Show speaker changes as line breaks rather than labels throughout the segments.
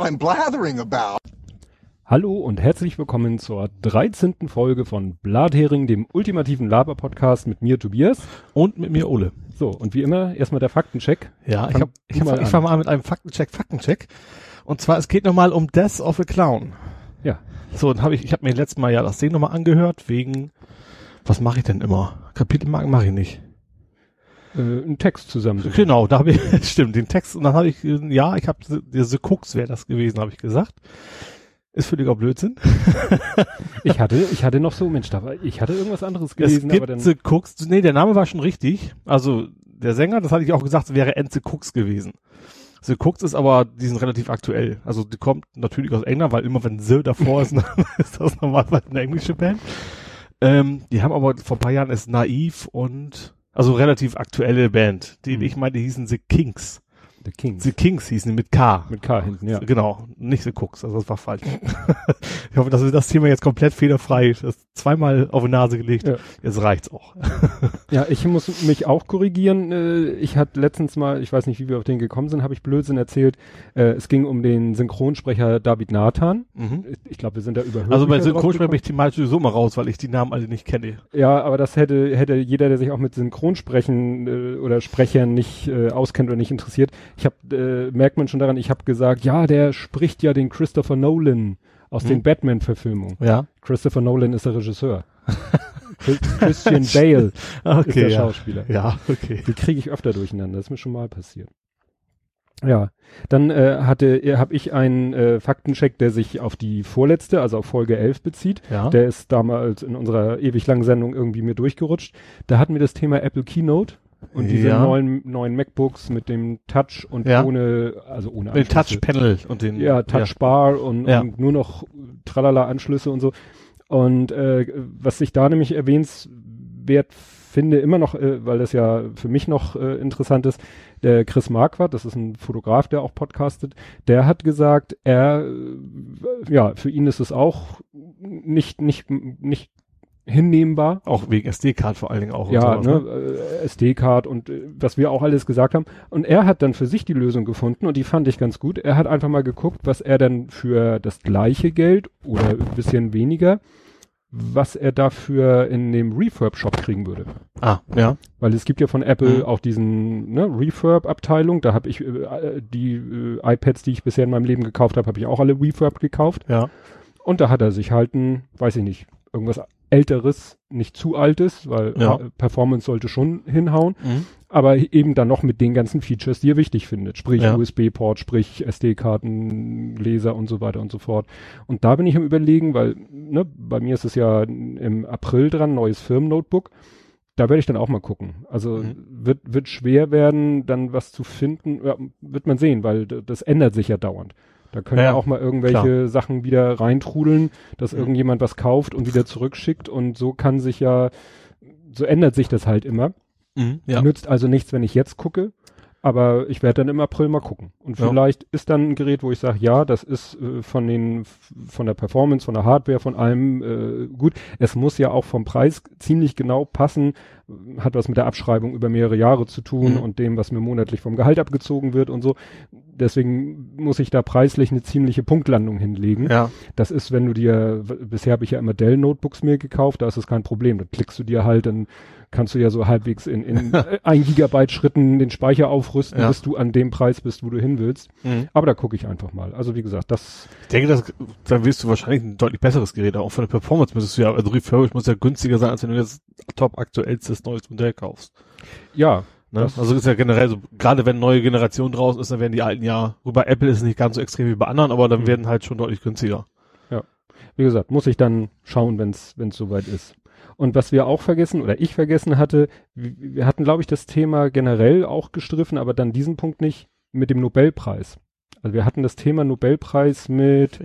what I'm blathering about.
Hallo und herzlich willkommen zur 13. Folge von Blathering, dem ultimativen Laber-Podcast mit mir Tobias.
Und mit mir Ole.
So, und wie immer erstmal der Faktencheck.
Ja, ich,
Fang
hab, ich,
mal
ich
an.
fange mal an mit einem Faktencheck, Faktencheck. Und zwar, es geht nochmal um Death of a Clown.
Ja.
So, dann habe ich, ich habe mir letztes Mal ja das Ding nochmal angehört, wegen, was mache ich denn immer? Kapitelmarken mache ich nicht.
Äh, einen Text zusammen.
Genau, da habe ich, stimmt, den Text, und dann habe ich, äh, ja, ich habe, der The Cooks wäre das gewesen, habe ich gesagt. Ist völliger Blödsinn.
Ich hatte, ich hatte noch so, Mensch, da war, ich hatte irgendwas anderes
Es
gelesen, aber
gibt
dann.
The Cooks, nee, der Name war schon richtig. Also, der Sänger, das hatte ich auch gesagt, wäre Ence Cooks gewesen. The Cooks ist aber, die sind relativ aktuell. Also die kommt natürlich aus England, weil immer wenn The davor ist, ist das normalerweise eine englische Band. Ähm, die haben aber vor ein paar Jahren ist Naiv und also relativ aktuelle Band. Die
Mhm.
ich meine, die hießen The Kings.
The Kings.
The Kings hießen mit K.
mit K hinten, ja.
Genau, nicht The Cooks, also das war falsch. ich hoffe, dass wir das Thema jetzt komplett fehlerfrei, das zweimal auf die Nase gelegt.
Ja.
Jetzt reicht's auch.
Ja, ich muss mich auch korrigieren. Äh, Ich hatte letztens mal, ich weiß nicht, wie wir auf den gekommen sind, habe ich Blödsinn erzählt. Äh, Es ging um den Synchronsprecher David Nathan. Ich glaube, wir sind da über
Also bei Synchronsprecher bin ich thematisch sowieso mal raus, weil ich die Namen alle nicht kenne.
Ja, aber das hätte, hätte jeder, der sich auch mit Synchronsprechen äh, oder Sprechern nicht auskennt oder nicht interessiert. Ich habe, äh, merkt man schon daran, ich habe gesagt, ja, der spricht ja den Christopher Nolan aus
Hm.
den Batman-Verfilmungen.
Ja.
Christopher Nolan ist der Regisseur. Chris- Christian Bale ist
Okay,
der
ja.
Schauspieler.
Ja, okay.
Die kriege ich öfter durcheinander. Das ist mir schon mal passiert. Ja, dann äh, hatte, äh, habe ich einen äh, Faktencheck, der sich auf die vorletzte, also auf Folge 11 bezieht.
Ja.
Der ist damals in unserer ewig langen Sendung irgendwie mir durchgerutscht. Da hatten wir das Thema Apple Keynote und diese
Ja.
neuen, neuen MacBooks mit dem Touch und
Ja.
ohne, also ohne Anschlüsse.
Touchpanel und den.
Ja, Touchbar und,
Ja.
und nur noch tralala Anschlüsse und so. Und äh, was ich da nämlich erwähnenswert finde, immer noch, äh, weil das ja für mich noch äh, interessant ist, der Chris Marquardt, das ist ein Fotograf, der auch podcastet, der hat gesagt, er, äh, ja, für ihn ist es auch nicht, nicht, nicht hinnehmbar,
Auch wegen SD-Card vor allen Dingen auch. und
ja,
sowas,
ne, äh, SD-Card und äh, was wir auch alles gesagt haben. Und er hat dann für sich die Lösung gefunden und die fand ich ganz gut. Er hat einfach mal geguckt, was er dann für das gleiche Geld oder ein bisschen weniger, was er dafür in dem Refurb-Shop kriegen würde.
Ah, ja.
Weil es gibt ja von Apple
Mhm.
auch diesen ne, Refurb-Abteilung. Da habe ich äh, die äh, iPads, die ich bisher in meinem Leben gekauft habe, habe ich auch alle Refurb gekauft.
Ja.
Und da hat er sich halt ein, weiß ich nicht, irgendwas älteres, nicht zu altes, weil
Ja.
Performance sollte schon hinhauen,
Mhm.
aber eben dann noch mit den ganzen Features, die er wichtig findet. Sprich
Ja.
USB-Port, sprich SD-Karten, Laser und so weiter und so fort. Und da bin ich am überlegen, weil ne, bei mir ist es ja im April dran, neues Firmennotebook. Da werde ich dann auch mal gucken. Also
Mhm.
wird, wird schwer werden, dann was zu finden. Ja, wird man sehen, weil das ändert sich ja dauernd. Da können ja, auch mal irgendwelche Sachen wieder reintrudeln, dass irgendjemand was kauft und wieder zurückschickt und so kann sich ja, so ändert sich das halt immer.
Mhm. Ja.
Nützt also nichts, wenn ich jetzt gucke, aber ich werde dann im April mal gucken. Und
Ja.
vielleicht ist dann ein Gerät, wo ich sage, ja, das ist äh, von den von der Performance, von der Hardware, von allem äh, gut. Es muss ja auch vom Preis ziemlich genau passen, hat was mit der Abschreibung über mehrere Jahre zu tun
Mhm.
und dem, was mir monatlich vom Gehalt abgezogen wird und so. Deswegen muss ich da preislich eine ziemliche Punktlandung hinlegen.
Ja.
Das ist, wenn du dir, bisher habe ich ja immer Dell-Notebooks mir gekauft, da ist es kein Problem. Da klickst du dir halt, dann kannst du ja so halbwegs in, in äh, ein Gigabyte Schritten den Speicher aufrüsten,
Ja.
bis du an dem Preis bist, wo du hin willst.
Mhm.
Aber da gucke ich einfach mal. Also wie gesagt, das,
Ich denke, das, dann wirst du wahrscheinlich ein deutlich besseres Gerät. Auch von der Performance müsstest du ja, also Refurbished muss ja günstiger sein, als wenn du jetzt top aktuellstes neues Modell kaufst.
ja,
Ne? Also ist ja generell so, gerade wenn neue Generation draußen ist, dann werden die alten ja, wobei Apple ist nicht ganz so extrem wie bei anderen, aber dann
Mhm.
werden halt schon deutlich günstiger.
wie gesagt, muss ich dann schauen, wenn es soweit ist. Und was wir auch vergessen oder ich vergessen hatte, wir, hatten, glaube ich, das Thema generell auch gestriffen, aber dann diesen Punkt nicht mit dem Nobelpreis. Also wir hatten das Thema Nobelpreis mit,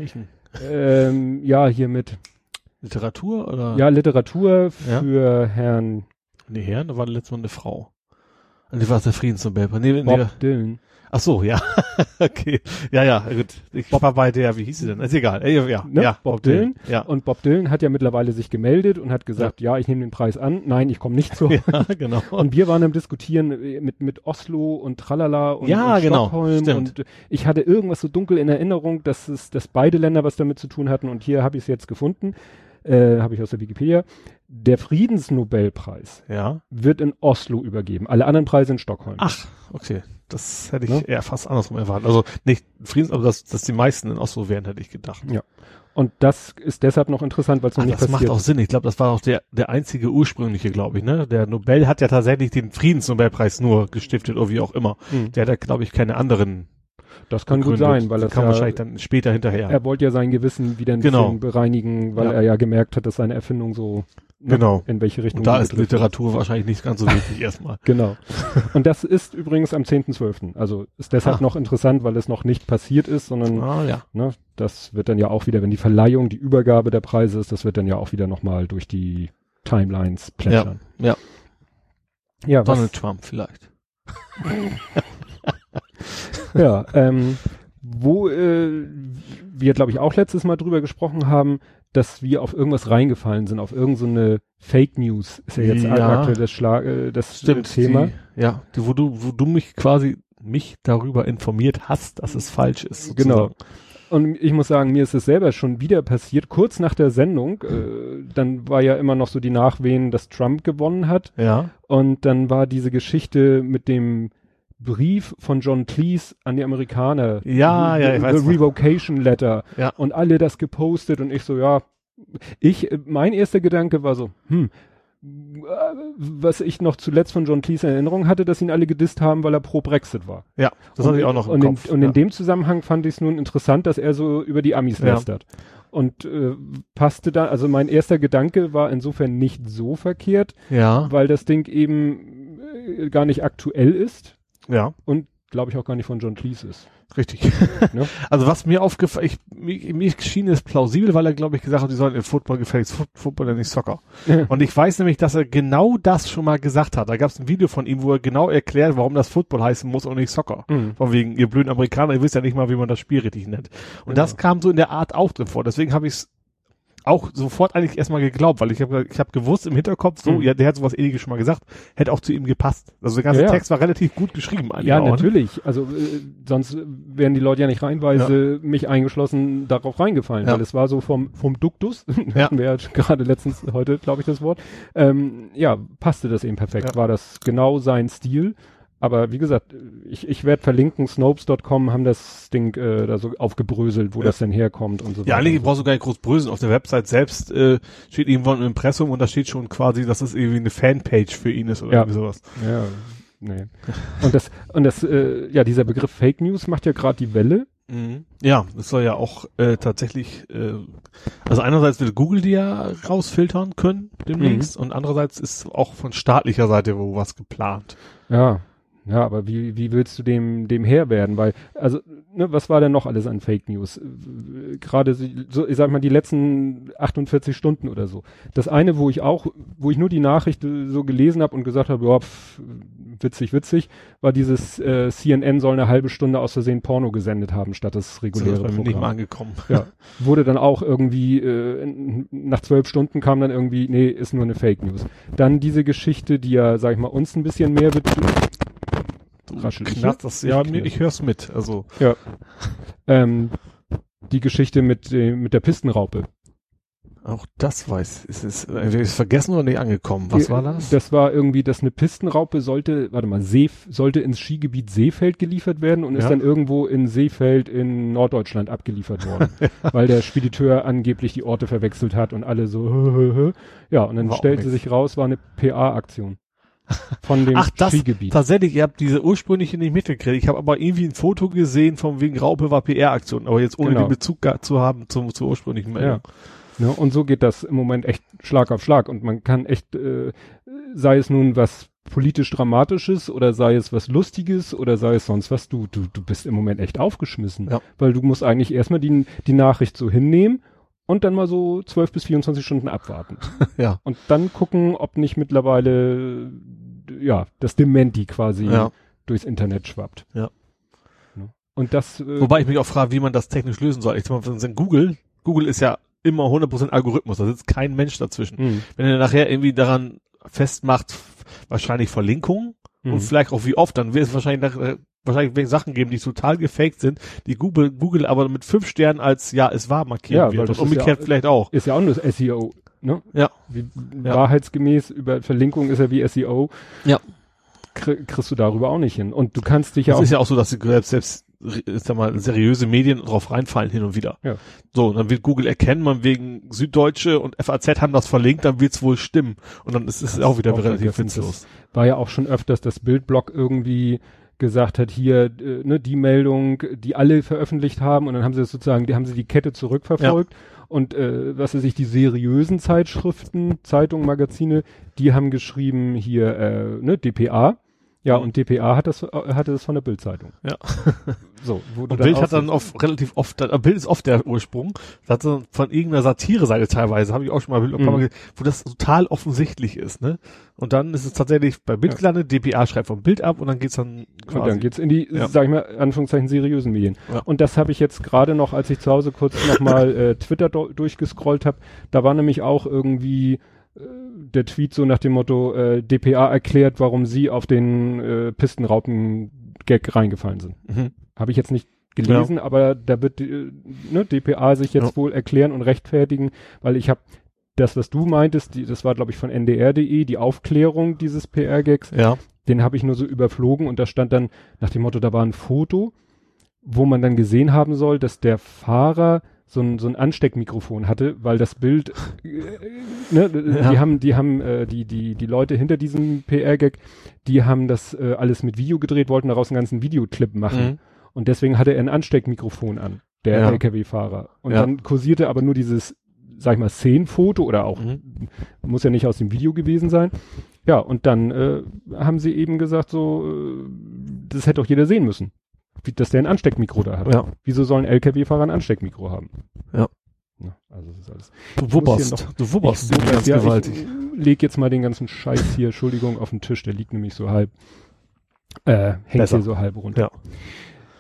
ähm, ja, hier mit,
Literatur oder?
ja, Literatur
Ja.
für Herrn,
Nee, Herren, da war letztes Mal eine Frau. Und die war der Friedensnobelpreis. Nee,
Bob
nee.
Dylan.
Ach so, ja. okay. Ja, ja, gut. Ich war bei der, wie hieß sie denn? Ist egal. Äh, ja,
Ne?
ja,
Bob Dylan.
Ja.
Und Bob Dylan hat ja mittlerweile sich gemeldet und hat gesagt, ja, ich nehme den Preis an. Nein, ich komme nicht zu.
ja, genau.
Und wir waren am Diskutieren äh, mit, mit Oslo und Tralala und,
Ja,
und
genau.
Stockholm
Stimmt.
und ich hatte irgendwas so dunkel in Erinnerung, dass es, dass beide Länder was damit zu tun hatten und hier habe ich es jetzt gefunden, äh, habe ich aus der Wikipedia. Der Friedensnobelpreis
Ja.
wird in Oslo übergeben, alle anderen Preise in Stockholm.
Ach, okay. Das hätte ich
Ne?
eher fast andersrum erwartet. Also nicht Friedens, aber dass, dass die meisten in Oslo wären, hätte ich gedacht.
Ja. Und das ist deshalb noch interessant, weil es noch
Ach,
nicht
das
passiert
macht auch. Sinn. Ich glaube, das war auch der, der einzige ursprüngliche, glaube ich, ne? Der Nobel hat ja tatsächlich den Friedensnobelpreis nur gestiftet oder wie auch immer.
Hm.
Der hat ja, glaube ich, keine anderen.
Das kann gut
gegründet.
sein, weil
das
das
kam
ja,
wahrscheinlich dann später hinterher.
er wollte ja sein Gewissen wieder ein
Genau.
bisschen bereinigen, weil
Ja.
er ja gemerkt hat, dass seine Erfindung so ne,
Genau.
in welche Richtung
Und da ist. Literatur wahrscheinlich nicht ganz so wichtig erstmal.
Genau. Und das ist übrigens am 10.12. Also ist deshalb
Ah.
noch interessant, weil es noch nicht passiert ist, sondern
Ah, ja.
ne, das wird dann ja auch wieder, wenn die Verleihung, die Übergabe der Preise ist, das wird dann ja auch wieder nochmal durch die Timelines plätschern.
ja.
Ja,
Donald
was,
Trump vielleicht.
ja ähm, wo äh, wir, glaube ich, auch letztes Mal drüber gesprochen haben, dass wir auf irgendwas reingefallen sind, auf irgendeine so Fake News, ist ja jetzt
Ja.
aktuell das, Schlag, äh, das äh, Thema.
Die, ja, die, wo du, wo du mich quasi mich darüber informiert hast, dass es falsch ist. sozusagen.
Genau. Und ich muss sagen, mir ist es selber schon wieder passiert, kurz nach der Sendung, äh, dann war ja immer noch so die Nachwehen, dass Trump gewonnen hat.
Ja.
Und dann war diese Geschichte mit dem Brief von John Cleese an die Amerikaner.
Ja, ja, ich weiß
The. Revocation Letter.
Ja.
Und alle das gepostet und ich so, ja, ich, äh, mein erster Gedanke war so, hm, äh, was ich noch zuletzt von John Cleese in Erinnerung hatte, dass ihn alle gedisst haben, weil er pro Brexit war.
Ja, das hatte ich auch noch im
und
Kopf.
In, und
ja.
in dem Zusammenhang fand ich es nun interessant, dass er so über die Amis
Ja.
lästert. Und äh, passte da, also mein erster Gedanke war insofern nicht so verkehrt,
ja,
weil das Ding eben äh, gar nicht aktuell ist
ja,
und glaube ich auch gar nicht von John Cleese ist.
richtig.
Ne?
Also was mir aufgefallen, ich, mir, mir schien es plausibel, weil er, glaube ich, gesagt hat, die sollen in Football gefälligst Foot, Football nicht Soccer. Und ich weiß nämlich, dass er genau das schon mal gesagt hat. Da gab es ein Video von ihm, wo er genau erklärt, warum das Football heißen muss und nicht Soccer.
Mhm.
Von wegen, ihr blöden Amerikaner, ihr wisst ja nicht mal, wie man das Spiel richtig nennt. Und das kam so in der Art auch drin vor. Deswegen habe ich es auch sofort eigentlich erstmal geglaubt, weil ich habe ich hab gewusst im Hinterkopf, so,
Mhm.
ja, der hat sowas ähnliches schon mal gesagt, hätte auch zu ihm gepasst. Also der ganze
Ja, ja.
Text war relativ gut geschrieben eigentlich.
Ja,
auch, ne?
natürlich. Also äh, sonst wären die Leute ja nicht reinweise, mich eingeschlossen, darauf reingefallen,
Ja.
weil es war so vom, vom Duktus,
Ja.
hatten wir ja gerade letztens, heute glaube ich das Wort, ähm, ja, passte das eben perfekt,
Ja.
war das genau sein Stil. Aber wie gesagt, ich, ich werde verlinken, Snopes.com haben das Ding äh, da so aufgebröselt, wo
Ja.
das denn herkommt und so
Ja, eigentlich brauchst du gar nicht groß bröseln. Auf der Website selbst äh, steht irgendwo ein Impressum und da steht schon quasi, dass es irgendwie eine Fanpage für ihn ist oder
Ja.
irgendwie sowas.
Ja, nee. Und das, und das, äh, ja, dieser Begriff Fake News macht ja gerade die Welle.
Ja, das soll ja auch äh, tatsächlich, äh, also einerseits will Google die ja rausfiltern können demnächst und andererseits ist auch von staatlicher Seite wo was geplant.
Ja, ja, aber wie, wie willst du dem, dem Herr werden? Weil, also, ne, was war denn noch alles an Fake News? Gerade so, ich sag mal, die letzten 48 Stunden oder so. Das eine, wo ich auch, wo ich nur die Nachricht so gelesen habe und gesagt habe, ja, pf, witzig, witzig, war dieses äh, CNN soll eine halbe Stunde aus Versehen Porno gesendet haben, statt das
Das
reguläre
ist bei mir nicht mal
Programm.
angekommen.
Ja, wurde dann auch irgendwie, äh, nach zwölf Stunden kam dann irgendwie, nee, ist nur eine Fake News. Dann diese Geschichte, die ja, sag ich mal, uns ein bisschen mehr.
Du
Raschel ich
knarzt das, ja,
Ich knirsch.
ich hör's mit. Also
Ja. ähm, die Geschichte mit, äh, mit der Pistenraupe.
auch das weiß, ist es äh, ist vergessen oder nicht angekommen. Was war das?
Das war irgendwie, dass eine Pistenraupe sollte, warte mal, See, sollte ins Skigebiet Seefeld geliefert werden und ist
Ja.
dann irgendwo in Seefeld in Norddeutschland abgeliefert worden, weil der Spediteur angeblich die Orte verwechselt hat und alle so, ja, und dann
War
stellte sich raus, war eine PA-Aktion von dem
Ach, das-
Skigebiet.
Tatsächlich, ihr habt diese ursprüngliche nicht mitgekriegt. Ich habe aber irgendwie ein Foto gesehen von wegen Raupe war PR-Aktion, aber jetzt ohne
Genau.
den Bezug zu haben zum, zur ursprünglichen Meldung.
Ne, und so geht das im Moment echt Schlag auf Schlag. Und man kann echt, äh, sei es nun was politisch Dramatisches oder sei es was Lustiges oder sei es sonst was, du, du, du bist im Moment echt aufgeschmissen.
Ja.
Weil du musst eigentlich erstmal die, die Nachricht so hinnehmen und dann mal so 12 bis 24 Stunden abwarten.
Ja.
Und dann gucken, ob nicht mittlerweile ja, das Dementi quasi
Ja.
durchs Internet schwappt.
Ja.
Ne? Und das, äh,
Wobei ich mich auch frage, wie man das technisch lösen soll. Ich sag mal, wenn Google, Google ist ja immer 100% Algorithmus, da sitzt kein Mensch dazwischen.
mh,
Wenn er nachher irgendwie daran festmacht, wahrscheinlich Verlinkungen
mh.
und vielleicht auch wie oft, dann wird es wahrscheinlich nach, äh, wahrscheinlich Sachen geben, die total gefaked sind, die Google, Google aber mit fünf Sternen als ja, es war markiert
Ja,
wird.
das
Und
ist ja-
umgekehrt vielleicht auch.
ist ja auch nur das SEO, ne?
Ja.
Wie,
Ja.
Wahrheitsgemäß über Verlinkung ist ja wie SEO.
Ja.
Krie- kriegst du darüber auch nicht hin. Und du kannst dich ja
Das
auch,
ist ja auch so, dass sie selbst, sag mal, seriöse Medien drauf reinfallen hin und wieder.
Ja.
So, und dann wird Google erkennen, man wegen Süddeutsche und FAZ haben das verlinkt, dann wird's wohl stimmen. Und dann ist es auch wieder relativ witzlos.
war ja auch schon öfters, dass Bildblog irgendwie gesagt hat, hier, äh, ne, die Meldung, die alle veröffentlicht haben und dann haben sie das sozusagen, die haben sie die Kette zurückverfolgt und äh, was weiß ich, die seriösen Zeitschriften, Zeitungen, Magazine, die haben geschrieben hier, äh, ne, DPA. Ja, und DPA hat das, äh, hatte das von der Bildzeitung.
Ja.
So, wo
Und Bild hat dann oft, relativ oft, äh, Bild ist oft der Ursprung. Das hat so von irgendeiner Satire-Seite teilweise, habe ich auch schon mal Bild,
Mhm.
Mal gesehen, wo das total offensichtlich ist, ne? Und dann ist es tatsächlich bei Bild
Ja.
gelandet, DPA schreibt vom Bild ab und dann geht's dann
Und dann geht's in die,
Ja.
sag ich mal, Anführungszeichen seriösen Medien.
Ja.
Und das habe ich jetzt gerade noch, als ich zu Hause kurz nochmal äh, Twitter do durchgescrollt habe, da war nämlich auch irgendwie der Tweet so nach dem Motto, äh, DPA erklärt, warum sie auf den äh, Pistenraupen-Gag reingefallen sind.
Mhm.
Habe ich jetzt nicht gelesen, aber da wird äh, ne, DPA sich jetzt
Ja.
wohl erklären und rechtfertigen, weil ich habe das, was du meintest, die, das war glaube ich von ndr.de, die Aufklärung dieses PR-Gags,
Ja.
den habe ich nur so überflogen und da stand dann nach dem Motto, da war ein Foto, wo man dann gesehen haben soll, dass der Fahrer so ein, so ein Ansteckmikrofon hatte, weil das Bild, äh, ne,
Ja.
die haben, die haben, äh, die, die, die Leute hinter diesem PR-Gag, die haben das äh, alles mit Video gedreht, wollten daraus einen ganzen Videoclip machen.
Mhm.
Und deswegen hatte er ein Ansteckmikrofon an, der
Ja.
LKW-Fahrer. Und
Ja.
dann kursierte aber nur dieses, sag ich mal, Szenenfoto oder auch,
Mhm.
muss ja nicht aus dem Video gewesen sein. Ja, und dann äh, haben sie eben gesagt, so, äh, das hätte doch jeder sehen müssen, wie, dass der ein Ansteckmikro da hat.
Ja.
Wieso soll ein LKW-Fahrer ein Ansteckmikro haben?
Ja.
Ja, also das ist alles.
Du wubberst. Du wubberst.
Ich,
ganz
ja,
gewaltig.
ich leg jetzt mal den ganzen Scheiß hier, Entschuldigung, auf den Tisch, der liegt nämlich so halb, äh, hängt
Besser.
hier so halb runter.
Ja.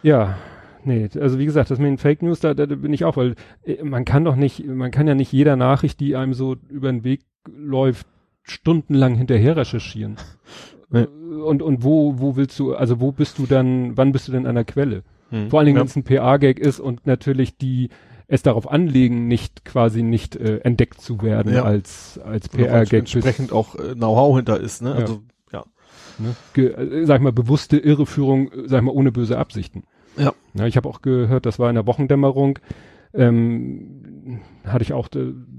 Ja, nee, also wie gesagt, das mit den Fake News, da, da bin ich auch, weil äh, man kann doch nicht, man kann ja nicht jeder Nachricht, die einem so über den Weg läuft, stundenlang hinterher recherchieren.
Nee.
Äh, Und, und wo, wo willst du, also wo bist du dann, wann bist du denn an der Quelle?
Mhm.
Vor allen Dingen,
ja.
wenn es ein PA-Gag ist und natürlich die es darauf anlegen, nicht quasi nicht äh, entdeckt zu werden
Ja.
als, als PR-Gag.
entsprechend auch äh, Know-how hinter ist, ne?
Ja.
Also, ja.
ne, ge, äh, sag ich mal, bewusste Irreführung, äh, sag ich mal, ohne böse Absichten.
Ja.
ja ich habe auch gehört, das war in der Wochendämmerung, ähm, hatte ich auch,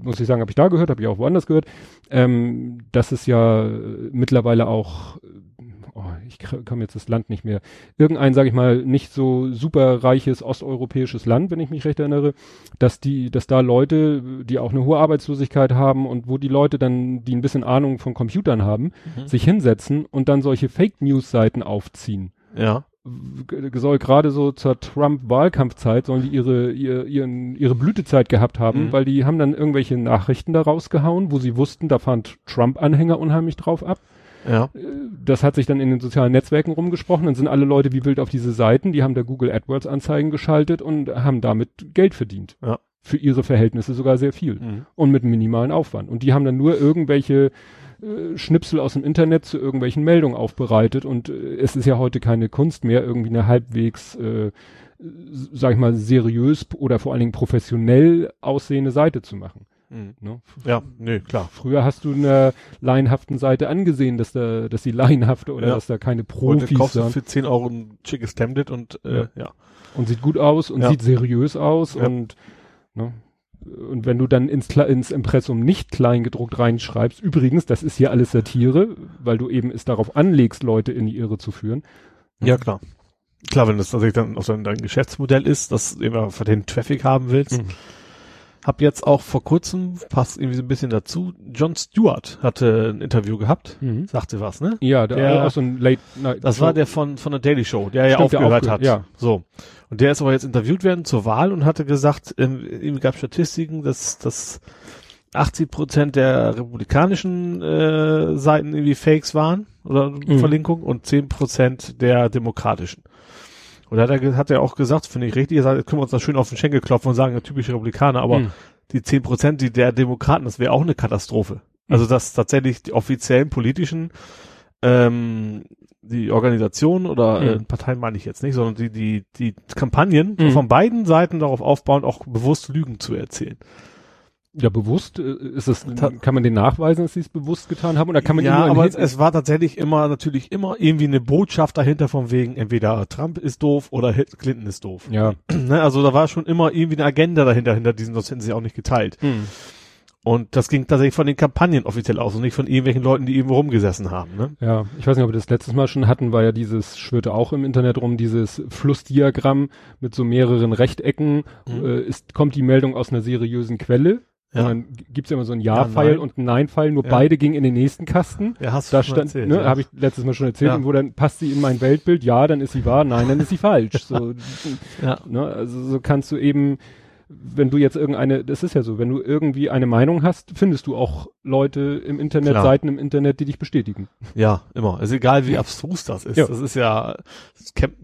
muss ich sagen, habe ich da gehört, habe ich auch woanders gehört, ähm, dass es ja mittlerweile auch, ich komme jetzt das Land nicht mehr, irgendein, sage ich mal, nicht so super reiches osteuropäisches Land, wenn ich mich recht erinnere, dass die, dass da Leute, die auch eine hohe Arbeitslosigkeit haben und wo die Leute dann, die ein bisschen Ahnung von Computern haben,
Mhm.
sich hinsetzen und dann solche Fake News Seiten aufziehen.
Ja.
Soll gerade so zur Trump-Wahlkampfzeit sollen die ihre, ihr, ihren, ihre Blütezeit gehabt haben,
Mhm.
weil die haben dann irgendwelche Nachrichten da rausgehauen, wo sie wussten, da fahren Trump-Anhänger unheimlich drauf ab.
Ja.
Das hat sich dann in den sozialen Netzwerken rumgesprochen. Dann sind alle Leute wie wild auf diese Seiten, die haben da Google AdWords Anzeigen geschaltet und haben damit Geld verdient.
Ja.
Für ihre Verhältnisse sogar sehr viel
Mhm.
und mit minimalen Aufwand. Und die haben dann nur irgendwelche äh, Schnipsel aus dem Internet zu irgendwelchen Meldungen aufbereitet und äh, es ist ja heute keine Kunst mehr, irgendwie eine halbwegs, äh, sag ich mal, seriös oder vor allen Dingen professionell aussehende Seite zu machen.
Mhm.
Ne?
Ja, nee, klar.
Früher hast du einer laienhaften Seite angesehen, dass da, dass sie laienhafte oder
Ja.
dass da keine Profis
kaufst du für 10 Euro ein schickes Template und äh,
Ja.
ja.
und sieht gut aus und
Ja.
sieht seriös aus
Ja.
und ne? Und wenn du dann ins, ins Impressum nicht kleingedruckt reinschreibst, übrigens, das ist hier alles Satire, weil du eben es darauf anlegst, Leute in die Irre zu führen.
Ja, klar. Klar, wenn das tatsächlich dann auch so dein Geschäftsmodell ist, dass du immer für den Traffic haben willst.
Mhm.
Hab jetzt auch vor kurzem, passt irgendwie so ein bisschen dazu, John Stewart hatte ein Interview gehabt.
Mhm.
Sagte was, ne?
Ja, der,
Der-
auch so ein Late Night.
Das war der von, von der Daily Show, der ja
Stimmt, der
aufgehört
aufge-
hat.
ja.
So. Und der ist aber jetzt interviewt werden zur Wahl und hatte gesagt, ähm, ihm gab Statistiken, dass, dass 80 Prozent der republikanischen äh, Seiten irgendwie Fakes waren oder
Mhm.
Verlinkung und 10 Prozent der demokratischen. Und da hat er, hat er auch gesagt, finde ich richtig, er sagt, jetzt können wir uns da schön auf den Schenkel klopfen und sagen, ja, typische Republikaner, aber
Mhm.
die 10 Prozent die der Demokraten, das wäre auch eine Katastrophe. Also dass tatsächlich die offiziellen politischen ähm, die Organisation oder äh,
Mhm.
Parteien meine ich jetzt nicht, sondern die die die Kampagnen
Mhm.
von beiden Seiten darauf aufbauen, auch bewusst Lügen zu erzählen.
Ja, bewusst, äh, ist es, kann man den nachweisen, dass sie es bewusst getan haben oder kann man
ja, aber es, es war tatsächlich immer natürlich immer irgendwie eine Botschaft dahinter von wegen entweder Trump ist doof oder Clinton ist doof.
ja.
Ne, also da war schon immer irgendwie eine Agenda dahinter hinter diesen, sonst hätten sie auch nicht geteilt.
Hm.
Und das ging tatsächlich von den Kampagnen offiziell aus und nicht von irgendwelchen Leuten, die irgendwo rumgesessen haben. Ne?
Ja, ich weiß nicht, ob wir das letztes Mal schon hatten, war ja dieses, schwirrte auch im Internet rum, dieses Flussdiagramm mit so mehreren Rechtecken,
Mhm.
äh, ist, kommt die Meldung aus einer seriösen Quelle.
Ja.
Und dann gibt's ja immer so
Ja,
Ja-Pfeil
nein.
und einen Nein-Pfeil, nur
Ja.
beide gingen in den nächsten Kasten.
Ja, hast
Da
schon
stand,
erzählt,
ne,
ja.
habe ich letztes Mal schon erzählt,
Ja.
und wo dann passt sie in mein Weltbild, ja, dann ist sie wahr, nein, dann ist sie falsch. So,
Ja.
ne, also so kannst du eben, wenn du jetzt irgendeine, das ist ja so, wenn du irgendwie eine Meinung hast, findest du auch Leute im Internet,
Klar.
Seiten im Internet, die dich bestätigen.
Ja, immer. Ist egal, wie abstrus das ist.
Ja.
Das ist ja,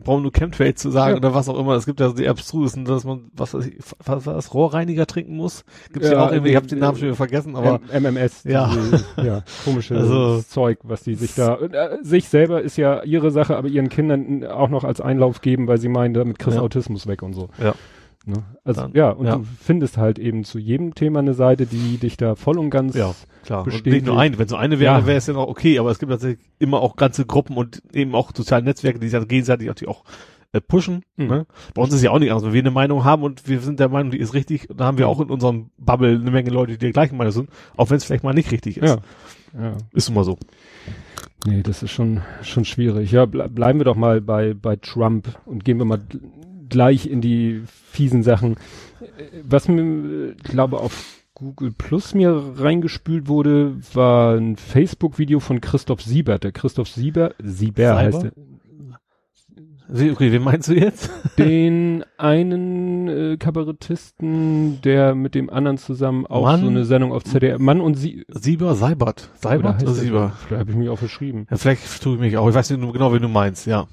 brauchen nur Chemtrails zu sagen
Ja.
oder was auch immer. Es gibt ja die abstrusen, dass man, was weiß ich, was, was Rohrreiniger trinken muss. Gibt's ja,
Ja,
auch irgendwie, ich habe
äh,
den Namen schon wieder vergessen, aber
M MMS,
Ja.
diese, ja, komisches
Also-
Zeug, was die sich da, äh, sich selber ist ja ihre Sache, aber ihren Kindern auch noch als Einlauf geben, weil sie meinen, damit kriegst
Ja.
Autismus weg und so.
Ja.
Ne? Also,
Dann-
ja, und
ja.
du findest halt eben zu jedem Thema eine Seite, die dich da voll und ganz,
ja, klar. Und
bestätigt.
nicht nur eine. Wenn so eine wäre,
Ja.
wäre es ja noch okay, aber es gibt tatsächlich immer auch ganze Gruppen und eben auch soziale Netzwerke, die sich dann gegenseitig natürlich auch äh, pushen.
Mhm.
Ne? Bei uns ist ja auch nicht anders. Wenn wir eine Meinung haben und wir sind der Meinung, die ist richtig, dann haben wir auch in unserem Bubble eine Menge Leute, die der gleichen Meinung sind, auch wenn es vielleicht mal nicht richtig ist.
ja. ja.
Ist immer so.
Nee, das ist schon, schon schwierig. Ja, ble bleiben wir doch mal bei, bei Trump und gehen wir mal gleich in die fiesen Sachen. Äh, Was mir, äh, glaube auf Google Plus mir reingespült wurde, war ein Facebook-Video von Christoph Siebert. Der Christoph Sieber, Sieber
Seiber?
heißt er.
Wie, okay, wen meinst du jetzt?
Den einen äh, Kabarettisten, der mit dem anderen zusammen auch
Mann.
so eine Sendung auf ZDF, Mann und sie,
Sieber, Seibert. Seibert oder, Sieber?
Vielleicht habe ich mich auch verschrieben.
Ja, vielleicht tue ich mich auch. Ich weiß nicht genau, wen du meinst, ja.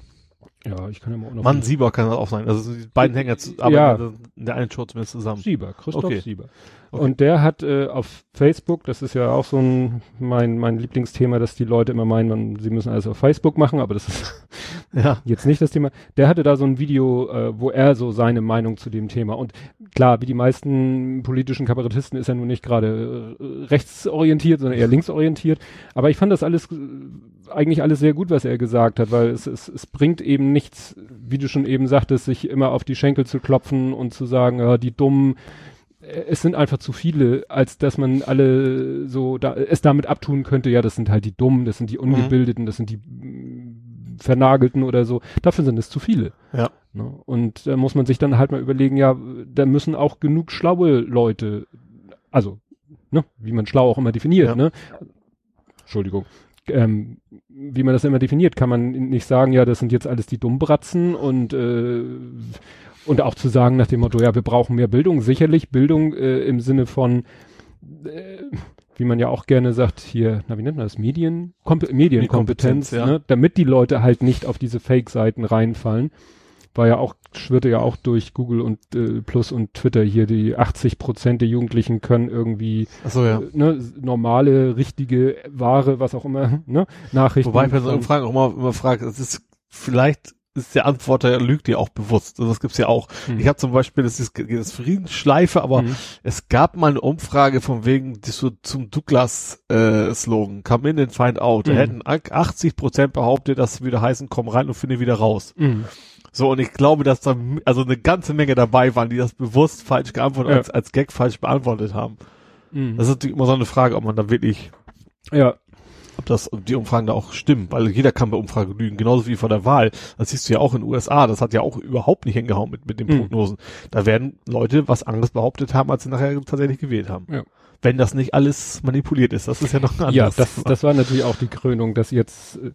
Ja, ich kann ja mal auch noch.
Mann, Sieber kann das auch sein. Also die beiden hängen jetzt aber
Ja.
in der einen Show zumindest zusammen.
Sieber, Christoph
Okay.
Sieber.
Okay.
Und der hat äh, auf Facebook, das ist ja auch so ein mein mein Lieblingsthema, dass die Leute immer meinen, man, sie müssen alles auf Facebook machen, aber das ist
Ja.
jetzt nicht das Thema. Der hatte da so ein Video, äh, wo er so seine Meinung zu dem Thema und klar, wie die meisten politischen Kabarettisten ist er nun nicht gerade äh, rechtsorientiert, sondern eher linksorientiert. Aber ich fand das alles äh, eigentlich alles sehr gut, was er gesagt hat, weil es, es, es bringt eben nichts, wie du schon eben sagtest, sich immer auf die Schenkel zu klopfen und zu sagen, ja, die dummen äh, es sind einfach zu viele, als dass man alle so da, es damit abtun könnte, ja, das sind halt die Dummen, das sind die Ungebildeten, das sind die Vernagelten oder so. Dafür sind es zu viele.
Ja.
Ne? Und da muss man sich dann halt mal überlegen, ja, da müssen auch genug schlaue Leute, also, ne, wie man schlau auch immer definiert,
Ja.
ne? Entschuldigung. Ähm, wie man das immer definiert, kann man nicht sagen, ja, das sind jetzt alles die Dummbratzen und äh, und auch zu sagen nach dem Motto, ja, wir brauchen mehr Bildung, sicherlich Bildung äh, im Sinne von, äh, wie man ja auch gerne sagt, hier, na wie nennt man das, Medien, Kom Medienkompetenz,
ja.
ne? damit die Leute halt nicht auf diese Fake-Seiten reinfallen. War ja auch, schwirrte ja auch durch Google und äh, Plus und Twitter hier, die 80 Prozent der Jugendlichen können irgendwie
Achso, ja.
äh, ne, normale, richtige, wahre, was auch immer, ne, Nachrichten.
Wobei ich bei so Umfragen auch immer, immer frage, es ist vielleicht ist der Antworter lügt dir auch bewusst. Also das gibt's ja auch.
Hm.
Ich habe zum Beispiel, das ist das Friedensschleife, aber
Mhm.
es gab mal eine Umfrage von wegen so zum Douglas äh, come in and find out. Da
Mhm.
hätten 80 Prozent behauptet, dass würde heißen, komm rein und finde wieder raus.
Mhm.
So, und ich glaube, dass da also eine ganze Menge dabei waren, die das bewusst falsch geantwortet,
Ja.
als, als Gag falsch beantwortet haben.
Mhm.
Das ist natürlich immer so eine Frage, ob man da wirklich,
ja,
ob das, ob die Umfragen da auch stimmen, weil jeder kann bei Umfragen lügen, genauso wie vor der Wahl. Das siehst du ja auch in den USA, das hat ja auch überhaupt nicht hingehauen mit, mit den
Mhm.
Prognosen. Da werden Leute was anderes behauptet haben, als sie nachher tatsächlich gewählt haben.
Ja.
Wenn das nicht alles manipuliert ist, das ist ja noch ein
Ja,
anderes
das,
Thema.
das war natürlich auch die Krönung, dass jetzt äh,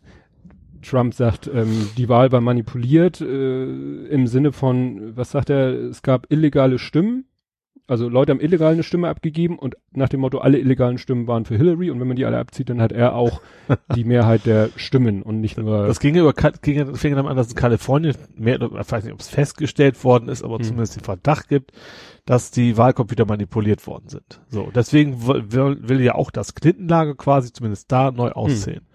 Trump sagt, ähm, die Wahl war manipuliert äh, im Sinne von, was sagt er, es gab illegale Stimmen Also Leute haben illegal eine Stimme abgegeben und nach dem Motto, alle illegalen Stimmen waren für Hillary und wenn man die alle abzieht, dann hat er auch die Mehrheit der Stimmen und nicht nur.
Das ging über ging, fing dann an, dass in Kalifornien, mehr, ich weiß nicht, ob es festgestellt worden ist, aber hm. zumindest den Verdacht gibt, dass die Wahlcomputer manipuliert worden sind. So, deswegen will, will ja auch das Clinton-Lager quasi zumindest da neu hm. aussehen.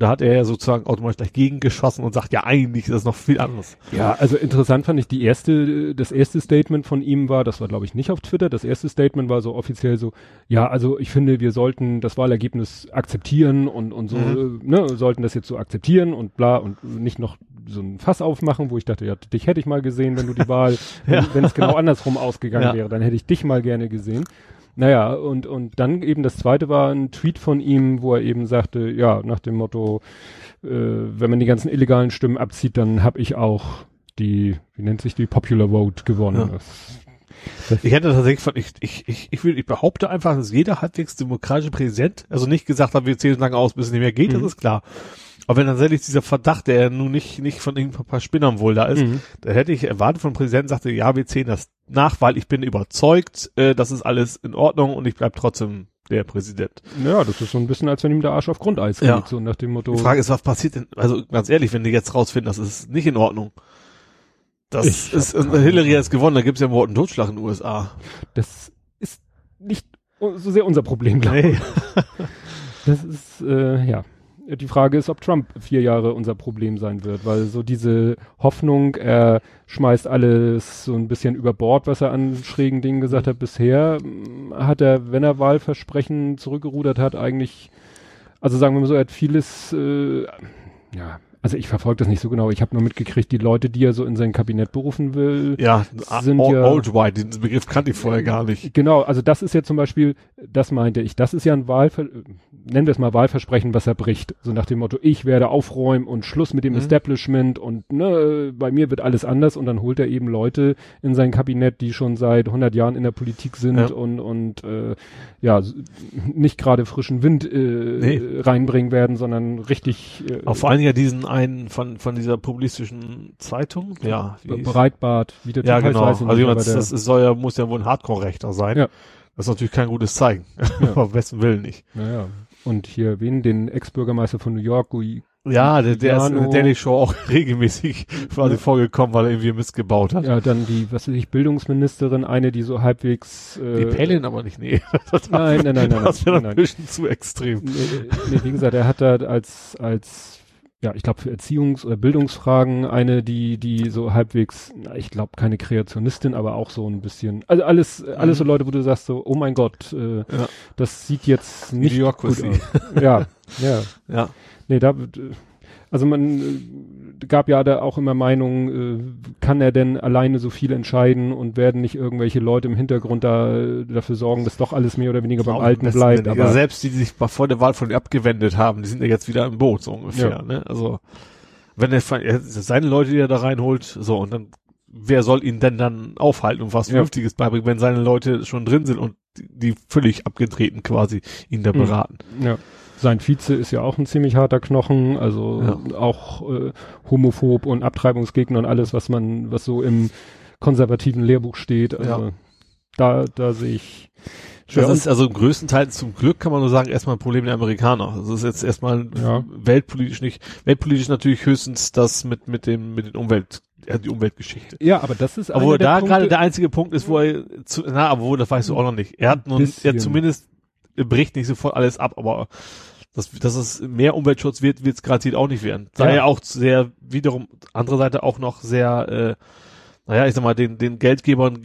Da hat er ja sozusagen automatisch gleich gegengeschossen und sagt, ja, eigentlich ist das noch viel anderes.
Ja, also interessant fand ich die erste, das erste Statement von ihm war, das war glaube ich nicht auf Twitter, das erste Statement war so offiziell so, ja, also ich finde, wir sollten das Wahlergebnis akzeptieren und, und so, mhm. ne, sollten das jetzt so akzeptieren und bla und nicht noch so ein Fass aufmachen, wo ich dachte, ja, dich hätte ich mal gesehen, wenn du die Wahl, ja. wenn es genau andersrum ausgegangen ja. wäre, dann hätte ich dich mal gerne gesehen. Naja, und, und dann eben das zweite war ein Tweet von ihm, wo er eben sagte, ja, nach dem Motto, äh, wenn man die ganzen illegalen Stimmen abzieht, dann habe ich auch die, wie nennt sich die, Popular Vote gewonnen. Ja. Das,
das ich hätte tatsächlich von, ich, ich, ich, ich, will, ich behaupte einfach, dass jeder halbwegs demokratische Präsident, also nicht gesagt hat, wir zählen so lange aus, bis es nicht mehr geht, mhm. das ist klar. Aber wenn tatsächlich dieser Verdacht, der nun nicht, nicht von irgendein paar Spinnern wohl da ist, mhm. da hätte ich erwartet vom Präsidenten, sagte, ja, wir zählen das nach, weil ich bin überzeugt, äh, das ist alles in Ordnung und ich bleib trotzdem der Präsident.
Ja, das ist so ein bisschen, als wenn ihm der Arsch auf Grundeis
ja. so nach dem Motto. Die Frage ist, was passiert denn, also ganz ehrlich, wenn die jetzt rausfinden, das ist nicht in Ordnung. Das ich ist, Hillary hat gewonnen, da gibt's ja einen Totschlag in den USA.
Das ist nicht so sehr unser Problem, glaube ich. Nee. das ist, äh, ja die Frage ist, ob Trump vier Jahre unser Problem sein wird, weil so diese Hoffnung, er schmeißt alles so ein bisschen über Bord, was er an schrägen Dingen gesagt hat. Bisher mm, hat er, wenn er Wahlversprechen zurückgerudert hat, eigentlich, also sagen wir mal so, er hat vieles, äh, ja, also ich verfolge das nicht so genau. Ich habe nur mitgekriegt, die Leute, die er so in sein Kabinett berufen will,
ja, sind old, ja old white. Den Begriff kannte ich vorher gar nicht.
Genau, also das ist ja zum Beispiel, das meinte ich, das ist ja ein Wahlver nennen wir es mal Wahlversprechen, was er bricht. So nach dem Motto, ich werde aufräumen und Schluss mit dem mhm. Establishment und ne, bei mir wird alles anders und dann holt er eben Leute in sein Kabinett, die schon seit 100 Jahren in der Politik sind ja. und und äh, ja nicht gerade frischen Wind äh, nee. reinbringen werden, sondern richtig.
Äh, Auch vor allen Dingen ja diesen einen von von dieser populistischen Zeitung, ja,
Breitbart,
wie der ja, genau. Also nicht, das, das soll ja muss ja wohl ein Hardcore-Rechter sein. Ja. Das ist natürlich kein gutes Zeichen. Ja. Auf besten Willen nicht.
Naja. Und hier, wen? Den Ex-Bürgermeister von New York, Gui
ja, der, der ist in der Daily Show auch regelmäßig quasi ja. vorgekommen, weil er irgendwie Mist gebaut hat.
Ja, dann die, was weiß ich, Bildungsministerin, eine, die so halbwegs...
Äh, die Pellin aber nicht, nee.
Nein, nein, nein, nein.
Das wäre ein bisschen zu extrem. Nee,
nee, wie gesagt, er hat da als, als ja, ich glaube für Erziehungs- oder Bildungsfragen eine, die, die so halbwegs, ich glaube keine Kreationistin, aber auch so ein bisschen, also alles, alles so mhm. Leute, wo du sagst so, oh mein Gott, äh, ja. das sieht jetzt nicht gut aus. Ja, ja. Ja. Nee, da, also man äh, gab ja da auch immer Meinungen, äh, kann er denn alleine so viel entscheiden und werden nicht irgendwelche Leute im Hintergrund da äh, dafür sorgen, dass doch alles mehr oder weniger beim Alten bleibt.
Aber selbst die, die sich vor der Wahl von ihm abgewendet haben, die sind ja jetzt wieder im Boot, so ungefähr. Ja. Ne? Also wenn er, seine Leute, die er da reinholt, so und dann wer soll ihn denn dann aufhalten und was ja. Vernünftiges beibringen, wenn seine Leute schon drin sind und die, die völlig abgetreten quasi ihn da hm. beraten.
Ja. Sein Vize ist ja auch ein ziemlich harter Knochen, also ja. auch äh, homophob und Abtreibungsgegner und alles, was man, was so im konservativen Lehrbuch steht. Also ja. da, da sehe ich.
Das ist also im größten Teil zum Glück kann man nur sagen, erstmal ein Problem der Amerikaner. Das ist jetzt erstmal ja. weltpolitisch nicht, weltpolitisch natürlich höchstens das mit, mit dem, mit den Umwelt, ja, die Umweltgeschichte.
Ja, aber das ist
Aber wo da gerade der einzige Punkt ist, wo er zu, na, aber wo, das weißt du auch noch nicht. Er hat nun, er zumindest bricht nicht sofort alles ab, aber dass, dass es mehr Umweltschutz wird, wird es gerade auch nicht werden. Da ja. er auch sehr, wiederum, andere Seite auch noch sehr, äh, naja, ich sag mal, den, den Geldgebern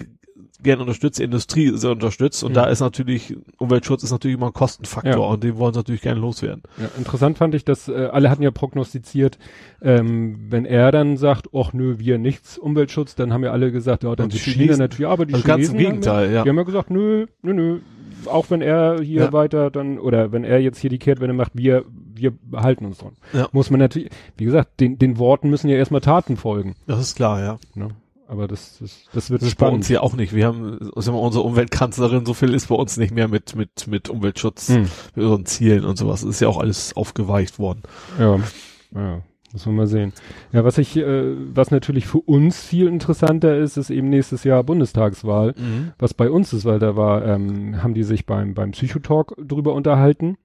gern unterstützt, die Industrie sehr unterstützt und mhm. da ist natürlich, Umweltschutz ist natürlich immer ein Kostenfaktor ja. und den wollen sie natürlich gerne loswerden.
Ja, interessant fand ich, dass äh, alle hatten ja prognostiziert, ähm, wenn er dann sagt, ach nö, wir nichts Umweltschutz, dann haben ja alle gesagt, ja, dann die, die China natürlich, ja, aber die
also Chinesen ganz im Gegenteil,
haben
ja.
Die haben ja gesagt, nö, nö, nö, auch wenn er hier ja. weiter dann, oder wenn er jetzt hier die Kehrtwende macht, wir, wir behalten uns dran. Ja. Muss man natürlich, wie gesagt, den, den Worten müssen ja erstmal Taten folgen.
Das ist klar, ja.
Ne? Aber das, das, das wird
das spannend. bei uns hier auch nicht. Wir haben, sagen wir, unsere Umweltkanzlerin, so viel ist bei uns nicht mehr mit, mit, mit Umweltschutz, hm. mit unseren Zielen und sowas. Das ist ja auch alles aufgeweicht worden.
Ja, ja. Muss man mal sehen. Ja, was ich, äh, was natürlich für uns viel interessanter ist, ist eben nächstes Jahr Bundestagswahl.
Mhm.
Was bei uns ist, weil da war, ähm, haben die sich beim, beim Psychotalk drüber unterhalten.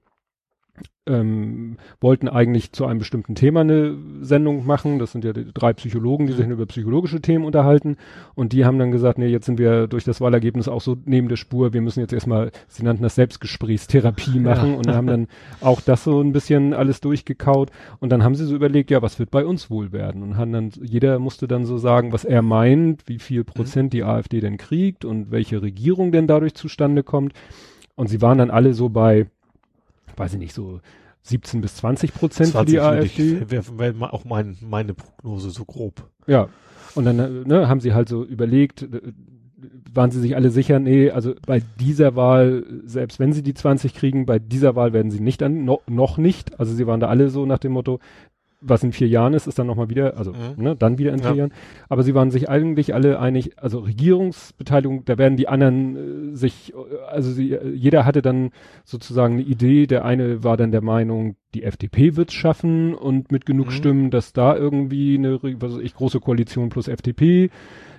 Ähm, wollten eigentlich zu einem bestimmten Thema eine Sendung machen. Das sind ja die drei Psychologen, die sich über psychologische Themen unterhalten. Und die haben dann gesagt, nee, jetzt sind wir durch das Wahlergebnis auch so neben der Spur. Wir müssen jetzt erstmal, sie nannten das Selbstgesprächstherapie machen
Ja.
und haben dann auch das so ein bisschen alles durchgekaut. Und dann haben sie so überlegt, ja, was wird bei uns wohl werden? Und haben dann, jeder musste dann so sagen, was er meint, wie viel Prozent die AfD denn kriegt und welche Regierung denn dadurch zustande kommt. Und sie waren dann alle so bei, weiß ich nicht, so 17 bis 20 Prozent für die
20 würde
AfD.
Wäre auch mein, meine Prognose so grob.
Ja. Und dann ne, haben sie halt so überlegt, äh, waren sie sich alle sicher, nee, also bei dieser Wahl, selbst wenn sie die 20 kriegen, bei dieser Wahl werden sie nicht an, no, noch nicht. Also sie waren da alle so nach dem Motto, was in vier Jahren ist, ist dann nochmal wieder, also
Mhm.
ne, dann wieder in vier
Ja.
Jahren. Aber sie waren sich eigentlich alle einig, also Regierungsbeteiligung, da werden die anderen äh, sich, äh, also sie, äh, jeder hatte dann sozusagen eine Idee. Der eine war dann der Meinung, die FDP wird's schaffen und mit genug
Mhm.
Stimmen, dass da irgendwie eine, was weiß ich, große Koalition plus FDP.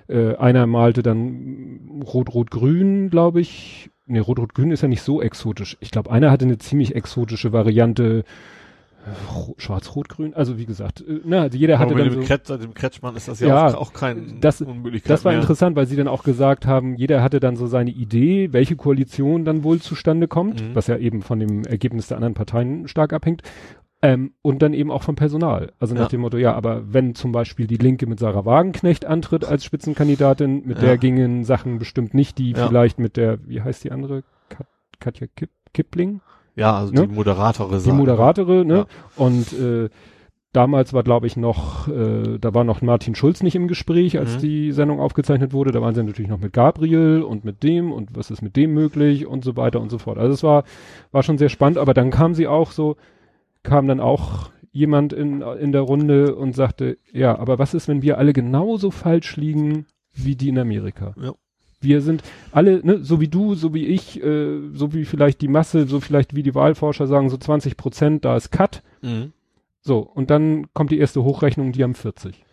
Äh, einer malte dann Rot-Rot-Grün, glaube ich. Nee, Rot-Rot-Grün ist ja nicht so exotisch. Ich glaube, einer hatte eine ziemlich exotische Variante. Ro- Schwarz-Rot-Grün. Also wie gesagt, äh, na, also jeder hatte
Aber mit
dann
dem,
so,
Kretsch, dem Kretschmann ist das ja,
Ja,
auch, auch kein
das-
Unmöglichkeit
das war
mehr.
interessant, weil sie dann auch gesagt haben, jeder hatte dann so seine Idee, welche Koalition dann wohl zustande kommt,
Mhm.
was ja eben von dem Ergebnis der anderen Parteien stark abhängt. Ähm, und dann eben auch vom Personal. Also nach
Ja.
dem Motto, ja, aber wenn zum Beispiel die Linke mit Sarah Wagenknecht antritt als Spitzenkandidatin, mit
Ja.
der gingen Sachen bestimmt nicht, die
Ja.
vielleicht mit der, wie heißt die andere? Kat Katja Kipp Kippling?
Ja, also
Ne?
die Moderatore
Die Moderatere, ne?
Ja.
Und äh, damals war, glaube ich, noch, äh, da war noch Martin Schulz nicht im Gespräch, als
Mhm.
die Sendung aufgezeichnet wurde. Da waren sie natürlich noch mit Gabriel und mit dem und was ist mit dem möglich und so weiter und so fort. Also es war, war schon sehr spannend, aber dann kam sie auch so, kam dann auch jemand in, in der Runde und sagte, ja, aber was ist, wenn wir alle genauso falsch liegen wie die in Amerika?
Ja.
Wir sind alle, ne, so wie du, so wie ich, äh, so wie vielleicht die Masse, so vielleicht wie die Wahlforscher sagen, so 20 Prozent, da ist Cut.
Mhm.
So, und dann kommt die erste Hochrechnung, die haben 40.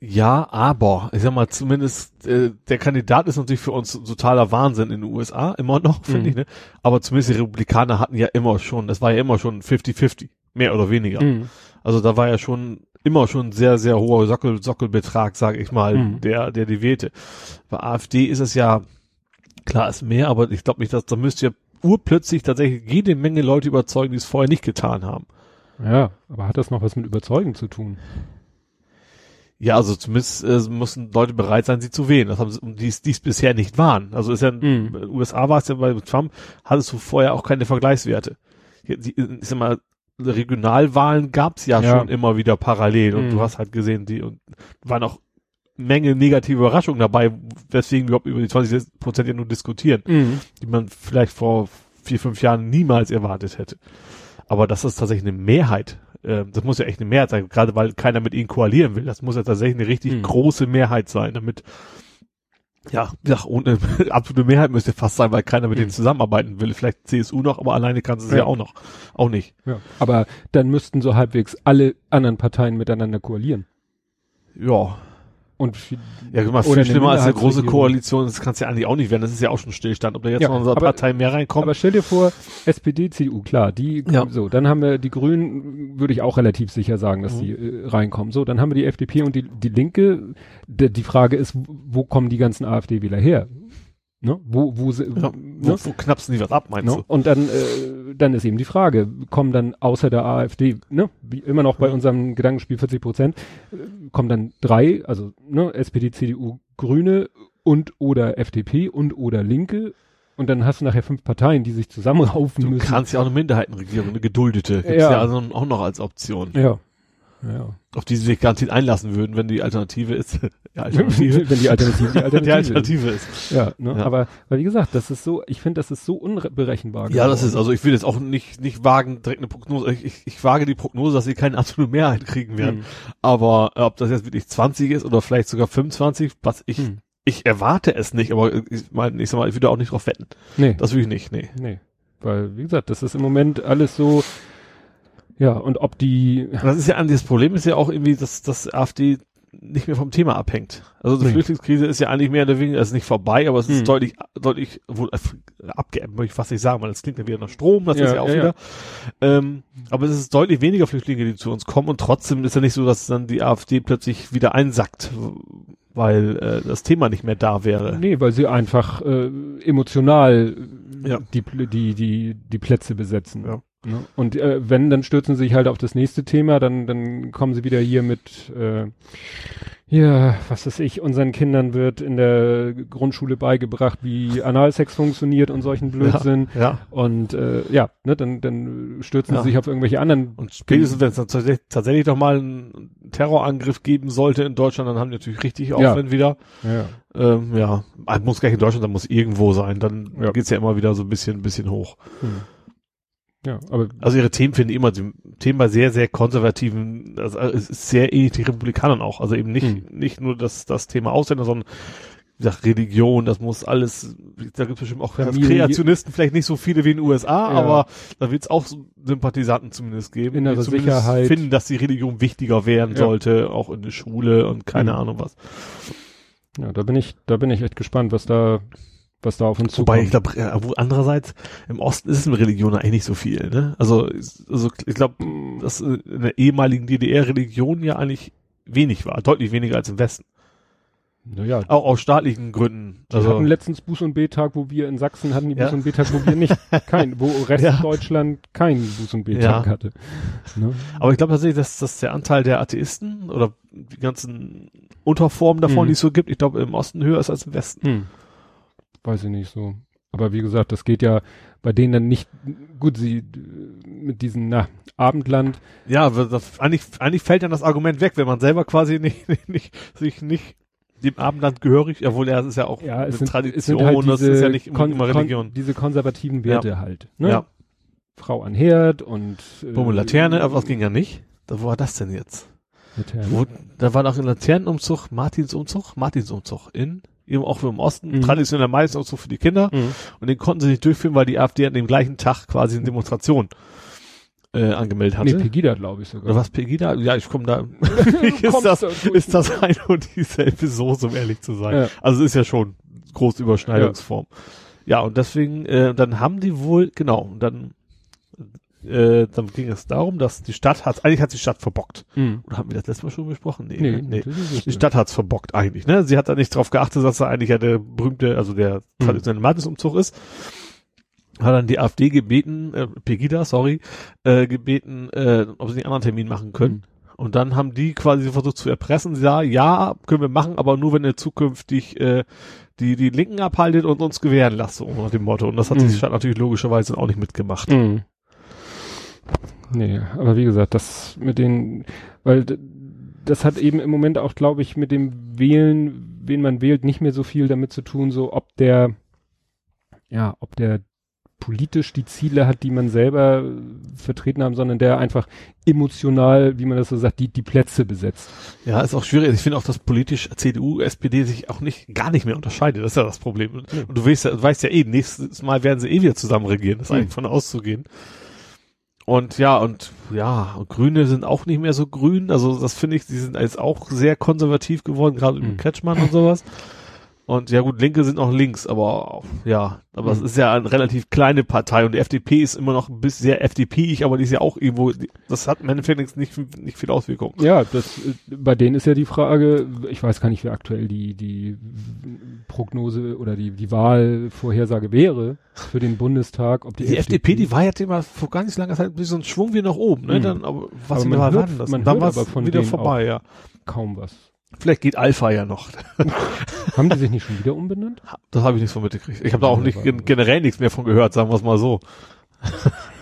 Ja, aber ich sag mal, zumindest äh, der Kandidat ist natürlich für uns totaler Wahnsinn in den USA, immer noch, finde
Mhm.
ich, ne? Aber zumindest die Republikaner hatten ja immer schon, das war ja immer schon 50-50, mehr oder weniger.
Mhm.
Also da war ja schon immer schon sehr, sehr hoher Sockel, Sockelbetrag, sage ich mal,
Mhm.
der, der die wählte. Bei AfD ist es ja, klar ist mehr, aber ich glaube nicht, dass da müsste ja urplötzlich tatsächlich jede Menge Leute überzeugen, die es vorher nicht getan haben.
Ja, aber hat das noch was mit Überzeugen zu tun?
Ja, also zumindest äh, müssen Leute bereit sein, sie zu wählen. Das haben sie, um die es bisher nicht waren. Also ist ja, in den USA war es ja bei Trump, hattest du vorher auch keine Vergleichswerte. Die, ich sag mal, Regionalwahlen gab's ja,
Ja.
schon immer wieder parallel und
Mhm.
du hast halt gesehen, die und waren auch Menge negative Überraschungen dabei, weswegen wir überhaupt über die 20 Prozent ja nur diskutieren,
Mhm.
die man vielleicht vor vier, fünf Jahren niemals erwartet hätte. Aber das ist tatsächlich eine Mehrheit. Ähm, das muss ja echt eine Mehrheit sein, gerade weil keiner mit ihnen koalieren will. Das muss ja tatsächlich eine richtig
Mhm.
große Mehrheit sein, damit ja, ja, ohne absolute Mehrheit müsste fast sein, weil keiner mit
Mhm.
denen zusammenarbeiten will. Vielleicht CSU noch, aber alleine kann sie es ja.
Ja.
auch noch. Auch nicht.
Ja. Aber dann müssten so halbwegs alle anderen Parteien miteinander koalieren.
Ja.
Und fi-
Ja, guck mal, viel schlimmer als eine große. Koalition, das kann es ja eigentlich auch nicht werden. Das ist ja auch schon Stillstand. Ob da jetzt
Ja,
noch unsere
aber-
Partei mehr reinkommt.
aber stell dir vor, SPD, CDU, klar, die,
Ja.
so, dann haben wir die Grünen, würde ich auch relativ sicher sagen, dass
Mhm.
die äh, reinkommen. So, dann haben wir die FDP und die, die Linke. D die Frage ist, wo kommen die ganzen AfD-Wähler her? Ne? Wo, wo,
ja,
ne?
wo, wo knappst du die was ab, meinst
Ne? Und dann, äh, dann ist eben die Frage, kommen dann außer der AfD, ne, wie immer noch bei
Ja.
unserem Gedankenspiel 40 Prozent, äh, kommen dann drei, also ne, SPD, CDU, Grüne und oder FDP und oder Linke und dann hast du nachher fünf Parteien, die sich zusammenraufen
du? Du
müssen.
kannst ja auch eine Minderheitenregierung, eine geduldete, gibt's
Ja.
ja, also auch noch als Option.
Ja. Ja.
Auf die sie sich garantiert einlassen würden, wenn die Alternative ist. ja, Alternative.
Wenn die Alternative die Alternative,
die Alternative ist.
ist. Ja, ne?
Ja.
aber weil wie gesagt, das ist so, ich finde, das ist so unberechenbar.
Ja, das ist, also ich will jetzt auch nicht, nicht wagen, direkt eine Prognose. Ich, ich, ich wage die Prognose, dass sie keine absolute Mehrheit kriegen werden.
Hm.
Aber äh, ob das jetzt wirklich 20 ist oder vielleicht sogar 25, was ich,
Hm.
ich erwarte es nicht, aber ich meine, ich sag mal, ich würde auch nicht drauf wetten.
Nee.
Das will ich nicht, nee.
Nee. Weil, wie gesagt, das ist im Moment alles so, Ja, und ob die.
Das ist ja das Problem ist ja auch irgendwie, dass dass AfD nicht mehr vom Thema abhängt. Also die
Nee.
Flüchtlingskrise ist ja eigentlich mehr oder weniger, es ist nicht vorbei, aber es ist
Hm.
deutlich, deutlich wohl äh, abgeebbt, möchte ich fast nicht sagen, weil das klingt ja wieder nach Strom, das
Ja,
ist ja auch
ja, ja.
wieder. Ähm, aber es ist deutlich weniger Flüchtlinge, die zu uns kommen und trotzdem ist ja nicht so, dass dann die AfD plötzlich wieder einsackt, weil äh, das Thema nicht mehr da wäre.
Nee, weil sie einfach äh, emotional
Ja.
die, die, die, die Plätze besetzen.
Ja.
Ne? Und äh, wenn, dann stürzen sie sich halt auf das nächste Thema, dann, dann kommen sie wieder hier mit, äh, ja, was weiß ich, unseren Kindern wird in der Grundschule beigebracht, wie Analsex funktioniert und solchen Blödsinn.
Ja.
Und äh, ja, ne, dann, dann stürzen
Ja.
sie sich auf irgendwelche anderen.
Und spätestens, wenn es dann tatsächlich, tatsächlich doch mal einen Terrorangriff geben sollte in Deutschland, dann haben die natürlich richtig
Ja.
Aufwind wieder.
Ja.
Ähm, ja, Ah, muss gar nicht in Deutschland, dann muss irgendwo sein. Dann
Ja.
geht's ja immer wieder so ein bisschen, ein bisschen hoch.
Hm. Ja, aber
Also ihre Themen finde ich immer, die Themen bei sehr, sehr konservativen, also es ist sehr ähnlich die Republikanern auch. Also eben nicht,
Hm.
nicht nur das, das Thema Ausländer, sondern wie gesagt, Religion, das muss alles, da gibt es bestimmt auch
Familie-
Kreationisten, vielleicht nicht so viele wie in den USA,
Ja.
aber da wird es auch Sympathisanten zumindest geben,
Innere
die zumindest
Sicherheit.
finden, dass die Religion wichtiger werden
Ja.
sollte, auch in der Schule und keine
Mhm.
Ahnung was.
ja, da bin ich, da bin ich echt gespannt, was da, was da auf uns
Wobei ich
zukommt.
glaube, wo- andererseits im Osten ist es mit Religion eigentlich nicht so viel. Ne? Also, also ich glaube, dass äh, in der ehemaligen DDR Religion ja eigentlich wenig war, deutlich weniger als im Westen.
Naja,
Auch aus staatlichen Gründen.
Die
Also
hatten letztens Buß- und B-Tag, wo wir in Sachsen hatten die
Ja.
Buß- und B-Tag, wo wir nicht, kein, wo Rest
Ja.
Deutschland keinen Buß- und B-Tag
Ja.
hatte. Ne?
aber ich glaube tatsächlich, dass, dass der Anteil der Atheisten oder die ganzen Unterformen davon,
Mhm.
die es so gibt, ich glaube im Osten höher ist als im Westen.
Hm. Weiß ich nicht so. Aber wie gesagt, das geht ja bei denen dann nicht, gut, sie, äh, mit diesem, na, Abendland,
Ja, das, eigentlich, eigentlich fällt dann das Argument weg, wenn man selber quasi nicht, nicht, nicht sich nicht dem Abendland gehörig, obwohl er ist ja auch
ja,
eine
es sind,
Tradition,
es sind halt diese,
das ist ja nicht immer, immer Religion.
diese konservativen Werte halt. Ne?
Ja.
Frau an Herd und äh,
Bumme Laterne, aber was ging ja nicht? Da, wo war das denn jetzt? Wo, da war doch ein Laternenumzug, Martinsumzug, Martinsumzug in, eben auch im Osten,
Mhm.
traditioneller Martinsumzug für die Kinder.
Mhm.
Und den konnten sie nicht durchführen, weil die AfD an dem gleichen Tag quasi eine Demonstration äh, angemeldet hatte.
Nee, Pegida, glaube ich sogar.
Oder was, Pegida? Ja, ich komme da. Ist, das, ist das ein und dieselbe Soße, um ehrlich zu sein.
Ja.
Also es ist ja schon große Überschneidungsform. Ja, und deswegen, äh, dann haben die wohl, genau, und dann, äh, dann ging es darum, dass die Stadt hat, eigentlich hat die Stadt verbockt.
Mhm.
Oder haben wir das letztes Mal schon besprochen? Nee,
Nee,
ne? nee. Die Stadt hat's verbockt eigentlich, ne? Sie hat da nicht drauf geachtet, dass da eigentlich ja der berühmte, also der
Mhm.
traditionelle Martinsumzug ist. Hat dann die AfD gebeten, äh, Pegida, sorry, äh, gebeten, äh, ob sie einen anderen Termin machen können.
Mhm.
Und dann haben die quasi versucht zu erpressen. Sie sagen, ja, können wir machen, aber nur wenn ihr zukünftig äh, die, die Linken abhaltet und uns gewähren lasst, so nach dem Motto. Und das hat
Mhm.
die Stadt natürlich logischerweise auch nicht mitgemacht.
Mhm. Nee, aber wie gesagt, das mit den, weil das hat eben im Moment auch, glaube ich, mit dem Wählen, wen man wählt, nicht mehr so viel damit zu tun, so ob der, ja, ob der politisch die Ziele hat, die man selber äh, vertreten haben, sondern der einfach emotional, wie man das so sagt, die, die Plätze besetzt.
Ja, ist auch schwierig. Ich finde auch, dass politisch CDU, SPD sich auch nicht, gar nicht mehr unterscheidet. Das ist ja das Problem. Und du weißt weißt ja eh, nächstes Mal werden sie eh wieder zusammen regieren. Das ist
Mhm.
eigentlich von auszugehen. Und ja, und ja, Grüne sind auch nicht mehr so grün. Also das finde ich, die sind jetzt auch sehr konservativ geworden, gerade
Mhm.
mit Kretschmann und sowas. Und ja gut, Linke sind auch links, aber ja, aber es
Mhm.
ist ja eine relativ kleine Partei und die FDP ist immer noch ein bisschen sehr FDP-ig, aber die ist ja auch irgendwo, das hat im Endeffekt nicht, nicht, viel Auswirkung.
Ja, das, bei denen ist ja die Frage, ich weiß gar nicht, wie aktuell die, die Prognose oder die, die Wahlvorhersage wäre für den Bundestag, ob die,
Die, FDP, die war ja immer vor gar nicht so langer Zeit ein bisschen so ein Schwung wie nach oben, ne?
Mhm.
Dann, aber was
Aber man hört-
warten lassen.
man
Dann war es wieder vorbei, ja.
kaum was.
Vielleicht geht Alpha ja noch.
Haben die sich nicht schon wieder umbenannt?
Das habe ich nicht von mitgekriegt. Ich habe da auch
Ja,
nicht generell nichts mehr von gehört, sagen wir es mal so.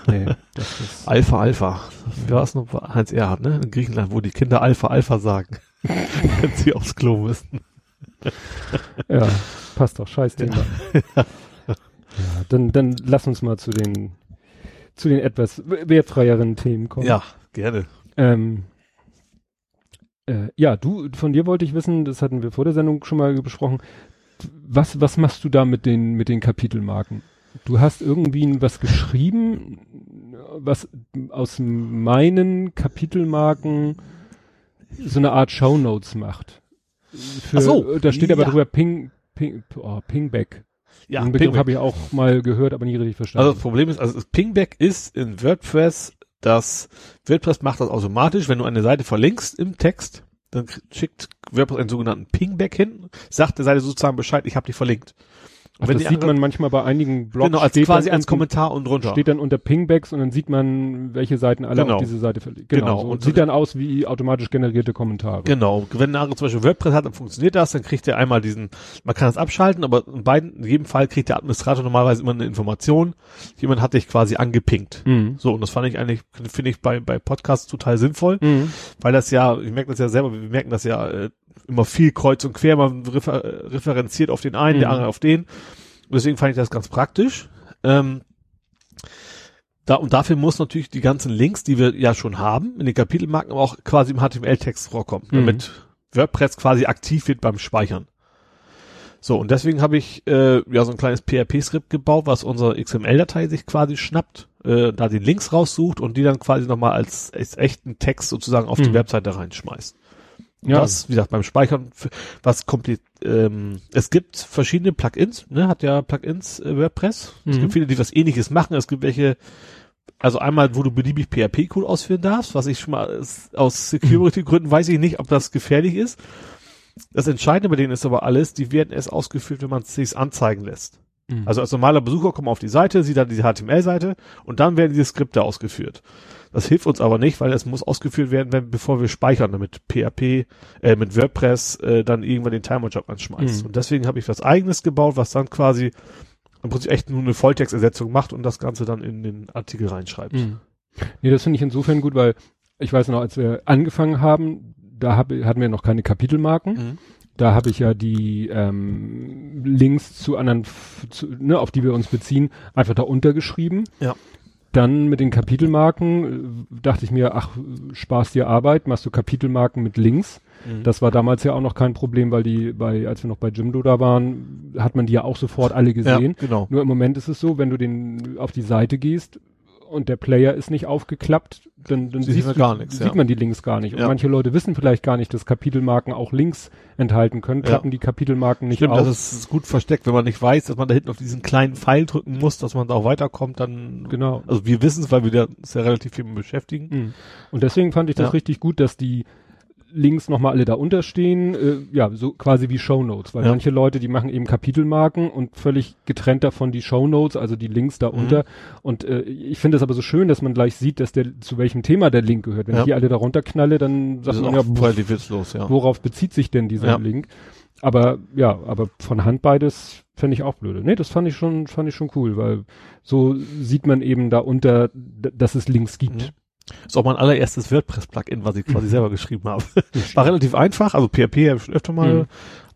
Nee, das ist,
Alpha, Alpha. Wie war es noch? Heinz Erhard, ne? In Griechenland, wo die Kinder Alpha, Alpha sagen. Wenn sie aufs Klo müssen.
ja, passt doch, scheiß Thema. Ja. dann, dann lass uns mal zu den, zu den etwas wertfreieren Themen kommen.
Ja, gerne.
Ähm, äh, ja, du, von dir wollte ich wissen, das hatten wir vor der Sendung schon mal besprochen. Was, was machst du da mit den, mit den Kapitelmarken? Du hast irgendwie was geschrieben, was aus meinen Kapitelmarken so eine Art Shownotes macht. Für,
Ach so,
da steht aber
ja.
drüber Ping, Ping, oh, Pingback.
Ja,
Den Begriff
Pingback.
habe ich auch mal gehört, aber nie richtig verstanden.
Also das Problem ist, also Pingback ist in WordPress, das WordPress macht das automatisch, wenn du eine Seite verlinkst im Text, dann schickt WordPress einen sogenannten Pingback hin, sagt der Seite sozusagen Bescheid, ich habe dich verlinkt.
Ach, das sieht
andere-
man manchmal bei einigen Blogs.
genau, als
steht
quasi als
unten-
Kommentar und drunter.
Steht dann unter Pingbacks und dann sieht man, welche Seiten alle
Genau.
auf diese Seite verlinkt. Genau.
Genau.
So.
Und
Und sieht dann aus wie automatisch generierte Kommentare.
Genau, wenn anderer zum Beispiel WordPress hat, dann funktioniert das, dann kriegt er einmal diesen, man kann das abschalten, aber in beiden, in jedem Fall kriegt der Administrator normalerweise immer eine Information, jemand hat dich quasi angepinkt.
Mhm.
So, und das fand ich eigentlich, finde ich bei, bei Podcasts total sinnvoll,
Mhm.
weil das ja, ich merke das ja selber, wir merken das ja äh, immer viel kreuz und quer, man refer referenziert auf den einen, der
Mhm.
andere auf den. Und deswegen fand ich das ganz praktisch. Ähm, da, und dafür muss natürlich die ganzen Links, die wir ja schon haben, in den Kapitelmarken aber auch quasi im HTML-Text vorkommen,
Mhm.
damit WordPress quasi aktiv wird beim Speichern. So, und deswegen habe ich äh, ja so ein kleines PHP-Skript gebaut, was unsere XML-Datei sich quasi schnappt, äh, da die Links raussucht und die dann quasi nochmal als, als echten Text sozusagen auf die
Mhm.
Webseite reinschmeißt.
Ja.
Das, wie gesagt, beim Speichern, was komplett, ähm, es gibt verschiedene Plugins, ne, hat ja Plugins äh, WordPress. Es
Mhm.
gibt viele, die was ähnliches machen. Es gibt welche, also einmal, wo du beliebig PHP-Code ausführen darfst, was ich schon mal aus- Security-Gründen weiß ich nicht, ob das gefährlich ist. Das Entscheidende bei denen ist aber alles, die werden erst ausgeführt, wenn man es sich anzeigen lässt.
Mhm.
Also als normaler Besucher kommt man auf die Seite, sieht dann diese HTML-Seite und dann werden diese Skripte ausgeführt. Das hilft uns aber nicht, weil es muss ausgeführt werden, wenn, bevor wir speichern, damit PHP, äh, mit WordPress äh, dann irgendwann den Timer-Job anschmeißt.
Mhm.
Und deswegen habe ich was eigenes gebaut, was dann quasi im Prinzip echt nur eine Volltextersetzung macht und das Ganze dann in den Artikel reinschreibt.
Mhm. Nee, das finde ich insofern gut, weil ich weiß noch, als wir angefangen haben, da hab, hatten wir noch keine Kapitelmarken.
Mhm.
Da habe ich ja die ähm, Links zu anderen, zu, ne, auf die wir uns beziehen, einfach da untergeschrieben.
Ja.
Dann mit den Kapitelmarken äh, dachte ich mir, ach, Spaß dir Arbeit, machst du Kapitelmarken mit Links.
Mhm.
Das war damals ja auch noch kein Problem, weil die bei, als wir noch bei Jimdo da waren, hat man die ja auch sofort alle gesehen.
Ja, genau.
Nur im Moment ist es so, wenn du den auf die Seite gehst und der Player ist nicht aufgeklappt, dann, dann
Sieht man gar nichts,
sieht
ja.
man die Links gar nicht. Und
Ja.
manche Leute wissen vielleicht gar nicht, dass Kapitelmarken auch Links enthalten können,
Ja.
klappen die Kapitelmarken nicht
Stimmt,
auf.
das ist gut versteckt, wenn man nicht weiß, dass man da hinten auf diesen kleinen Pfeil drücken muss, dass man da auch weiterkommt, dann
genau.
Also wir wissen es, weil wir da ja relativ viel mit beschäftigen.
Mhm. Und deswegen fand ich das
Ja.
richtig gut, dass die Links nochmal alle da unterstehen, äh, ja, so quasi wie Shownotes, weil
Ja.
manche Leute, die machen eben Kapitelmarken und völlig getrennt davon die Shownotes, also die Links da
Mhm.
unter. Und äh, ich finde es aber so schön, dass man gleich sieht, dass der zu welchem Thema der Link gehört. Wenn
Ja.
ich die alle da runterknalle, dann
Das
sagt man ja,
voll die witzlos, ja.
worauf bezieht sich denn dieser
Ja.
Link? Aber ja, aber von Hand beides fände ich auch blöde. Nee, das fand ich schon, fand ich schon cool, weil so sieht man eben da unter, dass es Links gibt.
Mhm. Ist auch mein allererstes WordPress-Plugin, was ich quasi selber geschrieben habe. War relativ einfach, also PHP habe ich schon öfter mal.
Mhm.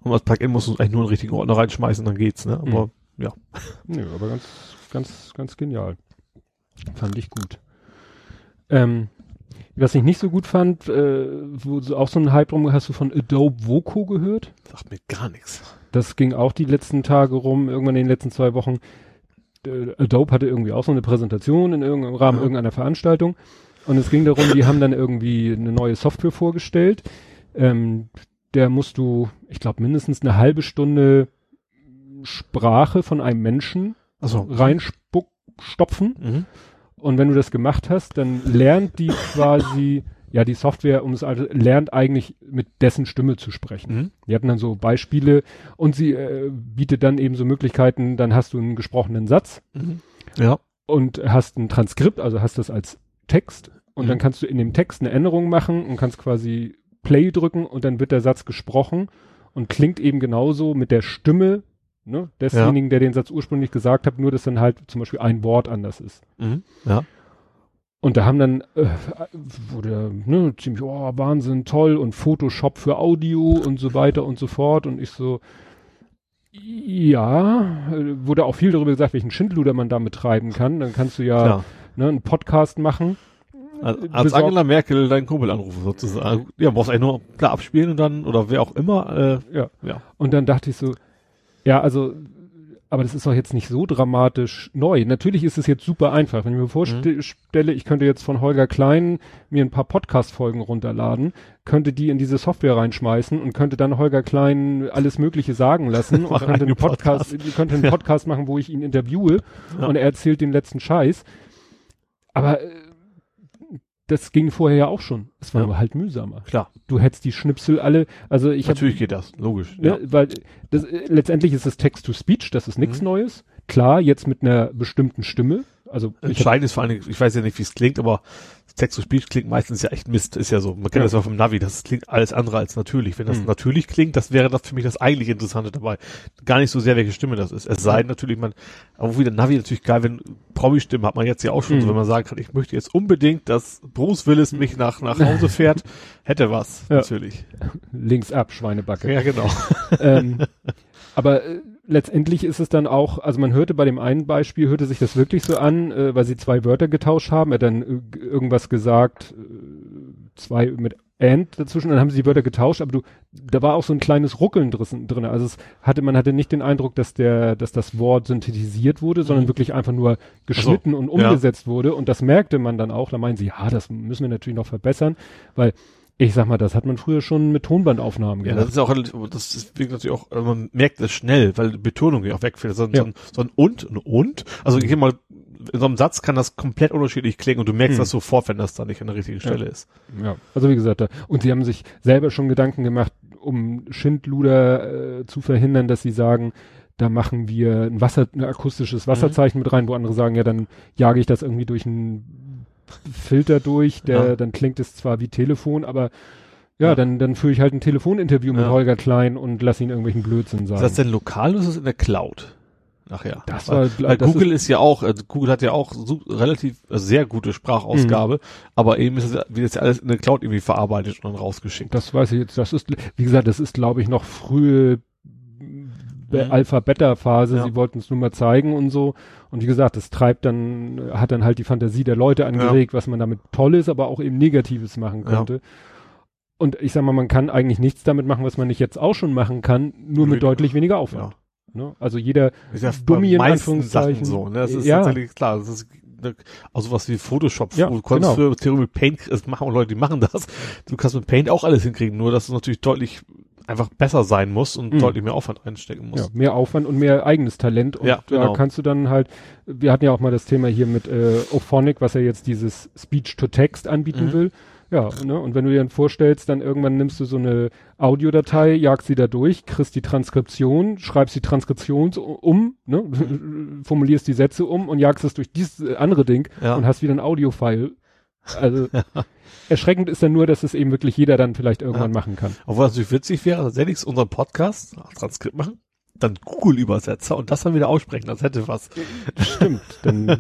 Und als Plugin musst du eigentlich nur einen richtigen Ordner reinschmeißen, dann geht's, ne? Aber ja.
Nö, aber ganz, ganz, ganz genial. Fand ich gut. Ähm, was ich nicht so gut fand, äh, wo so auch so ein Hype rum, hast du von Adobe Voco gehört?
Sagt mir gar nichts.
Das ging auch die letzten Tage rum, irgendwann in den letzten zwei Wochen. Äh, Adobe hatte irgendwie auch so eine Präsentation in irgendeinem Rahmen
Ja.
irgendeiner Veranstaltung. Und es ging darum, die haben dann irgendwie eine neue Software vorgestellt. Ähm, der musst du, ich glaube, mindestens eine halbe Stunde Sprache von einem Menschen
Achso.
reinstopfen.
Mhm.
Und wenn du das gemacht hast, dann lernt die quasi, ja, die Software, um es also, lernt eigentlich mit dessen Stimme zu sprechen.
Mhm.
Die hatten dann so Beispiele und sie äh, bietet dann eben so Möglichkeiten, dann hast du einen gesprochenen Satz
Mhm. Ja.
und hast ein Transkript, also hast das als Text und
Mhm.
dann kannst du in dem Text eine Änderung machen und kannst quasi Play drücken und dann wird der Satz gesprochen und klingt eben genauso mit der Stimme ne, desjenigen, der den Satz ursprünglich gesagt hat, nur dass dann halt zum Beispiel ein Wort anders ist.
Mhm. Ja.
Und da haben dann, äh, wurde ne, ziemlich, oh, Wahnsinn, toll und Photoshop für Audio und so weiter und so fort. Und ich so, ja, wurde auch viel darüber gesagt, welchen Schindluder man damit treiben kann. Dann kannst du ja ne, einen Podcast machen.
Als,
Äh,
als
besorgt-
Angela Merkel deinen Kumpel anrufen sozusagen. Ja, brauchst eigentlich nur klar abspielen und dann, oder wer auch immer, äh,
Ja.
ja.
Und dann dachte ich so, ja, also aber das ist doch jetzt nicht so dramatisch neu. Natürlich ist es jetzt super einfach. Wenn ich mir vorstelle, ich könnte jetzt von Holger Klein mir ein paar Podcast-Folgen runterladen, könnte die in diese Software reinschmeißen und könnte dann Holger Klein alles Mögliche sagen lassen und könnte einen Podcast, Podcast. könnte einen Podcast machen, wo ich ihn interviewe ja. und er erzählt den letzten Scheiß. Aber äh, das ging vorher ja auch schon. Es war ja. aber halt mühsamer.
Klar.
Du hättest die Schnipsel alle, also ich
Natürlich hab, geht das, logisch.
Ne, ja. Weil das, äh, letztendlich ist es Text-to-Speech, das ist nichts mhm. Neues. Klar, jetzt mit einer bestimmten Stimme. Also
entscheidend ist vor allen Dingen, ich weiß ja nicht, wie es klingt, aber Text-to-Speech klingt meistens ja echt Mist, ist ja so. Man kennt ja. das auch vom Navi, das klingt alles andere als natürlich. Wenn das mhm. natürlich klingt, das wäre das für mich das eigentlich Interessante dabei. Gar nicht so sehr, welche Stimme das ist. Es sei denn natürlich, man, aber wieder Navi natürlich geil, wenn Promi-Stimme hat man jetzt ja auch schon, mhm. so, wenn man sagen kann, ich möchte jetzt unbedingt, dass Bruce Willis mich nach, nach Hause fährt, hätte was, ja. natürlich.
Links ab, Schweinebacke.
Ja, genau.
ähm, aber äh, letztendlich ist es dann auch, also man hörte bei dem einen Beispiel, hörte sich das wirklich so an, äh, weil sie zwei Wörter getauscht haben, er hat dann äh, irgendwas gesagt, äh, zwei mit and dazwischen, dann haben sie die Wörter getauscht, aber du, da war auch so ein kleines Ruckeln drin. Also es hatte, man hatte nicht den Eindruck, dass der, dass das Wort synthetisiert wurde, sondern mhm. wirklich einfach nur geschnitten also, und umgesetzt ja. wurde. Und das merkte man dann auch. Da meinen sie, ja, das müssen wir natürlich noch verbessern, weil ich sag mal, das hat man früher schon mit Tonbandaufnahmen
gemacht. Ja, das ist auch, das ist natürlich auch, also man merkt das schnell, weil die Betonung ja auch wegfällt. So, ja. so, ein, so ein und, ein und. Also ich geh mal, in so einem Satz kann das komplett unterschiedlich klingen und du merkst hm. das sofort, wenn das da nicht an der richtigen Stelle
ja.
ist.
Ja, also wie gesagt, da, und sie haben sich selber schon Gedanken gemacht, um Schindluder äh, zu verhindern, dass sie sagen, da machen wir ein Wasser, ein akustisches Wasserzeichen mhm. mit rein, wo andere sagen, ja, dann jage ich das irgendwie durch ein Filter durch, der, ja. dann klingt es zwar wie Telefon, aber ja, ja. dann, dann führe ich halt ein Telefoninterview ja. mit Holger Klein und lass ihn irgendwelchen Blödsinn sagen.
Ist das denn lokal oder ist das in der Cloud? Nachher.
Das war,
weil das Google ist, ist, ja auch, also Google hat ja auch so relativ also sehr gute Sprachausgabe, mhm. aber eben ist es, wird jetzt alles in der Cloud irgendwie verarbeitet und dann rausgeschickt.
Das weiß ich jetzt, das ist, wie gesagt, das ist glaube ich noch frühe mhm. Alpha-Beta-Phase. Ja. Sie wollten es nur mal zeigen und so. Und wie gesagt, das treibt dann, hat dann halt die Fantasie der Leute angeregt, ja. was man damit Tolles, aber auch eben Negatives machen könnte. Ja. Und ich sag mal, man kann eigentlich nichts damit machen, was man nicht jetzt auch schon machen kann, nur mit deutlich weniger Aufwand. Ne? Also jeder
ja Dummi in Anführungszeichen. so, ne? Das ist ja. tatsächlich klar. Das ist ne, also was wie Photoshop,
ja,
du konntest genau. Theorie mit Paint, es machen Leute, die machen das. Du kannst mit Paint auch alles hinkriegen, nur dass du natürlich deutlich einfach besser sein muss und mhm. deutlich mehr Aufwand einstecken muss.
Ja, mehr Aufwand und mehr eigenes Talent. Und ja, genau. da kannst du dann halt, wir hatten ja auch mal das Thema hier mit äh, Ophonic, was ja jetzt dieses Speech-to-Text anbieten mhm. will. Ja, ne? und wenn du dir dann vorstellst, dann irgendwann nimmst du so eine Audiodatei, jagst sie da durch, kriegst die Transkription, schreibst die Transkription um, ne? Mhm. formulierst die Sätze um und jagst es durch dieses andere Ding ja. und hast wieder ein Audio-File. Also erschreckend ist dann nur, dass es eben wirklich jeder dann vielleicht irgendwann ja. machen kann.
Obwohl das natürlich witzig wäre, tatsächlich unseren Podcast, Transkript machen, dann Google-Übersetzer und das dann wieder aussprechen, das hätte was.
Stimmt, dann
äh,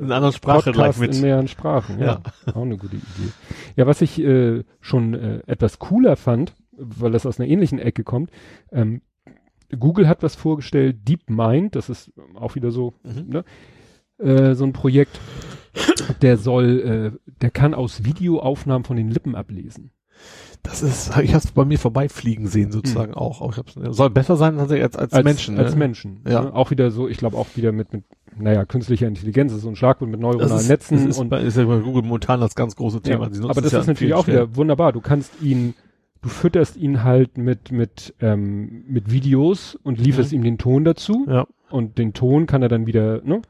in einer Sprache
gleich mit. in mehreren Sprachen, ja. ja. Auch eine gute Idee. Ja, was ich äh, schon äh, etwas cooler fand, weil das aus einer ähnlichen Ecke kommt, ähm, Google hat was vorgestellt, DeepMind, das ist auch wieder so, mhm. ne, äh, so ein Projekt, der soll, äh, der kann aus Videoaufnahmen von den Lippen ablesen.
Das ist, ich habe es bei mir vorbeifliegen sehen sozusagen hm. auch. auch ich hab's, soll besser sein als, als, als Menschen.
Als ne? Menschen. Ja. Ne? Auch wieder so, ich glaube auch wieder mit, mit, naja, künstlicher Intelligenz ist so ein Schlagwort mit neuronalen ist, Netzen.
Das ist, und, bei, ist ja bei Google momentan das ganz große Thema.
Ja, aber das ja ist natürlich auch wieder wunderbar. Du kannst ihn, du fütterst ihn halt mit, mit, ähm, mit Videos und lieferst mhm. ihm den Ton dazu.
Ja.
Und den Ton kann er dann wieder ne,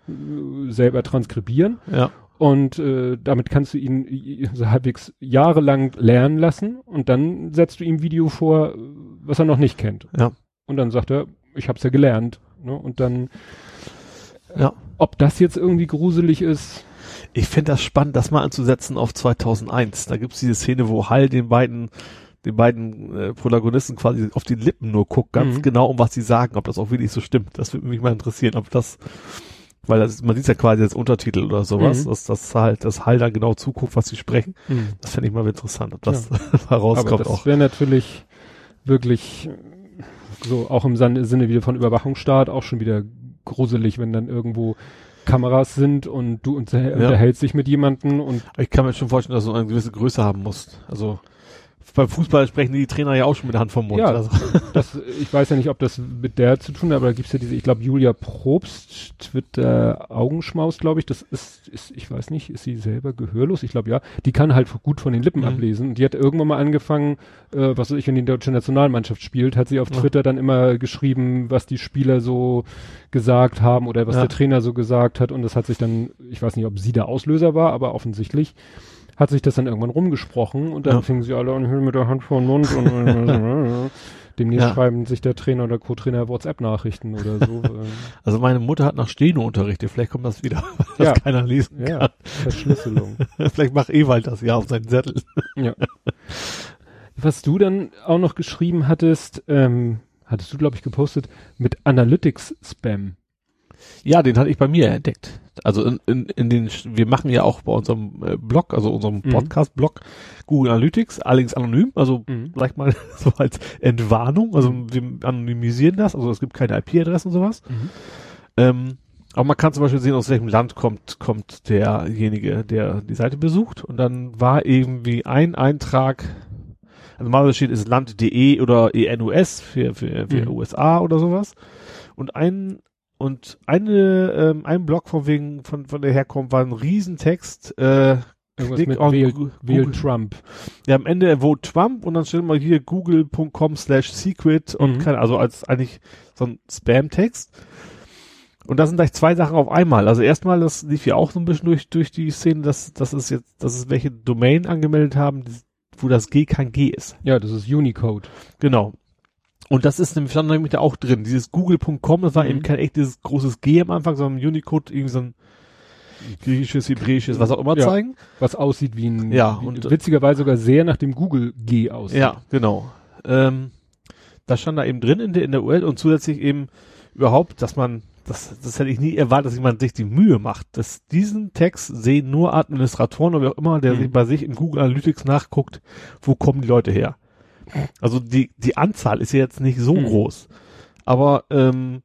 selber transkribieren.
Ja.
Und äh, damit kannst du ihn so halbwegs jahrelang lernen lassen und dann setzt du ihm Video vor, was er noch nicht kennt.
Ja.
Und dann sagt er, ich hab's ja gelernt. Ne? Und dann,
ja.
ob das jetzt irgendwie gruselig ist.
Ich finde das spannend, das mal anzusetzen auf 2001. Da gibt's diese Szene, wo Hall den beiden den beiden äh, Protagonisten quasi auf die Lippen nur guckt, ganz mhm. genau, um was sie sagen, ob das auch wirklich so stimmt. Das würde mich mal interessieren, ob das, weil das, man sieht ja quasi als Untertitel oder sowas, mhm. dass das halt, das Hall dann genau zuguckt, was sie sprechen. Mhm. Das fände ich mal interessant, ob das ja. herauskommt Aber
das auch. Das wäre natürlich wirklich so auch im Sinne wieder von Überwachungsstaat auch schon wieder gruselig, wenn dann irgendwo Kameras sind und du unterhältst ja. dich mit jemandem und
ich kann mir schon vorstellen, dass du eine gewisse Größe haben musst. Also beim Fußball sprechen die Trainer ja auch schon mit der Hand vom Mund.
Ja,
also.
das, ich weiß ja nicht, ob das mit der zu tun hat, aber da gibt's ja diese, ich glaube, Julia Probst, Twitter Augenschmaus, glaube ich, das ist, ist, ich weiß nicht, ist sie selber gehörlos? Ich glaube ja. Die kann halt gut von den Lippen
Mhm.
ablesen. Und die hat irgendwann mal angefangen, äh, was weiß ich, wenn die deutsche Nationalmannschaft spielt, hat sie auf
Ja.
Twitter dann immer geschrieben, was die Spieler so gesagt haben oder was
Ja.
der Trainer so gesagt hat. Und das hat sich dann, ich weiß nicht, ob sie der Auslöser war, aber offensichtlich hat sich das dann irgendwann rumgesprochen und dann
Ja.
fingen sie alle an, mit der Hand vor den Mund und demnächst
Ja.
schreiben sich der Trainer oder Co-Trainer WhatsApp-Nachrichten oder so. ähm,
also meine Mutter hat nach Steno unterrichtet, vielleicht kommt das wieder, was
Ja.
keiner lesen
ja,
kann.
Verschlüsselung.
vielleicht macht Ewald das ja auf seinen Zettel.
ja. Was du dann auch noch geschrieben hattest, ähm, hattest du, glaube ich, gepostet, mit Analytics-Spam.
Ja, den hatte ich bei mir entdeckt. Also in, in, in den, wir machen ja auch bei unserem äh, Blog, also unserem
Mhm.
Podcast-Blog Google Analytics, allerdings anonym, also
Mhm.
vielleicht mal so als Entwarnung, also wir anonymisieren das, also es gibt keine IP-Adressen und sowas. Ähm, aber man kann zum Beispiel sehen, aus welchem Land kommt, kommt derjenige, der die Seite besucht. Und dann war irgendwie ein Eintrag, also normalerweise steht es Land.de oder ENUS für, für, für
Mhm.
USA oder sowas. Und ein, und eine, ähm, ein Blog von wegen, von, von der herkommt, war ein Riesentext, äh,
Irgendwas
Click
mit Wähl,
Google-
Wähl. Trump.
ja, am Ende Vote Trump und dann steht mal hier google.com slash secret und
Mhm.
keine, also als eigentlich so ein Spam-Text. Und da sind gleich zwei Sachen auf einmal. Also erstmal, das lief ja auch so ein bisschen durch, durch die Szene, dass, dass es jetzt, dass es welche Domain angemeldet haben, wo das G kein G ist.
Ja, das ist Unicode.
Genau. Und das ist nämlich, stand nämlich da auch drin. Dieses google.com, das war
Mhm.
eben kein echtes großes G am Anfang, sondern Unicode, irgendwie so ein griechisches, hebräisches, was auch immer
Ja.
zeigen.
Was aussieht wie ein,
Ja,
wie,
und-
witzigerweise sogar sehr nach dem Google G aussieht.
Ja, genau. Ähm, das stand da eben drin in der, in der URL und zusätzlich eben überhaupt, dass man, das, das hätte ich nie erwartet, dass jemand sich die Mühe macht, dass diesen Text sehen nur Administratoren oder wer auch immer, der
Mhm.
sich bei sich in Google Analytics nachguckt, wo kommen die Leute her. Also die, die Anzahl ist ja jetzt nicht so
Mhm.
groß. Aber ähm,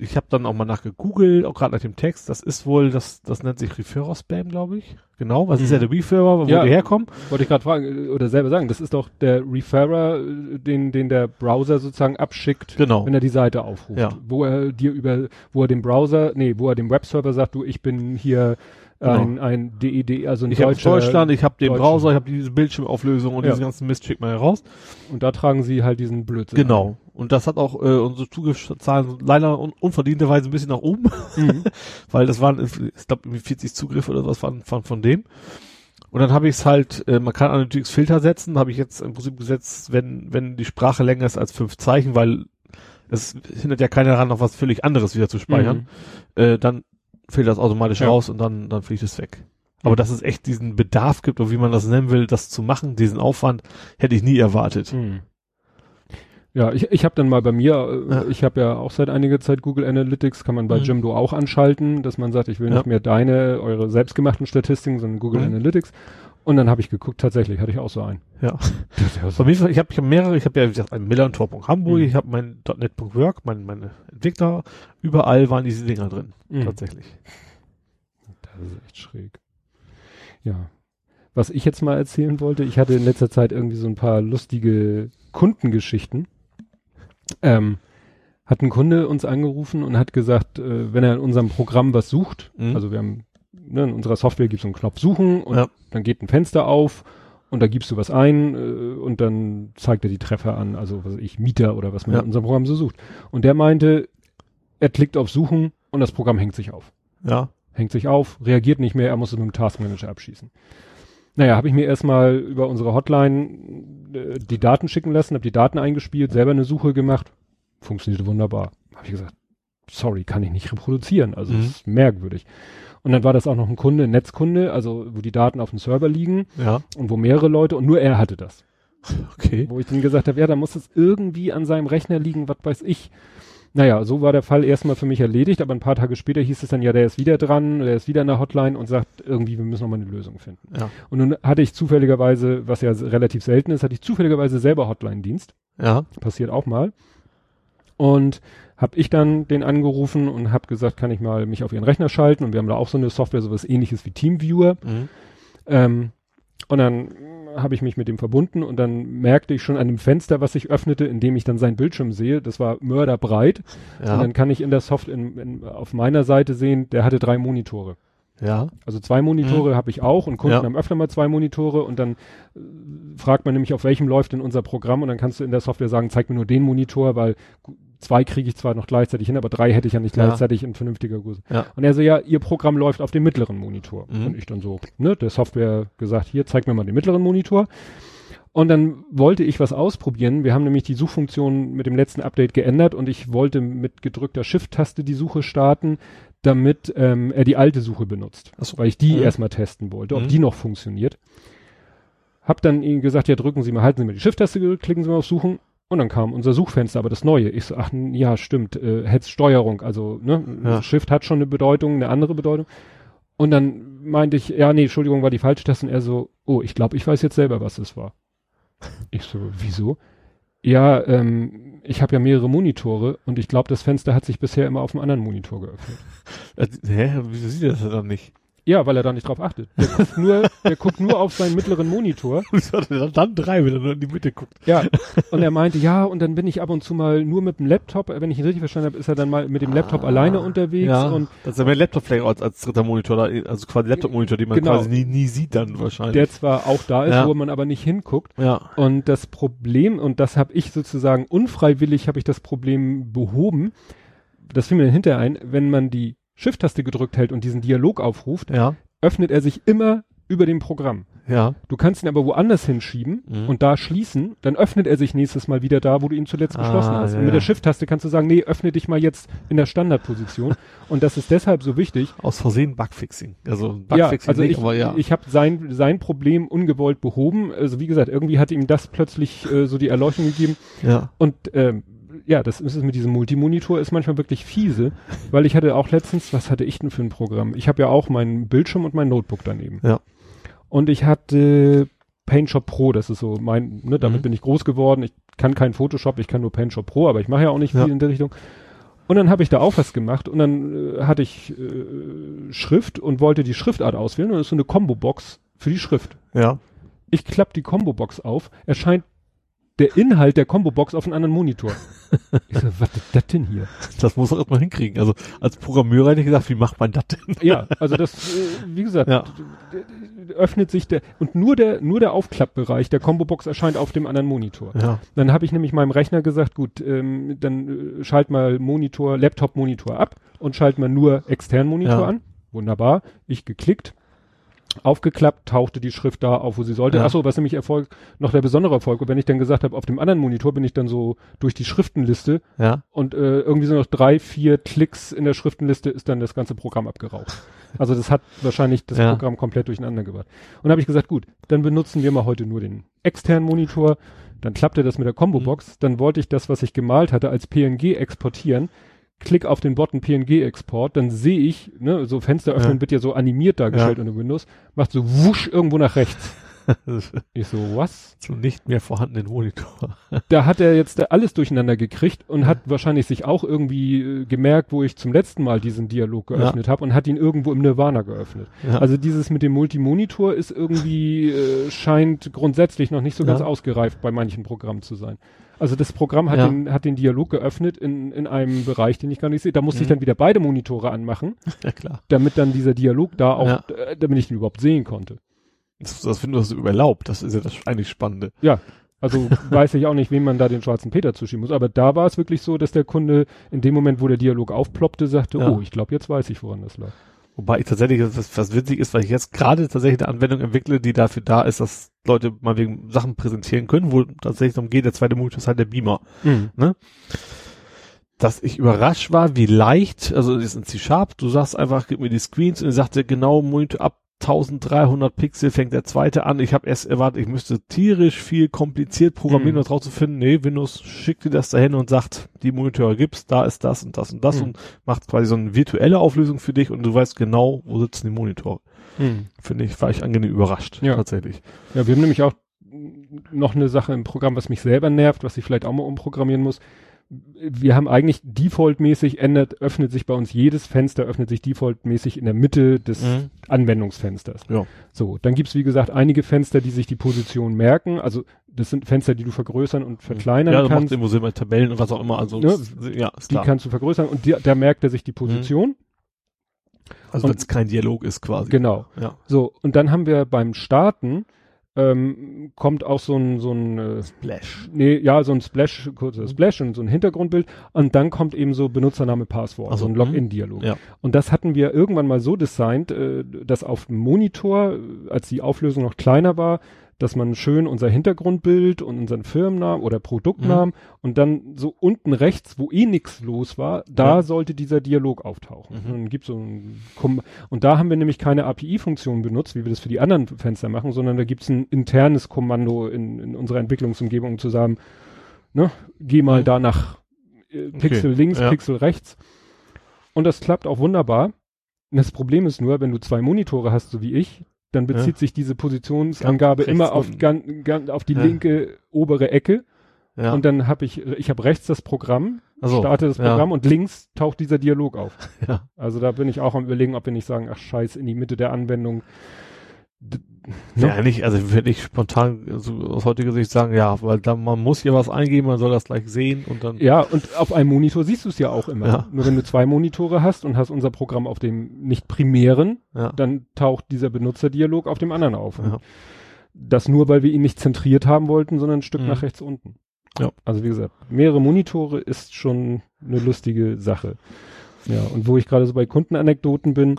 ich habe dann auch mal nachgegoogelt, auch gerade nach dem Text, das ist wohl, das, das nennt sich Referrer-Spam, glaube ich. Genau, was ist
Mhm.
ja der Referrer, wo
Ja.
die herkommen?
Wollte ich gerade fragen oder selber sagen, das ist doch der Referrer, den, den der Browser sozusagen abschickt,
Genau.
wenn er die Seite aufruft.
Ja.
Wo er dir über, wo er dem Browser, nee, wo er dem Webserver sagt, du, ich bin hier ein,
Genau.
ein DED, also ein
Ich habe
deutscher.
Deutschland, ich habe den
Deutsche-
Browser, ich habe diese Bildschirmauflösung und
Ja.
diesen ganzen Mist schickt man heraus.
Und da tragen sie halt diesen Blödsinn.
Genau. Und das hat auch äh, unsere Zugriffszahlen leider un unverdienterweise ein bisschen nach oben,
an. Mhm.
weil das waren, ich glaube, irgendwie 40 Zugriffe oder was waren, waren von dem. Und dann habe ich es halt, äh, man kann Analytics Filter setzen, habe ich jetzt im Prinzip gesetzt, wenn, wenn die Sprache länger ist als fünf Zeichen, weil es hindert ja keiner daran, noch was völlig anderes wieder zu speichern, äh, dann filtert das automatisch
Ja.
raus und dann, dann fliegt es weg. Aber dass es echt diesen Bedarf gibt, oder wie man das nennen will, das zu machen, diesen Aufwand, hätte ich nie erwartet.
Mhm. Ja, ich, ich habe dann mal bei mir, äh,
Ja.
ich habe ja auch seit einiger Zeit Google Analytics, kann man bei
Mhm.
Jimdo auch anschalten, dass man sagt, ich will
Ja.
nicht mehr deine, eure selbstgemachten Statistiken, sondern Google
Mhm.
Analytics. Und dann habe ich geguckt, tatsächlich hatte ich auch so einen.
Ja. Bei mir, ich habe hab mehrere, ich habe ja wie gesagt einen Millantor.hamburg,
Mhm.
ich habe mein .NET.work, mein, meine Entwickler, überall waren diese Dinger drin,
Mhm.
tatsächlich.
Das ist echt schräg. Ja. Was ich jetzt mal erzählen wollte, ich hatte in letzter Zeit irgendwie so ein paar lustige Kundengeschichten. Ähm, hat ein Kunde uns angerufen und hat gesagt, äh, wenn er in unserem Programm was sucht,
Mhm.
also wir haben, ne, in unserer Software gibt es einen Knopf suchen und
Ja.
dann geht ein Fenster auf und da gibst du was ein äh, und dann zeigt er die Treffer an, also was weiß ich, Mieter oder was man
Ja.
in unserem Programm so sucht. Und der meinte, er klickt auf Suchen und das Programm hängt sich auf
Ja.
hängt sich auf, reagiert nicht mehr, er muss es mit dem Taskmanager abschießen. Naja, habe ich mir erstmal über unsere Hotline äh, die Daten schicken lassen, habe die Daten eingespielt, selber eine Suche gemacht, funktionierte wunderbar. Habe ich gesagt, sorry, kann ich nicht reproduzieren, also
Mhm.
ist merkwürdig. Und dann war das auch noch ein Kunde, ein Netzkunde, also wo die Daten auf dem Server liegen
Ja.
und wo mehrere Leute und nur er hatte das.
Okay.
Wo ich dann gesagt habe, ja, da muss es irgendwie an seinem Rechner liegen, was weiß ich. Naja, so war der Fall erstmal für mich erledigt, aber ein paar Tage später hieß es dann, ja, der ist wieder dran, der ist wieder in der Hotline und sagt irgendwie, wir müssen noch mal eine Lösung finden.
Ja.
Und nun hatte ich zufälligerweise, was ja relativ selten ist, hatte ich zufälligerweise selber Hotline-Dienst.
Ja.
Passiert auch mal. Und habe ich dann den angerufen und habe gesagt, kann ich mal mich auf ihren Rechner schalten und wir haben da auch so eine Software, sowas ähnliches wie Teamviewer.
Mhm.
Ähm, und dann habe ich mich mit dem verbunden und dann merkte ich schon an dem Fenster, was sich öffnete, in dem ich dann seinen Bildschirm sehe, das war mörderbreit.
Ja.
Und dann kann ich in der Soft in, in, auf meiner Seite sehen, der hatte drei Monitore.
ja.
Also zwei Monitore habe ich auch und Kunden
Ja.
haben öfter mal zwei Monitore und dann äh, fragt man nämlich, auf welchem läuft denn unser Programm und dann kannst du in der Software sagen, zeig mir nur den Monitor, weil zwei kriege ich zwar noch gleichzeitig hin, aber drei hätte ich ja nicht
Ja.
gleichzeitig in vernünftiger Größe.
Ja.
Und er so, ja, ihr Programm läuft auf dem mittleren Monitor.
Mhm.
Und ich dann so, ne, der Software gesagt, hier, zeig mir mal den mittleren Monitor. Und dann wollte ich was ausprobieren. Wir haben nämlich die Suchfunktion mit dem letzten Update geändert und ich wollte mit gedrückter Shift-Taste die Suche starten, damit ähm, er die alte Suche benutzt.
So.
Weil ich die
Mhm.
erstmal testen wollte, ob
Mhm.
die noch funktioniert. Hab dann ihm gesagt, ja, drücken Sie mal, halten Sie mal die Shift-Taste, gedrückt, klicken Sie mal auf Suchen. Und dann kam unser Suchfenster, aber das neue. Ich so, ach ja, stimmt, äh, Hetz Steuerung, also ne,
Ja.
Shift hat schon eine Bedeutung, eine andere Bedeutung. Und dann meinte ich, ja, nee, Entschuldigung, war die falsche Taste. Und er so, oh, ich glaube, ich weiß jetzt selber, was es war. Ich so, wieso? Ja, ähm, ich habe ja mehrere Monitore und ich glaube, das Fenster hat sich bisher immer auf einem anderen Monitor geöffnet.
Äh, Hä? Wieso sieht das dann nicht?
Ja, weil er da nicht drauf achtet. Der guckt nur, der guckt nur auf seinen mittleren Monitor.
Dann drei, wenn er nur in die Mitte guckt?
Ja. Und er meinte, ja, und dann bin ich ab und zu mal nur mit dem Laptop, wenn ich ihn richtig verstanden habe, ist er dann mal mit dem Laptop
Ah,
alleine unterwegs
Ja,
und
das ist ja mehr Laptop vielleicht als, als dritter Monitor, also quasi Laptop-Monitor, den man
Genau.
quasi nie, nie sieht dann wahrscheinlich.
der zwar auch da ist,
Ja.
wo man aber nicht hinguckt.
ja.
Und das Problem, und das habe ich sozusagen unfreiwillig, habe ich das Problem behoben, das fiel mir dann hinterher ein, wenn man die Shift-Taste gedrückt hält und diesen Dialog aufruft,
Ja.
öffnet er sich immer über dem Programm.
Ja.
Du kannst ihn aber woanders hinschieben
Mhm.
und da schließen, dann öffnet er sich nächstes Mal wieder da, wo du ihn zuletzt
Ah,
geschlossen hast.
ja,
und mit der
ja.
Shift-Taste kannst du sagen, nee, öffne dich mal jetzt in der Standardposition. und das ist deshalb so wichtig.
Aus Versehen Bugfixing. Also
Ja,
Bugfixing
also
nicht,
ich,
aber ja.
ich habe sein, sein Problem ungewollt behoben. Also wie gesagt, irgendwie hat ihm das plötzlich äh, so die Erleuchtung gegeben.
ja.
Und ähm, ja, das ist es mit diesem Multimonitor ist manchmal wirklich fiese, weil ich hatte auch letztens, was hatte ich denn für ein Programm? Ich habe ja auch meinen Bildschirm und mein Notebook daneben.
Ja.
Und ich hatte PaintShop Pro, das ist so mein, ne, damit
Mhm.
bin ich groß geworden. Ich kann kein Photoshop, ich kann nur PaintShop Pro, aber ich mache ja auch nicht
Ja.
viel in der Richtung. Und dann habe ich da auch was gemacht und dann äh, hatte ich äh, Schrift und wollte die Schriftart auswählen und das ist so eine Combo-Box für die Schrift.
Ja.
Ich klappe die Combo-Box auf, erscheint der Inhalt der Combo-Box auf einem anderen Monitor. ich so, was ist das denn hier?
Das muss man erstmal hinkriegen. Also als Programmierer hätte ich gesagt, wie macht man das denn?
Ja, also das, äh, wie gesagt,
Ja.
öffnet sich der, und nur der, nur der Aufklappbereich der Combo-Box erscheint auf dem anderen Monitor.
Ja.
Dann habe ich nämlich meinem Rechner gesagt, gut, ähm, dann äh, schalt mal Monitor, Laptop-Monitor ab und schalt mal nur externen Monitor
Ja.
an. Wunderbar. Ich geklickt, aufgeklappt, tauchte die Schrift da auf, wo sie sollte.
Ja.
Achso, was nämlich Erfolg, noch der besondere Erfolg. Und wenn ich dann gesagt habe, auf dem anderen Monitor bin ich dann so durch die Schriftenliste
Ja.
und äh, irgendwie so noch drei, vier Klicks in der Schriftenliste ist dann das ganze Programm abgeraucht. Also das hat wahrscheinlich das
Ja.
Programm komplett durcheinander gebracht. Und habe ich gesagt, gut, dann benutzen wir mal heute nur den externen Monitor. Dann klappte das mit der Combo-Box. Dann wollte ich das, was ich gemalt hatte, als PNG exportieren. Klick auf den Button PNG-Export, dann sehe ich, ne, so Fenster öffnen
Ja.
wird ja so animiert dargestellt
Ja.
unter Windows, macht so wusch irgendwo nach rechts. Ich so, was?
Zum nicht mehr vorhandenen Monitor.
da hat er jetzt alles durcheinander gekriegt und hat wahrscheinlich sich auch irgendwie äh, gemerkt, wo ich zum letzten Mal diesen Dialog geöffnet habe und hat ihn irgendwo im Nirvana geöffnet.
Ja.
Also dieses mit dem Multimonitor ist irgendwie, äh, scheint grundsätzlich noch nicht so ganz
Ja.
ausgereift bei manchen Programmen zu sein. Also das Programm hat,
Ja.
den, hat den Dialog geöffnet in, in einem Bereich, den ich gar nicht sehe. Da musste ich
Mhm.
dann wieder beide Monitore anmachen,
ja klar.
damit dann dieser Dialog da auch,
Ja.
äh, damit ich ihn überhaupt sehen konnte.
Das, das Windows überlaubt. Das ist ja das eigentlich Spannende.
Also weiß ich auch nicht, wem man da den schwarzen Peter zuschieben muss. Aber da war es wirklich so, dass der Kunde in dem Moment, wo der Dialog aufploppte, sagte,
Ja.
oh, ich glaube, jetzt weiß ich, woran das lag.
Wobei ich tatsächlich, was, was witzig ist, weil ich jetzt gerade tatsächlich eine Anwendung entwickle, die dafür da ist, dass Leute mal wegen Sachen präsentieren können, wo tatsächlich darum geht, der zweite Monitor ist halt der Beamer. Dass ich überrascht war, wie leicht, also das ist ein C-Sharp, du sagst einfach, gib mir die Screens und er sagt dir genau Monitor ab 1300 Pixel fängt der zweite an. Ich habe erst erwartet, ich müsste tierisch viel kompliziert programmieren,
Mhm.
um das rauszufinden. Nee, Windows schickt dir das dahin und sagt, die Monitore gibt's, da ist das und das und das
Mhm.
und macht quasi so eine virtuelle Auflösung für dich und du weißt genau, wo sitzen die Monitore. Finde ich, war ich angenehm überrascht,
Ja.
tatsächlich.
Ja, wir haben nämlich auch noch eine Sache im Programm, was mich selber nervt, was ich vielleicht auch mal umprogrammieren muss. Wir haben eigentlich defaultmäßig ändert, öffnet sich bei uns jedes Fenster, öffnet sich defaultmäßig in der Mitte des
Mhm.
Anwendungsfensters.
Ja.
So, dann gibt's wie gesagt einige Fenster, die sich die Position merken. Also das sind Fenster, die du vergrößern und verkleinern
Ja, du machst
kannst.
irgendwo Sinn Tabellen und was auch immer. Also, ja, ist
Die
klar.
kannst du vergrößern und die, da merkt er sich die Position.
also
und-
wenn es kein Dialog ist quasi.
Genau.
Ja.
So, und dann haben wir beim Starten ähm, kommt auch so ein, so ein äh,
Splash.
Nee, ja, so ein Splash, kurzer Splash und so ein Hintergrundbild und dann kommt eben so Benutzername, Passwort,
Ach so,
ein
mhm.
Login-Dialog.
Ja.
Und das hatten wir irgendwann mal so designt, äh, dass auf dem Monitor, äh, als die Auflösung noch kleiner war, dass man schön unser Hintergrundbild und unseren Firmennamen oder Produktnamen und dann so unten rechts, wo eh nix los war, da
Ja.
sollte dieser Dialog auftauchen.
Mhm.
Und, gibt so ein und da haben wir nämlich keine API-Funktion benutzt, wie wir das für die anderen Fenster machen, sondern da gibt's ein internes Kommando in, in unserer Entwicklungsumgebung, um zu sagen, ne, geh mal
Mhm.
da nach äh, Pixel links,
ja.
Pixel rechts. Und das klappt auch wunderbar. Und das Problem ist nur, wenn du zwei Monitore hast, so wie ich, dann
Ja.
bezieht sich diese Positionsangabe
Ganz
immer auf, gan, gan, auf die
Ja.
linke obere Ecke.
Ja.
Und dann habe ich, ich habe rechts das Programm,
Also,
starte das
ja.
Programm und links taucht dieser Dialog auf.
Ja.
Also da bin ich auch am überlegen, ob wir nicht sagen, ach scheiß, in die Mitte der Anwendung. D
Ja, nicht, also würde ich spontan also aus heutiger Sicht sagen, ja, weil da man muss hier was eingeben, man soll das gleich sehen und dann.
Ja, und auf einem Monitor siehst du es ja auch immer.
Ja.
Nur wenn du zwei Monitore hast und hast unser Programm auf dem nicht primären,
Ja.
dann taucht dieser Benutzerdialog auf dem anderen auf.
Ja.
Das nur, weil wir ihn nicht zentriert haben wollten, sondern ein Stück
Mhm.
nach rechts unten.
Ja.
Also wie gesagt, mehrere Monitore ist schon eine lustige Sache. Ja, und wo ich gerade so bei Kundenanekdoten bin,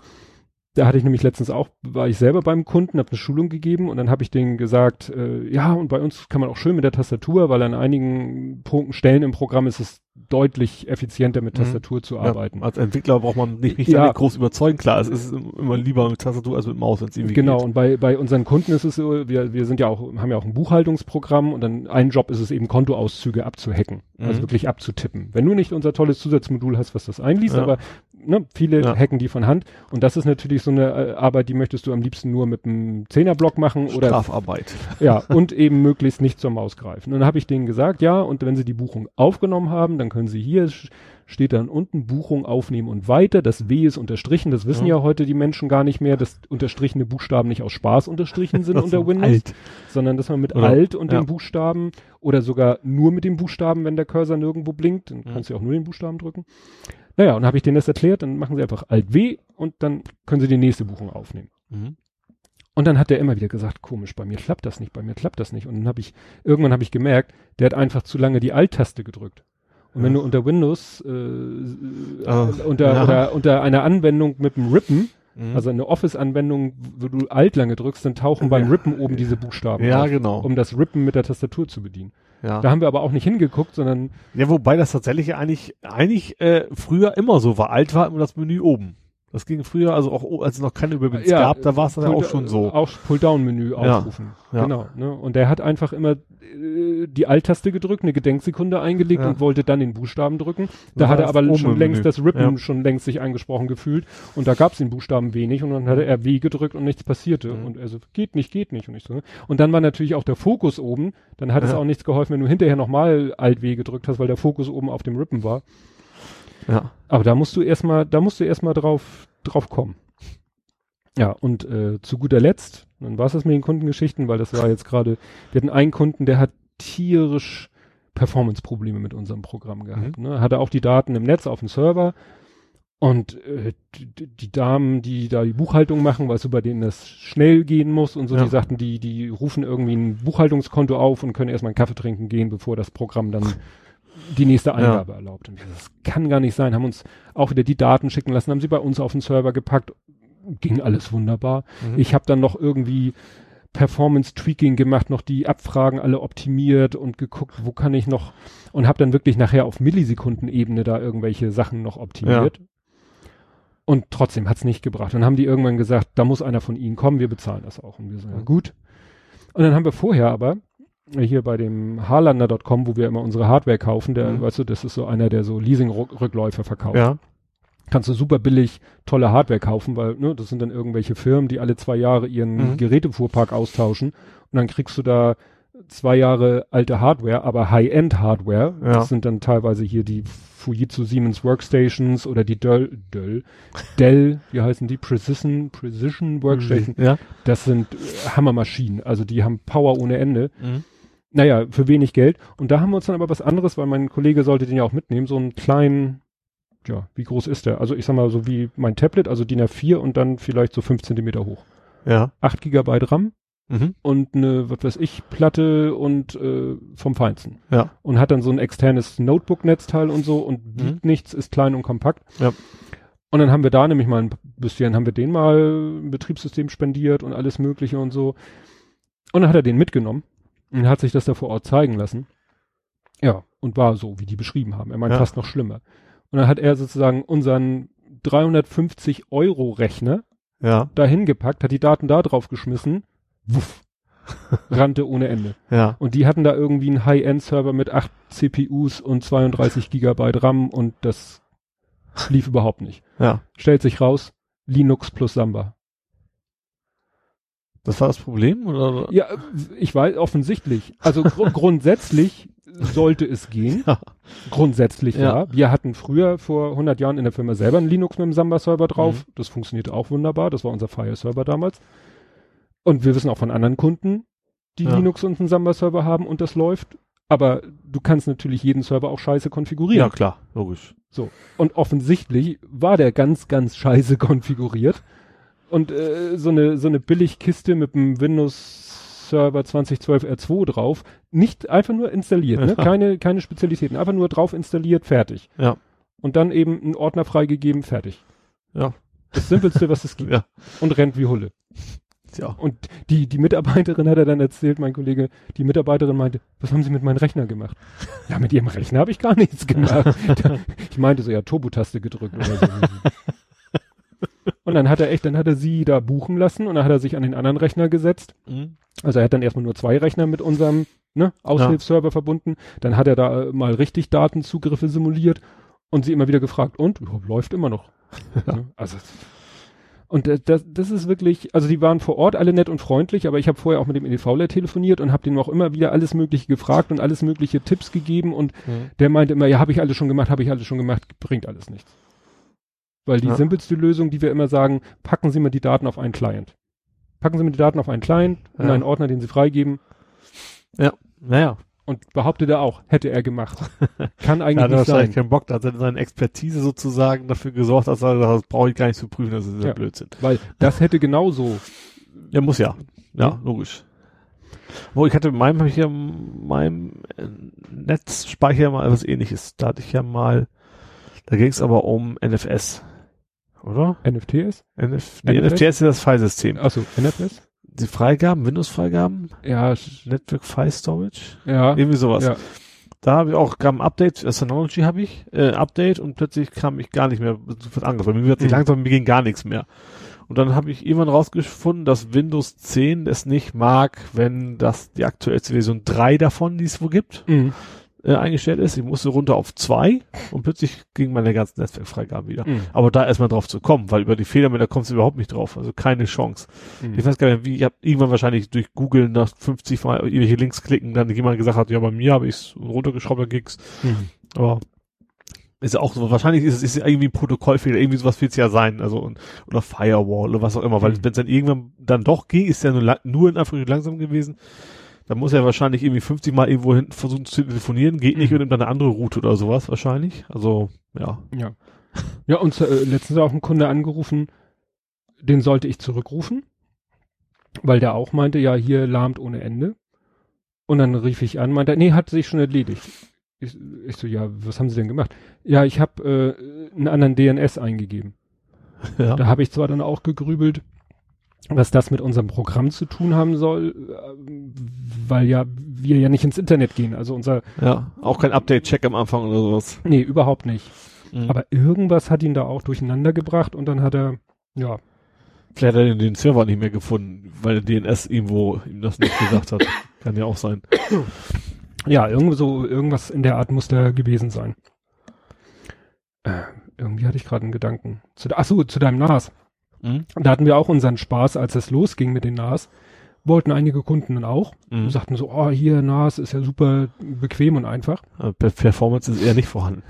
da hatte ich nämlich letztens auch, war ich selber beim Kunden, habe eine Schulung gegeben und dann habe ich denen gesagt, äh, ja, und bei uns kann man auch schön mit der Tastatur, weil an einigen Punkten, Stellen im Programm ist es deutlich effizienter mit
Mhm.
Tastatur zu
Ja,
arbeiten.
als Entwickler braucht man nicht, nicht
Ja.
groß überzeugen. Klar, es ist immer lieber mit Tastatur als mit Maus, wenn es irgendwie
Genau,
geht.
und bei, bei unseren Kunden ist es so, wir, wir sind ja auch, haben ja auch ein Buchhaltungsprogramm und dann ein Job ist es eben Kontoauszüge abzuhacken, also
Mhm.
wirklich abzutippen. Wenn du nicht unser tolles Zusatzmodul hast, was das einliest,
Ja.
aber ne, viele
Ja.
hacken die von Hand und das ist natürlich so eine äh, Arbeit, die möchtest du am liebsten nur mit einem Zehnerblock machen oder
Strafarbeit.
ja, und eben möglichst nicht zur Maus greifen. Und dann habe ich denen gesagt, ja, und wenn sie die Buchung aufgenommen haben, dann können sie hier, steht dann unten Buchung aufnehmen und weiter. Das W ist unterstrichen, das wissen
Ja.
ja, heute die Menschen gar nicht mehr, dass unterstrichene Buchstaben nicht aus Spaß unterstrichen sind unter Windows,
alt.
sondern dass man mit
Oder-
Alt und
ja.
den Buchstaben oder sogar nur mit dem Buchstaben, wenn der Cursor nirgendwo blinkt, dann
Mhm.
kannst du auch nur den Buchstaben drücken. Naja, und habe ich denen das erklärt, dann machen sie einfach Alt W und dann können sie die nächste Buchung aufnehmen.
Mhm.
Und dann hat er immer wieder gesagt, komisch, bei mir klappt das nicht, bei mir klappt das nicht. Und dann habe ich, irgendwann habe ich gemerkt, der hat einfach zu lange die Alt-Taste gedrückt. Und wenn du unter Windows, äh,
Ah,
unter,
ja.
oder unter einer Anwendung mit dem Rippen,
Mhm.
also eine Office-Anwendung, wo du Alt lange drückst, dann tauchen beim. Rippen oben diese Buchstaben
ja,
auf,
genau.
um das Rippen mit der Tastatur zu bedienen.
ja.
Da haben wir aber auch nicht hingeguckt, sondern
ja, wobei das tatsächlich eigentlich, eigentlich äh, früher immer so war. Alt war immer das Menü oben. Das ging früher, also auch als es noch keine Überbins
Ja,
gab, da war es dann ja auch schon so.
Auch Pull-Down-Menü
Ja,
aufrufen.
ja.
Genau. Ne? Und der hat einfach immer äh, die Alt-Taste gedrückt, eine Gedenksekunde eingelegt
Ja.
und wollte dann den Buchstaben drücken.
Da war
hat er aber schon längst das Rippen
Ja.
schon längst sich angesprochen gefühlt. Und da gab es den Buchstaben wenig und dann hatte er W gedrückt und nichts passierte.
Mhm.
Und er so, geht nicht, geht nicht. Und ich so, ne? Und dann war natürlich auch der Fokus oben. Dann hat es
Ja.
auch nichts geholfen, wenn du hinterher nochmal Alt W gedrückt hast, weil der Fokus oben auf dem Rippen war.
Ja.
Aber da musst du erstmal, da musst du erstmal drauf, drauf kommen. Ja, und äh, zu guter Letzt, dann war es das mit den Kundengeschichten, weil das war jetzt gerade, wir hatten einen Kunden, der hat tierisch Performance-Probleme mit unserem Programm gehabt. Ne? Hatte auch die Daten im Netz auf dem Server und äh, die, die Damen, die da die Buchhaltung machen, weißt du, bei denen das schnell gehen muss und so,
Ja.
die sagten, die, die rufen irgendwie ein Buchhaltungskonto auf und können erstmal einen Kaffee trinken gehen, bevor das Programm dann die nächste Eingabe erlaubt. Und das kann gar nicht sein. Haben uns auch wieder die Daten schicken lassen, haben sie bei uns auf den Server gepackt. Ging alles wunderbar.
Mhm.
Ich habe dann noch irgendwie Performance-Tweaking gemacht, noch die Abfragen alle optimiert und geguckt, wo kann ich noch und habe dann wirklich nachher auf Millisekundenebene da irgendwelche Sachen noch optimiert. Und trotzdem hat's nicht gebracht. Dann haben die irgendwann gesagt, da muss einer von ihnen kommen, wir bezahlen das auch. Und wir so, ja
Mhm.
gut. Und dann haben wir vorher aber hier bei dem Harlander.com, wo wir immer unsere Hardware kaufen, der,
Mhm.
weißt du, das ist so einer, der so Leasing-Rückläufer verkauft
Ja.
kannst du super billig tolle Hardware kaufen, weil ne, das sind dann irgendwelche Firmen, die alle zwei Jahre ihren
Mhm.
Gerätefuhrpark austauschen und dann kriegst du da zwei Jahre alte Hardware, aber High-End-Hardware.
Ja.
Das sind dann teilweise hier die Fujitsu Siemens Workstations oder die Dell, Dell, Dell, wie heißen die? Precision, Precision Workstation.
Ja.
Das sind äh, Hammermaschinen. Also die haben Power ohne Ende.
Mhm.
Naja, für wenig Geld. Und da haben wir uns dann aber was anderes, weil mein Kollege sollte den ja auch mitnehmen, so einen kleinen, ja, wie groß ist der? Also ich sag mal so wie mein Tablet, also DIN A4 und dann vielleicht so fünf Zentimeter hoch.
Ja.
8 Gigabyte RAM
Mhm.
und eine, was weiß ich, Platte und äh, vom Feinsten.
Ja.
Und hat dann so ein externes Notebook-Netzteil und so und wiegt nichts, ist klein und kompakt.
Ja.
Und dann haben wir da nämlich mal ein bisschen, haben wir den mal ein Betriebssystem spendiert und alles mögliche und so. Und dann hat er den mitgenommen und hat sich das da vor Ort zeigen lassen. Ja, und war so, wie die beschrieben haben. Er meint
Ja.
fast noch schlimmer. Und dann hat er sozusagen unseren 350 Euro Rechner
Ja.
dahin gepackt, hat die Daten da drauf geschmissen, wuff, rannte ohne Ende.
Ja.
Und die hatten da irgendwie einen High-End-Server mit 8 CPUs und 32 Gigabyte RAM und das lief überhaupt nicht.
Ja.
Stellt sich raus, Linux plus Samba.
Das war das Problem, oder?
Ja, ich weiß, offensichtlich. Also gru grundsätzlich sollte es gehen.
Ja.
Grundsätzlich ja.
Ja.
Wir hatten früher vor 100 Jahren in der Firma selber einen Linux mit dem Samba-Server drauf.
Mhm.
Das funktionierte auch wunderbar. Das war unser Fire-Server damals. Und wir wissen auch von anderen Kunden, die
Ja.
Linux und einen Samba-Server haben und das läuft. Aber du kannst natürlich jeden Server auch scheiße konfigurieren.
Ja, klar, logisch.
Und offensichtlich war der ganz, ganz scheiße konfiguriert. Und äh, so eine so eine Billigkiste mit einem Windows Server 2012 R2 drauf, nicht einfach nur installiert, ne?
Ja.
keine keine Spezialitäten, einfach nur drauf installiert, fertig.
Ja.
Und dann eben einen Ordner freigegeben, fertig.
Ja.
Das simpelste, was es gibt.
Ja.
Und rennt wie Hulle.
Tja.
Und die die Mitarbeiterin hat er dann erzählt, mein Kollege, die Mitarbeiterin meinte, was haben Sie mit meinem Rechner gemacht? Ja, mit Ihrem Rechner habe ich gar nichts gemacht. ich meinte so, ja, Turbo-Taste gedrückt oder so. Und dann hat er echt, dann hat er sie da buchen lassen und dann hat er sich an den anderen Rechner gesetzt.
Mhm.
Also er hat dann erstmal nur zwei Rechner mit unserem ne, Aushilfsserver verbunden. Dann hat er da äh, mal richtig Datenzugriffe simuliert und sie immer wieder gefragt, und? Ja, läuft immer noch.
Ja.
Also und äh, das, das ist wirklich, also die waren vor Ort alle nett und freundlich, aber ich habe vorher auch mit dem EDVler telefoniert und habe dem auch immer wieder alles Mögliche gefragt und alles mögliche Tipps gegeben und
Mhm.
der meinte immer, ja, habe ich alles schon gemacht, habe ich alles schon gemacht, bringt alles nichts. Weil die
Ja.
simpelste Lösung, die wir immer sagen, packen Sie mal die Daten auf einen Client. Packen Sie mir die Daten auf einen Client, in
Ja.
einen Ordner, den Sie freigeben
Naja.
und behauptet er auch, hätte er gemacht. Kann
Er
eigentlich
hatte
nicht
wahrscheinlich
sein.
keinen Bock, da hat seine Expertise sozusagen dafür gesorgt, dass er hat, das brauche ich gar nicht zu prüfen, das ist ja
Ja.
Blödsinn.
Weil das hätte genauso.
Ja, muss ja. Ja,
Mhm.
logisch. Wo ich hatte in meinem, ich ja in meinem Netzspeicher mal etwas ähnliches. Da hatte ich ja mal, da ging es aber um NFS. Oder?
NFTs?
NF, nee?
NFS
ist das File-System.
Achso, NFS?
Die Freigaben, Windows-Freigaben,
Ja,
Network File Storage,
ja.
irgendwie sowas.
Ja.
Da habe ich auch, kam ein Update, Synology habe ich, äh, Update und plötzlich kam ich gar nicht mehr anderes, weil mir wird sich
Mhm.
langsam, mir ging gar nichts mehr. Und dann habe ich irgendwann rausgefunden, dass Windows 10 es nicht mag, wenn das die aktuellste Version 3 davon, die es wo gibt,
Mhm.
Äh, eingestellt ist. Ich musste runter auf 2 und plötzlich ging meine ganzen Netzwerkfreigaben wieder.
Mhm.
Aber da erstmal drauf zu kommen, weil über die Fehlermeldung kommst du überhaupt nicht drauf. Also keine Chance.
Mhm.
Ich weiß gar nicht, wie, ich habe irgendwann wahrscheinlich durch Google nach 50 Mal irgendwelche Links klicken, dann jemand gesagt hat, ja, bei mir habe ich es runtergeschraubt, dann ging's.
Mhm.
Aber ist ja auch so, wahrscheinlich ist es ist irgendwie ein Protokollfehler, irgendwie sowas wird es ja sein, also und, oder Firewall oder was auch immer, weil
Mhm.
wenn es dann irgendwann dann doch ging, ist ja nur, nur in Anführungszeichen langsam gewesen, dann muss er wahrscheinlich irgendwie 50 Mal irgendwo hin versuchen zu telefonieren, geht nicht
Mhm.
und nimmt dann eine andere Route oder sowas wahrscheinlich, also ja.
Ja. Ja, uns äh, letztens auch ein Kunde angerufen, den sollte ich zurückrufen, weil der auch meinte, ja, hier lahmt ohne Ende. Und dann rief ich an, meinte, er, nee, hat sich schon erledigt. Ich, ich so, ja, was haben Sie denn gemacht? Ja, ich habe äh, einen anderen DNS eingegeben.
ja.
Da habe ich zwar dann auch gegrübelt, was das mit unserem Programm zu tun haben soll, äh, weil ja wir ja nicht ins Internet gehen. Also unser,
Ja, auch kein Update-Check am Anfang oder sowas.
nee, überhaupt nicht.
Mhm.
Aber irgendwas hat ihn da auch durcheinander gebracht und dann hat er, ja,
Vielleicht hat er den Server nicht mehr gefunden, weil der DNS irgendwo ihm das nicht gesagt hat. Kann ja auch sein.
Ja, irgendwo so, irgendwas in der Art muss da gewesen sein. Äh, irgendwie hatte ich gerade einen Gedanken. Zu, ach so, zu deinem NAS.
Mhm.
Da hatten wir auch unseren Spaß, als es losging mit den NAS. wollten einige Kunden dann auch.
Mhm.
Sagten so, oh, hier, NAS ist ja super bequem und einfach.
Äh, Per- Performance ist eher nicht vorhanden.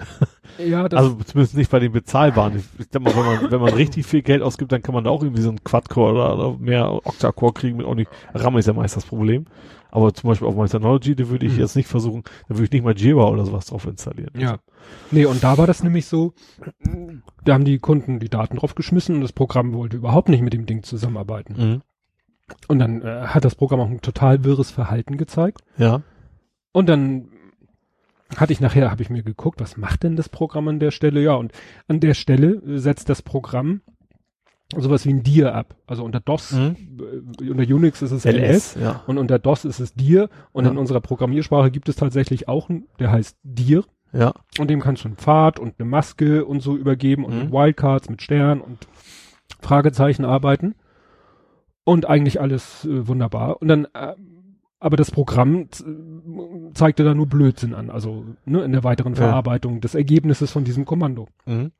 Ja, das,
Also zumindest nicht bei den bezahlbaren. Ich, ich denke mal, wenn man, wenn man richtig viel Geld ausgibt, dann kann man da auch irgendwie so einen Quad-Core oder, oder mehr Octa-Core kriegen mit auch nicht. RAM ist ja meist das Problem. Aber zum Beispiel auf meiner Technology, da würde ich
Mhm.
jetzt nicht versuchen, da würde ich nicht mal Jira oder sowas drauf installieren.
ja. Nee, und da war das nämlich so, da haben die Kunden die Daten draufgeschmissen und das Programm wollte überhaupt nicht mit dem Ding zusammenarbeiten.
Mhm.
Und dann äh, hat das Programm auch ein total wirres Verhalten gezeigt.
Ja.
Und dann hatte ich nachher, habe ich mir geguckt, was macht denn das Programm an der Stelle? Ja, und an der Stelle setzt das Programm sowas wie ein Dir ab. Also unter DOS,
Mhm.
äh, unter Unix ist es LS.
ja.
Und unter DOS ist es Dir. Und
Ja.
in unserer Programmiersprache gibt es tatsächlich auch einen, der heißt Dir.
Ja.
Und dem kannst du einen Pfad und eine Maske und so übergeben und
Mhm.
mit Wildcards, mit Stern und Fragezeichen arbeiten. Und eigentlich alles äh, wunderbar. Und dann, äh, aber das Programm zeigte da nur Blödsinn an, also ne, in der weiteren
Ja.
Verarbeitung des Ergebnisses von diesem Kommando.
Mhm.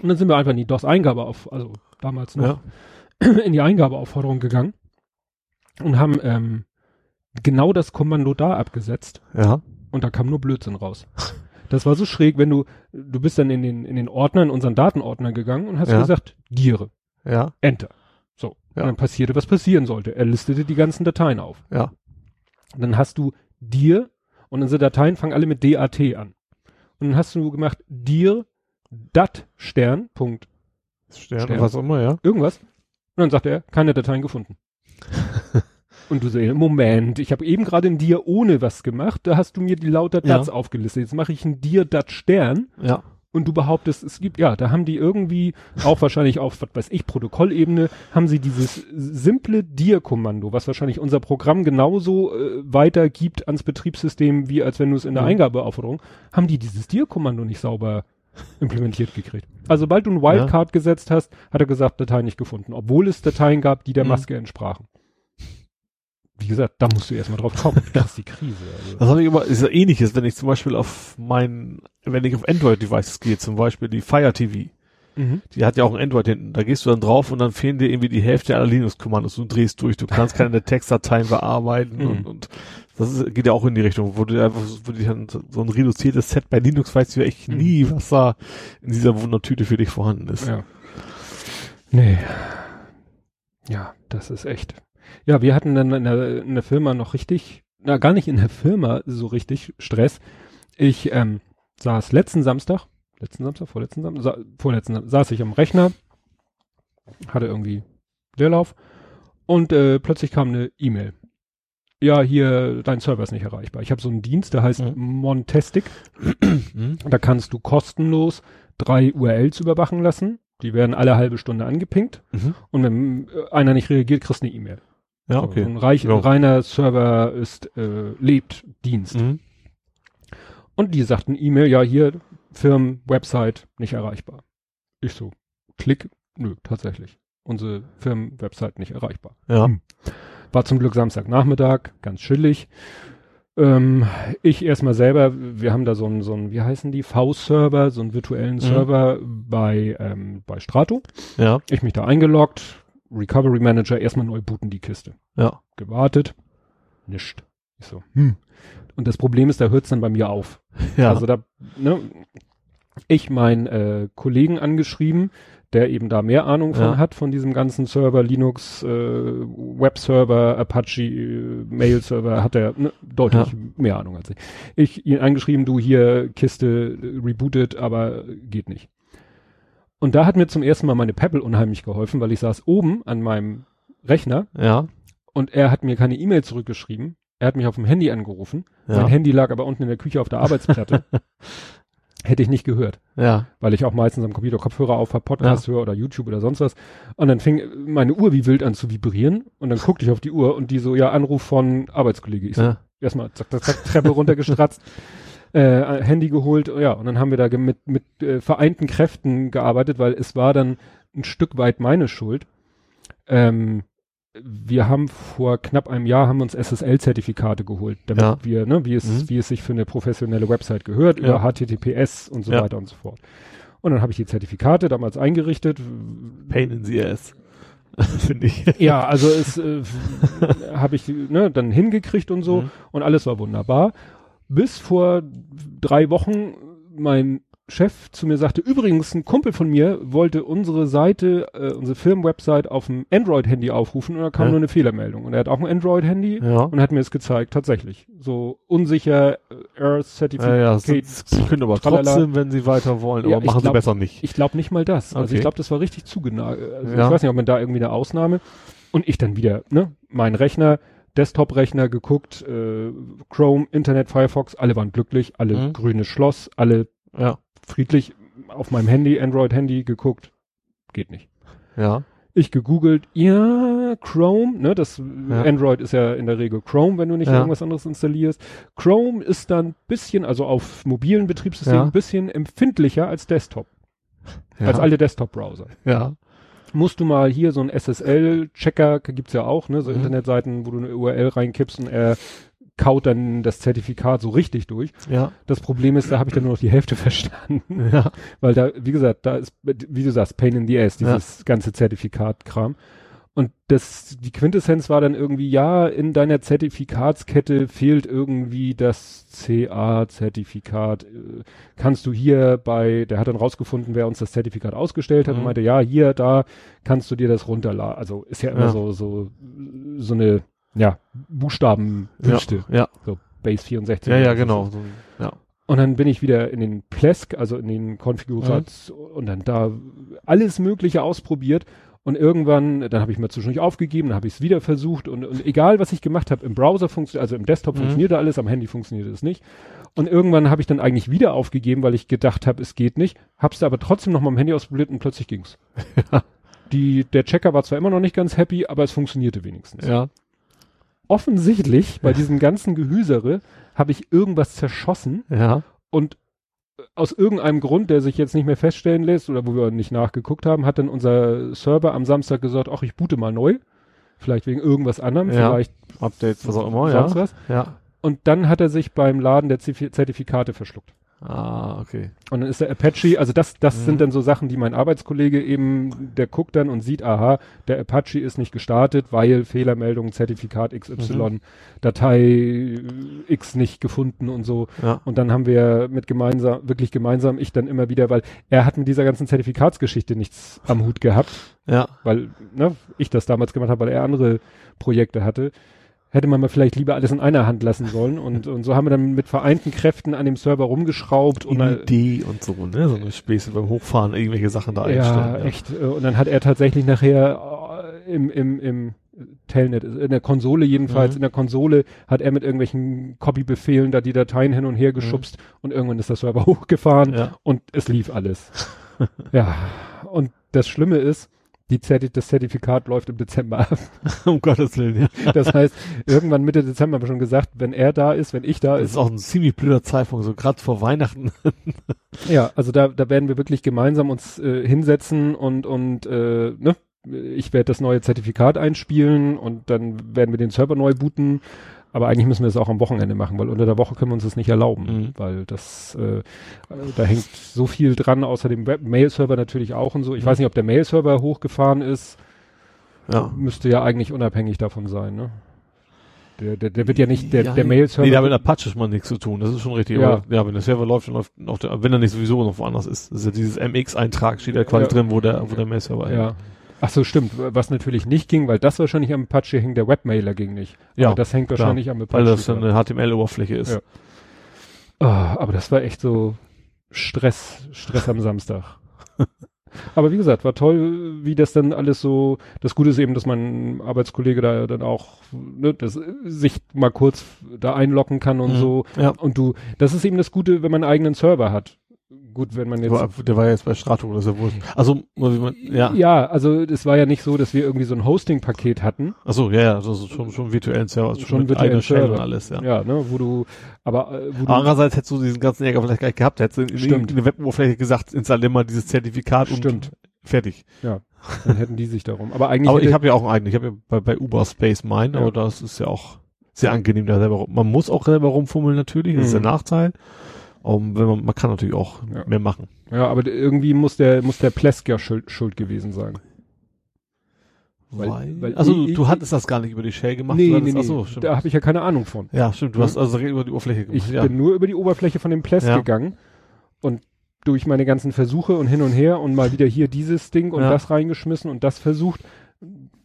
Und dann sind wir einfach in die DOS-Eingabe auf, also damals noch,
Ja.
in die Eingabeaufforderung gegangen und haben ähm, genau das Kommando da abgesetzt
Ja.
und da kam nur Blödsinn raus. Das war so schräg, wenn du, du bist dann in den, in den Ordner, in unseren Datenordner gegangen und hast
Ja.
gesagt, Diere,
Ja.
Enter. So.
Ja.
Und dann passierte, was passieren sollte. Er listete die ganzen Dateien auf.
Ja.
Und dann hast du dir und unsere Dateien fangen alle mit DAT an. Und dann hast du gemacht dir dat Stern, Punkt,
Stern,
Stern.
was auch immer, ja.
irgendwas. Und dann sagt er, keine Dateien gefunden. und du so, Moment, ich habe eben gerade ein dir ohne was gemacht, da hast du mir die lauter
Ja.
Dats aufgelistet. Jetzt mache ich ein dir dat Stern
Ja.
und du behauptest, es gibt, ja, da haben die irgendwie, auch wahrscheinlich auf, was weiß ich, Protokollebene, haben sie dieses simple dir-Kommando, was wahrscheinlich unser Programm genauso äh, weitergibt ans Betriebssystem, wie als wenn du es in der
Mhm.
Eingabeaufforderung, haben die dieses dir-Kommando nicht sauber implementiert gekriegt. Also sobald du ein Wildcard gesetzt hast, hat er gesagt, Datei nicht gefunden, obwohl es Dateien gab, die der
Mhm.
Maske entsprachen. Wie gesagt, da musst du erstmal drauf kommen. Das ist die Krise. Also.
Das habe ich immer, ist ja ähnliches, wenn ich zum Beispiel auf mein, wenn ich auf Android-Devices gehe, zum Beispiel die Fire TV,
Mhm.
die hat ja auch ein Android hinten, da gehst du dann drauf und dann fehlen dir irgendwie die Hälfte aller Linux-Kommandos, du drehst durch, du kannst keine Textdateien bearbeiten
Mhm.
und, und das ist, geht ja auch in die Richtung, wo du einfach, wo du dann so ein reduziertes Set bei Linux weißt du ja echt
Mhm.
nie, was da in dieser Wundertüte für dich vorhanden ist.
Ja. Nee. Ja, das ist echt. Ja, wir hatten dann in der, in der Firma noch richtig, na gar nicht in der Firma so richtig Stress. Ich ähm, saß letzten Samstag, letzten Samstag, vorletzten Samstag, sa vorletzten Samstag, saß ich am Rechner, hatte irgendwie Leerlauf und äh, plötzlich kam eine E-Mail. Ja, hier, dein Server ist nicht erreichbar. Ich habe so einen Dienst, der heißt
Mhm.
Montastic.
Mhm.
Da kannst du kostenlos drei URLs überwachen lassen. Die werden alle halbe Stunde angepinkt.
Mhm.
Und wenn äh, einer nicht reagiert, kriegst du eine E-Mail.
Ja,
So,
okay.
So ein reich,
Ja.
reiner Server ist, äh, lebt Dienst.
Mhm.
Und die sagten E-Mail, ja, hier, Firmen-Website nicht erreichbar. Ich so, klick, nö, tatsächlich. Unsere Firmen-Website nicht erreichbar.
Ja.
Hm. War zum Glück Samstagnachmittag, ganz chillig. Ähm, ich erstmal selber, wir haben da so einen, so einen, wie heißen die, V-Server, so einen virtuellen
Mhm.
Server bei, ähm, bei Strato.
Ja.
Ich mich da eingeloggt, Recovery Manager, erstmal neu booten die Kiste.
Ja.
Gewartet, nischt. Ich so, hm. Und das Problem ist, da hört's dann bei mir auf.
Ja.
Also da, ne, ich meinen äh, Kollegen angeschrieben, der eben da mehr Ahnung von
Ja.
hat, von diesem ganzen Server, Linux, äh, Webserver, Apache, äh, Mail-Server, hat er ne, deutlich
Ja.
mehr Ahnung als ich. Ich ihn angeschrieben, du hier, Kiste rebootet, aber geht nicht. Und da hat mir zum ersten Mal meine Pebble unheimlich geholfen, weil ich saß oben an meinem Rechner
ja.
und er hat mir keine E-Mail zurückgeschrieben. Er hat mich auf dem Handy angerufen.
Ja.
Mein Handy lag aber unten in der Küche auf der Arbeitsplatte. Hätte ich nicht gehört,
Ja.
weil ich auch meistens am Computer Kopfhörer auf habe, Podcast höre oder YouTube oder sonst was. Und dann fing meine Uhr wie wild an zu vibrieren und dann guckte ich auf die Uhr und die so, ja, Anruf von Arbeitskollege. Ich so,
Ja.
erstmal zack, zack, zack, Treppe runtergestratzt, äh, Handy geholt, ja, und dann haben wir da mit, mit äh, vereinten Kräften gearbeitet, weil es war dann ein Stück weit meine Schuld. Ähm, wir haben vor knapp einem Jahr haben uns SSL-Zertifikate geholt, damit
Ja.
wir, ne, wie es,
Mhm.
wie es sich für eine professionelle Website gehört,
Ja.
über HTTPS und so
Ja.
weiter und so fort. Und dann habe ich die Zertifikate damals eingerichtet.
Pain in the ass. finde ich.
Ja, also es äh, habe ich ne, dann hingekriegt und so
Mhm.
und alles war wunderbar. Bis vor drei Wochen mein Chef zu mir sagte, übrigens ein Kumpel von mir wollte unsere Seite, äh, unsere Firmenwebsite auf dem Android-Handy aufrufen und da kam
Ja.
nur eine Fehlermeldung. Und er hat auch ein Android-Handy
Ja.
und hat mir es gezeigt, tatsächlich. So unsicher, äh,
Ja,
Certificate.
ja, sie, sie können aber
Tralala.
trotzdem, wenn sie weiter wollen,
Ja,
aber
ich
machen sie
glaub-
besser nicht.
Ich glaube nicht mal das. Also
Okay.
ich glaube, das war richtig zugenagelt. Also
Ja.
ich weiß nicht, ob man da irgendwie eine Ausnahme. Und ich dann wieder, ne, mein Rechner, Desktop-Rechner geguckt, äh, Chrome, Internet, Firefox, alle waren glücklich, alle
Mhm.
grünes Schloss, alle
Ja,
friedlich auf meinem Handy, Android-Handy geguckt, geht nicht.
ja,
Ich gegoogelt, ja, Chrome, ne, das
Ja.
Android ist ja in der Regel Chrome, wenn du nicht
Ja.
irgendwas anderes installierst. Chrome ist dann bisschen, also auf mobilen Betriebssystemen,
Ja.
ein bisschen empfindlicher als Desktop, als alle Desktop-Browser.
ja,
musst du mal hier so ein SSL-Checker, gibt's ja auch, ne, so
Mhm.
Internetseiten, wo du eine URL reinkippst und er kaut dann das Zertifikat so richtig durch.
ja,
Das Problem ist, da habe ich dann nur noch die Hälfte verstanden,
ja,
weil da, wie gesagt, da ist, wie du sagst, Pain in the Ass, dieses ganze Zertifikatkram. Und das, die Quintessenz war dann irgendwie, ja, in deiner Zertifikatskette fehlt irgendwie das CA-Zertifikat. Kannst du hier bei, der hat dann rausgefunden, wer uns das Zertifikat ausgestellt hat und
Mhm.
meinte, ja, hier, da kannst du dir das runterladen. Also ist ja immer
Ja.
so, so, so eine, ja, Buchstabenwüste.
ja,
So Base 64.
ja, ja, genau, so, ja,
Und dann bin ich wieder in den Plesk, also in den Konfigurations und dann da alles Mögliche ausprobiert. Und irgendwann, dann habe ich mal zwischendurch aufgegeben, dann habe ich es wieder versucht und, und egal was ich gemacht habe, im Browser funktioniert, also im Desktop
Mhm.
funktionierte alles, am Handy funktionierte es nicht. Und irgendwann habe ich dann eigentlich wieder aufgegeben, weil ich gedacht habe, es geht nicht. Hab's aber trotzdem noch mal am Handy ausprobiert und plötzlich ging's. Die, der Checker war zwar immer noch nicht ganz happy, aber es funktionierte wenigstens.
ja,
Offensichtlich bei diesem ganzen Gehüsere habe ich irgendwas zerschossen
ja,
und aus irgendeinem Grund, der sich jetzt nicht mehr feststellen lässt oder wo wir nicht nachgeguckt haben, hat dann unser Server am Samstag gesagt, ach, ich boote mal neu. Vielleicht wegen irgendwas anderem,
Ja.
vielleicht
Updates, was auch immer, ja,
was.
ja,
Und dann hat er sich beim Laden der Zertif- Zertifikate verschluckt.
Ah, okay,
Und dann ist der Apache, also das, das
Mhm.
sind dann so Sachen, die mein Arbeitskollege eben, der guckt dann und sieht, aha, der Apache ist nicht gestartet, weil Fehlermeldung, Zertifikat XY,
Mhm.
Datei X nicht gefunden und so.
ja,
Und dann haben wir mit gemeinsam, wirklich gemeinsam, ich dann immer wieder, weil er hat mit dieser ganzen Zertifikatsgeschichte nichts am Hut gehabt,
ja,
weil ne, ich das damals gemacht habe, weil er andere Projekte hatte. Hätte man mal vielleicht lieber alles in einer Hand lassen sollen. Und, und so haben wir dann mit vereinten Kräften an dem Server rumgeschraubt und dann,
Idee und so, ne, so eine Späße beim Hochfahren, irgendwelche Sachen da
ja,
einstellen.
echt. äh, Und dann hat er tatsächlich nachher äh, im, im, im Telnet, in der Konsole jedenfalls,
Mhm.
in der Konsole hat er mit irgendwelchen Copy-Befehlen da die Dateien hin und her geschubst und irgendwann ist der Server hochgefahren
Ja,
und es lief alles. ja, und das Schlimme ist, die Zerti das Zertifikat läuft im Dezember ab.
um Gottes Willen, ja.
Das heißt, irgendwann Mitte Dezember haben wir schon gesagt, wenn er da ist, wenn ich da
Das
ist.
ist auch ein ziemlich blöder Zeitpunkt, so gerade vor Weihnachten.
Ja, also da, da werden wir wirklich gemeinsam uns äh, hinsetzen und, und äh, ne, ich werde das neue Zertifikat einspielen und dann werden wir den Server neu booten. Aber eigentlich müssen wir das auch am Wochenende machen, weil unter der Woche können wir uns das nicht erlauben,
Mhm.
weil das, äh, äh, da hängt so viel dran, außer dem Mail-Server natürlich auch und so. Ich
Mhm.
weiß nicht, ob der Mail-Server hochgefahren ist,
Ja.
müsste ja eigentlich unabhängig davon sein, ne? Der, der, der wird ja nicht, der,
Ja,
der Mail-Server.
Nee, da hat mit Apache schon mal nichts zu tun, das ist schon richtig.
Ja.
Aber, ja, wenn der Server läuft, dann läuft auf der, wenn er nicht sowieso noch woanders ist. Das ist ja dieses MX-Eintrag, steht da quasi
Ja.
drin, wo der, wo der Mail-Server hängt.
Ach so, stimmt. Was natürlich nicht ging, weil das wahrscheinlich am Apache hing, der Webmailer ging nicht.
Ja,
aber das hängt
klar.
wahrscheinlich am Apache.
Weil das eine HTML-Oberfläche ist.
Ja. Ah, aber das war echt so Stress, Stress am Samstag. aber wie gesagt, war toll, wie das dann alles so, das Gute ist eben, dass mein Arbeitskollege da dann auch, ne, das, sich mal kurz da einloggen kann und
Mhm.
so.
Ja.
Und du, das ist eben das Gute, wenn man einen eigenen Server hat. Gut, wenn man
Der
jetzt
war, der war jetzt bei Strato, ja wohl. Also, ja.
Ja, also es war ja nicht so, dass wir irgendwie so ein Hosting-Paket hatten.
Ach so, ja, ja, also so schon, schon virtuellen Server, also
Schon
schon mit eigener Shell und alles, ja.
Ja, ne, wo du, aber äh, wo du,
andererseits hättest du diesen ganzen Ärger vielleicht gar nicht gehabt, hättest du in
Stimmt.
eine Weboberfläche gesagt, installier mal dieses Zertifikat
Stimmt.
und fertig.
dann hätten die sich darum. Aber eigentlich
Aber ich habe ja auch einen eigenen. Ich habe ja bei, bei Uber Space Mine,
Ja.
aber das ist ja auch sehr angenehm, da selber rum. Man muss auch selber rumfummeln natürlich, das ist der
Mhm.
Nachteil. Um, wenn man, man kann natürlich auch
Ja.
mehr machen.
ja, aber irgendwie muss der, muss der Plesk ja schuld, schuld gewesen sein. Weil, weil
also
ich-
du, hattest das gar nicht über die Shell gemacht.
Nee, nee, nee.
Ach so, stimmt.
da habe ich ja keine Ahnung von.
Ja, stimmt. Du
Ja.
hast also über die Oberfläche gemacht.
Ich
ja.
bin nur über die Oberfläche von dem Pless
Ja.
gegangen und durch meine ganzen Versuche und hin und her und mal wieder hier dieses Ding und
Ja.
das reingeschmissen und das versucht.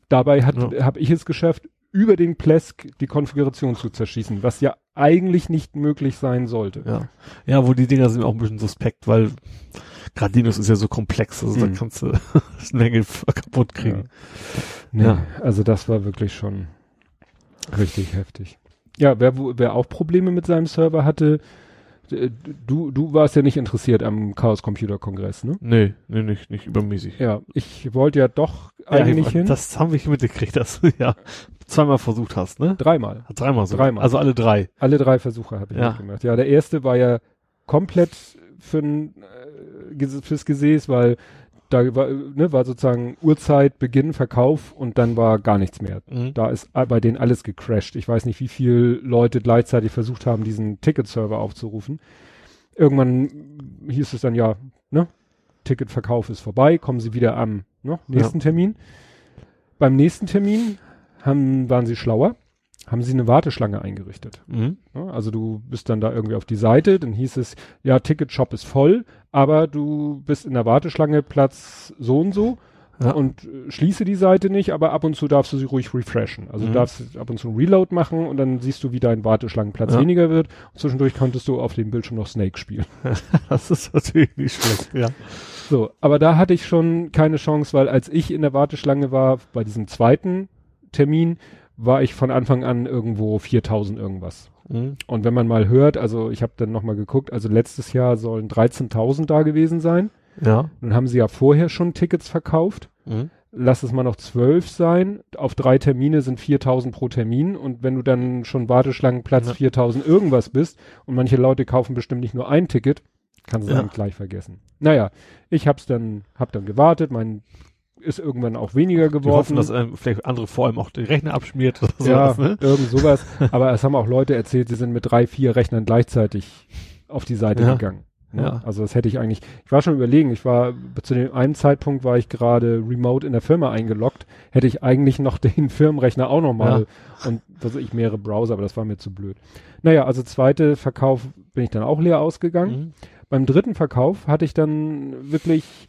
Dabei hat habe ich es geschafft, über den Plesk die Konfiguration zu zerschießen, was ja eigentlich nicht möglich sein sollte.
Ja. ja, wo die Dinger sind auch ein bisschen suspekt, weil gerade Linux ist ja so komplex, also
Mhm.
da kannst du eine Menge kaputt kriegen.
Nee,
Ja.
Also das war wirklich schon richtig heftig. Ja, wer, wer auch Probleme mit seinem Server hatte, du, du warst ja nicht interessiert am Chaos Computer Kongress, ne?
Nee, nee, nicht, nicht übermäßig.
Ja, ich wollte ja doch
Ja,
eigentlich
ich-
hin.
Das haben wir mitgekriegt, dass du ja zweimal versucht hast, ne?
Dreimal.
Dreimal so.
Dreimal.
Also alle drei.
Alle drei Versuche habe ich
Ja.
mitgemacht. Ja, der erste war ja komplett für äh, Ges- fürs Gesäß, weil da war, äh, ne, war sozusagen Uhrzeit, Beginn, Verkauf und dann war gar nichts mehr.
Mhm.
Da ist bei denen alles gecrashed. Ich weiß nicht, wie viele Leute gleichzeitig versucht haben, diesen Ticket-Server aufzurufen. Irgendwann hieß es dann ja, ne, Ticketverkauf ist vorbei, kommen Sie wieder am ne, nächsten Termin. Beim nächsten Termin haben, waren sie schlauer, haben sie eine Warteschlange eingerichtet.
Mhm.
Also du bist dann da irgendwie auf die Seite, dann hieß es, ja, Ticketshop ist voll, aber du bist in der Warteschlange Platz so und so
Ja.
und äh, schließe die Seite nicht, aber ab und zu darfst du sie ruhig refreshen. Also
Mhm.
du darfst ab und zu einen Reload machen und dann siehst du, wie dein Warteschlangenplatz
Ja.
weniger wird. Und zwischendurch konntest du auf dem Bildschirm noch Snake spielen.
Das ist natürlich nicht schlecht, ja.
So, aber da hatte ich schon keine Chance, weil als ich in der Warteschlange war, bei diesem zweiten Termin, war ich von Anfang an irgendwo 4000 irgendwas.
Mhm.
Und wenn man mal hört, also ich habe dann nochmal geguckt, also letztes Jahr sollen 13.000 da gewesen sein.
Ja.
Nun haben sie ja vorher schon Tickets verkauft.
Mhm.
Lass es mal noch 12 sein. Auf drei Termine sind 4.000 pro Termin. Und wenn du dann schon Warteschlangenplatz
Ja.
4.000 irgendwas bist und manche Leute kaufen bestimmt nicht nur ein Ticket, kannst du
Ja.
dann gleich vergessen. Naja, ich hab's dann, hab dann gewartet. Mein ist irgendwann auch weniger
Wir
geworden.
hoffen, dass ähm, vielleicht andere vor allem auch den Rechner abschmiert oder
ja,
sowas, ne?
irgend sowas. Aber es haben auch Leute erzählt, sie sind mit drei, vier Rechnern gleichzeitig auf die Seite
Ja.
gegangen. Ne?
Ja.
Also das hätte ich eigentlich, ich war schon überlegen, ich war, zu dem einen Zeitpunkt war ich gerade remote in der Firma eingeloggt, hätte ich eigentlich noch den Firmenrechner auch nochmal und was ich, mehrere Browser, aber das war mir zu blöd. Naja, also zweite Verkauf bin ich dann auch leer ausgegangen.
Mhm.
Beim dritten Verkauf hatte ich dann wirklich,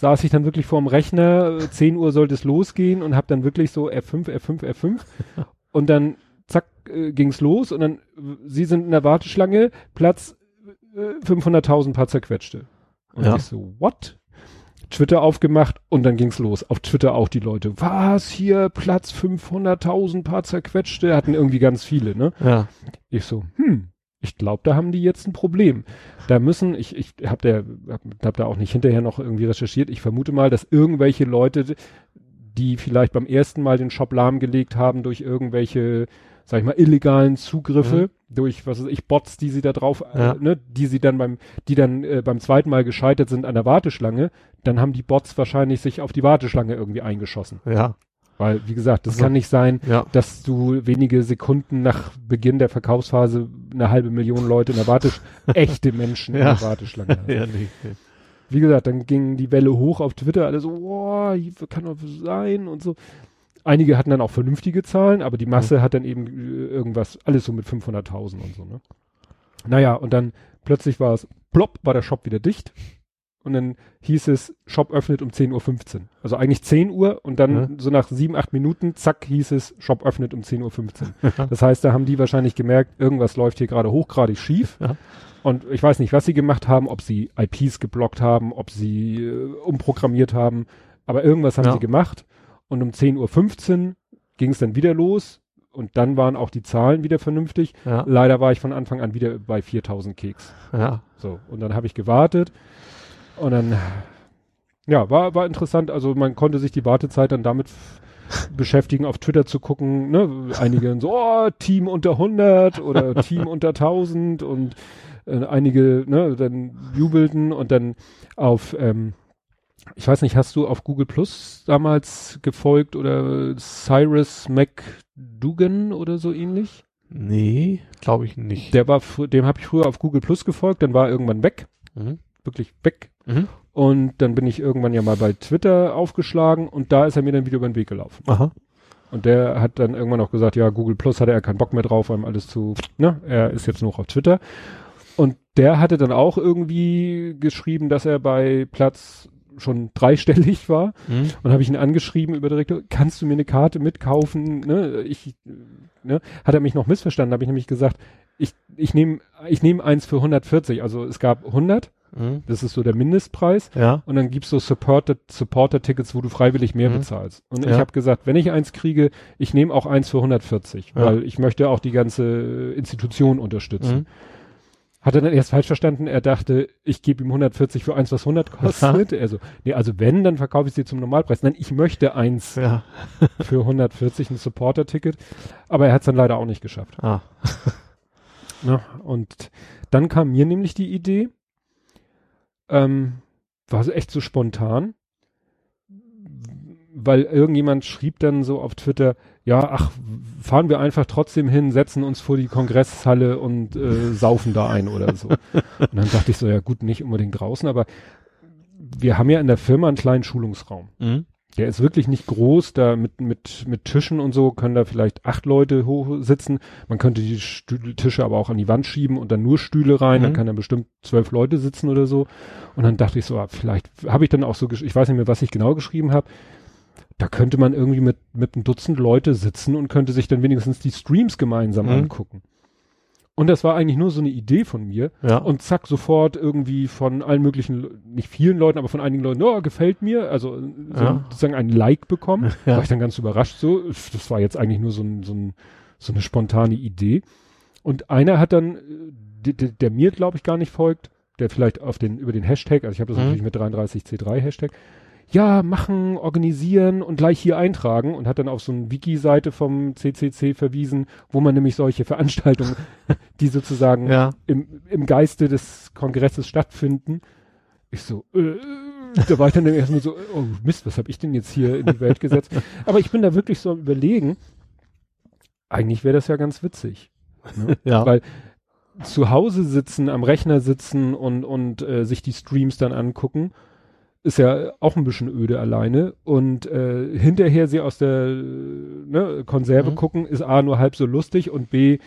saß ich dann wirklich vorm Rechner, äh, 10 Uhr sollte es losgehen und habe dann wirklich so F5, F5, F5 und dann zack äh, ging's los und dann, äh, sie sind in der Warteschlange, Platz äh, 500.000 paar zerquetschte. Und
Ja.
ich so, what? Twitter aufgemacht und dann ging's los. Auf Twitter auch die Leute, was, hier Platz 500.000 paar zerquetschte, hatten irgendwie ganz viele, ne?
Ja.
Ich so, hm, ich glaube, da haben die jetzt ein Problem. Da müssen, ich, ich habe der, hab, hab da auch nicht hinterher noch irgendwie recherchiert. Ich vermute mal, dass irgendwelche Leute, die vielleicht beim ersten Mal den Shop lahmgelegt haben durch irgendwelche, sag ich mal, illegalen Zugriffe, durch, was weiß ich, Bots, die sie da drauf,
Ja.
äh, ne, die sie dann beim, die dann äh, beim zweiten Mal gescheitert sind an der Warteschlange, dann haben die Bots wahrscheinlich sich auf die Warteschlange irgendwie eingeschossen.
Ja.
Weil, wie gesagt, das
Also-
kann nicht sein,
Ja.
dass du wenige Sekunden nach Beginn der Verkaufsphase eine halbe Million Leute in der Warteschlange, echte Menschen in
Ja.
der Warteschlange hast.
Ja, nee. nee.
Wie gesagt, dann ging die Welle hoch auf Twitter, alle so, boah, hier kann doch sein und so. Einige hatten dann auch vernünftige Zahlen, aber die Masse hat dann eben äh, irgendwas, alles so mit 500.000 und so, ne? Naja, und dann plötzlich war es, plopp, war der Shop wieder dicht. Und dann hieß es, Shop öffnet um 10.15 Uhr. Also eigentlich 10 Uhr und dann
Ja.
so nach sieben, acht Minuten, zack, hieß es, Shop öffnet um 10.15 Uhr. Das heißt, da haben die wahrscheinlich gemerkt, irgendwas läuft hier gerade hochgradig schief.
Ja.
Und ich weiß nicht, was sie gemacht haben, ob sie IPs geblockt haben, ob sie äh, umprogrammiert haben, aber irgendwas haben
Ja.
sie gemacht. Und um 10.15 Uhr ging es dann wieder los und dann waren auch die Zahlen wieder vernünftig. Leider war ich von Anfang an wieder bei 4000 Keks.
Ja.
So, und dann habe ich gewartet und dann, ja, war, war interessant. Also man konnte sich die Wartezeit dann damit beschäftigen, auf Twitter zu gucken, ne, einige so, oh, Team unter 100 oder Team unter 1000 und äh, einige, ne, dann jubelten und dann auf, ähm, ich weiß nicht, hast du auf Google Plus damals gefolgt oder Cyrus McDougan oder so ähnlich?
Nee, glaube ich nicht.
Der war, dem habe ich früher auf Google Plus gefolgt, dann war er irgendwann weg
Mhm.
wirklich weg.
Mhm.
Und dann bin ich irgendwann ja mal bei Twitter aufgeschlagen und da ist er mir dann wieder über den Weg gelaufen.
Aha.
Und der hat dann irgendwann auch gesagt, ja, Google Plus hatte er keinen Bock mehr drauf, weil ihm alles zu, ne, er ist jetzt nur noch auf Twitter. Und der hatte dann auch irgendwie geschrieben, dass er bei Platz schon dreistellig war.
Mhm.
Und habe ich ihn angeschrieben über direkt, kannst du mir eine Karte mitkaufen? Ne? Ich, ne? Hat er mich noch missverstanden, habe ich nämlich gesagt, ich, ich nehme ich nehm eins für 140. Also es gab 100,
Mhm.
das ist so der Mindestpreis.
Ja.
Und dann gibt's so Supported, Supporter-Tickets, wo du freiwillig mehr
Mhm.
bezahlst. Und
Ja.
ich habe gesagt, wenn ich eins kriege, ich nehme auch eins für 140,
Ja.
weil ich möchte auch die ganze Institution unterstützen.
Mhm.
Hat er dann erst falsch verstanden, er dachte, ich gebe ihm 140 für eins, was 100 kostet. Also, nee, also wenn, dann verkaufe ich sie zum Normalpreis. Nein, ich möchte eins
Ja.
für 140, ein Supporter-Ticket. Aber er hat es dann leider auch nicht geschafft.
Ah.
Ne? Und dann kam mir nämlich die Idee, ähm, war so echt so spontan, weil irgendjemand schrieb dann so auf Twitter, ja, ach, fahren wir einfach trotzdem hin, setzen uns vor die Kongresshalle und äh, saufen da ein oder so. und dann dachte ich so, ja gut, nicht unbedingt draußen, aber wir haben ja in der Firma einen kleinen Schulungsraum.
Mhm.
Der ist wirklich nicht groß, da mit, mit, mit Tischen und so können da vielleicht acht Leute hoch sitzen. Man könnte die Stühle, Tische aber auch an die Wand schieben und dann nur Stühle rein, dann
Mhm.
kann da bestimmt zwölf Leute sitzen oder so. Und dann dachte ich so, ah, vielleicht habe ich dann auch so, ich weiß nicht mehr, was ich genau geschrieben habe. Da könnte man irgendwie mit, mit einem Dutzend Leute sitzen und könnte sich dann wenigstens die Streams gemeinsam
Mhm.
angucken. Und das war eigentlich nur so eine Idee von mir.
Ja.
Und zack, sofort irgendwie von allen möglichen, nicht vielen Leuten, aber von einigen Leuten, oh, gefällt mir, also äh, so
Ja.
sozusagen ein Like bekommen.
Ja.
War ich dann ganz überrascht so. Das war jetzt eigentlich nur so, ein, so, ein, so eine spontane Idee. Und einer hat dann, äh, der, der, der mir, glaube ich, gar nicht folgt, der vielleicht auf den, über den Hashtag, also ich habe das
Mhm.
natürlich mit 33C3 Hashtag, ja, machen, organisieren und gleich hier eintragen und hat dann auf so eine Wiki-Seite vom CCC verwiesen, wo man nämlich solche Veranstaltungen, die sozusagen
Ja.
im, im Geiste des Kongresses stattfinden. Ich so, äh, da war ich dann erstmal so, oh Mist, was habe ich denn jetzt hier in die Welt gesetzt? Aber ich bin da wirklich so am überlegen, eigentlich wäre das ja ganz witzig. Ne?
Ja.
Weil zu Hause sitzen, am Rechner sitzen und, und äh, sich die Streams dann angucken, ist ja auch ein bisschen öde alleine. Und äh, hinterher sie aus der ne, Konserve
Mhm.
gucken, ist A nur halb so lustig und B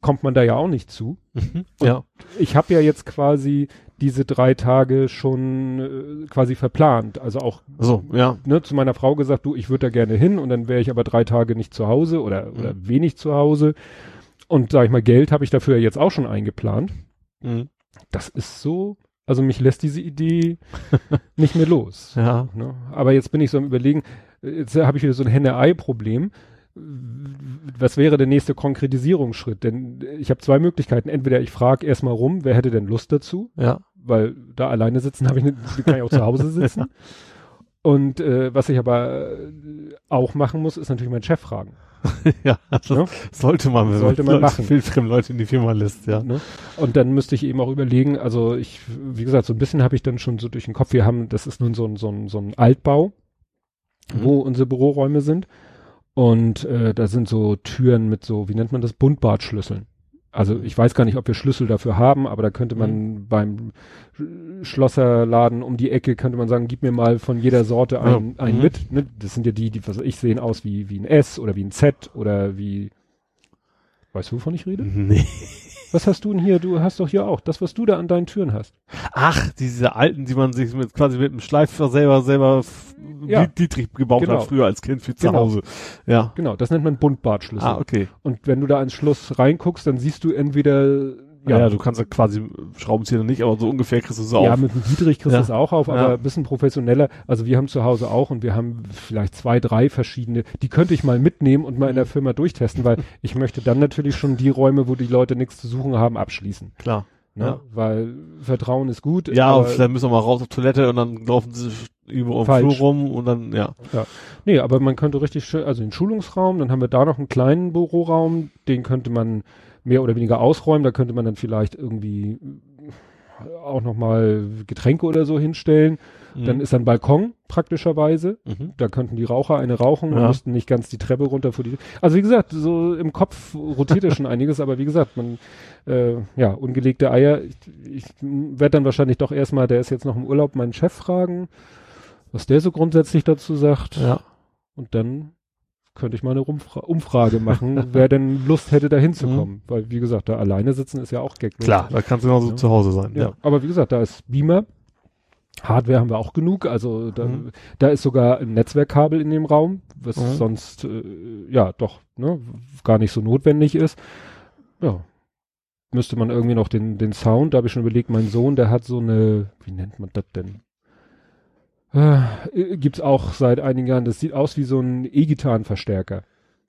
kommt man da ja auch nicht zu.
Mhm. Ja.
Ich habe ja jetzt quasi diese drei Tage schon äh, quasi verplant. Also auch
So, ja.
ne, zu meiner Frau gesagt, du, ich würde da gerne hin und dann wäre ich aber drei Tage nicht zu Hause oder, oder wenig zu Hause. Und sag ich mal, Geld habe ich dafür jetzt auch schon eingeplant.
Mhm.
Das ist so, also mich lässt diese Idee nicht mehr los.
Ja.
Ne? Aber jetzt bin ich so am überlegen, jetzt habe ich wieder so ein Henne-Ei-Problem. Was wäre der nächste Konkretisierungsschritt? Denn ich habe zwei Möglichkeiten. Entweder ich frage erstmal rum, wer hätte denn Lust dazu?
Ja.
weil da alleine sitzen habe ich nicht, kann ich auch zu Hause sitzen. Und äh, was ich aber äh, auch machen muss, ist natürlich meinen Chef fragen.
ja. Also
Ja.
sollte man, wenn
Sollte man
Leute,
machen.
Wildfremde Leute in die Firma lässt, ja.
Ne? Und dann müsste ich eben auch überlegen, also ich, wie gesagt, so ein bisschen habe ich dann schon so durch den Kopf, wir haben, das ist nun so ein, so ein, so ein Altbau,
Mhm.
wo unsere Büroräume sind. Und äh, da sind so Türen mit so, wie nennt man das, Buntbartschlüsseln. Also ich weiß gar nicht, ob wir Schlüssel dafür haben, aber da könnte man beim Sch- Schlosserladen um die Ecke, könnte man sagen, gib mir mal von jeder Sorte ein,
Ja.
ein
Mhm.
mit. Ne? Das sind ja die, die, was ich, sehen aus wie, wie ein S oder wie ein Z oder wie, weißt du, wovon ich rede?
Nee.
Was hast du denn hier? Du hast doch hier auch das, was du da an deinen Türen hast.
Ach, diese alten, die man sich mit quasi mit dem Schleifer selber selber
Ja.
Dietrich gebaut
Genau.
hat früher als Kind für zu
Genau.
Hause. Ja.
Genau, das nennt man Buntbartschlüssel.
Ah, okay.
Und wenn du da ins Schloss reinguckst, dann siehst du entweder
Ja, ja, du kannst ja quasi Schraubenzieher nicht, aber so ungefähr kriegst du es auf.
Ja, mit dem Dietrich kriegst du
Ja.
es auch auf, aber
Ja.
ein bisschen professioneller. Also wir haben zu Hause auch und wir haben vielleicht zwei, drei verschiedene. Die könnte ich mal mitnehmen und mal in der Firma durchtesten, weil ich möchte dann natürlich schon die Räume, wo die Leute nichts zu suchen haben, abschließen.
Klar.
Ne?
Ja.
Weil Vertrauen ist gut.
Ja,
aber,
und dann müssen wir mal raus auf Toilette und dann laufen sie über
Falsch.
Flur rum und dann, ja.
nee, aber man könnte richtig schön, also den Schulungsraum, dann haben wir da noch einen kleinen Büroraum, den könnte man mehr oder weniger ausräumen, da könnte man dann vielleicht irgendwie auch nochmal Getränke oder so hinstellen.
Mhm.
Dann ist ein Balkon praktischerweise.
Mhm.
Da könnten die Raucher eine rauchen und
Ja.
müssten nicht ganz die Treppe runter vor die. Also wie gesagt, so im Kopf rotiert ja schon einiges, aber wie gesagt, man, äh, ja, ungelegte Eier. Ich, ich werde dann wahrscheinlich doch erstmal, der ist jetzt noch im Urlaub, meinen Chef fragen, was der so grundsätzlich dazu sagt.
Ja.
Und dann könnte ich mal eine Rumfra Umfrage machen, wer denn Lust hätte, da hinzukommen. Weil, wie gesagt, da alleine sitzen ist ja auch gecklos.
Klar, da kannst du genauso
Ja.
zu Hause sein.
Ja.
Ja.
Aber wie gesagt, da ist Beamer. Hardware haben wir auch genug. Also da,
Mhm.
da ist sogar ein Netzwerkkabel in dem Raum, was
Mhm.
sonst äh, ja doch ne, gar nicht so notwendig ist. Ja. Müsste man irgendwie noch den, den Sound, da habe ich schon überlegt, mein Sohn, der hat so eine, wie nennt man das denn? Äh, gibt's auch seit einigen Jahren, das sieht aus wie so ein E-Gitarrenverstärker.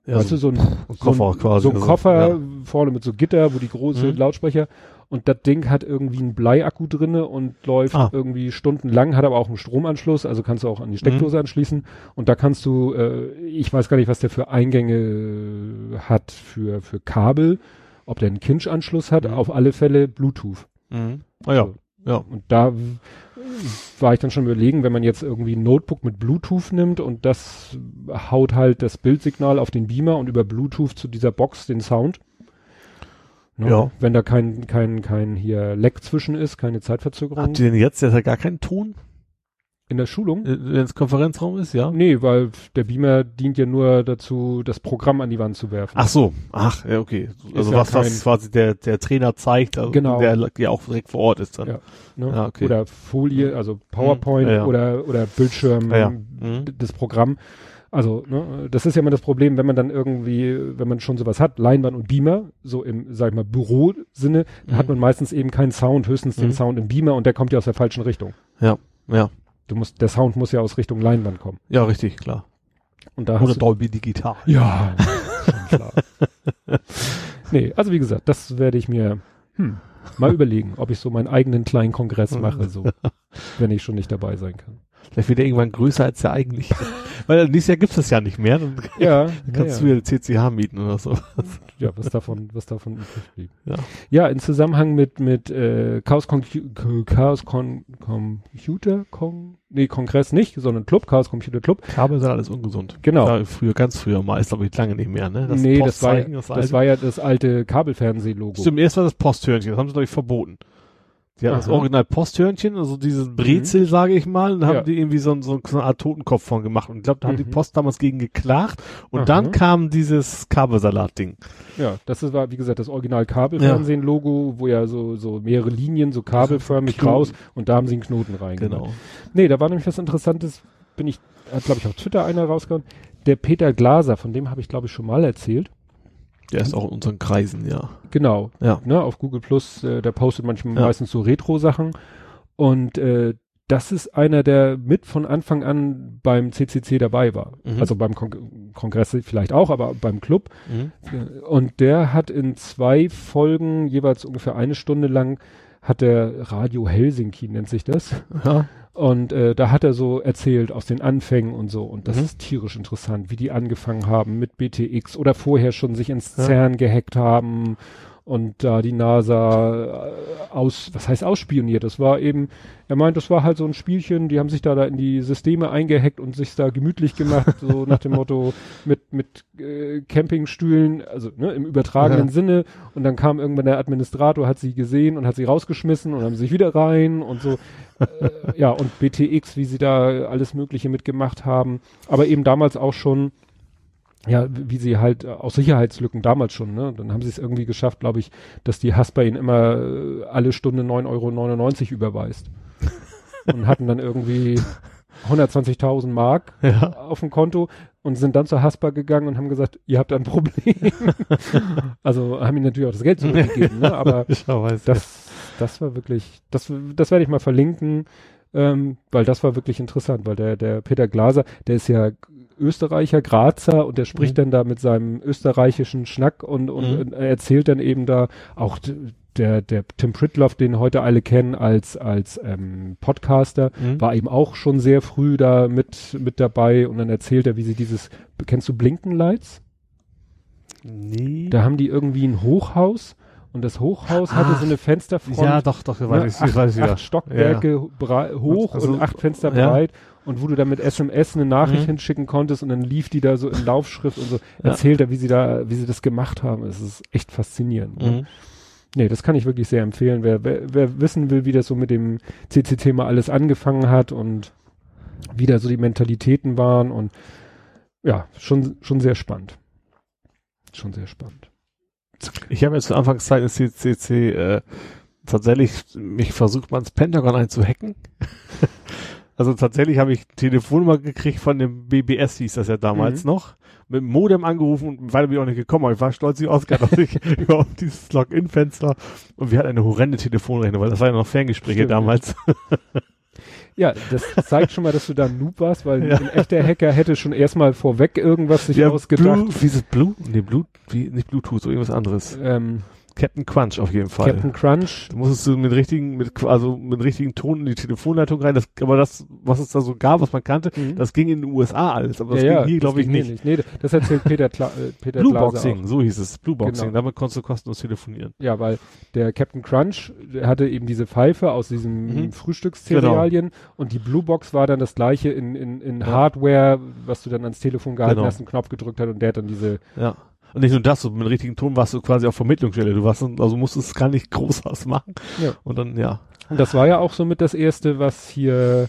Ja,
weißt du, so ein,
ein Koffer
so ein,
quasi.
So ein
Also,
Koffer
ja.
vorne mit so Gitter, wo die große
Mhm.
Lautsprecher und das Ding hat irgendwie einen Bleiakku drinne und läuft
Ah.
irgendwie stundenlang, hat aber auch einen Stromanschluss, also kannst du auch an die Steckdose anschließen und da kannst du, äh, ich weiß gar nicht, was der für Eingänge äh, hat für, für Kabel, ob der einen Kinch-Anschluss hat,
Mhm.
auf alle Fälle Bluetooth.
Mhm. Ah ja, ja.
Und da war ich dann schon überlegen, wenn man jetzt irgendwie ein Notebook mit Bluetooth nimmt und das haut halt das Bildsignal auf den Beamer und über Bluetooth zu dieser Box den Sound. Ne?
Ja.
Wenn da kein, kein, kein hier Leck zwischen ist, keine Zeitverzögerung.
Habt ihr denn jetzt, der hat ja gar keinen Ton,
In der Schulung?
äh, wenn es Konferenzraum ist, ja?
Nee, weil der Beamer dient ja nur dazu, das Programm an die Wand zu werfen.
Ach so, ach, ja, okay. Also
ja
was,
kein-
was quasi der, der Trainer zeigt, also
Genau.
der ja auch direkt vor Ort ist dann.
Ja. Ne?
Ja, okay.
Oder Folie, also PowerPoint
Ja, ja.
oder, oder Bildschirm,
Ja, ja. Mhm.
das Programm. Also, ne, das ist ja immer das Problem, wenn man dann irgendwie, wenn man schon sowas hat, Leinwand und Beamer, so im, sag ich mal, Bürosinne, dann
Mhm.
hat man meistens eben keinen Sound, höchstens den
Mhm.
Sound im Beamer und der kommt ja aus der falschen Richtung.
Ja, ja,
Du musst, der Sound muss ja aus Richtung Leinwand kommen.
ja, richtig, klar.
Und da
Oder
hast du,
Dolby Digital.
ja, schon klar. nee, also wie gesagt, das werde ich mir, hm, mal überlegen, ob ich so meinen eigenen kleinen Kongress mache, so, wenn ich schon nicht dabei sein kann.
Vielleicht wird er irgendwann größer als der eigentlich. Weil nächstes Jahr gibt es das ja nicht mehr. Dann
Ja,
kannst
ja,
du ja CCH mieten oder so.
ja, was davon, was davon übrig blieb.
Ja.
ja, in Zusammenhang mit, mit äh, Chaos, Concu- Chaos Con Computer, Con nee, Kongress nicht, sondern Club, Chaos Computer Club.
Kabel sind alles ungesund.
Genau.
Ja, früher, ganz früher mal, ist glaube ich lange nicht mehr, ne?
nee, das war, das,
alte.
war ja das alte Kabelfernseh-Logo.
Stimmt, erst war das Posthörnchen, das haben sie glaube ich verboten. Die hatten das
Aha.
Original Posthörnchen, also dieses Brezel, sage ich mal, und haben
Ja.
die irgendwie so, so, so eine Art Totenkopf von gemacht. Und ich glaube, da hat die
Mhm.
Post damals gegen geklagt. Und
Aha.
dann kam dieses Kabelsalat-Ding.
Ja, das ist, war, wie gesagt, das Original Kabelfernsehen-Logo, wo ja so, so mehrere Linien, so kabelförmig
Knoten.
raus und da haben sie einen Knoten reingemacht.
Genau.
Nee, da war nämlich was Interessantes, bin ich, hat glaube ich auf Twitter einer rausgehauen. Der Peter Glaser, von dem habe ich glaube ich schon mal erzählt.
Der ist auch in unseren Kreisen, ja.
Genau.
Ja.
Ne, auf Google Plus, äh, der postet manchmal
Ja.
meistens so Retro-Sachen. Und äh, das ist einer, der mit von Anfang an beim CCC dabei war.
Mhm.
Also beim Kon Kongress vielleicht auch, aber beim Club.
Mhm.
Äh, Und der hat in zwei Folgen, jeweils ungefähr eine Stunde lang, hat der Radio Helsinki, nennt sich das.
Ja.
Und äh, da hat er so erzählt aus den Anfängen und so. Und das
Mhm.
ist tierisch interessant, wie die angefangen haben mit BTX oder vorher schon sich ins
Ja.
CERN gehackt haben und da die NASA äh, aus, was heißt ausspioniert? Das war eben, er meint, das war halt so ein Spielchen, die haben sich da, da in die Systeme eingehackt und sich da gemütlich gemacht, so nach dem Motto mit, mit äh, Campingstühlen, also ne, im übertragenen
Ja.
Sinne. Und dann kam irgendwann der Administrator, hat sie gesehen und hat sie rausgeschmissen und haben sich wieder rein und so. äh, ja, und BTX, wie sie da alles Mögliche mitgemacht haben. Aber eben damals auch schon, ja, wie sie halt äh, aus Sicherheitslücken damals schon, ne? Dann haben sie es irgendwie geschafft, glaube ich, dass die Haspa ihnen immer äh, alle Stunde 9,99 Euro überweist. und hatten dann irgendwie 120.000 Mark
Ja.
auf dem Konto und sind dann zur Haspa gegangen und haben gesagt, ihr habt ein Problem. also haben ihnen natürlich auch das Geld zurückgegeben, ne? Aber
Ich weiß.
das, das war wirklich, das, das werde ich mal verlinken, ähm, weil das war wirklich interessant, weil der, der Peter Glaser, der ist ja Österreicher, Grazer und der spricht
Mhm.
dann da mit seinem österreichischen Schnack und, und,
Mhm.
und er erzählt dann eben da auch der, der Tim Pritloff, den heute alle kennen als, als ähm, Podcaster,
Mhm.
war eben auch schon sehr früh da mit, mit dabei und dann erzählt er, wie sie dieses, kennst du Blinkenlights?
Nee.
Da haben die irgendwie ein Hochhaus Und das Hochhaus
Ah,
hatte so eine Fensterfront.
Ja, doch, doch,
ne,
weiß ich,
acht,
weiß ich wieder.
acht Stockwerke brei- hoch
Also,
und acht Fenster
ja.
breit. Und wo du dann mit SMS eine Nachricht
Mhm.
hinschicken konntest und dann lief die da so in Laufschrift und so.
Ja.
Erzählt er, wie sie da, wie sie das gemacht haben. Es ist echt faszinierend. Ne?
Mhm.
Nee, das kann ich wirklich sehr empfehlen. Wer, wer, wer wissen will, wie das so mit dem CCC-Thema alles angefangen hat und wie da so die Mentalitäten waren und ja, schon, schon sehr spannend. Schon sehr spannend.
Ich habe jetzt zur Anfangszeit des CCC äh, tatsächlich mich versucht, mal ins Pentagon einzuhacken. also tatsächlich habe ich Telefonnummer gekriegt von dem BBS, hieß das ja damals
Mhm.
noch, mit dem Modem angerufen und weiter bin ich auch nicht gekommen, aber ich war stolz wie Oscar, dass ich überhaupt dieses Login-Fenster und wir hatten eine horrende Telefonrechnung, weil das war ja noch Ferngespräche
Stimmt,
damals.
Ja, das zeigt schon mal, dass du da ein Noob warst, weil
Ja.
ein echter Hacker hätte schon erstmal vorweg irgendwas sich
Ja,
ausgedacht.
Blue, wie ist es Blue? Nee, Blue, wie, nicht Bluetooth, so irgendwas anderes.
Ähm,
Captain Crunch auf jeden Fall.
Captain Crunch.
Du musstest du mit richtigen, mit, also mit richtigen Ton in die Telefonleitung rein. Das, aber das, was es da so gab, was man kannte,
Mhm.
das ging in den USA alles. Aber das
ja,
ging
ja,
hier, glaube ich,
hier
nicht.
Nee, das erzählt Peter, Kla äh, Peter Glaser
Blueboxing,
auch.
so hieß es. Blueboxing.
Genau.
Damit konntest du kostenlos telefonieren.
Ja, weil der Captain Crunch der hatte eben diese Pfeife aus diesen
Mhm.
Frühstückscerealien und die Blue Box war dann das gleiche in, in, in
Ja.
Hardware, was du dann ans Telefon gehalten
Genau.
hast, einen Knopf gedrückt hat und der hat dann diese,
Ja. Und nicht nur das, so mit richtigen Ton warst du quasi auf Vermittlungsstelle. Du warst, also musstest gar nicht groß was machen.
Ja.
Und dann, ja.
und das war ja auch somit das erste, was hier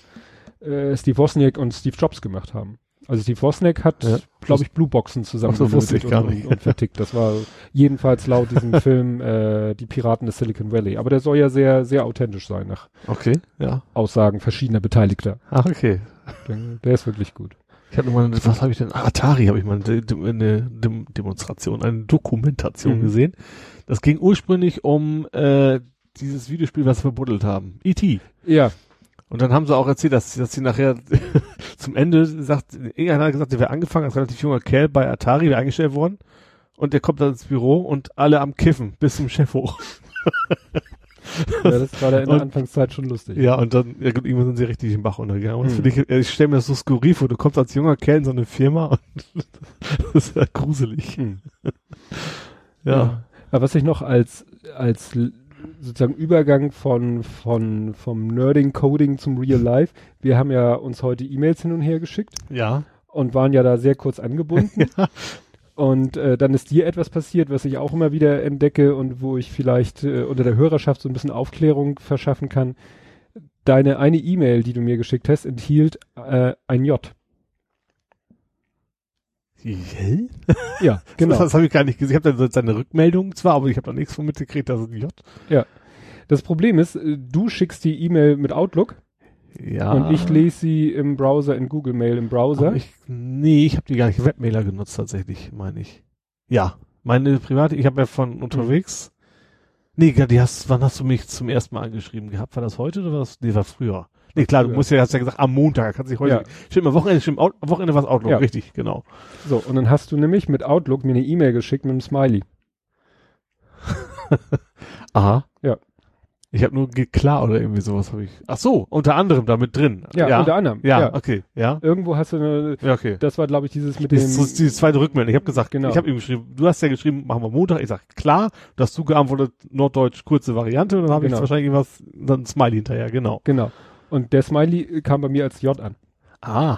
äh, Steve Wozniak und Steve Jobs gemacht haben. Also Steve Wozniak hat,
Ja.
glaube ich, Blue Boxen zusammen
so, wusste ich
und,
gar
und,
nicht.
und vertickt. Das war jedenfalls laut diesem Film äh, Die Piraten des Silicon Valley. Aber der soll ja sehr, sehr authentisch sein, nach
Okay, ja.
Aussagen verschiedener Beteiligter.
Ach, okay.
Der, der ist wirklich gut.
Ich hatte mal, was habe ich denn? Atari habe ich mal eine, eine Dem Demonstration, eine Dokumentation
Mhm.
gesehen. Das ging ursprünglich um äh, dieses Videospiel, was sie verbuddelt haben. E.T.
Ja,
Und dann haben sie auch erzählt, dass, dass sie nachher zum Ende sagt, irgendeiner hat gesagt, der wäre angefangen als relativ junger Kerl bei Atari, wäre eingestellt worden. Und der kommt dann ins Büro und alle am Kiffen bis zum Chef hoch.
ja das war da in der
Und-
Anfangszeit schon lustig.
Ja, und dann, ja gut, irgendwann sind sie richtig im Bach untergegangen. Und das
Hm.
ich, ich stelle mir das so skurril vor, du kommst als junger Kerl in so eine Firma und das ist ja gruselig.
Hm.
Ja.
Aber was ich noch als, als sozusagen Übergang von, von, vom Nerding Coding zum Real Life, wir haben ja uns heute E-Mails hin und her geschickt
Ja.
und waren ja da sehr kurz angebunden. Und äh, dann ist dir etwas passiert, was ich auch immer wieder entdecke und wo ich vielleicht äh, unter der Hörerschaft so ein bisschen Aufklärung verschaffen kann. Deine eine E-Mail, die du mir geschickt hast, enthielt äh, ein J.
Hä?
Ja, genau.
Das habe ich gar nicht gesehen. Ich habe dann seine Rückmeldung zwar, aber ich habe da nichts von mitgekriegt, dass es ein J.
Das Problem ist, äh, du schickst die E-Mail mit Outlook
Ja.
und ich lese sie im Browser, in Google Mail im Browser.
Aber Ich, nee, ich habe die gar nicht Webmailer genutzt tatsächlich, meine ich. Ja. Meine private, ich habe ja von unterwegs. Nee, die hast, wann hast du mich zum ersten Mal angeschrieben gehabt? War das heute oder war das? Nee, war früher. Nee, klar, du musst ja, hast ja gesagt, am Montag, kannst dich heute,
Ja.
stimmt, am Wochenende, stimmt, am Wochenende war es Outlook,
Ja.
richtig, genau.
So, und dann hast du nämlich mit Outlook mir eine E-Mail geschickt mit einem Smiley.
Aha.
Ja.
Ich habe nur klar oder irgendwie sowas habe ich. Ach so, unter anderem da mit drin.
Ja,
ja.
unter anderem.
Ja,
Ja.
okay, ja.
Irgendwo hast du eine,
Ja, okay.
das war glaube ich dieses mit
Das
dem,
ist die zweite Rückmeldung. Ich habe gesagt,
Genau.
ich habe ihm geschrieben, du hast ja geschrieben, machen wir Montag. Ich sag klar, du hast du geantwortet, Norddeutsch, kurze Variante. Und dann habe
Genau.
ich wahrscheinlich irgendwas, dann ein Smiley hinterher, genau.
genau. Und der Smiley kam bei mir als J an.
Ah,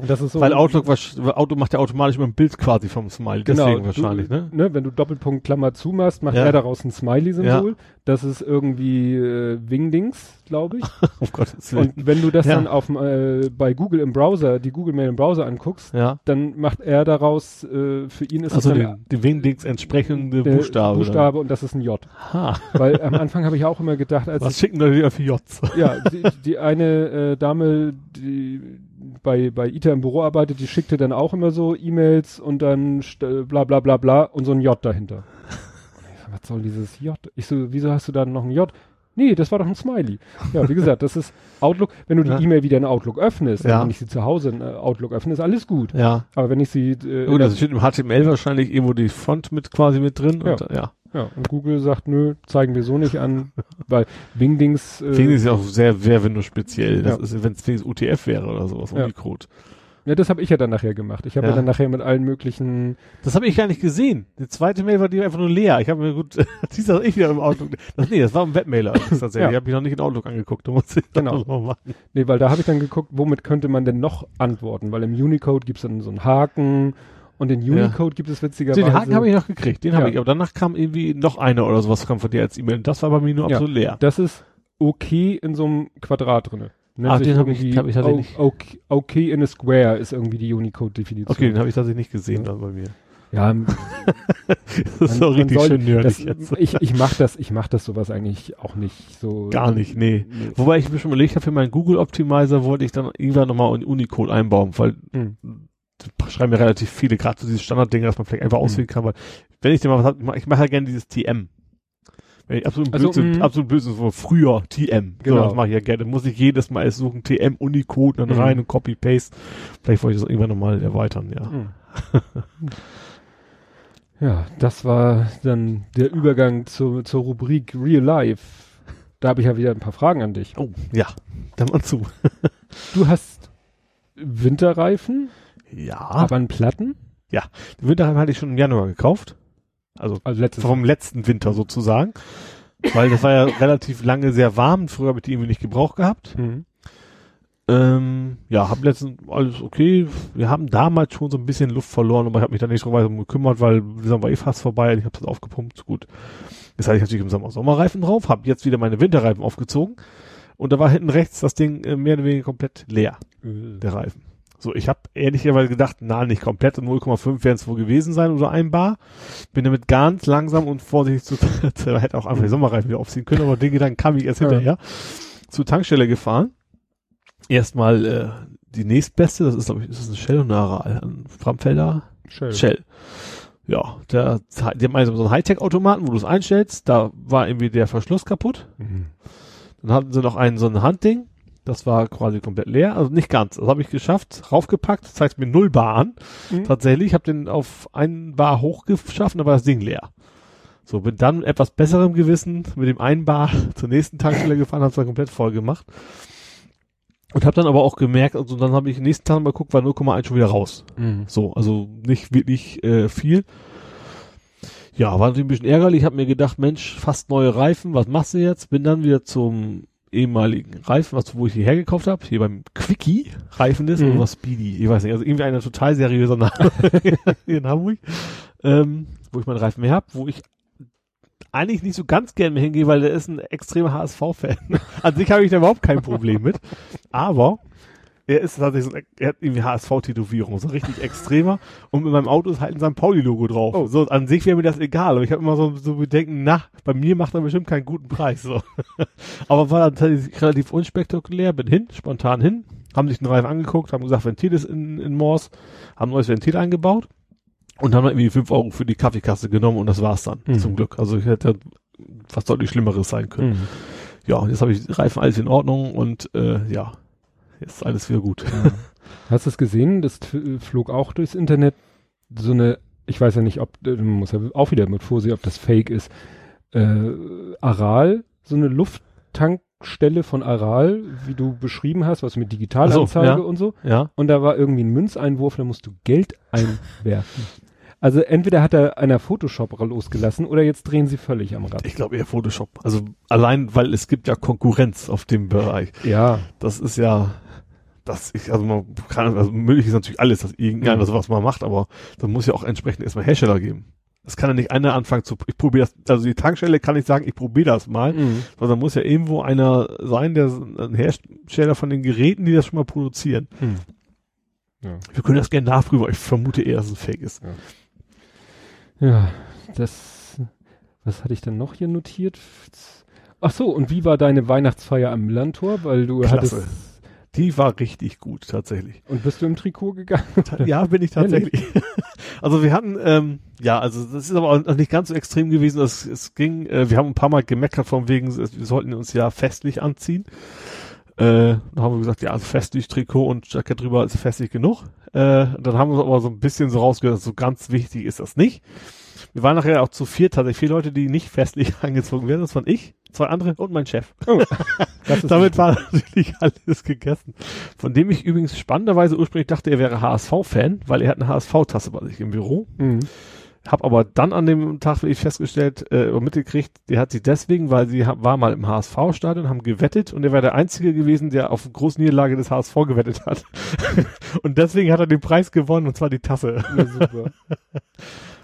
Und das ist so.
weil Outlook, was, Outlook macht ja automatisch immer ein Bild quasi vom Smiley,
Genau,
deswegen wahrscheinlich,
du,
ne?
ne? Wenn du Doppelpunkt Klammer zumachst, macht
Ja.
er daraus ein Smiley-Symbol. Das ist irgendwie äh, Wingdings, glaube ich.
Um Gottes Willen.
Und wenn du das
Ja.
dann auf äh, bei Google im Browser, die Google Mail im Browser anguckst,
ja.
dann macht er daraus, äh, für ihn ist
Also
das
den, den Wingdings entsprechende Buchstabe.
Buchstabe und das ist ein J.
Ha.
Weil am Anfang habe ich auch immer gedacht, als
Was schicken Leute für Js?
ja, die, die eine äh, Dame, die bei, bei ITA im Büro arbeitet, die schickte dann auch immer so E-Mails und dann bla bla bla bla und so ein J dahinter. Was soll dieses J? Ich so, wieso hast du da noch ein J? Nee, das war doch ein Smiley. Ja, wie gesagt, das ist Outlook. Wenn du die
Ja.
E-Mail wieder in Outlook öffnest,
Ja.
wenn ich sie zu Hause in äh, Outlook öffne, ist alles gut.
Ja.
Aber wenn ich sie äh,
Gut, das steht im HTML wahrscheinlich irgendwo die Font mit quasi mit drin.
Ja.
Und, ja.
ja, und Google sagt, nö, zeigen wir so nicht an, weil Wingdings äh,
Wingdings ist ja auch sehr, sehr Windows speziell. Das
Ja.
ist, wenn es wenigstens UTF wäre oder sowas. Unicode.
Ja, das habe ich ja dann nachher gemacht. Ich habe ja.
Ja.
dann nachher mit allen möglichen.
Das habe ich gar nicht gesehen. Die zweite Mail war die einfach nur leer. Ich habe mir gut, siehst du, ich wieder im Outlook. Das, nee, das war ein Webmailer. Das ist tatsächlich.
Ja.
Ich habe mich noch nicht in Outlook angeguckt. Du musst ich
Genau.
noch machen.
Nee, weil da habe ich dann geguckt, womit könnte man denn noch antworten? Weil im Unicode gibt's dann so einen Haken und den Unicode gibt es witzigerweise.
Den Haken habe ich noch gekriegt. Den
Ja.
habe ich. Aber danach kam irgendwie noch einer oder sowas kam von dir als E-Mail. Das war bei mir nur
Ja.
absolut leer.
Das ist okay in so einem Quadrat drinne.
Ah,
sich
den hab ich- hab ich tatsächlich
o- okay, okay in a square ist irgendwie die Unicode-Definition.
Okay, den habe ich tatsächlich nicht gesehen
Ja.
dann bei mir.
Ja,
Das ist
Man- man
richtig
soll-
schön nerdig jetzt.
ich, ich mach das, ich das sowas eigentlich auch nicht so.
Gar nicht, nee.
Nee.
Wobei ich mir schon überlegt habe, für meinen Google Optimizer wollte ich dann irgendwann nochmal in Unicode einbauen, weil
Hm.
da schreiben ja relativ viele, gerade so diese Standarddinge, dass man vielleicht einfach
Mhm.
auswählen kann, weil wenn ich dir mal was hab, ich mach- ich mache ja gerne dieses TM. Wenn ich absolut
Also,
Blödsinn,
mhm.
absolut Blödsinn, so früher TM.
Genau.
So, das mache ich ja gerne. Muss ich jedes Mal erst suchen, TM Unicode, dann
Mhm.
rein und Copy-Paste. Vielleicht wollte ich das irgendwann nochmal erweitern, ja.
Hm. ja, das war dann der Übergang zu, zur Rubrik Real Life. Da habe ich ja wieder ein paar Fragen an dich.
Oh, ja. Dann mal zu.
Du hast Winterreifen,
Ja.
aber einen Platten?
Den Winterreifen hatte ich schon im Januar gekauft. Also
Also letztes
vom letzten Winter sozusagen. Weil das war ja relativ lange sehr warm. Früher habe ich die irgendwie nicht gebraucht gehabt.
Mhm.
Ähm, ja, hab letztens alles okay. Wir haben damals schon so ein bisschen Luft verloren, aber ich habe mich da nicht so weiter gekümmert, weil der Sommer war eh fast vorbei. Ich habe das aufgepumpt. Gut. Jetzt hatte ich natürlich im Sommer Sommerreifen drauf, habe jetzt wieder meine Winterreifen aufgezogen und da war hinten rechts das Ding äh, mehr oder weniger komplett leer,
Äh,
der Reifen. So, ich habe ehrlicherweise gedacht, na, nicht komplett, 0,5 werden es wohl gewesen sein oder ein Bar. Bin damit ganz langsam und vorsichtig zu, hätte auch einfach die Sommerreifen wieder aufziehen können, aber den Gedanken kam ich erst
Ja.
hinterher. Zur Tankstelle gefahren. Erstmal äh, die nächstbeste, das ist glaube ich, ist das ein Shell und Aral? Ein Framfelder?
Shell.
Shell. Ja, der, die haben also so einen Hightech-Automaten, wo du es einstellst, da war irgendwie der Verschluss kaputt.
Mhm.
Dann hatten sie noch einen so ein Handding. Das war quasi komplett leer. Also nicht ganz. Das habe ich geschafft. Raufgepackt. Zeigt mir null Bar an.
Mhm.
Tatsächlich. Ich habe den auf einen Bar hochgeschafft, dann war das Ding leer. So, bin dann mit etwas besserem Gewissen mit dem einen Bar zur nächsten Tankstelle gefahren, habe es dann komplett voll gemacht. Und habe dann aber auch gemerkt, also dann habe ich den nächsten Tag mal geguckt, war 0,1 schon wieder raus.
Mhm.
So, also nicht wirklich äh, viel. Ja, war natürlich ein bisschen ärgerlich. Ich habe mir gedacht, Mensch, fast neue Reifen, was machst du jetzt? Bin dann wieder zum ehemaligen Reifen, was, wo ich hierher gekauft habe, hier beim Quickie Reifen ist
Mhm.
oder was Speedy, ich weiß nicht, also irgendwie einer total seriöser Name hier in Hamburg, ähm, wo ich meinen Reifen mehr hab, wo ich eigentlich nicht so ganz gern mehr hingehe, weil der ist ein extremer HSV-Fan. An sich habe ich da überhaupt kein Problem mit, aber er ist tatsächlich so, er hat irgendwie HSV-Tätowierung, so richtig extremer. Und mit meinem Auto ist halt ein St. Pauli-Logo drauf.
Oh.
So, an sich wäre mir das egal, aber ich habe immer so, so Bedenken, na, bei mir macht er bestimmt keinen guten Preis. So. aber war dann tatsächlich relativ unspektakulär, bin hin, spontan hin, haben sich den Reifen angeguckt, haben gesagt, Ventil ist in, in Morse, haben ein neues Ventil eingebaut und haben dann irgendwie fünf Euro für die Kaffeekasse genommen und das war's dann,
Mhm.
zum Glück. Also ich hätte was deutlich Schlimmeres sein können.
Mhm.
Ja, jetzt habe ich die Reifen alles in Ordnung und äh, ja, ist alles wieder gut.
Hast du es gesehen? Das flog auch durchs Internet. So eine, ich weiß ja nicht, ob, äh, man muss ja auch wieder mit Vorsicht, ob das Fake ist. Äh, Aral, so eine Lufttankstelle von Aral, wie du beschrieben hast, was mit Digitalanzeige
so, ja.
und so.
Ja.
Und da war irgendwie ein Münzeinwurf, da musst du Geld einwerfen. Also entweder hat er einer Photoshop losgelassen oder jetzt drehen sie völlig am Rad.
Ich glaube eher Photoshop. Also allein, weil es gibt ja Konkurrenz auf dem Bereich.
Ja,
Das ist ja, das ich, also man kann, also möglich ist natürlich alles, dass irgendeiner
Mhm.
sowas mal macht, aber da muss ja auch entsprechend erstmal Hersteller geben. Es kann ja nicht einer anfangen zu, ich probiere das, also die Tankstelle kann ich sagen, ich probiere das mal,
mhm.
sondern muss ja irgendwo einer sein, der ein Hersteller von den Geräten, die das schon mal produzieren.
Mhm. Ja.
Wir können das gerne nachprüfen, aber ich vermute eher, dass es fake ist.
Ja, das, was hatte ich denn noch hier notiert? Ach so, und wie war deine Weihnachtsfeier am Millantor? Weil du
Klasse.
hattest,
Die war richtig gut, tatsächlich.
und bist du im Trikot gegangen?
Ja, bin ich tatsächlich. also wir hatten, ähm, ja, also das ist aber auch nicht ganz so extrem gewesen. Es, es ging, äh, wir haben ein paar Mal gemeckert von wegen, wir sollten uns ja festlich anziehen. Äh, dann haben wir gesagt, ja, also festlich Trikot und Jackett drüber ist festlich genug. Äh, dann haben wir uns aber so ein bisschen so rausgehört, so ganz wichtig ist das nicht. Wir waren nachher auch zu vier, tatsächlich vier Leute, die nicht festlich angezogen werden. Das waren ich, zwei andere und mein Chef.
Oh,
Damit war natürlich alles gegessen. Von dem ich übrigens spannenderweise ursprünglich dachte, er wäre HSV-Fan, weil er hat eine HSV-Tasse bei sich im Büro.
Mhm.
Hab aber dann an dem Tag wirklich festgestellt, äh, mitgekriegt, der hat sie deswegen, weil sie war mal im HSV-Stadion, haben gewettet und er war der Einzige gewesen, der auf große Niederlage des HSV gewettet hat. und deswegen hat er den Preis gewonnen und zwar die Tasse.
Ja, super.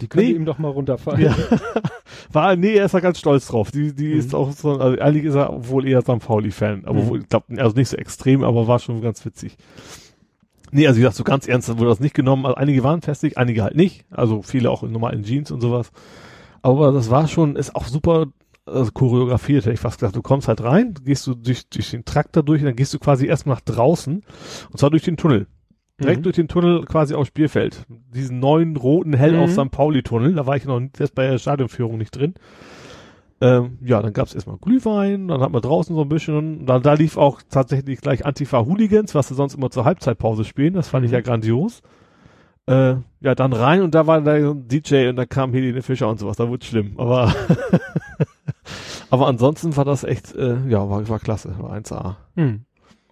Die können
Nee.
ihm doch mal runterfallen.
Ja. War, nee, er ist da ganz stolz drauf. Die, die
Mhm.
ist auch so, also eigentlich ist er wohl eher St. Pauli-Fan, aber
Mhm.
wohl, ich glaube, also nicht so extrem, aber war schon ganz witzig. Nee, also wie gesagt, so ganz ernst wurde das nicht genommen. Also einige waren festig, einige halt nicht. Also viele auch in normalen Jeans und sowas. Aber das war schon, ist auch super also choreografiert, hätte ich fast gesagt. Du kommst halt rein, gehst du durch, durch den Trakt da durch und dann gehst du quasi erstmal nach draußen und zwar durch den Tunnel. Direkt
Mhm.
durch den Tunnel quasi aufs Spielfeld. Diesen neuen roten Hell auf
Mhm.
St. Pauli-Tunnel, da war ich noch nicht, erst bei der Stadionführung nicht drin. Ähm, ja, dann gab's erstmal Glühwein, dann hat man draußen so ein bisschen, da, da lief auch tatsächlich gleich Antifa-Hooligans, was sie sonst immer zur Halbzeitpause spielen, das fand ich
Mhm.
ja grandios. Äh, ja, dann rein und da war da so ein DJ und da kam Helene Fischer und sowas, da wurde schlimm, aber aber ansonsten war das echt, äh, ja, war, war klasse, war 1A.
Mhm.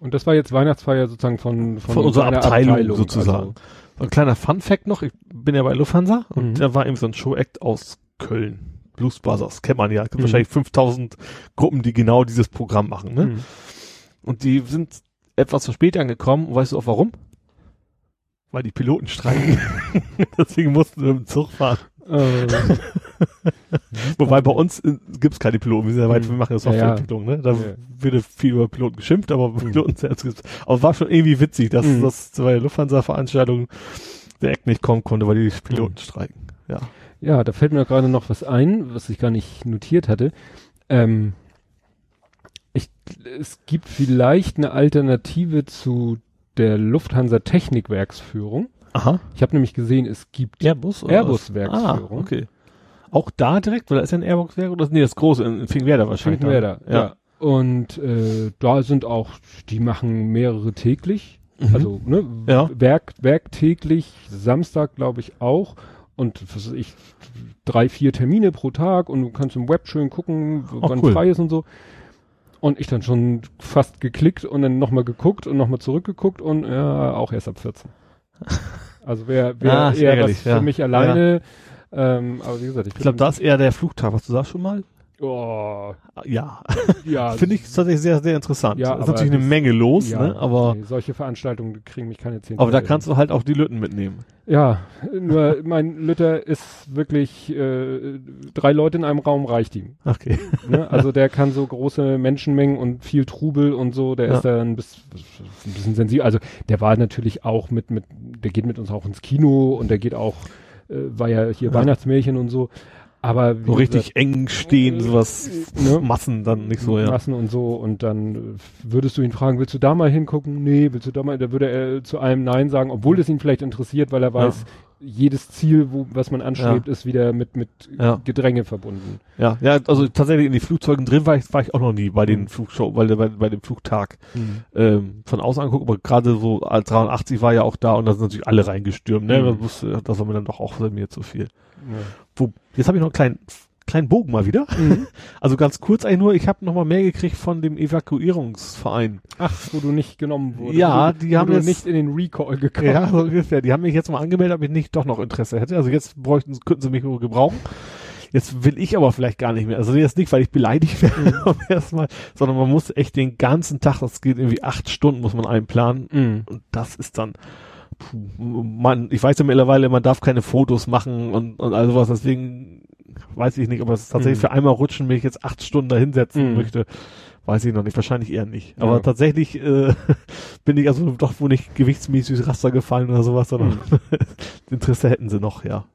Und das war jetzt Weihnachtsfeier sozusagen von,
Von unserer
seiner
Abteilung, sozusagen.
Also,
So ein kleiner Fun-Fact noch, ich bin ja bei Lufthansa und
Mhm.
da war eben so ein Show-Act aus Köln. Blues Brothers, kennt man ja. Es gibt
Mhm.
wahrscheinlich 5000 Gruppen, die genau dieses Programm machen. Ne?
mhm.
Und die sind etwas zu spät angekommen. Und weißt du auch warum? Weil die Piloten streiken. Deswegen mussten wir mit dem Zug fahren.
Äh,
Wobei bei uns äh, gibt's keine Piloten. Wir sind ja weit, wir machen ja. Softwareentwicklung. Ne? Da
Ja.
würde viel über Piloten geschimpft, aber
Mhm.
Piloten selbst gibt's. Aber war schon irgendwie witzig, dass
Mhm.
das bei der Lufthansa-Veranstaltung der Act nicht kommen konnte, weil die Piloten
Mhm.
streiken. Ja.
Ja, da fällt mir gerade noch was ein, was ich gar nicht notiert hatte. Ähm, ich, es gibt vielleicht eine Alternative zu der Lufthansa Technikwerksführung.
Aha.
Ich habe nämlich gesehen, es gibt
Airbus? oder
Airbus-Werksführung.
Ah, okay. Auch da direkt, weil da ist ja ein Airbus-Werk oder nee, das große in, in Finkenwerder wahrscheinlich.
Finkenwerder, ja.
Ja.
Und äh, da sind auch, die machen mehrere täglich,
Mhm.
also ne,
Ja.
Werk, Werk täglich, Samstag glaube ich auch. Und was weiß ich, drei, vier Termine pro Tag und du kannst im Web schön gucken,
Ach,
wann
cool.
frei ist und so. Und ich dann schon fast geklickt und dann nochmal geguckt und nochmal zurückgeguckt und ja, auch erst ab 14. Also wäre wär
Ah,
eher was für
ja.
mich alleine. Ähm, aber wie gesagt, ich,
Ich glaube, da ist eher der Flugtag. Was du sagst schon mal?
Oh,
Ja.
ja,
Finde ich tatsächlich sehr, sehr interessant.
Ja,
ist natürlich eine Menge los,
ja,
ne? Aber,
nee, solche Veranstaltungen kriegen mich keine zehn.
aber da kannst du halt auch die Lütten mitnehmen.
Ja, nur mein Lütter ist wirklich äh, drei Leute in einem Raum reicht ihm.
Okay.
Ne? Also der kann so große Menschenmengen und viel Trubel und so, der
Ja.
ist da ein bisschen, ein bisschen sensibel. Also der war natürlich auch mit, mit, der geht mit uns auch ins Kino und der geht auch, äh, war ja hier
Ja.
Weihnachtsmärchen und so. Aber
So richtig
gesagt,
eng stehen, sowas,
Ne?
Massen dann nicht so, ja.
Massen und so und dann äh, würdest du ihn fragen, willst du da mal hingucken? Nee, willst du da mal, da würde er zu allem Nein sagen, obwohl es ihn vielleicht interessiert, weil er weiß, jedes Ziel, wo, was man anstrebt, ist wieder mit, mit
Ja.
Gedränge verbunden.
Ja, ja, also tatsächlich in die Flugzeugen drin war ich, war ich auch noch nie bei den
Mhm.
Flugshow, weil bei, bei dem Flugtag ähm, von außen angucken, aber gerade so als 83 war ja auch da und da sind natürlich alle reingestürmt, ne?
Mhm.
Das, das war mir dann doch auch mir zu viel.
Ja.
Wo, jetzt habe ich noch einen kleinen, kleinen Bogen mal wieder.
Mhm.
Also ganz kurz eigentlich nur, ich habe noch mal mehr gekriegt von dem Evakuierungsverein.
Ach, wo du nicht genommen wurdest.
Ja,
wo
die
wo
haben
du
jetzt-
nicht in den Recall gekommen.
Ja, so ungefähr. Die haben mich jetzt mal angemeldet, ob ich nicht doch noch Interesse hätte. Also jetzt bräuchten, könnten sie mich nur gebrauchen. Jetzt will ich aber vielleicht gar nicht mehr. Also jetzt nicht, weil ich beleidigt werde erstmal, sondern man muss echt den ganzen Tag, das geht irgendwie acht Stunden, muss man einplanen.
Mhm.
Und das ist dann, man, ich weiß ja mittlerweile, man darf keine Fotos machen und, und all sowas, deswegen weiß ich nicht, ob es tatsächlich
Mhm.
für einmal rutschen, wenn ich jetzt acht Stunden da hinsetzen
Mhm.
möchte. Weiß ich noch nicht, wahrscheinlich eher nicht. Aber
Ja.
tatsächlich äh, bin ich also doch wohl nicht gewichtsmäßig durchs Raster gefallen oder sowas, sondern Interesse hätten sie noch, ja.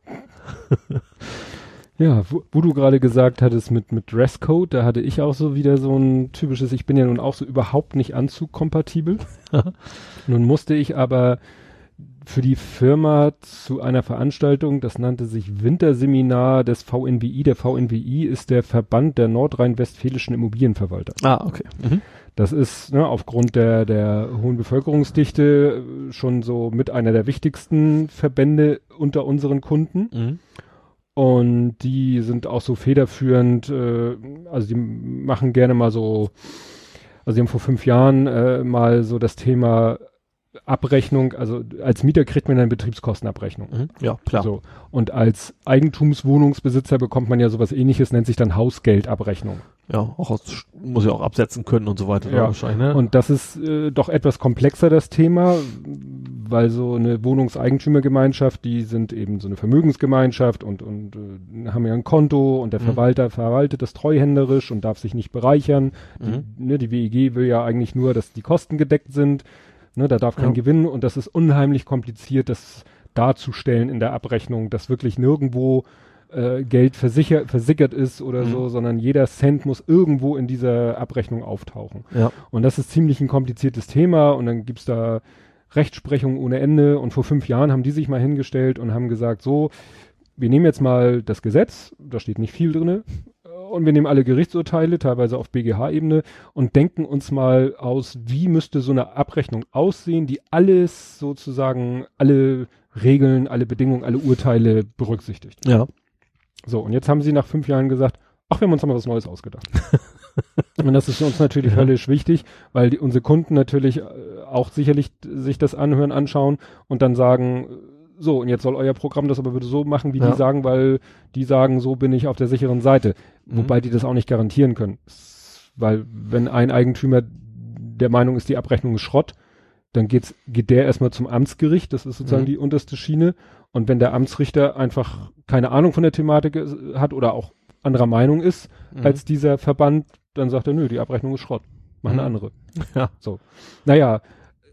Ja, wo, wo du gerade gesagt hattest mit, mit Dresscode, da hatte ich auch so wieder so ein typisches, ich bin ja nun auch so überhaupt nicht anzugkompatibel. nun musste ich aber für die Firma zu einer Veranstaltung, das nannte sich Winterseminar des VNBI. Der VNBI ist der Verband der nordrhein-westfälischen Immobilienverwalter.
Ah, okay. Mhm.
Das ist ne, aufgrund der, der hohen Bevölkerungsdichte schon so mit einer der wichtigsten Verbände unter unseren Kunden.
Mhm.
Und die sind auch so federführend, äh, also die machen gerne mal so, also die haben vor fünf Jahren äh, mal so das Thema Abrechnung, also als Mieter kriegt man eine Betriebskostenabrechnung.
Mhm. Ja, klar.
So. Und als Eigentumswohnungsbesitzer bekommt man ja sowas ähnliches, nennt sich dann Hausgeldabrechnung.
Ja, auch aus, muss ja auch absetzen können und so weiter.
Ja.
wahrscheinlich, ne?
Und das ist äh, doch etwas komplexer, das Thema, weil so eine Wohnungseigentümergemeinschaft, die sind eben so eine Vermögensgemeinschaft und, und äh, haben ja ein Konto und der
Mhm.
Verwalter verwaltet das treuhänderisch und darf sich nicht bereichern.
Mhm.
Die, ne, die WEG will ja eigentlich nur, dass die Kosten gedeckt sind. Ne, da darf kein
Ja.
Gewinn und das ist unheimlich kompliziert, das darzustellen in der Abrechnung, dass wirklich nirgendwo äh, Geld versicher, versickert ist oder
Mhm.
so, sondern jeder Cent muss irgendwo in dieser Abrechnung auftauchen.
ja.
Und das ist ziemlich ein kompliziertes Thema und dann gibt's da Rechtsprechung ohne Ende und vor fünf Jahren haben die sich mal hingestellt und haben gesagt, so, wir nehmen jetzt mal das Gesetz, da steht nicht viel drinne, und wir nehmen alle Gerichtsurteile, teilweise auf BGH-Ebene und denken uns mal aus, wie müsste so eine Abrechnung aussehen, die alles sozusagen, alle Regeln, alle Bedingungen, alle Urteile berücksichtigt.
Ja.
So, und jetzt haben sie nach fünf Jahren gesagt, ach, wir haben uns mal was Neues ausgedacht. und das ist für uns natürlich
Ja.
höllisch wichtig, weil die, unsere Kunden natürlich äh, auch sicherlich sich das anhören, anschauen und dann sagen, so, und jetzt soll euer Programm das aber bitte so machen, wie
Ja.
die sagen, weil die sagen, so bin ich auf der sicheren Seite.
Mhm.
Wobei die das auch nicht garantieren können. Weil wenn ein Eigentümer der Meinung ist, die Abrechnung ist Schrott, dann geht's, geht der erstmal zum Amtsgericht, das ist sozusagen
Mhm.
die unterste Schiene. Und wenn der Amtsrichter einfach keine Ahnung von der Thematik ist, hat oder auch anderer Meinung ist
Mhm.
als dieser Verband, dann sagt er, nö, die Abrechnung ist Schrott. Mach eine
Mhm.
andere.
Ja.
So. Naja,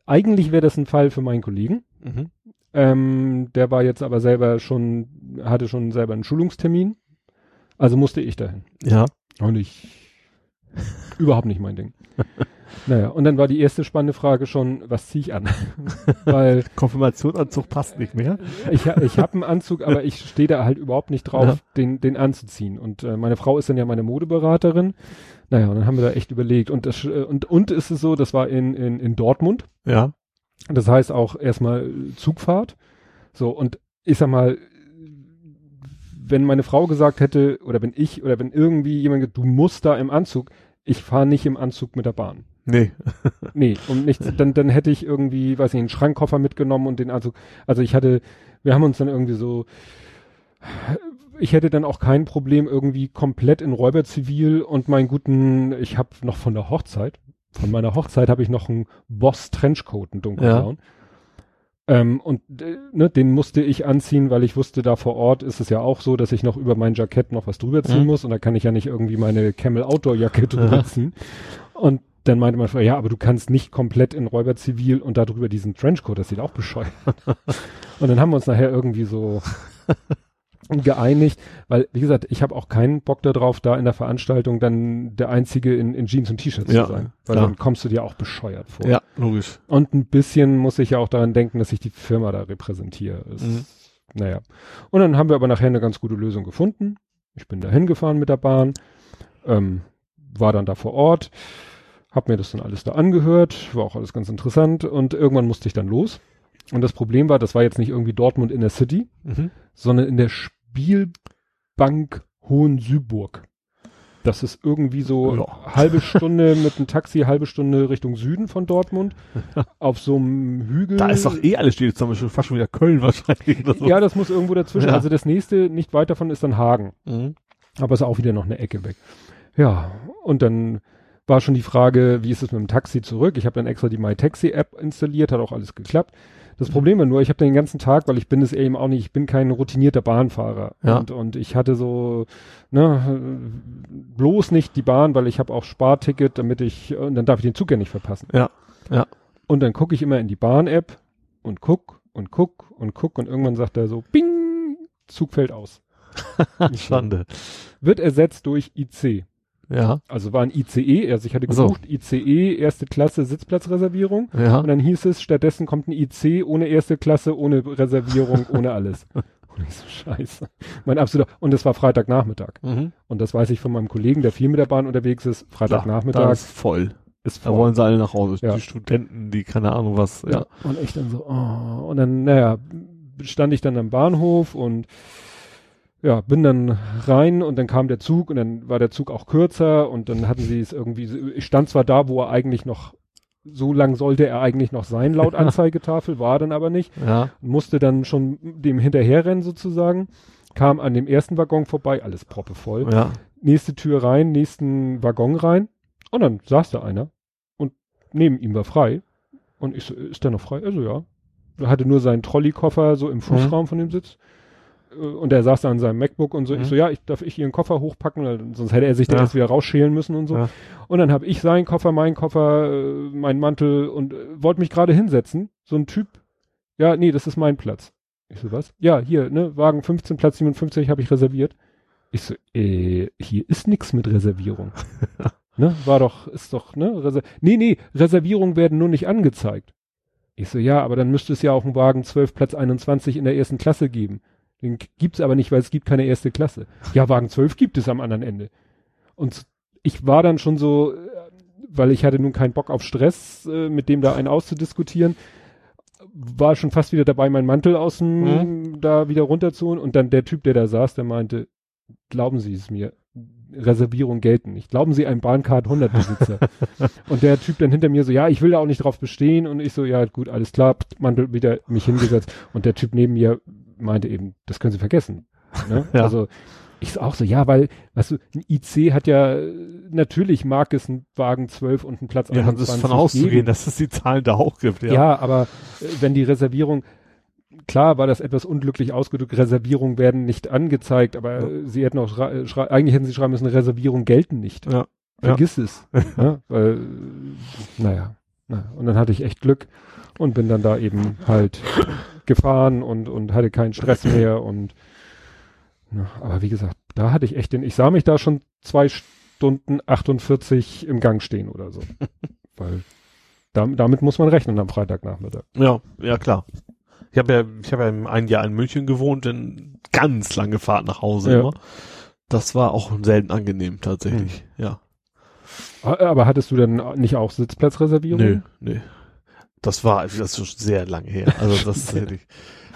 eigentlich wäre das ein Fall für meinen Kollegen.
Mhm.
Ähm, der war jetzt aber selber schon, hatte schon selber einen Schulungstermin. Also musste ich dahin.
Ja.
Und ich, überhaupt nicht mein Ding. naja, und dann war die erste spannende Frage schon, was ziehe ich an? Weil
Konfirmationsanzug passt nicht mehr.
ich, ich habe einen Anzug, aber ich stehe da halt überhaupt nicht drauf,
Ja.
den, den anzuziehen. Und äh, meine Frau ist dann ja meine Modeberaterin. Naja, und dann haben wir da echt überlegt. Und, das, äh, und, und ist es so, das war in, in, in Dortmund.
Ja.
Das heißt auch erstmal Zugfahrt. So, und ich sag mal, wenn meine Frau gesagt hätte, oder wenn ich, oder wenn irgendwie jemand gesagt, du musst da im Anzug, ich fahre nicht im Anzug mit der Bahn.
Nee.
Nee, und nichts, dann, dann hätte ich irgendwie, weiß nicht, einen Schrankkoffer mitgenommen und den Anzug. Also ich hatte, wir haben uns dann irgendwie so, ich hätte dann auch kein Problem irgendwie komplett in Räuberzivil und meinen guten, ich habe noch von der Hochzeit, von meiner Hochzeit habe ich noch einen Boss Trenchcoat, einen dunkelblauen. Ähm, und äh, ne, den musste ich anziehen, weil ich wusste, da vor Ort ist es ja auch so, dass ich noch über mein Jackett noch was drüber ziehen
Mhm.
muss und da kann ich ja nicht irgendwie meine Camel Outdoor Jacke drüber
Ja.
ziehen. Und dann meinte man, ja, aber du kannst nicht komplett in Räuberzivil und darüber diesen Trenchcoat, das sieht auch bescheuert. und dann haben wir uns nachher irgendwie so geeinigt, weil, wie gesagt, ich habe auch keinen Bock darauf, da in der Veranstaltung dann der Einzige in, in Jeans und T-Shirts
Ja,
zu sein. Weil
klar.
dann kommst du dir auch bescheuert vor.
Ja, logisch.
Und ein bisschen muss ich ja auch daran denken, dass ich die Firma da repräsentiere. Es,
Mhm.
Naja. Und dann haben wir aber nachher eine ganz gute Lösung gefunden. Ich bin da hingefahren mit der Bahn, ähm, war dann da vor Ort, hab mir das dann alles da angehört, war auch alles ganz interessant und irgendwann musste ich dann los. Und das Problem war, das war jetzt nicht irgendwie Dortmund in der City,
Mhm.
sondern in der Spielbank Hohensüburg. Das ist irgendwie so
Ja.
halbe Stunde mit einem Taxi, halbe Stunde Richtung Süden von Dortmund. auf so einem Hügel.
Da ist doch eh alles steht jetzt haben wir schon fast schon wieder Köln wahrscheinlich. oder so.
Ja, das muss irgendwo dazwischen.
Ja.
Also das nächste, nicht weit davon, ist dann Hagen.
Mhm.
Aber ist auch wieder noch eine Ecke weg. Ja, und dann war schon die Frage, wie ist es mit dem Taxi zurück? Ich habe dann extra die MyTaxi-App installiert, hat auch alles geklappt. Das Problem war nur, ich habe den ganzen Tag, weil ich bin es eben auch nicht, ich bin kein routinierter Bahnfahrer.
Ja.
Und, und ich hatte so, ne, bloß nicht die Bahn, weil ich habe auch Sparticket, damit ich, und dann darf ich den Zug ja nicht verpassen.
Ja, ja.
Und dann gucke ich immer in die Bahn-App und guck und guck und guck und irgendwann sagt er so, bing, Zug fällt aus.
Schande.
Wird ersetzt durch IC.
Ja,
Also war ein ICE, also ich hatte
Ach so.
ICE, erste Klasse Sitzplatzreservierung.
ja.
Und dann hieß es, stattdessen kommt ein IC ohne erste Klasse, ohne Reservierung, ohne alles. Und ich so, scheiße. Mein absoluter, und es war Freitagnachmittag.
Mhm.
Und das weiß ich von meinem Kollegen, der viel mit der Bahn unterwegs ist.
Da
Freitagnachmittag
ist voll.
ist
Da
voll.
wollen sie alle nach Hause.
Ja.
Die Studenten, die keine Ahnung was.
Ja.
Ja.
Und ich dann so, oh. Und dann, naja, stand ich dann am Bahnhof und ja, bin dann rein und dann kam der Zug und dann war der Zug auch kürzer und dann hatten sie es irgendwie, ich stand zwar da, wo er eigentlich noch, so lang sollte er eigentlich noch sein, laut Anzeigetafel, war dann aber nicht,
Ja.
musste dann schon dem hinterherrennen sozusagen, kam an dem ersten Waggon vorbei, alles proppevoll,
Ja.
nächste Tür rein, nächsten Waggon rein und dann saß da einer und neben ihm war frei und ich so, ist der noch frei? Also ja. Er hatte nur seinen Trolleykoffer so im Fußraum von dem Sitz und er saß da an seinem MacBook und so.
Mhm.
Ich so, ja, ich darf ich ihren Koffer hochpacken, sonst hätte er sich da
Ja.
erst wieder rausschälen müssen und so.
Ja.
Und dann habe ich seinen Koffer, meinen Koffer, äh, meinen Mantel und äh, wollte mich gerade hinsetzen. So ein Typ, ja, nee, das ist mein Platz. Ich so, was? Ja, hier, ne, Wagen 15, Platz 57 habe ich reserviert. Ich so, äh, hier ist nix mit Reservierung. ne, war doch, ist doch, ne, Reser nee, nee, Reservierungen werden nur nicht angezeigt. Ich so, ja, aber dann müsste es ja auch einen Wagen 12, Platz 21 in der ersten Klasse geben. Den gibt's aber nicht, weil es gibt keine erste Klasse. Ja, Wagen 12 gibt es am anderen Ende. Und ich war dann schon so, äh, weil ich hatte nun keinen Bock auf Stress, äh, mit dem da einen auszudiskutieren, war schon fast wieder dabei, meinen Mantel aus dem, da wieder runterzuholen. Und dann der Typ, der da saß, der meinte, glauben Sie es mir, Reservierungen gelten nicht. Glauben Sie einem Bahncard 100 Besitzer. und der Typ dann hinter mir so, ja, ich will da auch nicht drauf bestehen. Und ich so, ja, gut, alles klar, Mantel wieder mich hingesetzt. Und der Typ neben mir meinte eben, das können Sie vergessen. Ne?
Ja.
Also, ich auch so, ja, weil, weißt du, ein IC hat ja, natürlich mag es einen Wagen 12 und einen Platz
Ja, das ist von
21
auszugehen, dass es die Zahlen da auch gibt, ja.
Ja, aber äh, wenn die Reservierung, klar war das etwas unglücklich ausgedrückt, Reservierungen werden nicht angezeigt, aber
Ja.
äh, sie hätten auch, eigentlich hätten sie schreiben müssen, Reservierungen gelten nicht.
Ja.
Vergiss es. ja, weil, äh, naja, naja, und dann hatte ich echt Glück und bin dann da eben halt gefahren und, und hatte keinen Stress mehr und, na, aber wie gesagt, da hatte ich echt den, ich sah mich da schon zwei Stunden 48 im Gang stehen oder so. weil dam- damit muss man rechnen am Freitagnachmittag.
Ja, ja klar. Ich habe ja, ich habe ja ein Jahr in München gewohnt, in ganz lange Fahrt nach Hause
Ja.
immer. Das war auch selten angenehm tatsächlich. Ja.
Aber hattest du dann nicht auch Sitzplatzreservierung?
Nö, nö. Das war, das ist schon sehr lange her. Also das hätte ich.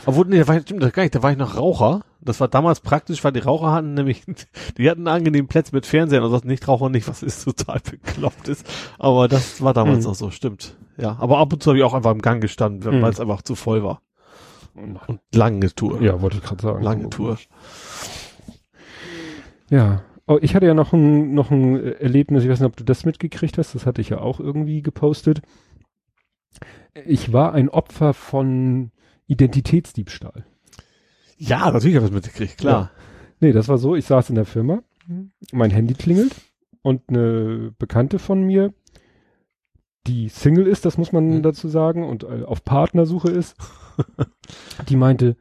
Obwohl, nee, da war ich, stimmt das gar nicht, da war ich noch Raucher. Das war damals praktisch, weil die Raucher hatten nämlich, die hatten einen angenehmen Plätze mit Fernsehen und das Nichtraucher nicht, was ist total bekloppt ist. Aber das war damals
Hm.
auch so, stimmt. Ja, aber ab und zu habe ich auch einfach im Gang gestanden, weil
Hm.
es einfach zu voll war. Und lange Tour.
Ja, wollte ich gerade sagen.
Lange Tour.
Ja. Oh, ich hatte ja noch ein, noch ein Erlebnis, ich weiß nicht, ob du das mitgekriegt hast, das hatte ich ja auch irgendwie gepostet. Ich war ein Opfer von Identitätsdiebstahl.
Ja, natürlich habe ich es mitgekriegt, klar.
Nee, das war so, ich saß in der Firma, mein Handy klingelt und eine Bekannte von mir, die Single ist, das muss man
Mhm.
dazu sagen, und äh, auf Partnersuche ist, die meinte,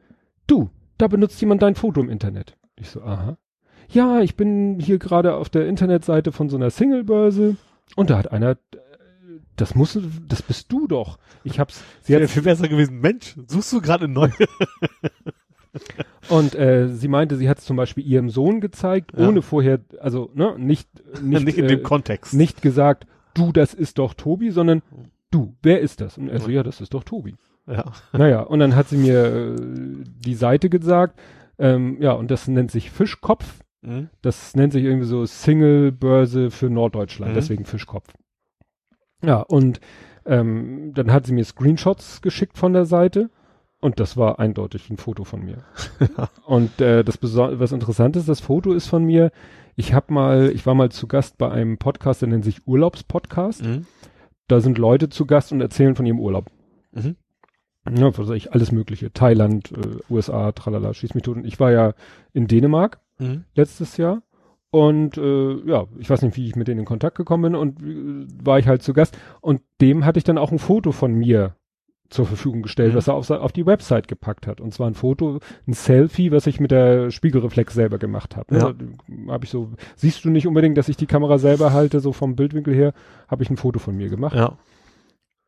du, da benutzt jemand dein Foto im Internet. Ich so, aha. Ja, ich bin hier gerade auf der Internetseite von so einer Singlebörse und da hat einer, das muss, das bist du doch. Ich hab's, sie
Wäre
hat,
viel besser gewesen. Mensch, suchst du gerade eine neue?
und äh, sie meinte, sie hat es zum Beispiel ihrem Sohn gezeigt,
Ja.
ohne vorher, also ne, nicht, nicht,
Nicht in
äh,
dem Kontext.
nicht gesagt, du, das ist doch Tobi, sondern du, wer ist das? Und er so, ja, das ist doch Tobi.
Ja.
Naja, und dann hat sie mir äh, die Seite gesagt, ähm, ja, und das nennt sich Fischkopf.
Mhm.
Das nennt sich irgendwie so Single-Börse für Norddeutschland,
Mhm.
deswegen Fischkopf. Ja, und ähm, dann hat sie mir Screenshots geschickt von der Seite und das war eindeutig ein Foto von mir. und äh, das Beso was interessant ist, das Foto ist von mir. Ich habe mal, ich war mal zu Gast bei einem Podcast, der nennt sich Urlaubspodcast.
Mhm.
Da sind Leute zu Gast und erzählen von ihrem Urlaub.
Mhm.
Ja, was weiß ich, alles mögliche. Thailand, äh, USA, tralala, schieß mich tot. Und ich war ja in Dänemark
Mhm.
letztes Jahr. Und äh, ja, ich weiß nicht, wie ich mit denen in Kontakt gekommen bin und äh, war ich halt zu Gast. Und dem hatte ich dann auch ein Foto von mir zur Verfügung gestellt,
Mhm.
was er auf, auf die Website gepackt hat. Und zwar ein Foto, ein Selfie, was ich mit der Spiegelreflex selber gemacht habe.
Ja.
Habe ich so, siehst du nicht unbedingt, dass ich die Kamera selber halte, so vom Bildwinkel her, habe ich ein Foto von mir gemacht.
Ja.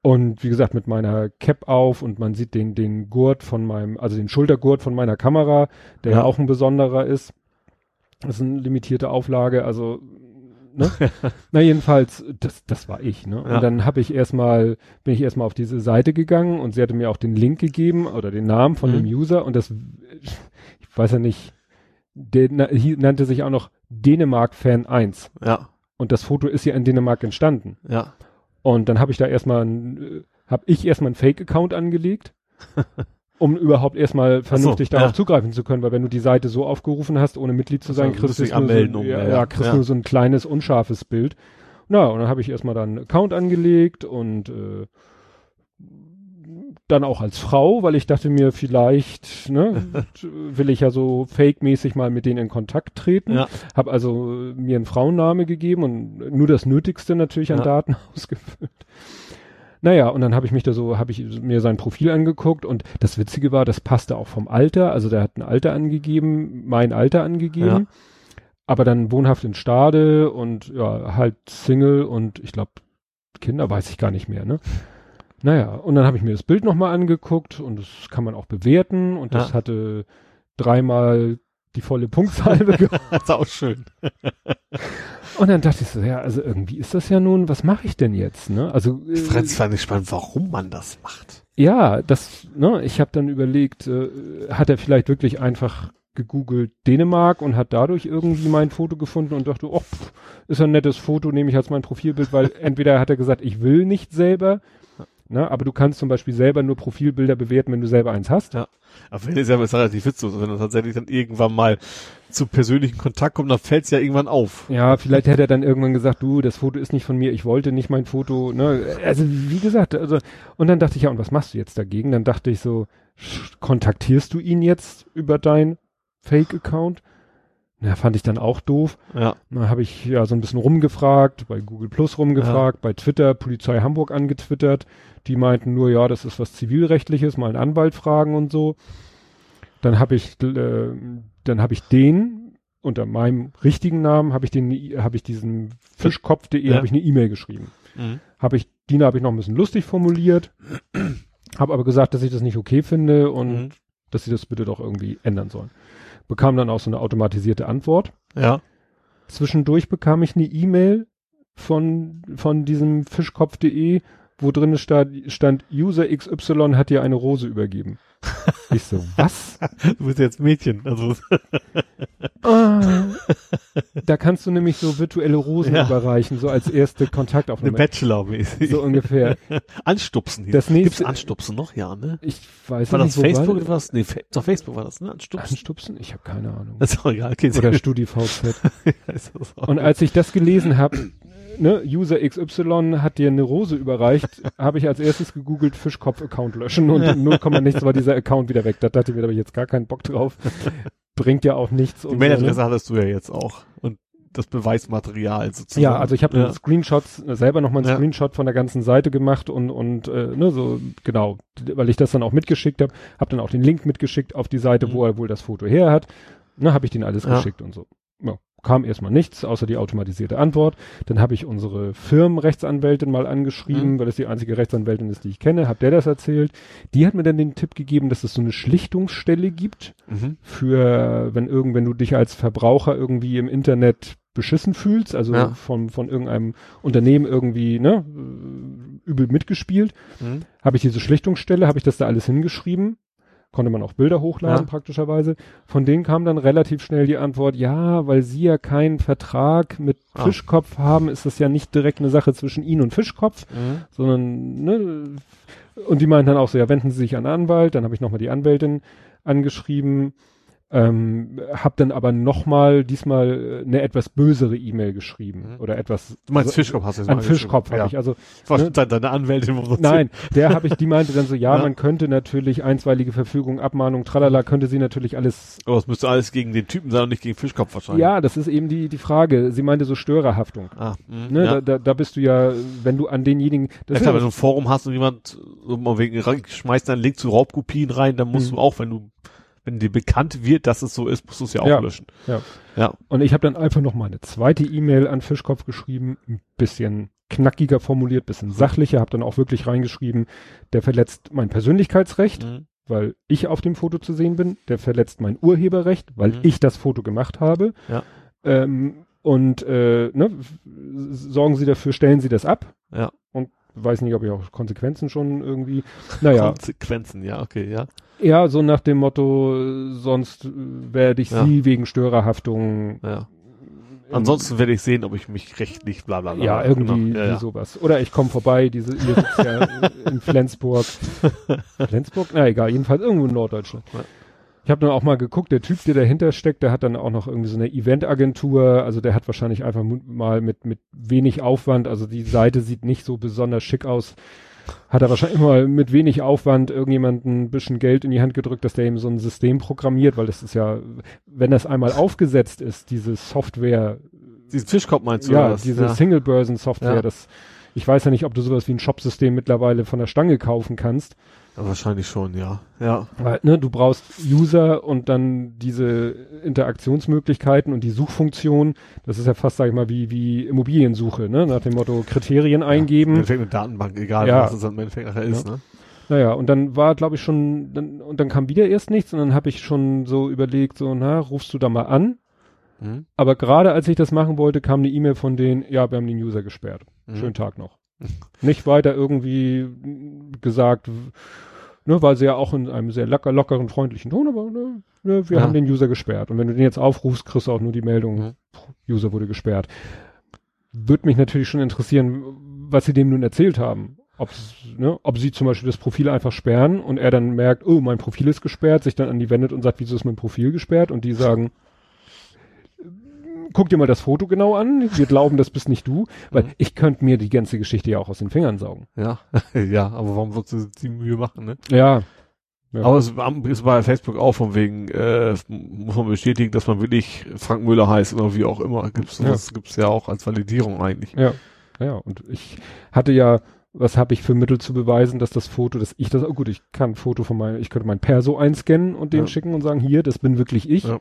Und wie gesagt, mit meiner Cap auf und man sieht den, den Gurt von meinem, also den Schultergurt von meiner Kamera, der Ja. auch ein besonderer ist. Das ist eine limitierte Auflage, also, ne? Na, jedenfalls, das, das war ich, ne?
Ja.
Und dann habe ich erstmal, bin ich erstmal auf diese Seite gegangen und sie hatte mir auch den Link gegeben oder den Namen von
Mhm.
dem User und das, ich weiß ja nicht, der na, hier nannte sich auch noch Dänemark-Fan 1.
Ja,
Und das Foto ist ja in Dänemark entstanden.
ja.
Und dann habe ich da erstmal, äh, habe ich erstmal einen Fake-Account angelegt, um überhaupt erstmal vernünftig
ja.
darauf zugreifen zu können, weil wenn du die Seite so aufgerufen hast, ohne Mitglied zu sein, kriegst du so,
um-
ja,
ja,
ja, kriegst
ja.
nur so ein kleines, unscharfes Bild. Na, und dann habe ich erstmal dann einen Account angelegt und äh, dann auch als Frau, weil ich dachte mir, vielleicht ne, will ich ja so fake-mäßig mal mit denen in Kontakt treten.
Ja.
Hab also mir einen Frauenname gegeben und nur das Nötigste natürlich an
Ja.
Daten ausgefüllt. Naja, und dann habe ich mich da so, habe ich mir sein Profil angeguckt und das Witzige war, das passte auch vom Alter, also der hat ein Alter angegeben, mein Alter angegeben,
Ja.
aber dann wohnhaft in Stade und ja, halt Single und ich glaube, Kinder weiß ich gar nicht mehr, ne? Naja, und dann habe ich mir das Bild nochmal angeguckt und das kann man auch bewerten und das
Ja.
hatte dreimal die volle Punktzahl bekommen.
Das ist auch schön.
Und dann dachte ich so, ja, also irgendwie ist das ja nun, was mache ich denn jetzt, ne? Also äh,
fand ich spannend, warum man das macht.
ja, das, ne, ich habe dann überlegt, äh, hat er vielleicht wirklich einfach gegoogelt Dänemark und hat dadurch irgendwie mein Foto gefunden und dachte, oh, pff, ist ein nettes Foto, nehme ich als mein Profilbild, weil entweder hat er gesagt, ich will nicht selber, ne, aber du kannst zum Beispiel selber nur Profilbilder bewerten, wenn du selber eins hast.
Ja. Aber wenn es ja ist relativ witzlos, wenn er tatsächlich dann irgendwann mal zu persönlichen Kontakt kommt, dann fällt es ja irgendwann auf.
Ja, vielleicht hätte er dann irgendwann gesagt, du, das Foto ist nicht von mir, ich wollte nicht mein Foto, ne? Also wie gesagt, also und dann dachte ich ja, und was machst du jetzt dagegen? Dann dachte ich so, kontaktierst du ihn jetzt über dein Fake-Account? Na, fand ich dann auch doof.
Ja.
Dann habe ich ja so ein bisschen rumgefragt, bei Google Plus rumgefragt, bei Twitter, Polizei Hamburg angetwittert. Die meinten nur, ja, das ist was Zivilrechtliches, mal einen Anwalt fragen und so. Dann habe ich, äh, dann habe ich den unter meinem richtigen Namen habe ich den, habe ich diesen Fischkopf.de
Ja.
habe ich eine E-Mail geschrieben.
Mhm.
Habe ich, die habe ich noch ein bisschen lustig formuliert, habe aber gesagt, dass ich das nicht okay finde und
Mhm.
dass sie das bitte doch irgendwie ändern sollen. Bekam dann auch so eine automatisierte Antwort.
Ja.
Zwischendurch bekam ich eine E-Mail von, von diesem Fischkopf.de, wo drin stand, stand, User XY hat dir eine Rose übergeben. Ich so, was?
Du bist jetzt Mädchen. Also
Ah, da kannst du nämlich so virtuelle Rosen
Ja.
überreichen, so als erste
eine
Kontaktaufnahme.
Bachelor-mäßig.
So ungefähr.
Anstupsen hieß
Das nächste-
Gibt's Anstupsen noch? Ja, ne?
Ich weiß
War
nicht,
das Facebook
war
was? Nee, doch Facebook war das, ne? Anstupsen.
Anstupsen? Ich habe keine Ahnung.
Das ist auch egal. Okay,
Oder StudiVZ.
das auch-
Und als ich das gelesen habe, ne, User XY hat dir eine Rose überreicht, habe ich als erstes gegoogelt Fischkopf-Account löschen und in 0, nichts war dieser Account wieder weg. Da dachte ich mir, da habe ich jetzt gar keinen Bock drauf. Bringt ja auch nichts.
Die Mailadresse
so, ne?
hattest du ja jetzt auch. Und das Beweismaterial sozusagen.
Ja, also ich habe
ja.
Screenshots, äh, selber nochmal einen
Ja.
Screenshot von der ganzen Seite gemacht und, und äh, ne, so, genau, weil ich das dann auch mitgeschickt habe, habe dann auch den Link mitgeschickt auf die Seite,
Mhm.
wo er wohl das Foto her hat. Ne, habe ich den alles
Ja.
geschickt und so. Ja, kam erstmal nichts, außer die automatisierte Antwort. Dann habe ich unsere Firmenrechtsanwältin mal angeschrieben,
Mhm.
weil das die einzige Rechtsanwältin ist, die ich kenne. Hab der das erzählt. Die hat mir dann den Tipp gegeben, dass es so eine Schlichtungsstelle gibt
Mhm.
für, wenn irgend, wenn du dich als Verbraucher irgendwie im Internet beschissen fühlst, also
Ja.
von, von irgendeinem Unternehmen irgendwie, ne, übel mitgespielt,
Mhm.
habe ich diese Schlichtungsstelle, habe ich das da alles hingeschrieben, konnte man auch Bilder hochladen
Ja.
praktischerweise. Von denen kam dann relativ schnell die Antwort, ja, weil sie ja keinen Vertrag mit
Ah.
Fischkopf haben, ist das ja nicht direkt eine Sache zwischen ihnen und Fischkopf,
Mhm.
sondern, ne, und die meinten dann auch so, ja, wenden Sie sich an einen Anwalt, dann habe ich nochmal die Anwältin angeschrieben, ähm, habe dann aber nochmal diesmal äh, eine etwas bösere E-Mail geschrieben
Mhm.
oder etwas
Du meinst Fischkopf hast du jetzt
an Fischkopf habe ich, also
Das
ne?
deine Anwältin.
nein, der habe ich, die meinte dann so, ja,
Ja.
man könnte natürlich einstweilige Verfügung, Abmahnung, tralala, könnte sie natürlich alles
Aber es müsste alles gegen den Typen sein und nicht gegen Fischkopf wahrscheinlich.
ja, das ist eben die, die Frage. Sie meinte so Störerhaftung.
Ah, mh,
Ne,
ja.
da, da, da bist du ja, wenn du an denjenigen,
ja
das
klar, wenn du ein Forum hast und jemand so mal wegen schmeißt einen Link zu Raubkopien rein, dann musst
Mhm.
du auch, wenn du wenn dir bekannt wird, dass es so ist, musst du es ja auch
Ja.
löschen.
Ja.
Ja.
Und ich habe dann einfach noch mal eine zweite E-Mail an Fischkopf geschrieben, ein bisschen knackiger formuliert, bisschen sachlicher, habe dann auch wirklich reingeschrieben, der verletzt mein Persönlichkeitsrecht,
Mhm.
weil ich auf dem Foto zu sehen bin, der verletzt mein Urheberrecht, weil
Mhm.
ich das Foto gemacht habe.
Ja.
Ähm, und äh, ne, sorgen Sie dafür, stellen Sie das ab.
Ja.
Und weiß nicht, ob ich auch Konsequenzen schon irgendwie, naja.
Konsequenzen, ja, okay, ja.
Ja, so nach dem Motto, sonst werde ich
Ja.
sie wegen Störerhaftung.
Ja. Ansonsten werde ich sehen, ob ich mich rechtlich bla bla bla.
Ja, irgendwie
Genau. ja.
sowas. Oder ich komme vorbei, diese, ihr sitzt ja in Flensburg. Flensburg? Na egal, jedenfalls irgendwo in Norddeutschland.
Ja.
Ich habe dann auch mal geguckt, der Typ, der dahinter steckt, der hat dann auch noch irgendwie so eine Eventagentur, also der hat wahrscheinlich einfach mal mit, mit wenig Aufwand, also die Seite sieht nicht so besonders schick aus, hat er wahrscheinlich mal mit wenig Aufwand irgendjemanden ein bisschen Geld in die Hand gedrückt, dass der ihm so ein System programmiert, weil das ist ja, wenn das einmal aufgesetzt ist, diese Software,
Diesen Fischkopf meinst du?
ja, diese
ja.
Single-Börsen-Software,
Ja.
das, ich weiß ja nicht, ob du sowas wie ein Shop-System mittlerweile von der Stange kaufen kannst,
ja, wahrscheinlich schon, ja. Ja.
weil, ne, du brauchst User und dann diese Interaktionsmöglichkeiten und die Suchfunktion, das ist ja fast, sag ich mal, wie, wie Immobiliensuche, ne, nach dem Motto Kriterien
Im
eingeben.
Endeffekt eine Datenbank, egal
Ja.
was es im Endeffekt nachher ist, ne?
Naja, und dann war, glaube ich, schon, dann, und dann kam wieder erst nichts und dann habe ich schon so überlegt, so, na, rufst du da mal an?
Mhm.
Aber gerade als ich das machen wollte, kam eine E-Mail von denen, ja, wir haben den User gesperrt.
Mhm.
Schönen Tag noch. Nicht weiter irgendwie gesagt, ne, weil sie ja auch in einem sehr locker, lockeren, freundlichen Ton, aber ne, ne, wir
Ja.
haben den User gesperrt. Und wenn du den jetzt aufrufst, kriegst du auch nur die Meldung,
Mhm.
User wurde gesperrt. Würde mich natürlich schon interessieren, was sie dem nun erzählt haben. Ob, ne, ob sie zum Beispiel das Profil einfach sperren und er dann merkt, oh, mein Profil ist gesperrt, sich dann an die wendet und sagt, wieso ist mein Profil gesperrt? Und die sagen, guck dir mal das Foto genau an, wir glauben, das bist nicht du, weil
Mhm.
ich könnte mir die ganze Geschichte ja auch aus den Fingern saugen.
Ja. ja, aber warum würdest du die Mühe machen, ne?
Ja. Ja.
Aber es war- ist bei Facebook auch von wegen, äh, muss man bestätigen, dass man wirklich Frank Müller heißt oder wie auch immer. Gibt's sowas, gibt's ja auch als Validierung eigentlich.
Ja, ja, und ich hatte ja, was habe ich für Mittel zu beweisen, dass das Foto, dass ich das, oh gut, ich kann ein Foto von meinem, ich könnte mein Perso einscannen und den
Ja.
schicken und sagen, hier, das bin wirklich ich.
Ja.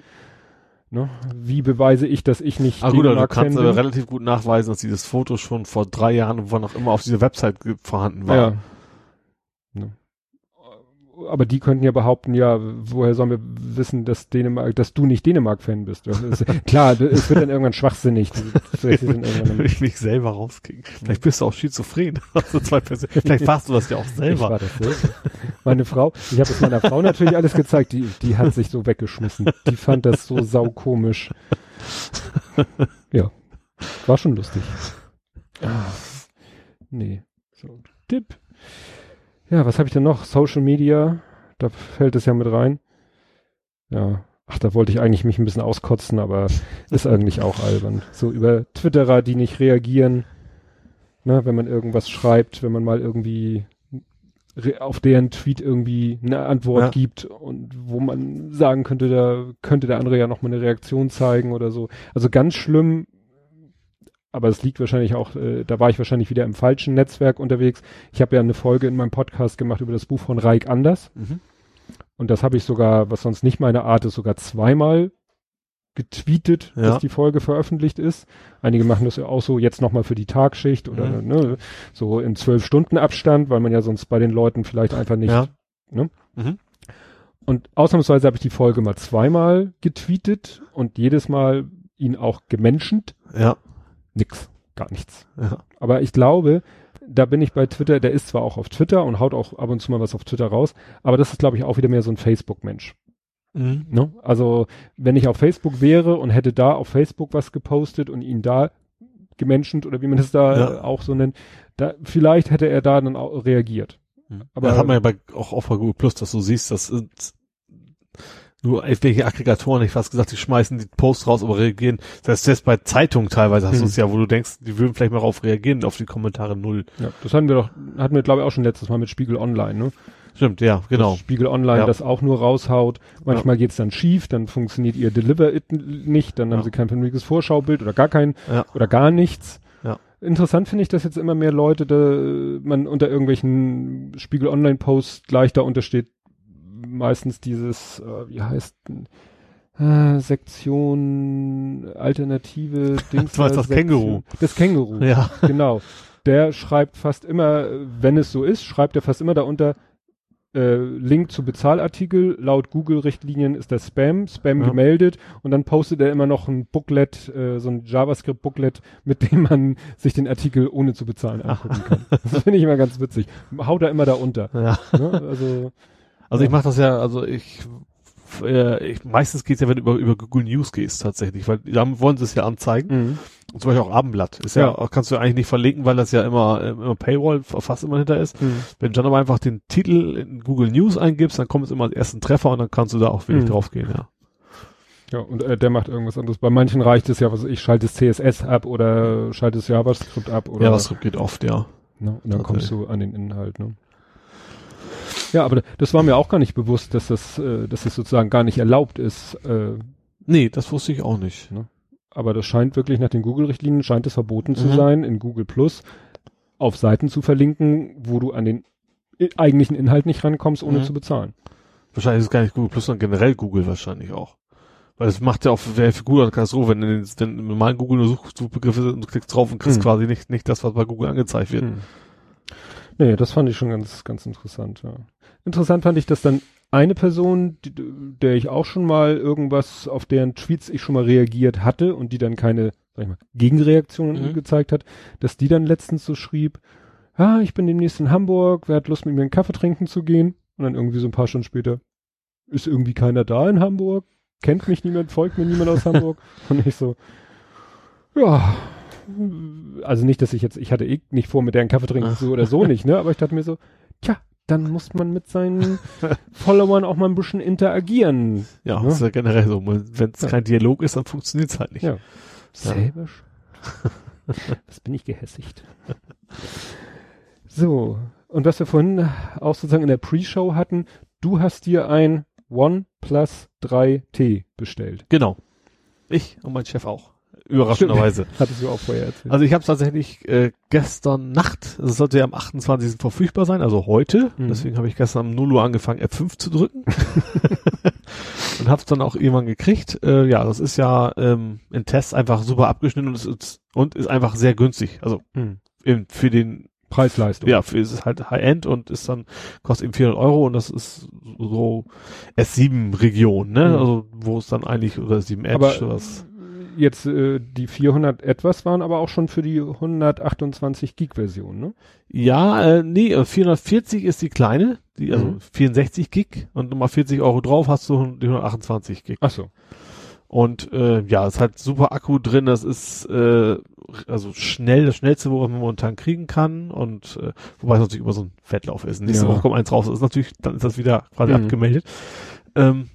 Ne? Wie beweise ich, dass ich nicht
Ah gut, aber du kannst aber relativ gut nachweisen, dass dieses Foto schon vor drei Jahren, wann auch immer auf dieser Website vorhanden war.
Ja. Aber die könnten ja behaupten, ja, woher sollen wir wissen, dass Dänemark, dass du nicht Dänemark-Fan bist? Ist, klar, es wird dann irgendwann schwachsinnig. Vielleicht ist dann irgendwann
Will ich mich selber rauskriegen. Vielleicht bist du auch schizophren. Also zwei. Vielleicht warst du das ja auch
Ich
selber.
war das selber. Meine Frau, ich habe es meiner Frau natürlich alles gezeigt, die, die hat sich so weggeschmissen. Die fand das so saukomisch. Ja, war schon lustig. Ah, nee, so, Tipp. Ja, was habe ich denn noch? Social Media, da fällt es ja mit rein. Ja, ach, da wollte ich eigentlich mich ein bisschen auskotzen, aber ist eigentlich auch albern. So über Twitterer, die nicht reagieren, ne, wenn man irgendwas schreibt, wenn man mal irgendwie auf deren Tweet irgendwie eine Antwort
Ja.
gibt und wo man sagen könnte, da könnte der andere ja noch mal eine Reaktion zeigen oder so. Also ganz schlimm, aber es liegt wahrscheinlich auch, äh, da war ich wahrscheinlich wieder im falschen Netzwerk unterwegs. Ich habe ja eine Folge in meinem Podcast gemacht über das Buch von Reik Anders
Mhm.
und das habe ich sogar, was sonst nicht meine Art ist, sogar zweimal getweetet,
Ja.
dass die Folge veröffentlicht ist. Einige machen das ja auch so jetzt nochmal für die Tagschicht oder
Mhm.
ne, so in zwölf Stunden Abstand, weil man ja sonst bei den Leuten vielleicht einfach nicht.
Ja.
Ne?
Mhm.
Und ausnahmsweise habe ich die Folge mal zweimal getweetet und jedes Mal ihn auch gemenschent.
Ja.
Nix, gar nichts.
Ja.
Aber ich glaube, da bin ich bei Twitter, der ist zwar auch auf Twitter und haut auch ab und zu mal was auf Twitter raus, aber das ist, glaube ich, auch wieder mehr so ein Facebook-Mensch.
Mhm.
Ne? Also, wenn ich auf Facebook wäre und hätte da auf Facebook was gepostet und ihn da gemenschent oder wie man das da
Ja.
auch so nennt, da, vielleicht hätte er da dann auch reagiert.
Aber
Aber-
das hat man ja bei, auch, bei Google Plus, dass du siehst, das sind nur irgendwelche Aggregatoren, ich fast gesagt, die schmeißen die Posts raus, aber reagieren. Das heißt, selbst bei Zeitungen teilweise hast
Hm.
du es ja, wo du denkst, die würden vielleicht mal darauf reagieren, auf die Kommentare null.
Ja, das hatten wir doch, hatten wir glaube ich auch schon letztes Mal mit Spiegel Online, ne?
Stimmt, ja, genau.
Dass Spiegel Online
Ja.
das auch nur raushaut. Manchmal geht's dann schief, dann funktioniert ihr Deliver It nicht, dann haben
Ja.
sie kein vernünftiges Vorschaubild oder gar kein
Ja.
oder gar nichts.
Ja.
Interessant finde ich, dass jetzt immer mehr Leute, da, man unter irgendwelchen Spiegel Online Posts gleich da untersteht meistens dieses, äh, wie heißt äh, Sektion alternative Dings.
Du meinst das
Sektion-
Känguru.
Das Känguru.
Ja.
Genau. Der schreibt fast immer, wenn es so ist, schreibt er fast immer darunter, äh, Link zu Bezahlartikel, laut Google-Richtlinien ist das Spam, Spam
Ja.
gemeldet und dann postet er immer noch ein Booklet, äh, so ein JavaScript-Booklet, mit dem man sich den Artikel ohne zu bezahlen angucken kann. Das finde ich immer ganz witzig. Haut er immer da unter.
Ja.
Ne? Also,
Also
Ja.
ich mache das ja, also ich, äh, ich meistens geht's ja, wenn du über, über Google News gehst tatsächlich, weil damit wollen sie es ja anzeigen.
mhm.
Und zum Beispiel auch Abendblatt. Ist ja,
Ja.
auch- kannst du eigentlich nicht verlinken, weil das ja immer, äh, immer Paywall fast immer hinter ist.
Mhm.
Wenn du dann aber einfach den Titel in Google News eingibst, dann kommt es immer als ersten Treffer und dann kannst du da auch wenig
Mhm.
draufgehen, ja.
Ja, und äh, der macht irgendwas anderes. Bei manchen reicht es ja, was ich schalte das CSS ab oder schalte das JavaScript ab oder
JavaScript geht oft, ja.
Ne? Und dann kommst du an den Inhalt. Ne? Ja, aber das war mir auch gar nicht bewusst, dass das, äh, dass das sozusagen gar nicht erlaubt ist. Äh,
Nee, das wusste ich auch nicht.
aber das scheint wirklich nach den Google-Richtlinien scheint es verboten zu
Mhm.
sein, in Google Plus auf Seiten zu verlinken, wo du an den eigentlichen Inhalt nicht rankommst, ohne
Mhm.
zu bezahlen.
Wahrscheinlich ist es gar nicht Google Plus, sondern generell Google wahrscheinlich auch. Weil es macht ja auch, wäre für Google eine Katastrophe, wenn, in den- normalen Google nur Such- Suchbegriffe sind und du klickst drauf und kriegst
Mhm.
quasi nicht, nicht das, was bei Google angezeigt wird.
Hm. Nee, das fand ich schon ganz, ganz interessant, ja. Interessant fand ich, dass dann eine Person, die, der ich auch schon mal irgendwas, auf deren Tweets ich schon mal reagiert hatte und die dann keine, sag ich mal, Gegenreaktionen
Mhm.
gezeigt hat, dass die dann letztens so schrieb, ja, ich bin demnächst in Hamburg, wer hat Lust mit mir einen Kaffee trinken zu gehen? Und dann irgendwie so ein paar Stunden später, ist irgendwie keiner da in Hamburg? Kennt mich niemand, folgt mir niemand aus Hamburg? Und ich so, ja, also nicht, dass ich jetzt, ich hatte eh nicht vor, mit der einen Kaffee trinken so oder so nicht, ne? Aber ich dachte mir so, tja, dann muss man mit seinen Followern auch mal ein bisschen interagieren.
Ja, das ist ja generell so. Wenn es
Ja.
kein Dialog ist, dann funktioniert es halt nicht.
Ja. Selber sch- Was bin ich gehässigt. So, und was wir vorhin auch sozusagen in der Pre-Show hatten, du hast dir ein OnePlus 3T bestellt.
Genau. Ich und mein Chef auch. Überraschenderweise.
Hattest du auch vorher erzählt.
Also ich habe es tatsächlich äh, gestern Nacht, also es sollte ja am 28. verfügbar sein, also heute.
Mhm.
Deswegen habe ich gestern um 0 Uhr angefangen, F5 zu drücken. und habe es dann auch irgendwann gekriegt. Äh, ja, das ist ja ähm, in Tests einfach super abgeschnitten und ist, und ist einfach sehr günstig. Also
Hm.
eben für den,
Preis-Leistung.
ja, für es ist halt High-End und ist dann, kostet eben 400 Euro und das ist so S7-Region, ne?
Mhm.
Also wo es dann eigentlich, oder 7 Edge,
aber
sowas.
Jetzt äh, die 400 etwas waren aber auch schon für die 128 Gig Version, ne?
Ja, äh, nee, äh, 440 ist die kleine, die, also
Mhm.
64 Gig und nochmal 40 Euro drauf hast du die 128 Gig.
Ach so.
Und äh, ja, ist halt super Akku drin, das ist äh, also schnell, das schnellste, wo man momentan kriegen kann und äh, wobei es natürlich immer so ein Fettlauf ist. Nächste
Ja.
Woche kommt eins raus, ist natürlich, dann ist das wieder quasi
Mhm.
abgemeldet. Ähm,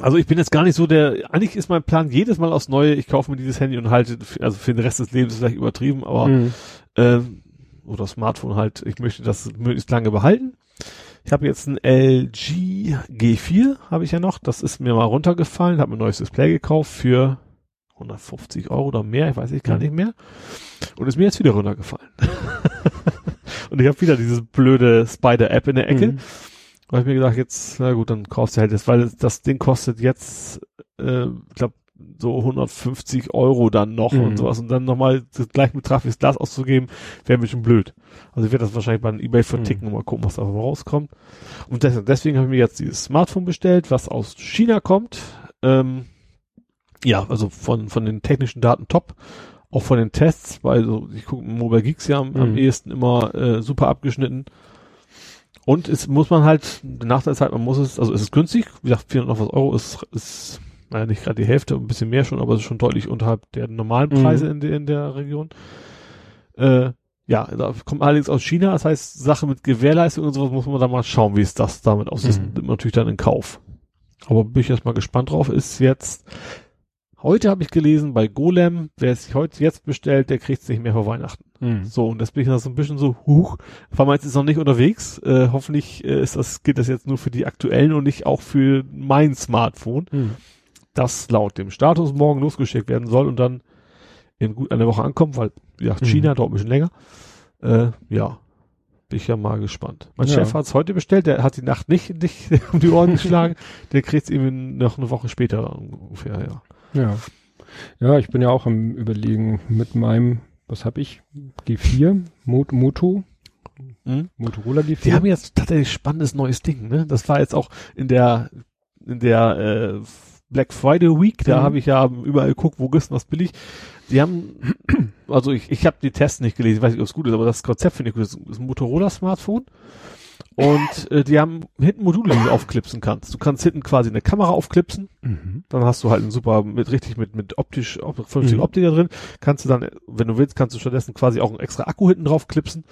also ich bin jetzt gar nicht so der, eigentlich ist mein Plan jedes Mal aufs Neue, ich kaufe mir dieses Handy und halte, also für den Rest des Lebens ist vielleicht übertrieben, aber
Mhm.
ähm, oder Smartphone halt, ich möchte das möglichst lange behalten. Ich habe jetzt ein LG G4, habe ich ja noch. Das ist mir mal runtergefallen, habe mir ein neues Display gekauft für 150 Euro oder mehr, ich weiß ich gar
Mhm.
nicht mehr. Und ist mir jetzt wieder runtergefallen. und ich habe wieder diese blöde Spider-App in der Ecke.
Mhm.
Da habe ich mir gedacht, jetzt, na gut, dann kaufst du halt das, weil das Ding kostet jetzt, äh, ich glaube, so 150 Euro dann noch
Mhm.
und sowas. Und dann nochmal das gleiche Betrag fürs Glas auszugeben, wäre ein bisschen blöd. Also ich werde das wahrscheinlich bei Ebay verticken
Mhm.
und mal gucken, was da rauskommt. Und deswegen, deswegen habe ich mir jetzt dieses Smartphone bestellt, was aus China kommt. Ähm, ja, also von, von den technischen Daten top. Auch von den Tests, weil so, ich gucke Mobile Geeks ja am, am
Mhm.
ehesten immer äh, super abgeschnitten. Und es muss man halt, der Nachteil ist halt, man muss es, also es ist günstig, wie gesagt, 400 noch was Euro ist, ist naja, nicht gerade die Hälfte, ein bisschen mehr schon, aber es ist schon deutlich unterhalb der normalen
Mhm.
Preise in, der in der Region. Äh, ja, da kommt allerdings aus China, das heißt, Sache mit Gewährleistung und sowas muss man dann mal schauen, wie es das damit aussieht.
Mhm.
nimmt man natürlich dann in Kauf. Aber bin ich erstmal gespannt drauf, ist jetzt, heute habe ich gelesen, bei Golem, wer es sich heute jetzt bestellt, der kriegt es nicht mehr vor Weihnachten.
Mhm.
So, und das bin ich dann so ein bisschen so, huch, weil meins ist noch nicht unterwegs. Äh, hoffentlich äh, ist das, geht das jetzt nur für die aktuellen und nicht auch für mein Smartphone,
Mhm.
das laut dem Status morgen losgeschickt werden soll und dann in gut einer Woche ankommt, weil, gesagt,
Mhm.
China dauert ein bisschen länger. Äh, ja, bin ich ja mal gespannt. Mein
Ja.
Chef hat es heute bestellt, der hat die Nacht nicht, nicht um die Ohren geschlagen, der kriegt es eben noch eine Woche später ungefähr, ja.
Ja. Ja, ich bin ja auch am überlegen mit meinem, was habe ich? G4, Mo Moto.
Mhm.
Motorola G4.
Die haben jetzt tatsächlich spannendes neues Ding, ne? Das war jetzt auch in der in der äh, Black Friday Week, da
Mhm.
habe ich ja überall geguckt, wo ist was billig. Die haben, also ich, ich habe die Tests nicht gelesen, ich weiß nicht, ob es gut ist, aber das Konzept finde ich gut. Das ist ein Motorola Smartphone und äh, die haben hinten Module, die du aufklipsen kannst. Du kannst hinten quasi eine Kamera aufklipsen,
mhm.
dann hast du halt ein super, mit richtig mit, mit optisch, op- vernünftige
Mhm.
Optik da drin. Kannst du dann, wenn du willst, kannst du stattdessen quasi auch einen extra Akku hinten drauf klipsen.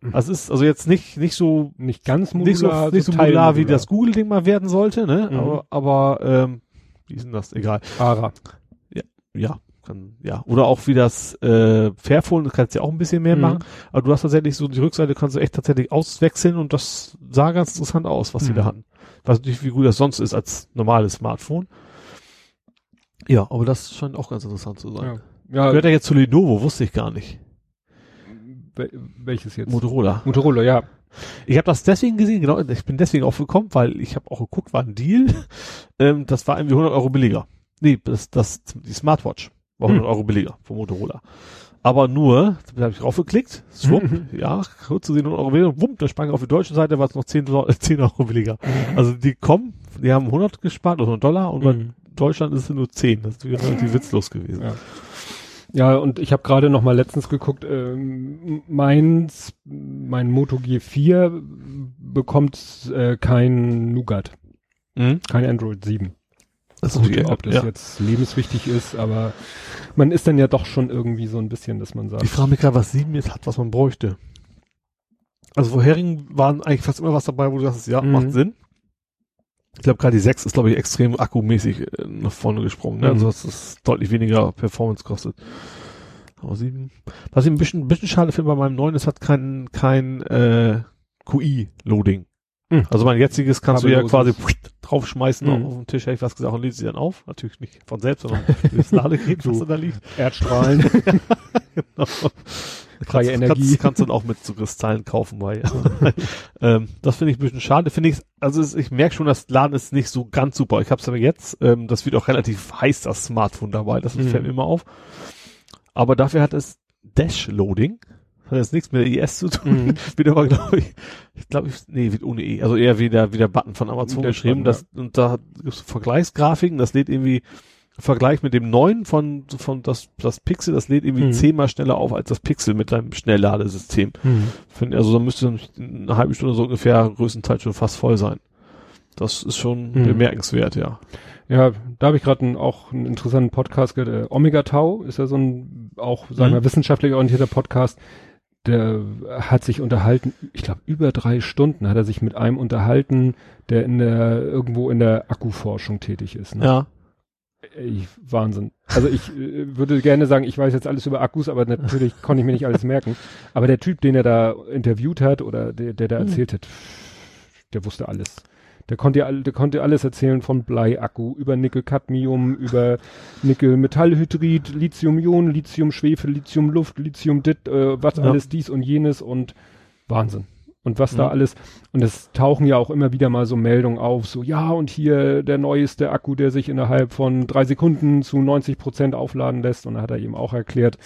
Mhm.
Also es ist also jetzt nicht, nicht so
Nicht ganz
nicht so,
modular,
nicht so modular, wie das Google-Ding mal werden sollte, ne?
Mhm.
Aber, aber ähm, wie ist denn das? Egal.
ARA.
Ja, kann, ja. Oder auch wie das äh, Fairphone, das kannst du ja auch ein bisschen mehr
Mhm.
machen. Aber du hast tatsächlich so, die Rückseite kannst du echt tatsächlich auswechseln und das sah ganz interessant aus, was die
Mhm.
da hatten. Ich weiß nicht, wie gut das sonst ist als normales Smartphone. Ja, aber das scheint auch ganz interessant zu sein.
Ja.
Gehört
ja
ja jetzt zu Lenovo, wusste ich gar nicht.
wel- welches jetzt?
Motorola.
Motorola, ja.
Ich habe das deswegen gesehen, genau, ich bin deswegen auch gekommen, weil ich habe auch geguckt, war ein Deal. Ähm, das war irgendwie 100 Euro billiger. Nee, das, das, die Smartwatch war 100
Hm.
Euro billiger von Motorola. Aber nur, da habe ich draufgeklickt, schwupp,
Mhm.
ja, kurz zu sehen 100 Euro billiger, wumm, da sprang ich auf die deutsche Seite, war es noch 10, Dollar- 10 Euro billiger. Also die kommen, die haben 100 gespart, also 100 Dollar und bei
Mhm.
Deutschland ist es nur 10. Das ist relativ witzlos gewesen.
Ja. Ja, und ich habe gerade noch mal letztens geguckt, ähm, meins, mein Moto G4 bekommt äh, kein Nougat,
Mhm.
kein Android 7.
Das ist
Gut, ob das
ja.
jetzt lebenswichtig ist, aber man ist dann ja doch schon irgendwie so ein bisschen, dass man sagt.
Ich frage mich gerade, was 7 jetzt hat, was man bräuchte. Also vorherigen waren eigentlich fast immer was dabei, wo du sagst, ja,
Mhm.
macht Sinn. Ich glaube, gerade die 6 ist, glaube ich, extrem akkumäßig äh, nach vorne gesprungen. Ne?
Mhm.
Also dass es deutlich weniger Performance kostet. Aber 7. Was ich ein bisschen, ein bisschen schade finde bei meinem neuen, es hat kein, kein äh, QI-Loading.
Mhm.
Also mein jetziges kannst du ja quasi draufschmeißen
Mhm.
auf den Tisch, hätte ich was gesagt, und lädt sie dann auf. Natürlich nicht von selbst, sondern das Ladegerät, was
So.
da liegt.
Erdstrahlen,
Genau.
Freie
kannst,
Energie.
Kannst, kannst du dann auch mit so Kristallen kaufen, weil ähm, das finde ich ein bisschen schade. Finde ich, also es, ich merke schon, das Laden ist nicht so ganz super. Ich habe es aber jetzt, ähm, das wird auch relativ heiß, das Smartphone dabei. Das
Mhm.
fällt mir immer auf. Aber dafür hat es Dash-Loading. Hat jetzt nichts mit der IS zu tun.
Mhm.
Wird aber, glaube ich, ich glaube, ich, nee, wird ohne E. Also eher wie der, wie der Button von Amazon
Der
geschrieben.
Button,
Das, Und da gibt es Vergleichsgrafiken. Das lädt irgendwie Vergleich mit dem neuen von, von das, das Pixel, das lädt irgendwie
Mhm.
zehnmal schneller auf als das Pixel mit deinem Schnellladesystem.
Mhm.
Also da müsste eine halbe Stunde so ungefähr größtenteils schon fast voll sein. Das ist schon
Mhm.
bemerkenswert, ja.
Ja, da habe ich gerade auch einen interessanten Podcast gehört. Äh, Omega Tau ist ja so ein auch, sagen wir,
Mhm.
wissenschaftlich orientierter Podcast. Der hat sich unterhalten, ich glaube über drei Stunden hat er sich mit einem unterhalten, der in der irgendwo in der Akkuforschung tätig ist. Ne?
Ja.
Ey, Wahnsinn. Also ich äh, würde gerne sagen, ich weiß jetzt alles über Akkus, aber natürlich konnte ich mir nicht alles merken. Aber der Typ, den er da interviewt hat oder der, der da
Mhm.
erzählt hat, der wusste alles. Der konnte ja der konnte alles erzählen von Bleiakku über Nickel-Cadmium, über Nickel-Metallhydrid, Lithium-Ionen, Lithium-Schwefel, Lithium-Luft, Lithium-Dit, äh, was
Ja.
alles dies und jenes und Wahnsinn. Und was da
Mhm.
alles, und es tauchen ja auch immer wieder mal so Meldungen auf, so ja, und hier der neueste Akku, der sich innerhalb von drei Sekunden zu 90 Prozent aufladen lässt. Und da hat er eben auch erklärt,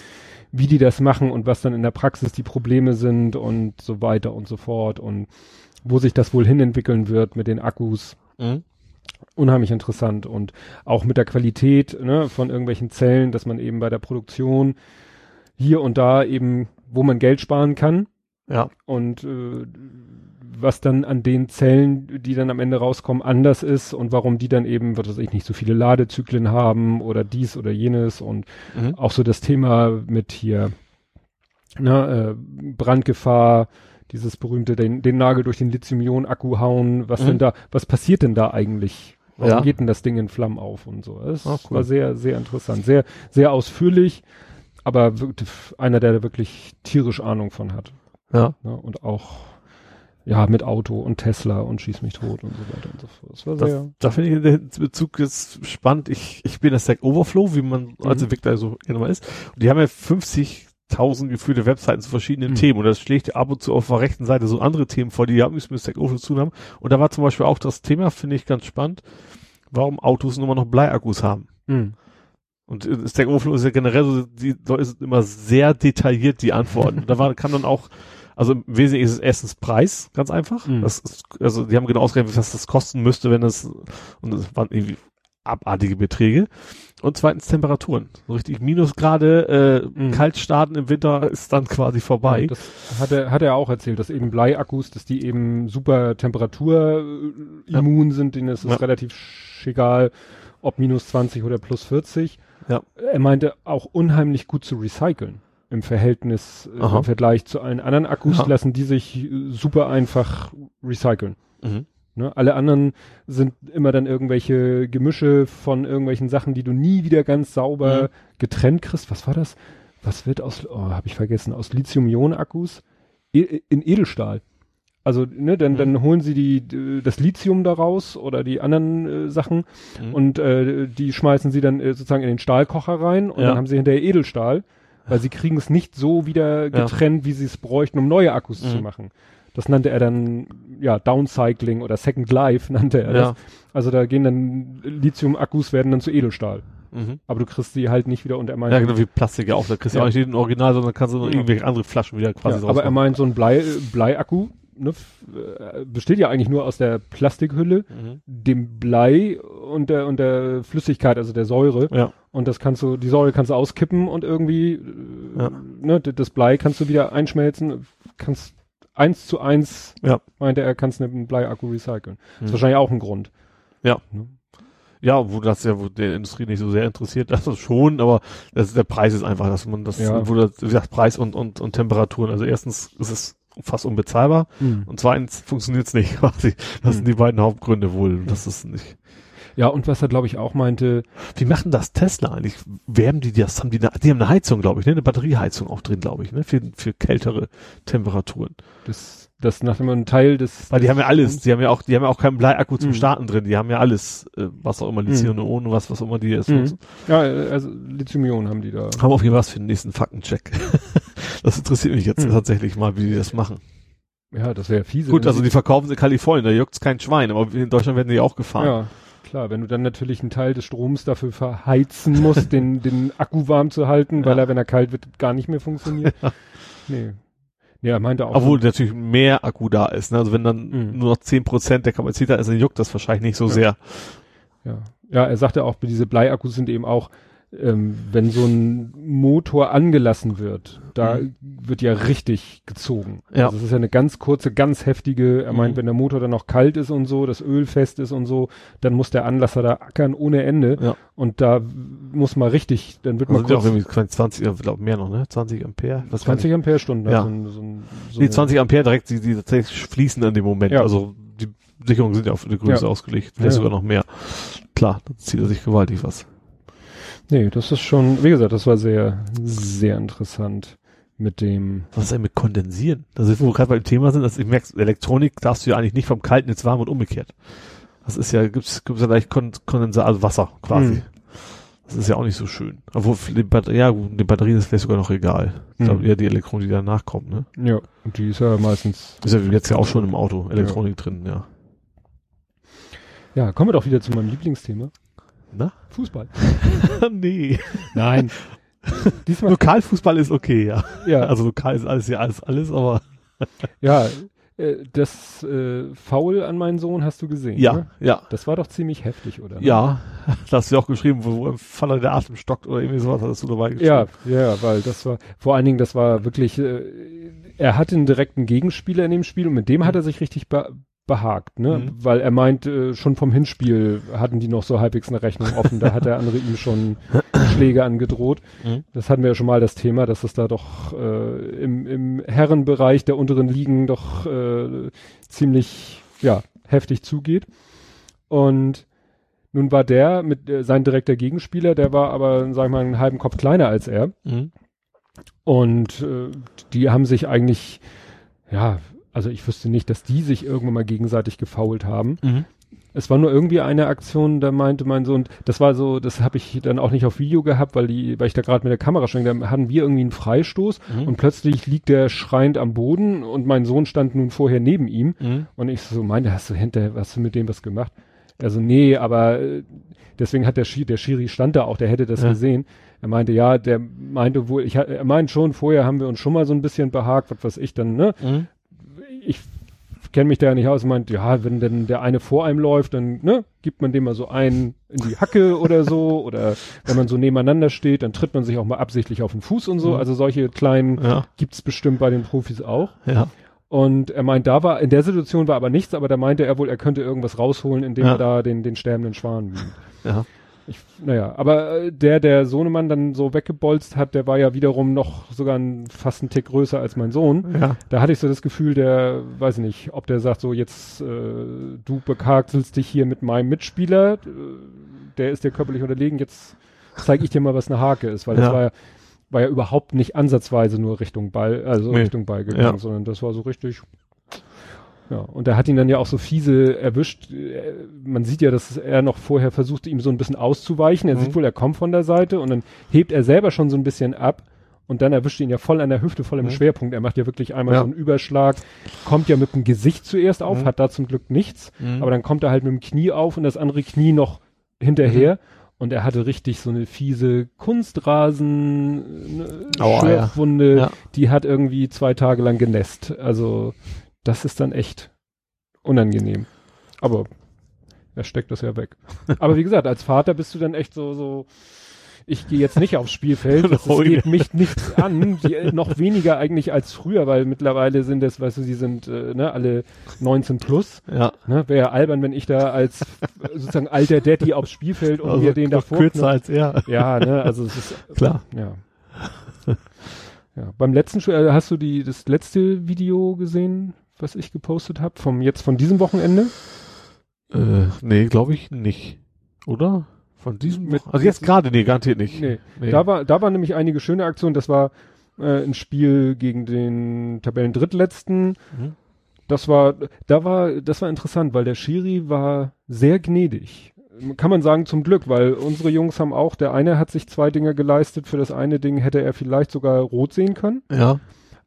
wie die das machen und was dann in der Praxis die Probleme sind und so weiter und so fort und wo sich das wohl hinentwickeln wird mit den Akkus.
Mhm.
Unheimlich interessant und auch mit der Qualität ne, von irgendwelchen Zellen, dass man eben bei der Produktion hier und da eben, wo man Geld sparen kann,
Ja.
und äh, was dann an den Zellen, die dann am Ende rauskommen, anders ist und warum die dann eben, was weiß ich, nicht so viele Ladezyklen haben oder dies oder jenes und
Mhm.
auch so das Thema mit hier ne, äh, Brandgefahr, dieses berühmte, den, den Nagel durch den Lithium-Ionen-Akku hauen, was
Mhm.
denn da, was passiert denn da eigentlich? Warum
Ja.
geht denn das Ding in Flammen auf und so? Das
Ah, cool.
war sehr, sehr interessant, sehr, sehr ausführlich, aber einer, der da wirklich tierisch Ahnung von hat.
Ja.
Ne? Und auch ja mit Auto und Tesla und schieß mich tot und so weiter und so fort. Das war
Das,
sehr.
da finde ich den Bezug jetzt spannend. Ich, ich bin der Stack Overflow, wie man als
Mhm.
Entwickler so gerne mal ist. Und die haben ja 50.000 geführte Webseiten zu verschiedenen
Mhm.
Themen. Und das schlägt ab und zu auf der rechten Seite so andere Themen vor, die ja nichts mit Stack Overflow zu tun haben. Und da war zum Beispiel auch das Thema, finde ich ganz spannend, warum Autos nur noch Bleiakkus haben.
Mhm.
Und äh, Stack Overflow ist ja generell so, die Leute sind immer sehr detailliert, die Antworten. Und da war, kam dann auch Also im Wesentlichen ist es erstens Preis, ganz einfach.
Mhm.
Das ist, also die haben genau ausgerechnet, was das kosten müsste, wenn es, und das waren irgendwie abartige Beträge. Und zweitens Temperaturen. So richtig Minusgrade, äh,
Mhm.
kalt starten im Winter ist dann quasi vorbei.
Ja, das hat er, hat er auch erzählt, dass eben Bleiakkus, dass die eben super temperaturimmun sind, denen ist es
Ja.
relativ egal, ob minus 20 oder plus 40.
Ja.
Er meinte auch unheimlich gut zu recyceln. Im Verhältnis, äh,
Aha.
im Vergleich zu allen anderen Akkus
Ja.
lassen die sich super einfach recyceln.
Mhm.
Ne? Alle anderen sind immer dann irgendwelche Gemische von irgendwelchen Sachen, die du nie wieder ganz sauber
Mhm.
getrennt kriegst. Was war das? Was wird aus, oh, habe ich vergessen, aus Lithium-Ionen-Akkus E- in Edelstahl. Also, ne, dann,
Mhm.
dann holen sie die, das Lithium daraus oder die anderen äh, Sachen
Mhm.
und äh, die schmeißen sie dann äh, sozusagen in den Stahlkocher rein und
Ja.
dann haben sie hinterher Edelstahl, weil sie kriegen es nicht so wieder getrennt, wie sie es bräuchten, um neue Akkus
Mhm.
zu machen. Das nannte er dann, ja, Downcycling oder Second Life nannte er das.
Ja.
Also da gehen dann Lithium-Akkus werden dann zu Edelstahl.
Mhm.
Aber du kriegst sie halt nicht wieder und er meint,
Ja, genau wie Plastik ja auch. Da kriegst du
Ja.
auch nicht den Original, sondern kannst du noch irgendwelche andere Flaschen wieder quasi
ja, aber er meint, so ein Blei, äh, Bleiakku ne, äh, besteht ja eigentlich nur aus der Plastikhülle,
Mhm.
dem Blei und der, und der Flüssigkeit, also der Säure.
Ja.
Und das kannst du, die Säure kannst du auskippen und irgendwie, äh,
Ja.
ne, d- das Blei kannst du wieder einschmelzen, kannst eins zu eins,
Ja.
meinte er, kannst einen Bleiakku recyceln.
Mhm.
ist wahrscheinlich auch ein Grund.
Ja.
Ne?
Ja, wo das ja, wo der Industrie nicht so sehr interessiert, das ist schon, aber das, der Preis ist einfach, dass man das,
Ja.
wo das, wie gesagt, Preis und, und, und Temperaturen. Also erstens ist es fast unbezahlbar und zweitens funktioniert es nicht quasi. Das
Mhm.
sind die beiden Hauptgründe wohl. Das ist nicht.
Ja, und was er, glaube ich, auch meinte,
Wie machen das Tesla eigentlich? Wärmen die das? Haben die eine, die haben eine Heizung, glaube ich, ne? Eine Batterieheizung auch drin, glaube ich, ne? Für, für kältere Temperaturen.
das, das nachdem man ein Teil des,
Weil die haben ja alles, die haben ja auch, die haben ja auch keinen Bleiakku zum
Mhm.
Starten drin, die haben ja alles, äh, was auch immer, Lithium ohne was, was auch immer die jetzt
Mhm.
nutzen.
Ja, also Lithium-Ionen haben die da.
Haben auf jeden Fall was für den nächsten Faktencheck. das interessiert mich jetzt
Mhm.
tatsächlich mal, wie die das machen.
Ja, das wäre fiese.
Gut, also die verkaufen sie in Kalifornien, da juckt's kein Schwein, aber in Deutschland werden die auch gefahren.
Ja, klar, wenn du dann natürlich einen Teil des Stroms dafür verheizen musst, den, den Akku warm zu halten, weil
Ja.
er, wenn er kalt wird, gar nicht mehr funktioniert. Nee. Nee, er meinte auch.
Obwohl natürlich mehr Akku da ist. Ne? Also wenn dann
Mhm.
nur noch 10% der Kapazität da ist, dann juckt das wahrscheinlich nicht so
Ja.
sehr.
Ja. ja, er sagte auch, diese Bleiakkus sind eben auch, ähm, wenn so ein Motor angelassen wird, da
Mhm.
wird ja richtig gezogen.
Ja.
Also es ist ja eine ganz kurze, ganz heftige, er meint,
Mhm.
wenn der Motor dann noch kalt ist und so, das Öl fest ist und so, dann muss der Anlasser da ackern ohne Ende.
Ja.
Und da muss man richtig, dann wird
Also
man
ja auch
kurz
irgendwie 20, ich glaube mehr noch, ne? 20 Ampere. Was
20 Ampere Stunden.
Ja.
So, ein- so, ein- so
Nee,
eine-
20 Ampere direkt, die, die tatsächlich fließen in dem Moment.
Ja.
Also die Sicherungen sind ja auf eine Größe
Ja.
ausgelegt. Vielleicht
ja.
sogar noch mehr. Klar, dann zieht er sich gewaltig was.
Nee, das ist schon, wie gesagt, das war sehr, sehr interessant mit dem.
Was ist denn mit Kondensieren? Da sind wir gerade beim Thema sind, dass ich merke, Elektronik darfst du ja eigentlich nicht vom Kalten ins Warme und umgekehrt. Das ist ja, gibt's, gibt's ja gleich Kon Kondensat, also Wasser quasi.
Mhm.
Das ist ja auch nicht so schön. Obwohl, die Batterie, ja, gut, die Batterien ist vielleicht sogar noch egal. Ich
Mhm.
glaube eher die Elektronik, die danach kommt, ne?
Ja, und die ist ja meistens.
Ist ja jetzt ja auch schon im Auto, Elektronik drin, ja.
Ja, kommen wir doch wieder zu meinem Lieblingsthema.
Na?
Fußball.
nee.
Nein. Diesmal,
Lokalfußball ist okay, ja.
ja,
Also lokal ist alles ja alles, alles, aber.
ja, äh, das äh, Foul an meinen Sohn hast du gesehen.
Ja,
Ne?
ja.
Das war doch ziemlich heftig, oder?
Ja, da hast du ja auch geschrieben, wo, wo im Faller der Atem stockt oder irgendwie sowas, hast du dabei geschrieben.
Ja, ja, weil das war, vor allen Dingen, das war wirklich, äh, er hatte einen direkten Gegenspieler in dem Spiel und mit dem hat er sich richtig behagt, ne?
Mhm.
Weil er meint, äh, schon vom Hinspiel hatten die noch so halbwegs eine Rechnung offen, da hat der andere ihm schon Schläge angedroht.
Mhm.
Das hatten wir ja schon mal das Thema, dass es da doch äh, im, im Herrenbereich der unteren Ligen doch äh, ziemlich, ja, heftig zugeht. Und nun war der mit äh, sein direkter Gegenspieler, der war aber, sag ich mal, einen halben Kopf kleiner als er.
Mhm.
Und äh, die haben sich eigentlich, ja, also ich wüsste nicht, dass die sich irgendwann mal gegenseitig gefault haben.
Mhm.
Es war nur irgendwie eine Aktion, da meinte mein Sohn, das war so, das habe ich dann auch nicht auf Video gehabt, weil die, weil ich da gerade mit der Kamera stand, da hatten wir irgendwie einen Freistoß
Mhm.
und plötzlich liegt der schreiend am Boden und mein Sohn stand nun vorher neben ihm
Mhm.
und ich so meinte, hast du hinter, hast du mit dem was gemacht? Also nee, aber äh, deswegen hat der, Schi der Schiri stand da auch, der hätte das
Ja.
gesehen. Er meinte, ja, der meinte wohl, ich, er meint schon, vorher haben wir uns schon mal so ein bisschen behagt, was weiß ich dann, ne?
Mhm.
Ich kenne mich da ja nicht aus, meint, ja, wenn denn der eine vor einem läuft, dann, ne, gibt man dem mal so einen in die Hacke oder so, oder wenn man so nebeneinander steht, dann tritt man sich auch mal absichtlich auf den Fuß und so,
Mhm.
also solche kleinen
Ja.
gibt's bestimmt bei den Profis auch.
Ja.
Und er meint, da war, in der Situation war aber nichts, aber da meinte er wohl, er könnte irgendwas rausholen, indem
Ja.
er da den, den sterbenden Schwan wiegt.
Ja.
Ich, naja, aber äh, der, der Sohnemann dann so weggebolzt hat, der war ja wiederum noch sogar ein, fast ein Tick größer als mein Sohn.
Ja.
Da hatte ich so das Gefühl, der, weiß nicht, ob der sagt so, jetzt, äh, du bekakselst dich hier mit meinem Mitspieler, äh, der ist dir körperlich unterlegen, jetzt zeige ich dir mal, was eine Hake ist, weil das
Ja.
war ja, war ja überhaupt nicht ansatzweise nur Richtung Ball, also
Nee.
Richtung Ball gegangen,
Ja.
sondern das war so richtig, ja, und er hat ihn dann ja auch so fiese erwischt. Äh, Man sieht ja, dass er noch vorher versuchte, ihm so ein bisschen auszuweichen. Er
Mhm.
sieht wohl, er kommt von der Seite und dann hebt er selber schon so ein bisschen ab und dann erwischt ihn ja voll an der Hüfte, voll im
Mhm.
Schwerpunkt. Er macht ja wirklich einmal
Ja.
so einen Überschlag, kommt ja mit dem Gesicht zuerst auf,
Mhm.
hat da zum Glück nichts,
Mhm.
aber dann kommt er halt mit dem Knie auf und das andere Knie noch hinterher.
Mhm.
Und er hatte richtig so eine fiese Kunstrasen, eine
Aua, ja.
Schürfwunde,
Ja.
die hat irgendwie zwei Tage lang genässt. Also das ist dann echt unangenehm. Aber er steckt das ja weg. Aber wie gesagt, als Vater bist du dann echt so, so, ich gehe jetzt nicht aufs Spielfeld, das, das
Ruhig.
geht mich nichts an, die, äh, noch weniger eigentlich als früher, weil mittlerweile sind es, weißt du, sie sind äh, ne, alle 19 plus.
Ja.
Ne, Wäre ja albern, wenn ich da als sozusagen alter Daddy aufs Spielfeld und
Also
mir den davor.
kürzer als er.
Ja, ne, also es ist
Klar.
ja. ja. Beim letzten Spiel, äh, hast du die das letzte Video gesehen, was ich gepostet habe, vom jetzt von diesem Wochenende?
Äh, nee, glaube ich nicht. Oder? Von diesem
Mit-
Also jetzt gerade, nee, garantiert nicht.
Nee.
Nee.
Da war da war nämlich einige schöne Aktionen, das war äh, ein Spiel gegen den Tabellen-Drittletzten.
Mhm.
Das war da war das war interessant, weil der Schiri war sehr gnädig. Kann man sagen zum Glück, weil unsere Jungs haben auch, der eine hat sich zwei Dinge geleistet, für das eine Ding hätte er vielleicht sogar rot sehen können.
Ja.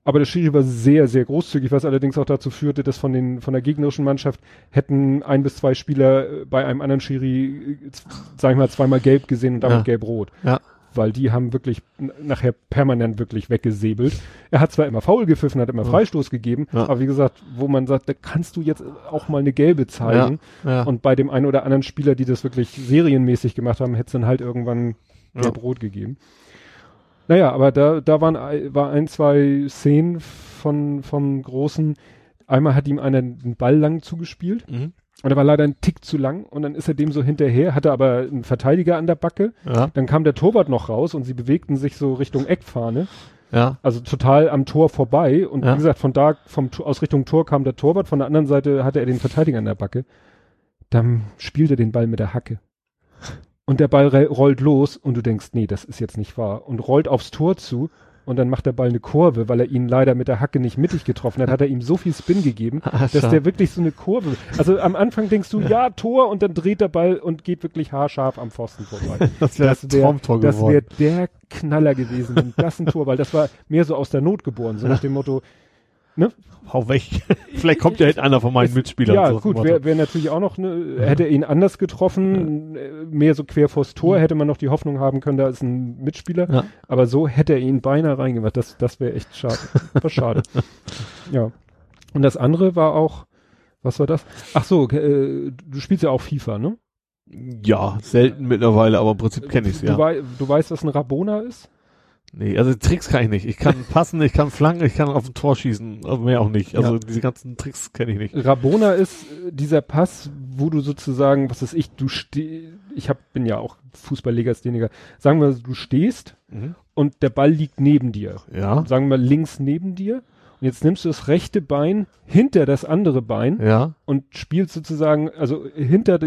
Aber der Schiri war sehr, sehr großzügig, was allerdings auch dazu führte, dass von den, von der gegnerischen Mannschaft hätten ein bis zwei Spieler äh, bei einem anderen Schiri, äh, sag ich mal, zweimal gelb gesehen und damit
Ja.
gelb-rot.
Ja.
Weil die haben wirklich nachher permanent wirklich weggesäbelt. Er hat zwar immer faul gepfiffen, hat immer
Ja.
Freistoß gegeben,
Ja.
aber wie gesagt, wo man sagt, da kannst du jetzt auch mal eine gelbe zeigen.
Ja.
Und bei dem einen oder anderen Spieler, die das wirklich serienmäßig gemacht haben, hätte es dann halt irgendwann gelb-rot gegeben. Naja, aber da, da waren, war ein, zwei Szenen von, vom Großen. Einmal hat ihm einer den Ball lang zugespielt
Mhm.
und er war leider ein Tick zu lang und dann ist er dem so hinterher, hatte aber einen Verteidiger an der Backe.
Ja.
Dann kam der Torwart noch raus und sie bewegten sich so Richtung Eckfahne,
Ja.
also total am Tor vorbei. Und
Ja.
wie gesagt, von da, vom, aus Richtung Tor kam der Torwart, von der anderen Seite hatte er den Verteidiger an der Backe. Dann spielt er den Ball mit der Hacke. Und der Ball rollt los und du denkst, nee, das ist jetzt nicht wahr. Und rollt aufs Tor zu und dann macht der Ball eine Kurve, weil er ihn leider mit der Hacke nicht mittig getroffen hat, hat er ihm so viel Spin gegeben, dass der wirklich so eine Kurve. Also am Anfang denkst du, ja, Tor und dann dreht der Ball und geht wirklich haarscharf am Pfosten vorbei.
das wäre das
wär-
Traumtor
Das wäre der Knaller gewesen, wenn das ein Tor, weil das war mehr so aus der Not geboren, so nach dem Motto, ne?
Hau weg. Vielleicht kommt ja jetzt einer von meinen
Es-
Mitspielern.
Ja,
so
gut, wäre wär natürlich auch noch, ne, hätte er ihn anders getroffen, äh, mehr so quer vors Tor,
Mhm.
hätte man noch die Hoffnung haben können, da ist ein Mitspieler.
Ja.
Aber so hätte er ihn beinahe reingemacht. Das, das wäre echt schade. Was schade. Ja. Und das andere war auch, was war das? Ach so, äh, du spielst ja auch FIFA, ne?
Ja, selten mittlerweile, aber im Prinzip kenne ich's,
du,
ja.
wei du weißt, was ein Rabona ist?
Nee, also Tricks kann ich nicht. Ich kann passen, ich kann flanken, ich kann auf ein Tor schießen, aber mehr auch nicht. Also
Ja.
diese ganzen Tricks kenne ich nicht.
Rabona ist äh, dieser Pass, wo du sozusagen, was ist ich, du steh, ich hab, bin ja auch Fußball-Legastheniker. Sagen wir, du stehst
Mhm.
und der Ball liegt neben dir.
Ja,
Sagen wir links neben dir. Und jetzt nimmst du das rechte Bein hinter das andere Bein
ja,
und spielst sozusagen, also hinter,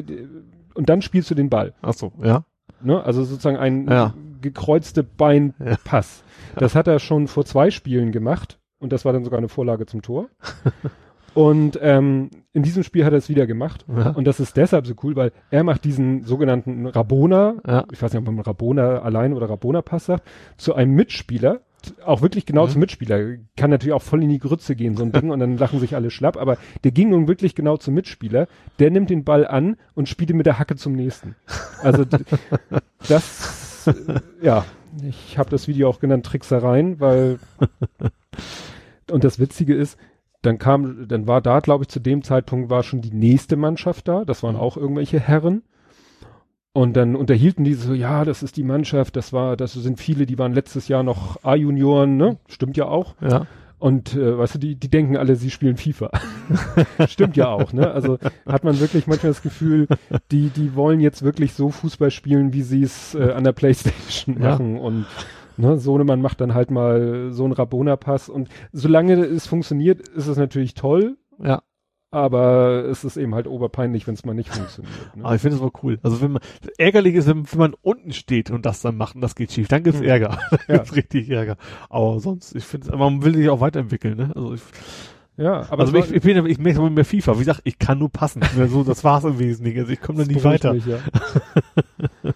und dann spielst du den Ball.
ach so, ja.
Ne? Also sozusagen ein
Ja.
Gekreuzte Beinpass. Das hat er schon vor zwei Spielen gemacht und das war dann sogar eine Vorlage zum Tor. und ähm, in diesem Spiel hat er es wieder gemacht.
Ja.
Und das ist deshalb so cool, weil er macht diesen sogenannten Rabona,
Ja.
ich weiß nicht, ob man Rabona allein oder Rabona-Pass sagt, zu einem Mitspieler, auch wirklich genau
Mhm.
zum Mitspieler. Kann natürlich auch voll in die Grütze gehen, so ein Ding, und dann lachen sich alle schlapp, aber der ging nun wirklich genau zum Mitspieler. Der nimmt den Ball an und spielt ihn mit der Hacke zum nächsten. Also d- das, äh, ja, Ich habe das Video auch genannt Tricksereien, weil und das Witzige ist, dann kam, dann war da, glaube ich, zu dem Zeitpunkt war schon die nächste Mannschaft da. Das waren auch irgendwelche Herren. Und dann unterhielten die so, ja, das ist die Mannschaft, das war, das sind viele, die waren letztes Jahr noch A-Junioren, ne? Stimmt ja auch.
Ja.
Und äh, weißt du, die, die denken alle, sie spielen FIFA. Stimmt ja auch, ne? Also hat man wirklich manchmal das Gefühl, die, die wollen jetzt wirklich so Fußball spielen, wie sie es äh, an der Playstation
Ja.
machen. Und ne, Sohnemann macht dann halt mal so einen Rabona-Pass. Und solange es funktioniert, ist es natürlich toll,
Ja.
Aber es ist eben halt oberpeinlich, wenn es mal nicht funktioniert. Ne?
Aber ich finde es aber cool. Also wenn man, ärgerlich ist, wenn, wenn man unten steht und das dann macht und das geht schief, dann gibt's
Hm.
Ärger. Dann
Ja.
gibt's richtig Ärger. Aber sonst, ich finde, man will sich auch weiterentwickeln, ne? Also ich,
Ja, aber
also ich, ich bin, ich merke mit mehr FIFA. Wie gesagt, ich kann nur passen. so, das war's im Wesentlichen. Also ich komme da nie weiter.
Mich, ja.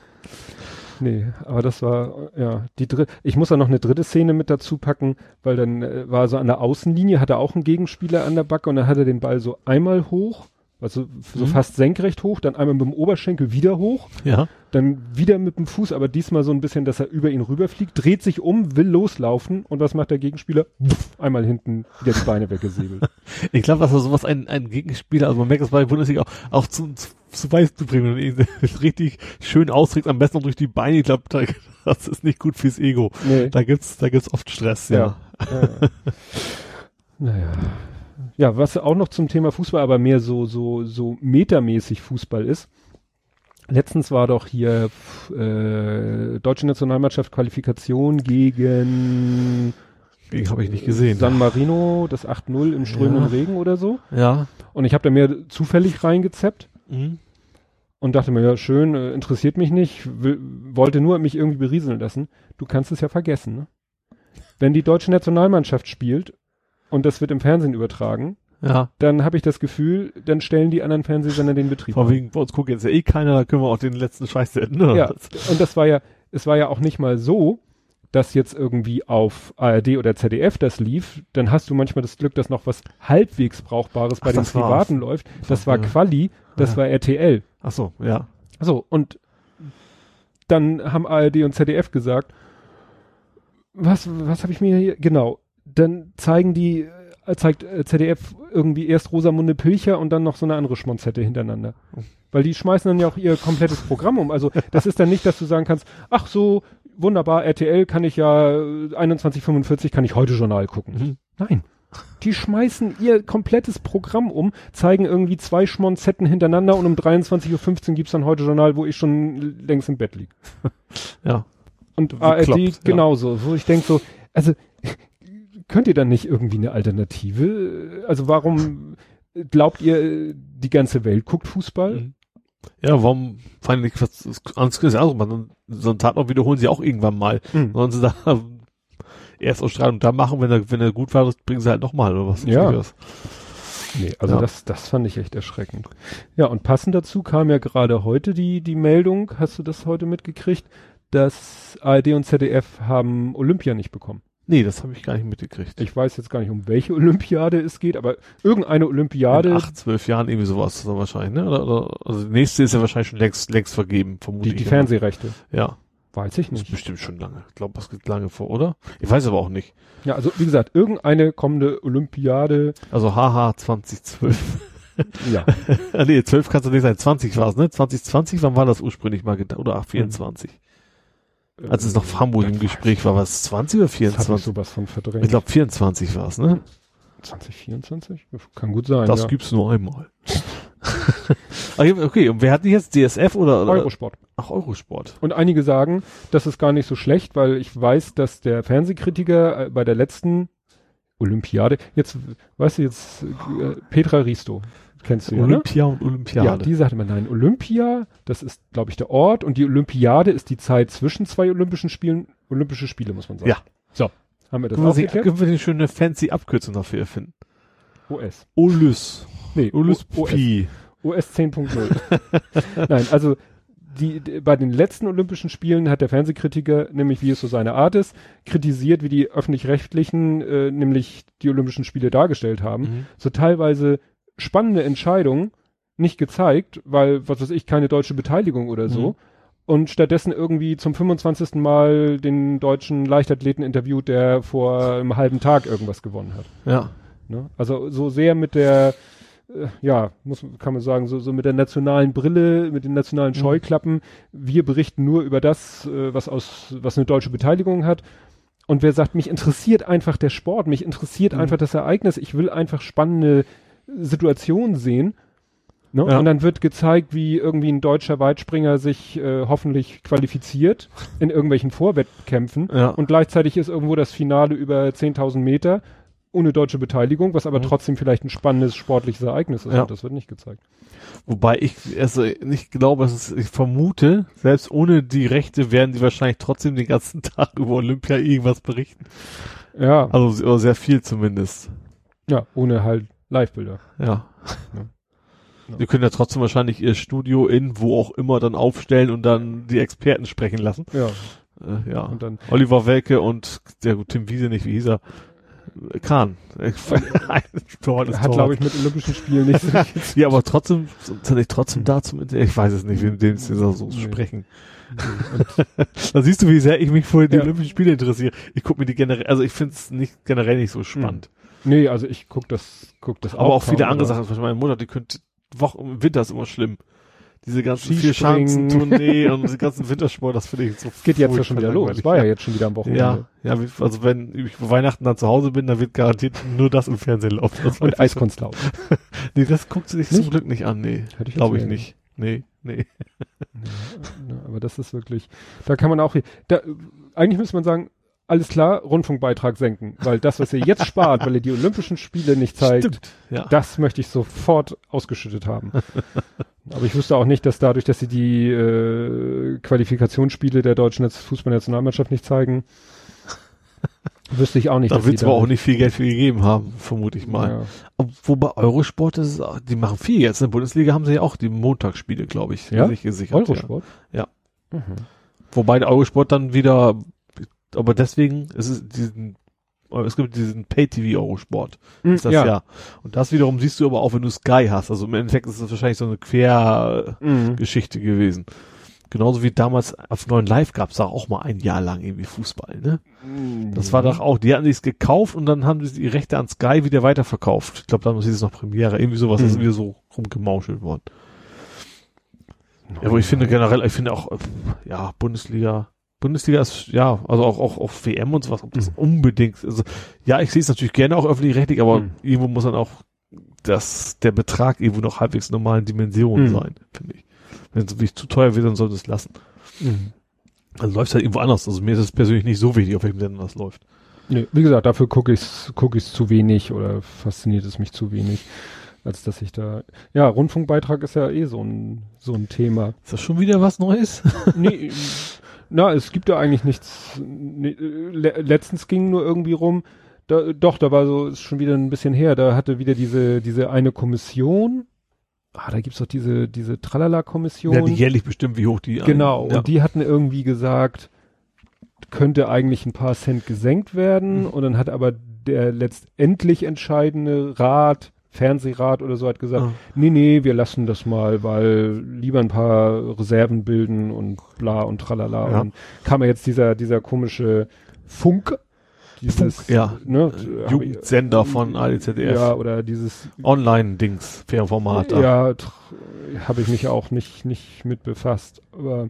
nee, aber das war, ja, die dritte, ich muss da noch eine dritte Szene mit dazu packen, weil dann äh, war so an der Außenlinie, hatte auch ein Gegenspieler an der Backe und dann hat er den Ball so einmal hoch, also so
Mhm.
fast senkrecht hoch, dann einmal mit dem Oberschenkel wieder hoch,
Ja.
dann wieder mit dem Fuß, aber diesmal so ein bisschen, dass er über ihn rüberfliegt, dreht sich um, will loslaufen und was macht der Gegenspieler? Pff, einmal hinten wieder die Beine weggesäbelt.
Ich glaube, dass er sowas ein, ein Gegenspieler, also man merkt das bei Bundesliga auch, auch zu, zu, zu weiß zu bringen und ihn richtig schön austrägt, am besten noch durch die Beine. Ich glaube, da, das ist nicht gut fürs Ego.
Nee.
Da gibt's, da gibt's oft Stress, ja.
Ja. naja. Ja, was auch noch zum Thema Fußball, aber mehr so, so, so metamäßig Fußball ist. Letztens war doch hier äh, deutsche Nationalmannschaft Qualifikation gegen
Den habe ich nicht gesehen.
San Marino, das 8-0 im strömenden
Ja.
Regen oder so.
Ja.
Und ich habe da mir zufällig reingezappt
Mhm.
Und dachte mir, ja, schön, äh, interessiert mich nicht, will, wollte nur mich irgendwie berieseln lassen. Du kannst es ja vergessen, ne? Wenn die deutsche Nationalmannschaft spielt und das wird im Fernsehen übertragen,
Ja.
dann habe ich das Gefühl, dann stellen die anderen Fernsehsender den Betrieb.
Vor wegen, bei uns guckt jetzt ja eh keiner, da können wir auch den letzten Scheiß senden.
Ja, und das war ja, es war ja auch nicht mal so, dass jetzt irgendwie auf ARD oder ZDF das lief, dann hast du manchmal das Glück, dass noch was halbwegs Brauchbares bei
Ach,
den
das war's.
Privaten läuft. Das war
Ja.
Quali, das
Ja.
war RTL.
Ach so, ja.
So, und dann haben ARD und ZDF gesagt, was, was habe ich mir hier, genau, dann zeigen die, äh, zeigt äh, ZDF irgendwie erst Rosamunde Pilcher und dann noch so eine andere Schmonzette hintereinander. Weil die schmeißen dann ja auch ihr komplettes Programm um. Also das ist dann nicht, dass du sagen kannst, ach so, wunderbar, RTL kann ich ja, äh, 2145 kann ich heute Journal gucken.
Mhm.
Nein. Die schmeißen ihr komplettes Programm um, zeigen irgendwie zwei Schmonzetten hintereinander und um 23.15 Uhr gibt's dann heute Journal, wo ich schon längst im Bett lieg.
Ja.
Und
Bekloppt,
ARD
ja.
genauso, wo ich denke so, also könnt ihr dann nicht irgendwie eine Alternative? Also warum glaubt ihr, die ganze Welt guckt Fußball?
Mhm. Ja, warum nicht was ans ja, also man, so einen Tatort wiederholen sie auch irgendwann mal.
Mhm.
Sollen sie da Erstausstrahlung da machen, wenn er, wenn er gut war, das bringen sie halt nochmal oder was?
Ja.
Das?
Nee, also
Ja.
das, das fand ich echt erschreckend. Ja, und passend dazu kam ja gerade heute die, die Meldung, hast du das heute mitgekriegt, dass ARD und ZDF haben Olympia nicht bekommen.
Nee, das habe ich gar nicht mitgekriegt.
Ich weiß jetzt gar nicht, um welche Olympiade es geht, aber irgendeine Olympiade,
In acht, zwölf Jahren irgendwie sowas so wahrscheinlich, ne? Oder, oder, also die nächste ist ja wahrscheinlich schon längst, längst vergeben, vermute
die, die Fernsehrechte.
Ja,
Weiß ich
das ist
nicht.
bestimmt schon lange. Ich glaube, das geht lange vor, oder? Ich weiß aber auch nicht.
Ja, also wie gesagt, irgendeine kommende Olympiade,
Also haha 2012.
ja.
Nee, 12 kannst du nicht sein. 20 war es, ne? 2020, wann war das ursprünglich mal gedacht? Oder ach, 24. Als es noch Hamburg im Gespräch war, war es 20 oder
Das habe ich
24?
sowas von verdrängt.
Ich glaube 24 war es, ne?
2024? Kann gut sein,
Das
ja.
gibt's nur einmal. okay, okay, und wer hat die jetzt? DSF oder? oder?
Eurosport.
Ach, Eurosport.
Und einige sagen, das ist gar nicht so schlecht, weil ich weiß, dass der Fernsehkritiker äh, bei der letzten Olympiade, jetzt, weißt du, jetzt äh, Petra Risto, kennst du ja, ne?
Olympia und Olympiade.
Ja, die sagte immer, nein, Olympia, das ist, glaube ich, der Ort und die Olympiade ist die Zeit zwischen zwei Olympischen Spielen, Olympische Spiele, muss man sagen.
Ja.
So, haben wir das
können wir eine schöne fancy Abkürzung dafür erfinden?
OS.
Olys.
Nee, OS.
Pi.
OS 10.0. Nein, also die, die, bei den letzten Olympischen Spielen hat der Fernsehkritiker, nämlich wie es so seine Art ist, kritisiert, wie die öffentlich-rechtlichen, äh, nämlich die Olympischen Spiele dargestellt haben.
Mhm.
So teilweise spannende Entscheidungen nicht gezeigt, weil, was weiß ich, keine deutsche Beteiligung oder so.
Mhm.
und stattdessen irgendwie zum 25. Mal den deutschen Leichtathleten interviewt, der vor einem halben Tag irgendwas gewonnen hat.
Ja.
Ne? Also so sehr mit der, äh, ja, muss kann man sagen, so, so mit der nationalen Brille, mit den nationalen
Mhm.
Scheuklappen. Wir berichten nur über das, äh, was aus, was eine deutsche Beteiligung hat. Und wer sagt, mich interessiert einfach der Sport, mich interessiert
Mhm.
einfach das Ereignis, ich will einfach spannende Situationen sehen. Ne?
Ja.
Und dann wird gezeigt, wie irgendwie ein deutscher Weitspringer sich äh, hoffentlich qualifiziert in irgendwelchen Vorwettkämpfen.
Ja.
Und gleichzeitig ist irgendwo das Finale über 10.000 Meter ohne deutsche Beteiligung, was aber
Mhm.
trotzdem vielleicht ein spannendes sportliches Ereignis ist.
Ja.
Und das wird nicht gezeigt.
Wobei ich also nicht glaube, dass es, ich vermute, selbst ohne die Rechte werden die wahrscheinlich trotzdem den ganzen Tag über Olympia irgendwas berichten.
Ja,
Also sehr viel zumindest.
ja, ohne halt Livebilder.
Ja.
Ja. Ja.
Die können ja trotzdem wahrscheinlich ihr Studio in wo auch immer dann aufstellen und dann die Experten sprechen lassen.
Ja,
Äh, ja.
und dann
Oliver Welke und der Tim Wiese nicht, wie hieß er? Äh, Torwart
hat, glaube ich, mit Olympischen Spielen nicht so viel zu
Ja, aber trotzdem, sind ich trotzdem da zum, Inter- ich weiß es nicht, mit dem sie so so
Nee.
sprechen. da siehst du, wie sehr ich mich für die
Ja.
Olympischen Spiele interessiere. Ich gucke mir die generell, also ich finde es nicht generell nicht so spannend.
Nee, also ich guck das, guck das
Aber auch
kaum,
viele andere
aber-
Sachen, meine Mutter, die könnte Wochen im Winter ist immer schlimm. Diese ganzen. Vier-Schanzen-Tournee und die ganzen Wintersport, das finde ich so
Geht jetzt ja schon wieder los.
langweilig.
War ja jetzt schon wieder am Wochenende.
Ja, ja, also wenn ich Weihnachten dann zu Hause bin, dann wird garantiert nur das im Fernsehen laufen.
Und
ich
Eiskunstlauf.
Nee, das guckt sich zum? Glück nicht an, nee.
Ich
Glaube ich nicht. Nee, nee.
Ja, aber das ist wirklich, da kann man auch, da, eigentlich müsste man sagen, alles klar, Rundfunkbeitrag senken, weil das, was ihr jetzt spart, weil ihr die Olympischen Spiele nicht zeigt,
Ja.
das möchte ich sofort ausgeschüttet haben. Aber ich wusste auch nicht, dass dadurch, dass sie die äh, Qualifikationsspiele der deutschen Fußballnationalmannschaft nicht zeigen, wüsste ich auch nicht,
da wird es aber auch nicht viel Geld für gegeben haben, vermute ich mal.
Ja.
Ob- Wobei Eurosport, ist, auch- die machen viel jetzt. In der Bundesliga haben sie ja auch die Montagsspiele, glaube ich.
Ja?
sich gesichert.
Eurosport?
Ja.
Mhm.
Wobei der Eurosport dann wieder, aber deswegen, es ist diesen, es gibt diesen Pay-TV-Eurosport. Ist das ja. Und das wiederum siehst du aber auch, wenn du Sky hast. Also im Endeffekt ist es wahrscheinlich so eine Quergeschichte
Mhm.
gewesen. Genauso wie damals auf neuen Live gab es da auch mal ein Jahr lang irgendwie Fußball, ne? Das war doch auch, die hatten sich's gekauft und dann haben sie die Rechte an Sky wieder weiterverkauft. Ich glaube, damals hieß es noch Premiere, irgendwie sowas, das ist
Mhm.
wieder so rumgemauschelt worden. Ja, aber ich finde generell, ich finde auch, äh, ja, Bundesliga, Bundesliga ist, ja, also auch, auch auf WM und sowas, ob das
Mhm.
unbedingt, also, ja, ich sehe es natürlich gerne auch öffentlich-rechtlich, aber
Mhm.
irgendwo muss dann auch das, der Betrag irgendwo noch halbwegs normalen Dimensionen
Mhm.
sein, finde ich. Wenn es wirklich zu teuer wird, dann sollte es lassen.
Mhm.
Dann läuft halt irgendwo anders. Also mir ist es persönlich nicht so wichtig, auf welchem Sender das läuft.
Nee, wie gesagt, dafür gucke ich guck ich's zu wenig oder fasziniert es mich zu wenig, als dass ich da. Ja, Rundfunkbeitrag ist ja eh so ein so ein Thema.
Ist das schon wieder was Neues?
nee, na, es gibt ja eigentlich nichts. Nee, le letztens ging nur irgendwie rum. Da, doch, da war so, ist schon wieder ein bisschen her. Da hatte wieder diese diese eine Kommission. Ah, da gibt's doch diese diese Tralala-Kommission.
Ja, die jährlich bestimmt, wie hoch die
Genau,
Ja.
und die hatten irgendwie gesagt, könnte eigentlich ein paar Cent gesenkt werden
Mhm.
und dann hat aber der letztendlich entscheidende Rat, Fernsehrat oder so hat gesagt,
Ah.
nee, nee, wir lassen das mal, weil lieber ein paar Reserven bilden und bla und tralala.
Ja.
Und dann kam ja jetzt dieser, dieser komische Funk, dieses,
Funk, ja.
ne,
Jugendsender von ADZDF.
Ja, oder dieses
Online-Dings, Fernformat.
ja, habe ich mich auch nicht, nicht mit befasst. Aber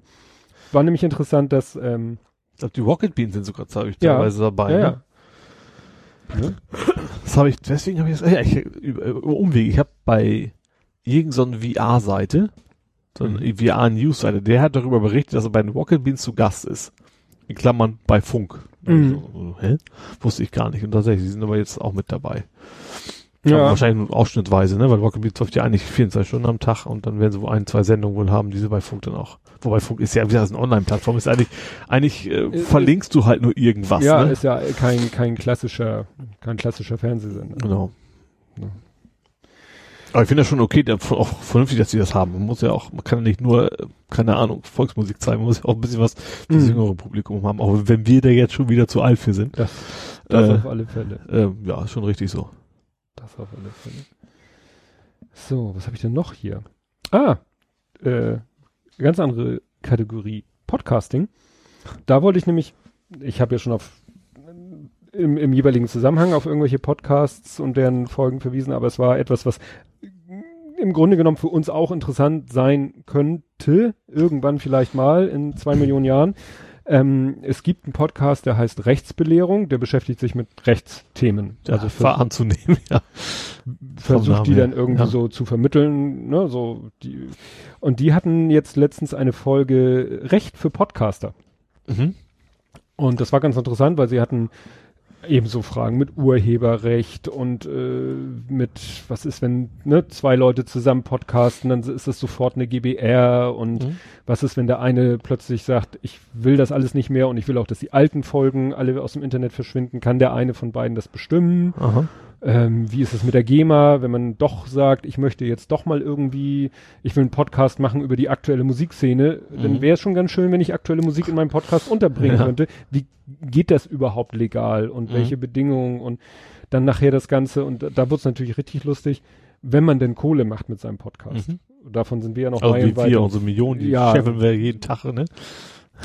war nämlich interessant, dass ähm,
Ich glaube, die Rocket Beans sind sogar ich,
Ja.
teilweise dabei.
ja,
Ne?
Ne?
Das habe ich, deswegen habe ich das, ja, ich, über, über Umweg, ich habe bei irgendeiner VR-Seite, so eine
Mhm.
VR-News-Seite, der hat darüber berichtet, dass er bei den Rocket Beans zu Gast ist. In Klammern bei Funk.
Mhm.
So, so, hä? Wusste ich gar nicht. Und tatsächlich, sind aber jetzt auch mit dabei.
Ja.
Aber wahrscheinlich nur ausschnittweise, ne? Weil Rocket Beans läuft ja eigentlich 24 Stunden am Tag und dann werden sie wohl ein, zwei Sendungen wohl haben, die sie bei Funk dann auch. Wobei Funk ist ja, wie gesagt, eine Online-Plattform, ist eigentlich, eigentlich äh,
Äh,
verlinkst du halt nur irgendwas,
ja,
ne?
ist ja kein, kein klassischer, kein klassischer Fernsehsender.
Genau.
Ja.
Aber ich finde das schon okay, da- auch vernünftig, dass sie das haben. Man muss ja auch, man kann ja nicht nur, äh, keine Ahnung, Volksmusik zeigen, man muss ja auch ein bisschen was für das
Mhm.
jüngere Publikum haben, auch wenn wir da jetzt schon wieder zu alt für sind.
Das, das
Äh,
auf alle Fälle.
Äh, ja, ist schon richtig so.
Das auf alle Fälle. So, was habe ich denn noch hier? Ah, äh, ganz andere Kategorie Podcasting. Da wollte ich nämlich, ich habe ja schon auf im, im jeweiligen Zusammenhang auf irgendwelche Podcasts und deren Folgen verwiesen, aber es war etwas, was im Grunde genommen für uns auch interessant sein könnte, irgendwann vielleicht mal in zwei Millionen Jahren. Ähm, es gibt einen Podcast, der heißt Rechtsbelehrung, der beschäftigt sich mit Rechtsthemen.
Ja, also für, anzunehmen, ja.
Versucht die dann irgendwie ja. so zu vermitteln, ne, so die. Und die hatten jetzt letztens eine Folge Recht für Podcaster. Mhm. Und das war ganz interessant, weil sie hatten ebenso Fragen mit Urheberrecht und äh, mit, was ist, wenn ne, zwei Leute zusammen podcasten, dann ist das sofort eine GBR und mhm. was ist, wenn der eine plötzlich sagt, ich will das alles nicht mehr und ich will auch, dass die alten Folgen alle aus dem Internet verschwinden, kann der eine von beiden das bestimmen? Aha. Ähm, wie ist es mit der GEMA, wenn man doch sagt, ich möchte jetzt doch mal irgendwie, ich will einen Podcast machen über die aktuelle Musikszene, mhm. dann wäre es schon ganz schön, wenn ich aktuelle Musik in meinem Podcast unterbringen ja. könnte. Wie geht das überhaupt legal und mhm. welche Bedingungen und dann nachher das Ganze und da, da wird es natürlich richtig lustig, wenn man denn Kohle macht mit seinem Podcast. Mhm. Davon sind wir ja noch
also wie wir, unsere Millionen, die
ja,
scheffeln wir jeden Tag, ne?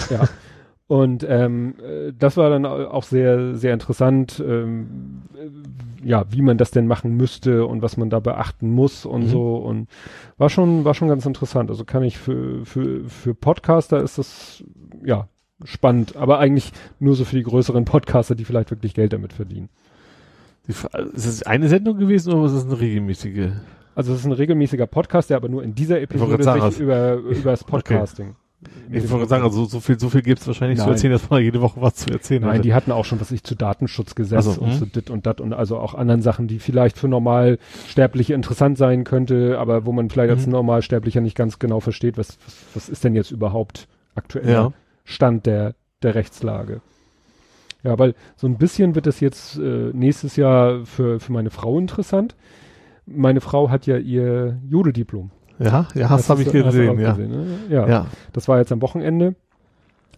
Ja. Und ähm, äh, das war dann auch sehr, sehr interessant, ähm, ja, wie man das denn machen müsste und was man da beachten muss und mhm. so. Und war schon, war schon ganz interessant. Also kann ich für, für, für Podcaster ist das, ja, spannend, aber eigentlich nur so für die größeren Podcaster, die vielleicht wirklich Geld damit verdienen.
ist es eine Sendung gewesen oder ist es eine regelmäßige?
Also es ist ein regelmäßiger Podcast, der aber nur in dieser Episode sich über, über das Podcasting. Okay.
Ich wollte sagen, also so viel, so viel gibt's wahrscheinlich Nein. zu erzählen, dass man jede Woche was zu erzählen
Nein, hatte. die hatten auch schon, was ich zu Datenschutzgesetz also, und zu hm? dit und dat und also auch anderen Sachen, die vielleicht für Normalsterbliche interessant sein könnte, aber wo man vielleicht als mhm. Normalsterblicher nicht ganz genau versteht, was, was, was ist denn jetzt überhaupt aktueller ja. Stand der, der Rechtslage. Ja, weil so ein bisschen wird das jetzt äh, nächstes Jahr für, für meine Frau interessant. Meine Frau hat ja ihr Jodediplom.
Ja, ja, das, das habe ich gesehen, ja.
Gesehen, ne? ja. Ja, das war jetzt am Wochenende.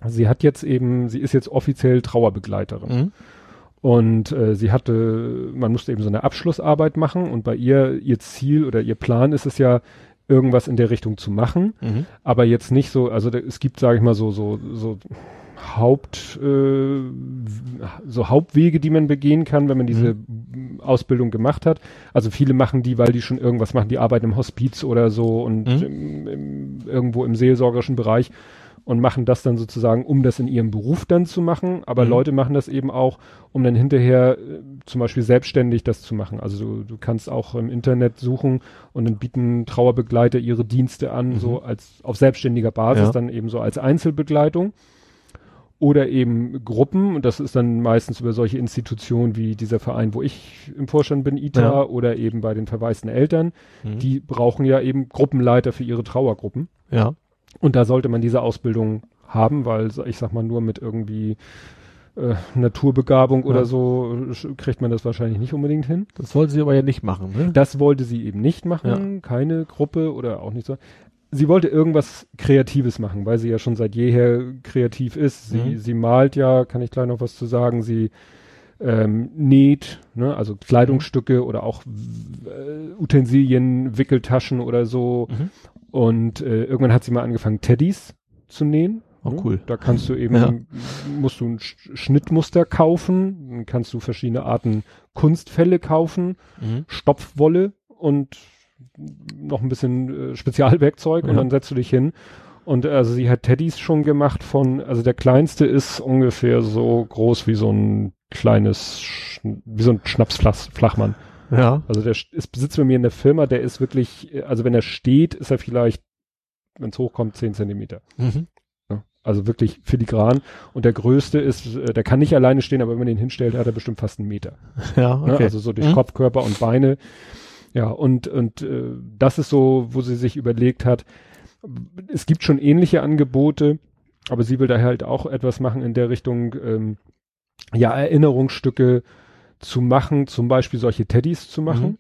Sie hat jetzt eben, sie ist jetzt offiziell Trauerbegleiterin. Mhm. Und äh, sie hatte, man musste eben so eine Abschlussarbeit machen und bei ihr, ihr Ziel oder ihr Plan ist es ja, irgendwas in der Richtung zu machen, mhm. aber jetzt nicht so, also da, es gibt, sage ich mal, so, so, so Haupt, äh, so Hauptwege, die man begehen kann, wenn man diese mhm. Ausbildung gemacht hat. Also viele machen die, weil die schon irgendwas machen, die arbeiten im Hospiz oder so und mhm. im, im, irgendwo im seelsorgerischen Bereich und machen das dann sozusagen, um das in ihrem Beruf dann zu machen. Aber mhm. Leute machen das eben auch, um dann hinterher äh, zum Beispiel selbstständig das zu machen. Also du, du, kannst auch im Internet suchen und dann bieten Trauerbegleiter ihre Dienste an, mhm. so als auf selbstständiger Basis, ja. dann eben so als Einzelbegleitung oder eben Gruppen, und das ist dann meistens über solche Institutionen wie dieser Verein, wo ich im Vorstand bin, ITA, ja. oder eben bei den verwaisten Eltern, mhm. die brauchen ja eben Gruppenleiter für ihre Trauergruppen.
Ja.
Und da sollte man diese Ausbildung haben, weil ich sag mal nur mit irgendwie äh, Naturbegabung ja. oder so kriegt man das wahrscheinlich nicht unbedingt hin.
Das wollte sie aber ja nicht machen, ne?
Das wollte sie eben nicht machen, ja. keine Gruppe oder auch nicht so sie wollte irgendwas Kreatives machen, weil sie ja schon seit jeher kreativ ist. Sie, mhm. sie malt ja, kann ich gleich noch was zu sagen. Sie ähm, näht, ne, also Kleidungsstücke mhm. oder auch äh, Utensilien, Wickeltaschen oder so. Mhm. Und äh, irgendwann hat sie mal angefangen, Teddys zu nähen.
Oh, ne? cool.
Da kannst du eben, ja. musst du ein Schnittmuster kaufen, dann kannst du verschiedene Arten Kunstfälle kaufen, mhm. Stopfwolle und noch ein bisschen äh, Spezialwerkzeug ja. und dann setzt du dich hin. Und also sie hat Teddys schon gemacht von, also der kleinste ist ungefähr so groß wie so ein kleines, wie so ein Schnapsflachmann.
Ja.
Also der ist, besitzt bei mir in der Firma, der ist wirklich, also wenn er steht, ist er vielleicht, wenn es hochkommt, zehn Zentimeter. Mhm. also wirklich filigran. Und der größte ist, äh, der kann nicht alleine stehen, aber wenn man den hinstellt, hat er bestimmt fast einen Meter.
Ja, okay.
Ne? Also so durch mhm. Kopf, Körper und Beine. Ja, und, und äh, das ist so, wo sie sich überlegt hat, es gibt schon ähnliche Angebote, aber sie will da halt auch etwas machen in der Richtung, ähm, ja, Erinnerungsstücke zu machen, zum Beispiel solche Teddys zu machen. Mhm.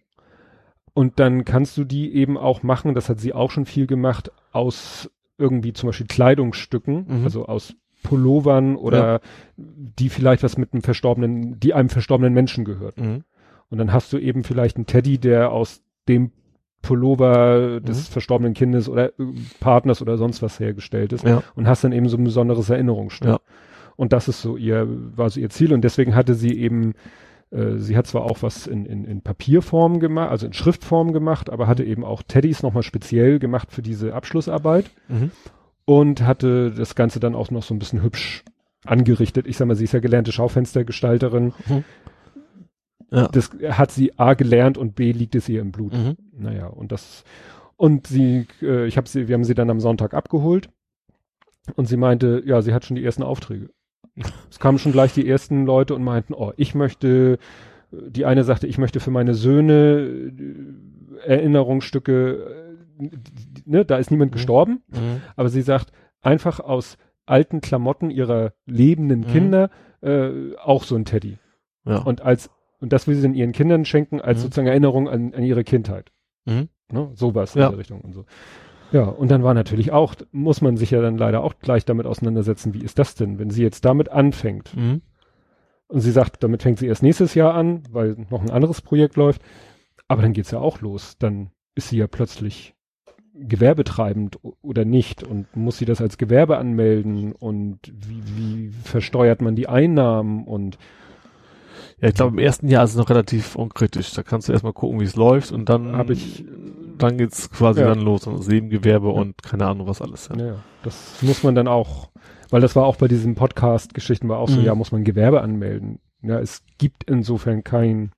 Und dann kannst du die eben auch machen, das hat sie auch schon viel gemacht, aus irgendwie zum Beispiel Kleidungsstücken, mhm. also aus Pullovern oder ja. die vielleicht was mit einem verstorbenen, die einem verstorbenen Menschen gehört. Mhm. Und dann hast du eben vielleicht einen Teddy, der aus dem Pullover des verstorbenen Kindes oder äh, Partners oder sonst was hergestellt ist
Ja.
und hast dann eben so ein besonderes Erinnerungsstück.
Ja.
Und das ist so ihr, war so ihr Ziel und deswegen hatte sie eben, äh, sie hat zwar auch was in, in, in Papierform gemacht, also in Schriftform gemacht, aber hatte eben auch Teddys nochmal speziell gemacht für diese Abschlussarbeit
Mhm.
und hatte das Ganze dann auch noch so ein bisschen hübsch angerichtet. Ich sag mal, sie ist ja gelernte Schaufenstergestalterin.
Ja.
Das hat sie A gelernt und B liegt es ihr im Blut.
Mhm.
Naja, und das und sie, äh, ich habe sie, wir haben sie dann am Sonntag abgeholt und sie meinte, ja, sie hat schon die ersten Aufträge. es kamen schon gleich die ersten Leute und meinten, oh, ich möchte, die eine sagte, ich möchte für meine Söhne äh, Erinnerungsstücke, äh, ne, da ist niemand
Mhm.
gestorben,
Mhm.
aber sie sagt, einfach aus alten Klamotten ihrer lebenden
Mhm.
Kinder äh, auch so ein Teddy.
Ja.
Und als und das will sie dann ihren Kindern schenken als
Mhm.
sozusagen Erinnerung an, an ihre Kindheit.
Mhm.
Ne? Sowas
Ja.
in der Richtung und so. Ja, und dann war natürlich auch, muss man sich ja dann leider auch gleich damit auseinandersetzen, wie ist das denn, wenn sie jetzt damit anfängt.
Mhm.
Und sie sagt, damit fängt sie erst nächstes Jahr an, weil noch ein anderes Projekt läuft. Aber dann geht's ja auch los. Dann ist sie ja plötzlich gewerbetreibend oder nicht und muss sie das als Gewerbe anmelden und wie, wie versteuert man die Einnahmen und
Ja, ich glaube, im ersten Jahr ist es noch relativ unkritisch. Da kannst du erstmal gucken, wie es läuft und dann
Hab ich-
dann geht's quasi
Ja.
dann los. Und Nebengewerbe und keine Ahnung, was alles. Ja.
Ja, das muss man dann auch, weil das war auch bei diesen Podcast-Geschichten war auch so,
Mhm.
ja, muss man Gewerbe anmelden. Ja, es gibt insofern kein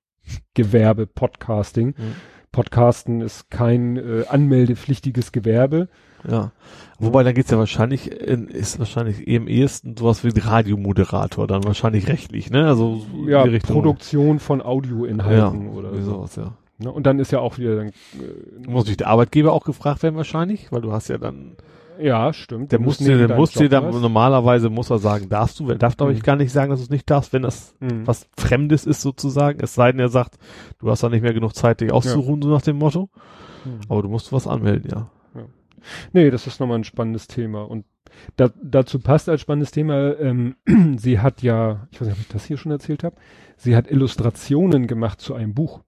Gewerbe Podcasting.
Mhm.
Podcasten ist kein äh, anmeldepflichtiges Gewerbe.
Ja. Wobei, dann geht's ja wahrscheinlich, in, ist wahrscheinlich im ehesten sowas wie Radiomoderator, dann wahrscheinlich rechtlich, ne? Also
Ja,
die Richtung.
Produktion von
ja,
Audioinhalten oder
wie
so.
sowas, ja.
Ne? Und dann ist ja auch wieder, dann,
Muss natürlich der Arbeitgeber auch gefragt werden wahrscheinlich, weil du hast ja dann,
äh, ja, stimmt.
der muss dir, der muss dir dann, normalerweise muss er sagen, darfst du, darf glaube ich
Mhm.
gar nicht sagen, dass du es nicht darfst, wenn das
Mhm.
was Fremdes ist sozusagen, es sei denn, er sagt, du hast da nicht mehr genug Zeit, dich auszuruhen, so nach dem Motto.
Mhm.
Aber du musst was anmelden, ja.
Nee, das ist nochmal ein spannendes Thema. Und da, dazu passt als spannendes Thema, ähm, sie hat ja, ich weiß nicht, ob ich das hier schon erzählt habe, sie hat Illustrationen gemacht zu einem Buch.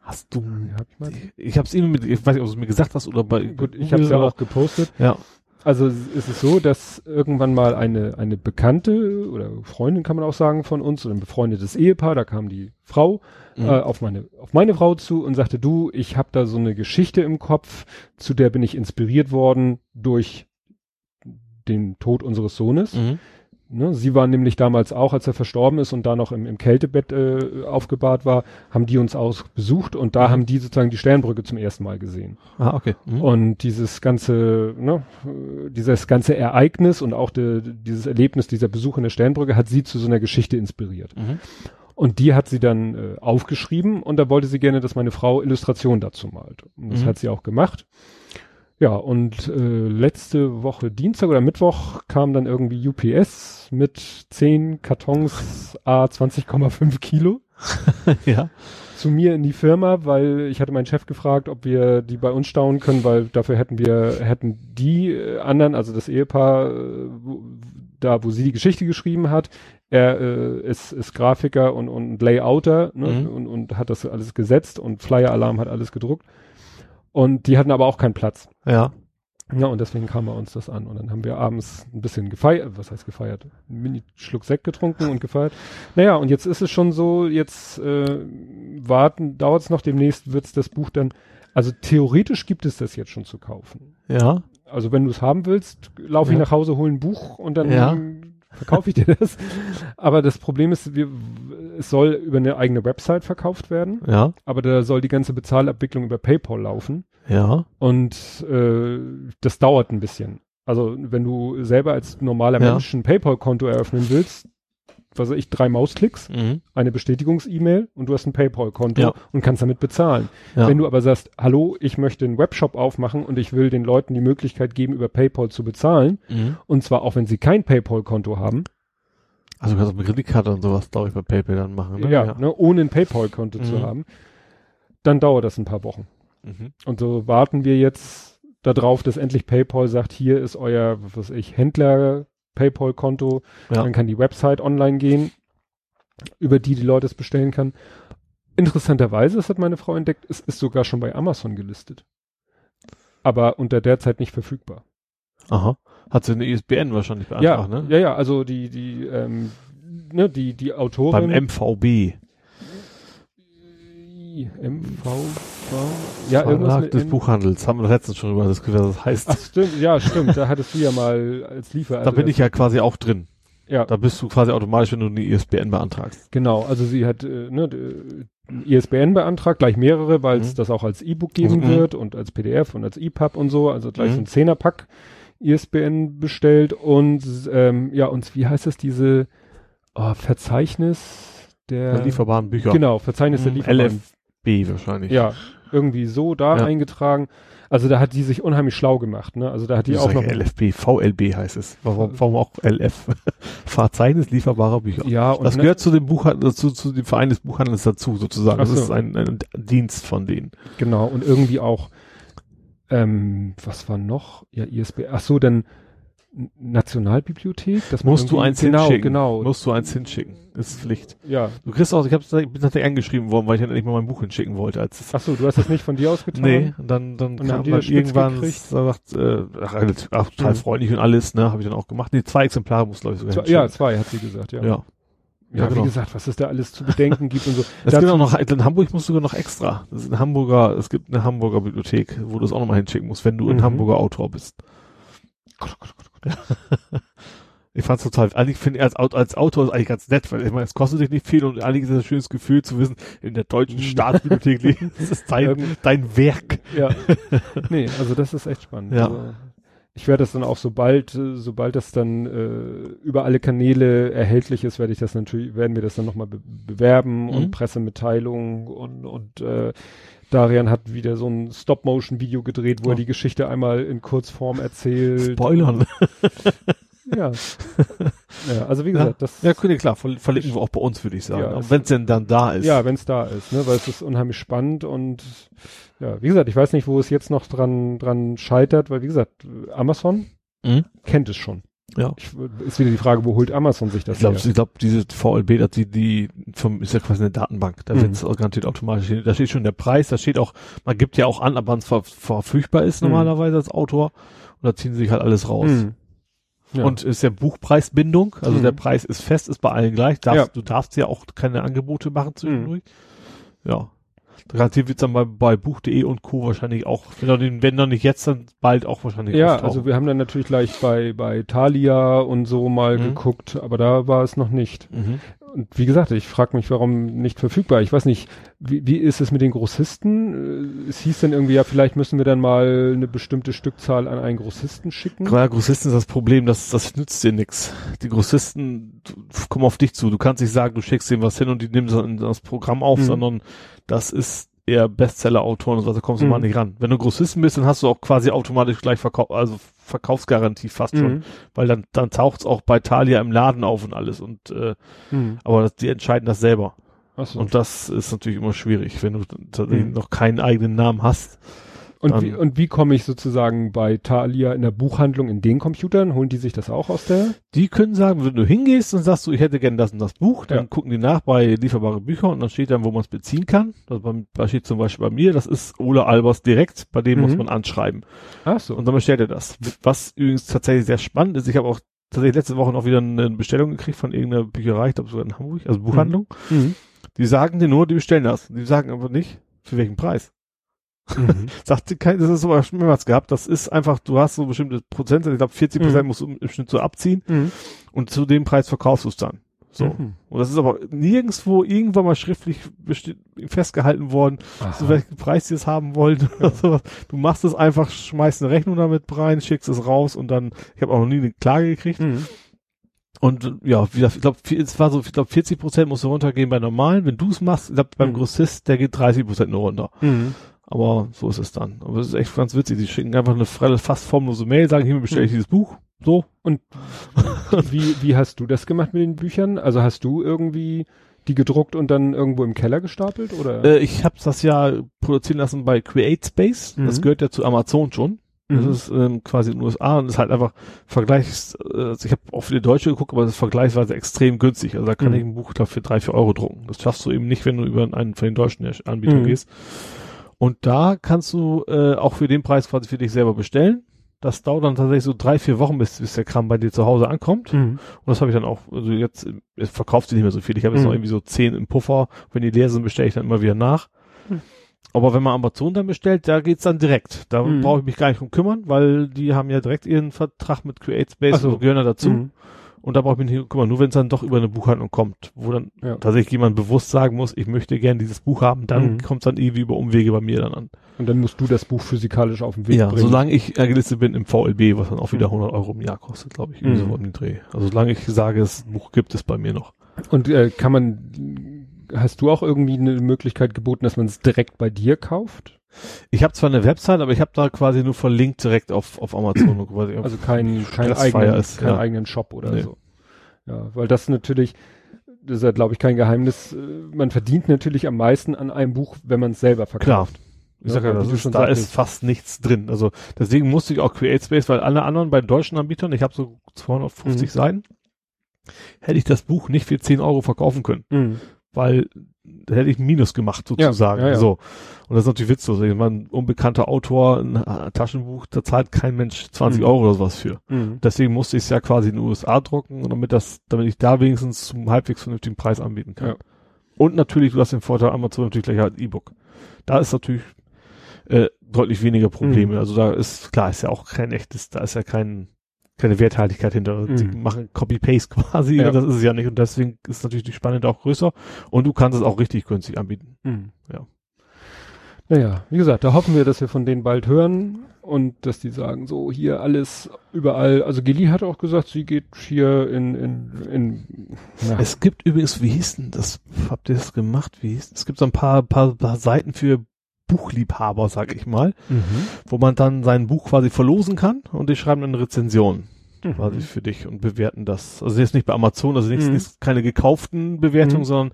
Hast du,
Ja, hab ich mal.
ich hab's ihm mit, ich weiß nicht, ob du es mir gesagt hast oder bei,
Gut, ich habe es ja auch gepostet.
ja.
Also es ist es so, dass irgendwann mal eine, eine Bekannte oder Freundin kann man auch sagen von uns oder ein befreundetes Ehepaar, da kam die Frau
Mhm.
äh, auf meine auf meine Frau zu und sagte, du, ich habe da so eine Geschichte im Kopf, zu der bin ich inspiriert worden durch den Tod unseres Sohnes.
Mhm.
Ne, sie waren nämlich damals auch, als er verstorben ist und da noch im, im Kältebett äh, aufgebahrt war, haben die uns auch besucht und da
Mhm.
haben die sozusagen die Sternbrücke zum ersten Mal gesehen.
Ah, okay. Mhm.
Und dieses ganze, ne, dieses ganze Ereignis und auch de, dieses Erlebnis, dieser Besuch in der Sternbrücke hat sie zu so einer Geschichte inspiriert.
Mhm.
Und die hat sie dann äh, aufgeschrieben und da wollte sie gerne, dass meine Frau Illustrationen dazu malt. Und das
Mhm.
hat sie auch gemacht. Ja, und äh, letzte Woche Dienstag oder Mittwoch kam dann irgendwie UPS mit 10 Kartons A 20,5 Kilo
ja.
zu mir in die Firma, weil ich hatte meinen Chef gefragt, ob wir die bei uns stauen können, weil dafür hätten wir, hätten die äh, anderen, also das Ehepaar, äh, da wo sie die Geschichte geschrieben hat, er äh, ist, ist Grafiker und, und Layouter ne,
Mhm.
und, und hat das alles gesetzt und Flyer Alarm hat alles gedruckt. Und die hatten aber auch keinen Platz.
Ja.
Ja, und deswegen kam bei uns das an. Und dann haben wir abends ein bisschen gefeiert, was heißt gefeiert? Einen Mini-Schluck Sekt getrunken und gefeiert. Naja, und jetzt ist es schon so, jetzt äh, warten, dauert es noch, demnächst wird's das Buch dann, also theoretisch gibt es das jetzt schon zu kaufen.
Ja.
Also wenn du es haben willst, laufe ich
Ja.
nach Hause, hole ein Buch und dann
Ja.
Verkaufe ich dir das. Aber das Problem ist, wir, es soll über eine eigene Website verkauft werden,
Ja.
aber da soll die ganze Bezahlabwicklung über PayPal laufen.
Ja.
Und äh, das dauert ein bisschen. Also wenn du selber als normaler
Ja.
Mensch ein PayPal-Konto eröffnen willst, was weiß ich, drei Mausklicks,
Mhm.
eine Bestätigungs-E-Mail und du hast ein PayPal-Konto
Ja.
und kannst damit bezahlen.
Ja.
Wenn du aber sagst, hallo, ich möchte einen Webshop aufmachen und ich will den Leuten die Möglichkeit geben, über PayPal zu bezahlen,
Mhm.
und zwar auch wenn sie kein PayPal-Konto haben,
Also du kannst auch mit Kreditkarte und sowas, glaube ich, bei PayPal dann machen, ne?
ja, Ne, ohne ein PayPal-Konto zu
Mhm.
haben, dann dauert das ein paar Wochen.
Mhm.
Und so warten wir jetzt darauf, dass endlich PayPal sagt, hier ist euer, was weiß ich, Händler PayPal-Konto.
Ja.
Dann kann die Website online gehen, über die die Leute es bestellen kann. interessanterweise, das hat meine Frau entdeckt, es ist sogar schon bei Amazon gelistet. Aber unter derzeit nicht verfügbar.
Aha. Hat sie eine ISBN wahrscheinlich
Ja,
beantragt, ne?
ja, ja, also die, die, ähm, ne, die, die
Beim
Autorin.
MVB.
MVV. Ja,
Verlag des Buchhandels. Haben wir letztens schon über das gehört, was das heißt.
Ach, stimmt, ja, stimmt. Da hattest du ja mal als Liefer.
da bin ich ja quasi auch drin.
Ja,
Da bist du quasi automatisch, wenn du eine ISBN beantragst.
genau. Also sie hat äh, ne, ein ISBN beantragt, gleich mehrere, weil es
Mhm.
das auch als E-Book geben
Mhm.
wird und als PDF und als EPUB und so. Also gleich
Mhm.
so ein Zehnerpack ISBN bestellt und ähm, ja, und wie heißt das, diese oh, Verzeichnis der
Der lieferbaren Bücher.
Genau, Verzeichnis der
Mhm,
lieferbaren
LFB wahrscheinlich.
Ja, irgendwie so da
Ja.
eingetragen. Also da hat die sich unheimlich schlau gemacht, ne? Also da hat die
Die
auch noch.
LFB, VLB heißt es. Warum, warum auch LF? Verzeichnis lieferbarer Bücher.
Ja, und
Das
ne-
gehört zu dem Buchhandel, zu, zu dem Verein des Buchhandels dazu, sozusagen.
Ach
Das
so.
ist ein, ein Dienst von denen.
genau, und irgendwie auch, ähm, was war noch? Ja, ISB, ach so, dann N- Nationalbibliothek? Das
Musst du eins
genau,
hinschicken.
Genau,
Musst du eins hinschicken. Ist Pflicht.
ja.
Du kriegst auch, ich hab's, bin tatsächlich angeschrieben worden, weil ich dann endlich mal mein Buch hinschicken wollte. Als
Ach so, du hast das nicht von dir aus getan?
nee, dann, dann
Und
kam dann
das
irgendwann, sagt, äh, ach, ach, total
Mhm.
freundlich und alles, ne, habe ich dann auch gemacht. Nee, zwei Exemplare muss glaube ich sogar
Zwei,
hinschicken.
ja, zwei hat sie gesagt, ja.
ja.
Ja,
Ja, genau.
wie gesagt, was es da alles zu bedenken gibt und so.
Es gibt auch noch, in Hamburg musst du sogar noch extra. Das ist ein Hamburger, es gibt eine Hamburger Bibliothek, wo du es auch nochmal hinschicken musst, wenn du ein
Mhm.
Hamburger Autor bist. Ich fand's total, eigentlich finde ich als, als Autor ist eigentlich ganz nett, weil ich meine, es kostet dich nicht viel und eigentlich ist es ein schönes Gefühl zu wissen, in der deutschen Staatsbibliothek liegt, das ist dein, dein Werk.
Ja. nee, also das ist echt spannend.
Ja.
Also, ich werde das dann auch sobald, äh, sobald das dann äh, über alle Kanäle erhältlich ist, werde ich das natürlich, werden wir das dann nochmal be bewerben
Mhm.
und Pressemitteilungen und, und äh, Darian hat wieder so ein Stop-Motion-Video gedreht, wo
Oh.
er die Geschichte einmal in Kurzform erzählt.
Spoilern.
Ja. ja, also wie gesagt, das
Ja, okay, klar, verl- verlinken wir auch bei uns, würde ich sagen.
Ja,
wenn es denn dann da ist.
Ja, wenn es da ist, ne, weil es ist unheimlich spannend und ja, wie gesagt, ich weiß nicht, wo es jetzt noch dran dran scheitert, weil wie gesagt, Amazon
Mhm.
kennt es schon.
Ja.
Ich, ist wieder die Frage, wo holt Amazon sich das
Ich glaube, glaub, diese VLB, die, die vom, ist ja quasi eine Datenbank. Da
Mhm.
wird es garantiert automatisch hin. Da steht schon der Preis, da steht auch, man gibt ja auch an, ab wann es ver verfügbar ist
Mhm.
normalerweise als Autor. Und da ziehen sie sich halt alles raus.
Hm. Ja.
Und ist ja Buchpreisbindung, also
Mhm.
der Preis ist fest, ist bei allen gleich. Darfst,
Ja.
Du darfst ja auch keine Angebote machen zwischendurch. Ja. Garantiert wird's dann bei, bei Buch.de und Co. wahrscheinlich auch, wenn den, wenn er nicht jetzt, dann bald auch wahrscheinlich
ja,
auftauchen.
also wir haben dann natürlich gleich bei bei Thalia und so mal
Mhm.
geguckt, aber da war es noch nicht.
Mhm.
Und wie gesagt, ich frage mich, warum nicht verfügbar. Ich weiß nicht, wie, wie ist es mit den Grossisten? Äh, Es hieß dann irgendwie, ja, vielleicht müssen wir dann mal eine bestimmte Stückzahl an einen Grossisten schicken.
Gerade Grossisten ist das Problem, das, das nützt dir nix. Die Grossisten kommen auf dich zu. Du kannst nicht sagen, du schickst denen was hin und die nehmen das Programm auf,
Mhm.
sondern das ist eher Bestseller-Autoren und so, da kommst du
Mhm.
mal nicht ran. Wenn du Grossisten bist, dann hast du auch quasi automatisch gleich Verkauf, also Verkaufsgarantie fast schon,
Mhm.
weil dann, dann taucht's auch bei Thalia im Laden auf und alles und, äh,
Mhm.
aber das, die entscheiden das selber.
So.
Und das ist natürlich immer schwierig, wenn du tatsächlich
Mhm.
noch keinen eigenen Namen hast.
Und
Dann-
wie, und wie komme ich sozusagen bei Thalia in der Buchhandlung in den Computern? Holen die sich das auch aus der?
Die können sagen, wenn du hingehst und sagst, du, ich hätte gern das und das Buch, dann
Ja.
gucken die nach bei lieferbare Bücher und dann steht dann, wo man es beziehen kann. Also beim, da steht zum Beispiel bei mir, das ist Ole Albers direkt, bei dem
Mhm.
muss man anschreiben.
Ach so.
Und dann bestellt er das. Was übrigens tatsächlich sehr spannend ist, ich habe auch tatsächlich letzte Woche noch wieder eine Bestellung gekriegt von irgendeiner Bücherei, ich glaube sogar in Hamburg, also Buchhandlung.
Mhm.
Die sagen dir nur, die bestellen das. Die sagen aber nicht, für welchen Preis.
Mhm.
Sagt kein, das ist aber schon mehrmals gehabt. Das ist einfach, du hast so bestimmte Prozent, ich glaube 40 Prozent
Mhm.
musst du im Schnitt so abziehen
Mhm.
und zu dem Preis verkaufst du es dann. So.
Mhm.
Und das ist aber nirgendwo irgendwann mal schriftlich festgehalten worden, zu welchem Preis sie es haben wollen oder sowas. Du machst es einfach, schmeißt eine Rechnung damit rein, schickst es raus und dann, ich habe auch noch nie eine Klage gekriegt.
Mhm.
Und ja, wie gesagt, ich glaube, es war so, ich glaube, 40 Prozent musst du runtergehen bei normalen. Wenn du es machst, ich glaube, beim
Mhm.
Grossist, der geht 30 Prozent nur runter.
Mhm.
Aber so ist es dann. Aber es ist echt ganz witzig. Die schicken einfach eine frelle, fast formlose Mail, sagen, hier bestelle ich
Mhm.
dieses Buch. So.
Und wie, wie hast du das gemacht mit den Büchern? Also hast du irgendwie die gedruckt und dann irgendwo im Keller gestapelt oder?
Äh, ich habe das ja produzieren lassen bei CreateSpace. Das
Mhm.
gehört ja zu Amazon schon. Das ist ähm, quasi in den USA und ist halt einfach vergleichs, äh, also ich habe auch die Deutsche geguckt, aber das ist vergleichsweise extrem günstig. Also da kann
Mhm.
ich ein Buch dafür drei, vier Euro drucken. Das schaffst du eben nicht, wenn du über einen von den deutschen Anbietern
Mhm.
gehst. Und da kannst du äh, auch für den Preis quasi für dich selber bestellen. Das dauert dann tatsächlich so drei, vier Wochen, bis, bis der Kram bei dir zu Hause ankommt.
Mhm.
Und das habe ich dann auch, also jetzt, es verkauft sie nicht mehr so viel. Ich habe jetzt
Mhm.
noch irgendwie so zehn im Puffer. Wenn die leer sind, bestelle ich dann immer wieder nach.
Mhm.
Aber wenn man Amazon dann bestellt, da geht's dann direkt. Da
Mhm.
brauche ich mich gar nicht drum kümmern, weil die haben ja direkt ihren Vertrag mit CreateSpace und gehören da dazu.
Mhm.
Und da brauche ich mich nicht drum kümmern. Nur wenn es dann doch über eine Buchhandlung kommt, wo dann
Ja.
tatsächlich jemand bewusst sagen muss, ich möchte gern dieses Buch haben, dann
Mhm.
kommt es dann irgendwie über Umwege bei mir dann an.
Und dann musst du das Buch physikalisch auf den Weg
ja,
bringen.
solange ich gelistet bin im VLB, was dann auch wieder
Mhm.
100 Euro im Jahr kostet, glaube ich, irgendwie
Mhm.
so den Dreh. Also solange ich sage, das Buch gibt es bei mir noch.
Und äh, kann man, hast du auch irgendwie eine Möglichkeit geboten, dass man es direkt bei dir kauft?
Ich habe zwar eine Website, aber ich habe da quasi nur verlinkt direkt auf, auf Amazon. quasi
Also kein, kein eigenen,
ist,
keinen
ja.
eigenen Shop oder
Nee.
so. Ja, weil das natürlich, das ist ja glaube ich kein Geheimnis, man verdient natürlich am meisten an einem Buch, wenn man es selber
Klar.
verkauft.
Ich sag ja,
Ja, wie
das ist, da ist fast nichts drin. Also deswegen musste ich auch CreateSpace, weil alle anderen bei deutschen Anbietern, ich habe so 250
Mhm.
Seiten, hätte ich das Buch nicht für 10 Euro verkaufen können,
Mhm.
weil hätte ich ein Minus gemacht sozusagen.
ja, ja.
So. Und das ist natürlich witzlos. Ich meine, ein unbekannter Autor, ein Taschenbuch, da zahlt kein Mensch 20
Mhm.
Euro oder sowas für.
Mhm.
Deswegen musste ich es ja quasi in den USA drucken, damit das, damit ich da wenigstens zum halbwegs vernünftigen Preis anbieten kann.
Ja.
Und natürlich, du hast den Vorteil, Amazon natürlich gleich als E-Book. Da ist natürlich äh, deutlich weniger Probleme.
Mhm.
Also da ist, klar, ist ja auch kein echtes, da ist ja kein, keine Werthaltigkeit hinter. Sie
Mhm.
machen Copy-Paste quasi,
Ja.
das ist es ja nicht. Und deswegen ist natürlich die Spannende auch größer. Und du kannst es auch richtig günstig anbieten.
Mhm.
Ja.
Naja, wie gesagt, da hoffen wir, dass wir von denen bald hören und dass die sagen, so hier alles überall. Also Geli hat auch gesagt, sie geht hier in, in, in na,
Es gibt übrigens, wie hieß denn das? Habt ihr das gemacht? Wie hieß Es gibt so ein paar, paar, paar Seiten für Buchliebhaber, sag ich mal,
mhm.
wo man dann sein Buch quasi verlosen kann und die schreiben dann eine Rezension
Mhm.
quasi für dich und bewerten das. Also jetzt nicht bei Amazon, also nicht,
Mhm.
nicht keine gekauften Bewertungen,
Mhm.
sondern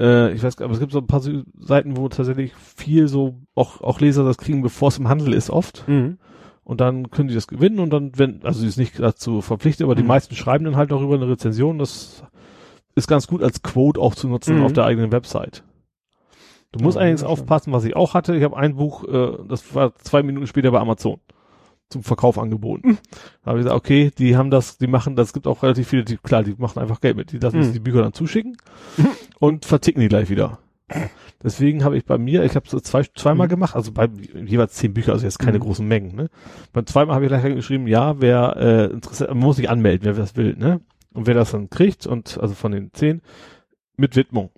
äh, ich weiß gar nicht, aber es gibt so ein paar Seiten, wo tatsächlich viel so auch auch Leser das kriegen, bevor es im Handel ist oft.
Mhm.
Und dann können die das gewinnen und dann, wenn, also sie ist nicht dazu verpflichtet, aber die
Mhm.
meisten schreiben dann halt darüber eine Rezension. Das ist ganz gut als Quote auch zu nutzen auf der eigenen Website. Du musst
Ja,
allerdings aufpassen, was ich auch hatte. Ich habe ein Buch, äh, das war zwei Minuten später bei Amazon zum Verkauf angeboten.
Mhm.
Da habe ich gesagt, okay, die haben das, die machen das, es gibt auch relativ viele, die, klar, die machen einfach Geld mit. Die lassen
Mhm.
die Bücher dann zuschicken
Mhm.
und verticken die gleich wieder. Deswegen habe ich bei mir, ich habe so zwei, zweimal
Mhm.
gemacht, also bei jeweils zehn Bücher, also jetzt keine
Mhm.
großen Mengen. Ne? Beim zweimal habe ich gleich geschrieben, ja, wer äh, interessiert, man muss sich anmelden, wer das will, ne? Und wer das dann kriegt, und also von den zehn, mit Widmung.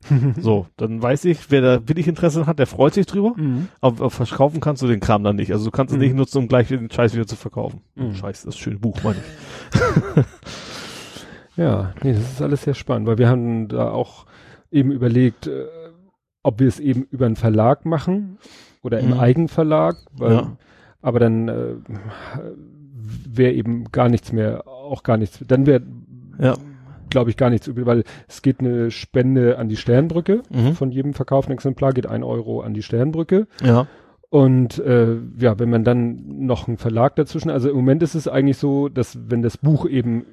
So, dann weiß ich, wer da wirklich Interesse hat, der freut sich drüber,
Mhm.
aber, aber verkaufen kannst du den Kram dann nicht. Also du kannst es
Mhm.
nicht nutzen, um gleich den Scheiß wieder zu verkaufen.
Mhm.
Scheiß, das schöne Buch, meine ich.
Ja, nee, das ist alles sehr spannend, weil wir haben da auch eben überlegt, äh, ob wir es eben über einen Verlag machen oder im
Mhm.
Eigenverlag, weil,
Ja.
aber dann äh, wäre eben gar nichts mehr, auch gar nichts, dann wäre,
Ja.
Glaube ich, gar nichts übrig, weil es geht eine Spende an die Sternbrücke,
Mhm.
von jedem verkauften Exemplar geht ein Euro an die Sternbrücke
Ja.
und äh, ja, wenn man dann noch einen Verlag dazwischen, also im Moment ist es eigentlich so, dass wenn das Buch eben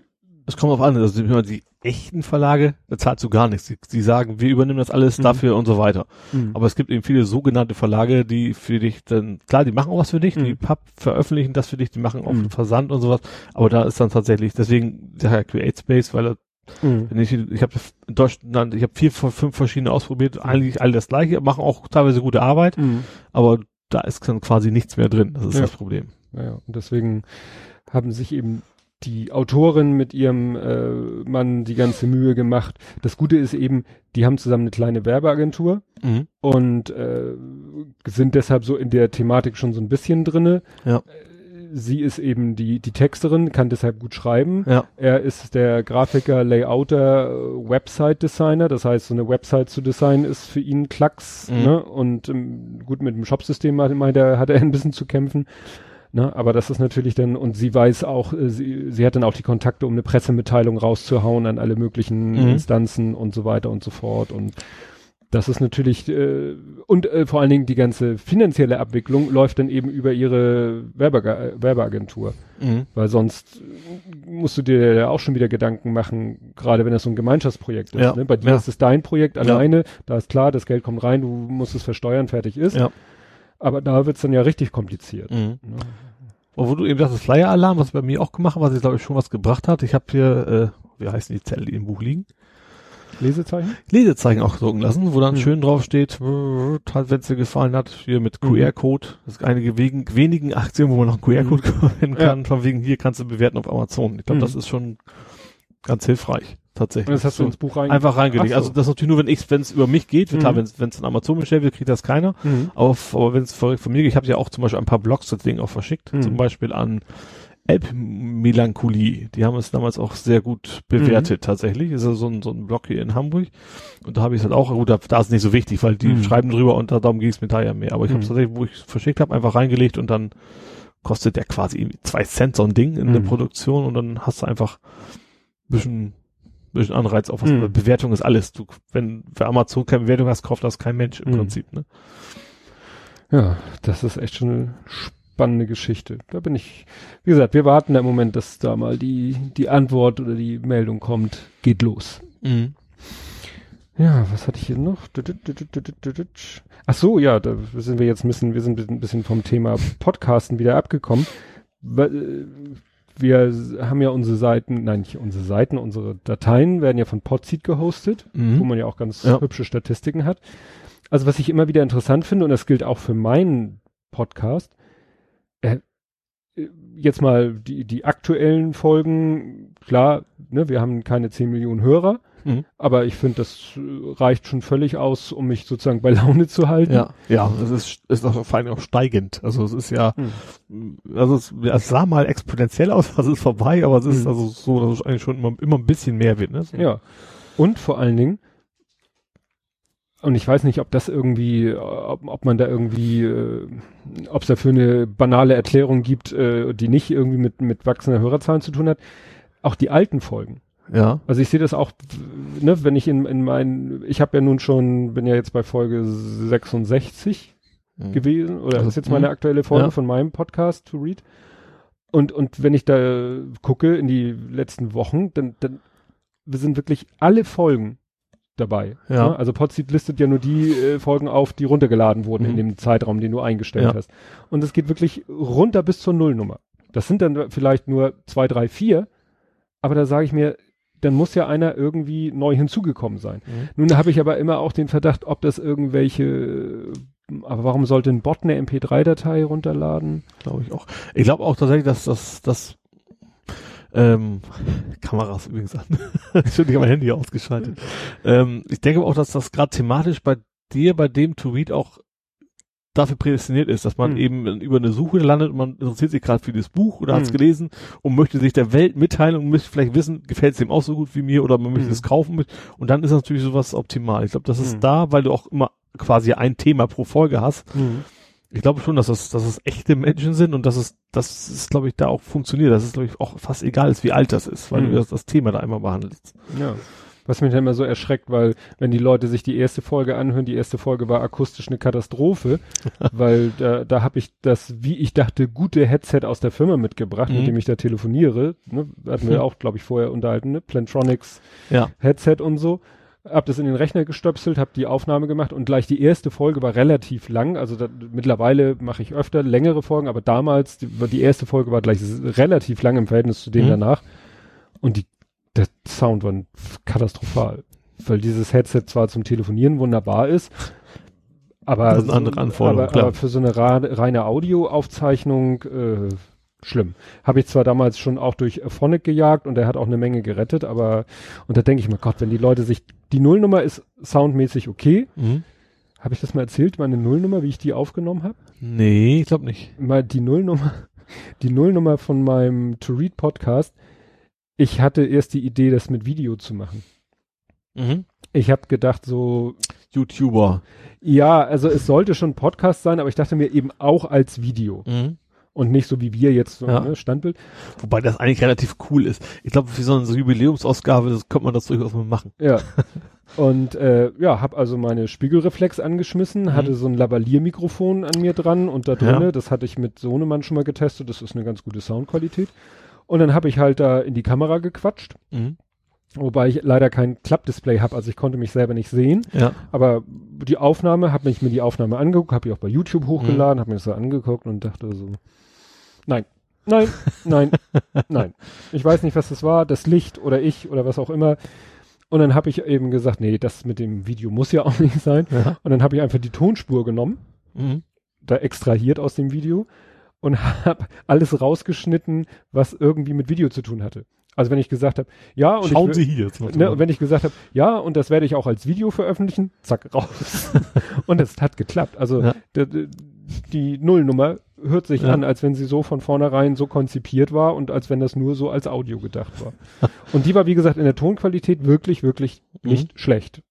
Es kommt auf an, also die, die echten Verlage, da zahlst du gar nichts. Die, die sagen, wir übernehmen das alles
Mhm.
dafür und so weiter. Aber es gibt eben viele sogenannte Verlage, die für dich dann, klar, die machen auch was für dich, die
Mhm.
Pub veröffentlichen das für dich, die machen auch
Mhm.
Versand und sowas, aber da ist dann tatsächlich, deswegen der Create Space, weil er,
Mhm.
wenn ich, ich habe in Deutschland, ich habe vier von fünf verschiedene ausprobiert, eigentlich alle das gleiche, machen auch teilweise gute Arbeit,
Mhm.
aber da ist dann quasi nichts mehr drin, das ist
Ja.
das Problem.
Ja. Und deswegen haben sich eben die Autorin mit ihrem äh, Mann die ganze Mühe gemacht. Das Gute ist eben, die haben zusammen eine kleine Werbeagentur
Mhm.
und äh, sind deshalb so in der Thematik schon so ein bisschen drinne.
Ja.
Sie ist eben die, die Texterin, kann deshalb gut schreiben.
Ja.
Er ist der Grafiker, Layouter, äh, Website-Designer. Das heißt, so eine Website zu designen ist für ihn Klacks.
Mhm.
Ne? Und ähm, gut, mit dem Shopsystem hat, er, hat er ein bisschen zu kämpfen. Ne? Aber das ist natürlich dann, und sie weiß auch, äh, sie, sie hat dann auch die Kontakte, um eine Pressemitteilung rauszuhauen an alle möglichen
Mhm.
Instanzen und so weiter und so fort. Und Das ist natürlich, äh, und äh, vor allen Dingen die ganze finanzielle Abwicklung läuft dann eben über ihre Werbe Werbeagentur.
Mhm.
Weil sonst musst du dir ja auch schon wieder Gedanken machen, gerade wenn das so ein Gemeinschaftsprojekt ist.
Ja.
Ne? Bei dir
Ja.
ist es dein Projekt
Ja.
alleine, da ist klar, das Geld kommt rein, du musst es versteuern, fertig ist.
Ja.
Aber da wird's dann ja richtig kompliziert.
Mhm.
Ne?
Obwohl du eben sagst, das Flyer-Alarm, was bei mir auch gemacht hat, was ich glaube ich schon was gebracht hat. Ich habe hier, äh, wie heißen die Zettel, die im Buch liegen?
Lesezeichen?
Lesezeichen auch drucken lassen, wo dann
Mhm.
schön drauf steht, wenn es dir gefallen hat, hier mit
Mhm.
QR-Code. Das ist einige wegen, wenigen Aktien, wo man noch einen QR-Code verwenden
Ja.
kann, von wegen hier kannst du bewerten auf Amazon. Ich glaube,
Mhm.
das ist schon ganz hilfreich, tatsächlich.
Und das hast du
So
ins Buch rein.
einfach reingelegt.
So.
Also das ist natürlich nur, wenn ich, wenn es über mich geht, klar,
Mhm.
wenn es von Amazon bestellt wird, kriegt das keiner.
Mhm.
Aber, f- aber wenn es von von mir geht, ich habe ja auch zum Beispiel ein paar Blogs das Ding auch verschickt,
Mhm.
zum Beispiel an Elbmelancholie. Die haben es damals auch sehr gut bewertet
Mhm.
tatsächlich. Ist ja so ein, so ein Blog hier in Hamburg. Und da habe ich es halt auch, gut, da, da ist nicht so wichtig, weil die
Mhm.
schreiben drüber und da, darum ging es mir da ja mehr. Aber ich habe es
Mhm.
tatsächlich, wo ich verschickt habe, einfach reingelegt und dann kostet der quasi zwei Cent so ein Ding in der
Mhm.
Produktion und dann hast du einfach ein bisschen, bisschen Anreiz auf was.
Mhm.
Bewertung ist alles. Du, wenn für Amazon keine Bewertung hast, kauft das kein Mensch im
Mhm.
Prinzip. Ne?
Ja, das ist echt schon eine spannende Geschichte. Da bin ich, wie gesagt, wir warten da im Moment, dass da mal die, die Antwort oder die Meldung kommt. Geht los. Ja, was hatte ich hier noch? Ach so, ja, da sind wir jetzt ein bisschen, wir sind ein bisschen vom Thema Podcasten wieder abgekommen. Äh, Wir haben ja unsere Seiten, nein, nicht unsere Seiten, unsere Dateien werden ja von Podseed gehostet,
Mhm.
wo man ja auch ganz
Ja.
hübsche Statistiken hat. Also was ich immer wieder interessant finde, und das gilt auch für meinen Podcast, äh, äh, jetzt mal die, die aktuellen Folgen, klar, ne, wir haben keine 10 Millionen Hörer,
Mhm.
aber ich finde, das äh, reicht schon völlig aus, um mich sozusagen bei Laune zu halten.
Ja, ja, es ist, ist auch vor allem auch steigend. Also es ist ja, also es, es sah mal exponentiell aus, also es ist vorbei, aber es ist
Mhm.
also so, dass es eigentlich schon immer, immer ein bisschen mehr wird, ne? So.
Ja. Und vor allen Dingen, und ich weiß nicht, ob das irgendwie, ob, ob man da irgendwie, äh, ob es dafür eine banale Erklärung gibt, äh, die nicht irgendwie mit, mit wachsender Hörerzahlen zu tun hat. Auch die alten Folgen.
Ja.
Also ich sehe das auch, ne, wenn ich in, in meinen, ich habe ja nun schon, bin ja jetzt bei Folge 66
Mhm.
gewesen, oder
Also,
das ist jetzt meine
mhm.
aktuelle Folge
Ja.
von meinem Podcast to read. Und, und wenn ich da gucke in die letzten Wochen, dann, dann sind wirklich alle Folgen dabei.
Ja.
Ne? Also Podseed listet ja nur die äh, Folgen auf, die runtergeladen wurden in
Mhm.
dem Zeitraum, den du eingestellt
Ja.
hast. Und es geht wirklich runter bis zur Nullnummer. Das sind dann vielleicht nur zwei, drei, vier, aber da sage ich mir, dann muss ja einer irgendwie neu hinzugekommen sein.
Mhm.
Nun habe ich aber immer auch den Verdacht, ob das irgendwelche, aber warum sollte ein Bot eine MP3-Datei runterladen?
Glaube ich auch. Ich glaube auch tatsächlich, dass das, das ähm, Kameras übrigens an. ich habe mein Handy ausgeschaltet. ähm, ich denke aber auch, dass das gerade thematisch bei dir, bei dem To Read auch dafür prädestiniert ist, dass man
Hm.
eben über eine Suche landet und man interessiert sich gerade für das Buch oder hat es
Hm.
gelesen und möchte sich der Welt mitteilen und möchte vielleicht wissen, gefällt es dem auch so gut wie mir oder man möchte
Hm.
es kaufen mit und dann ist natürlich sowas optimal. Ich glaube, das ist
Hm.
da, weil du auch immer quasi ein Thema pro Folge hast, ich glaube schon, dass das, dass es echte Menschen sind und dass es, das ist, glaube ich, da auch funktioniert. Das ist, glaube ich, auch fast egal ist, wie alt das ist, weil
Mhm.
du das, das Thema da einmal behandelst.
Ja. Was mich dann immer so erschreckt, weil wenn die Leute sich die erste Folge anhören, die erste Folge war akustisch eine Katastrophe, weil da, da habe ich das, wie ich dachte, gute Headset aus der Firma mitgebracht,
Mhm.
mit dem ich da telefoniere. Ne? Hatten wir auch, glaube ich, vorher unterhalten, ne? Plantronics
Ja.
Headset und so. Hab das in den Rechner gestöpselt, hab die Aufnahme gemacht und gleich die erste Folge war relativ lang. Also da, mittlerweile mache ich öfter längere Folgen, aber damals, die, die erste Folge war gleich relativ lang im Verhältnis zu denen
Mhm.
danach. Und die, der Sound war katastrophal. Weil dieses Headset zwar zum Telefonieren wunderbar ist, aber,
Das sind andere Anforderungen,
aber, aber für so eine reine Audioaufzeichnung äh, schlimm. Habe ich zwar damals schon auch durch Phonic gejagt und der hat auch eine Menge gerettet, aber und da denke ich mir, Gott, wenn die Leute sich die Nullnummer ist soundmäßig okay.
Mhm.
Habe ich das mal erzählt, meine Nullnummer, wie ich die aufgenommen habe?
Nee, ich glaube nicht.
Mal die Nullnummer, die Nullnummer von meinem To Read Podcast. Ich hatte erst die Idee, das mit Video zu machen.
Mhm.
Ich habe gedacht so,
YouTuber.
ja, also es sollte schon Podcast sein, aber ich dachte mir eben auch als Video.
Mhm.
Und nicht so wie wir jetzt so
Ja.
ne, Standbild.
Wobei das eigentlich relativ cool ist. Ich glaube, für so eine Jubiläumsausgabe, das könnte man das durchaus mal machen.
Ja. Und äh, ja, habe also meine Spiegelreflex angeschmissen,
Mhm.
hatte so ein Lavalier-Mikrofon an mir dran und da drinne,
Ja.
das hatte ich mit Sohnemann schon mal getestet, das ist eine ganz gute Soundqualität. Und dann habe ich halt da in die Kamera gequatscht,
Mhm.
wobei ich leider kein Klappdisplay habe, also ich konnte mich selber nicht sehen.
Ja.
Aber die Aufnahme, habe ich mir die Aufnahme angeguckt, habe ich auch bei YouTube
Mhm.
hochgeladen, habe mir das so angeguckt und dachte so, nein, nein, nein, nein. Ich weiß nicht, was das war, das Licht oder ich oder was auch immer. Und dann habe ich eben gesagt, nee, das mit dem Video muss ja auch nicht sein.
Ja.
Und dann habe ich einfach die Tonspur genommen,
Mhm.
da extrahiert aus dem Video und habe alles rausgeschnitten, was irgendwie mit Video zu tun hatte. Also wenn ich gesagt habe, ja, und
Schauen
ich,
Sie hier. jetzt
Ne, und wenn ich gesagt habe, ja, und das werde ich auch als Video veröffentlichen, zack, raus. und es hat geklappt. Also
Ja.
d- d- die Nullnummer hört sich
Ja.
an, als wenn sie so von vornherein so konzipiert war und als wenn das nur so als Audio gedacht war. und die war, wie gesagt, in der Tonqualität wirklich, wirklich
Mhm.
nicht schlecht.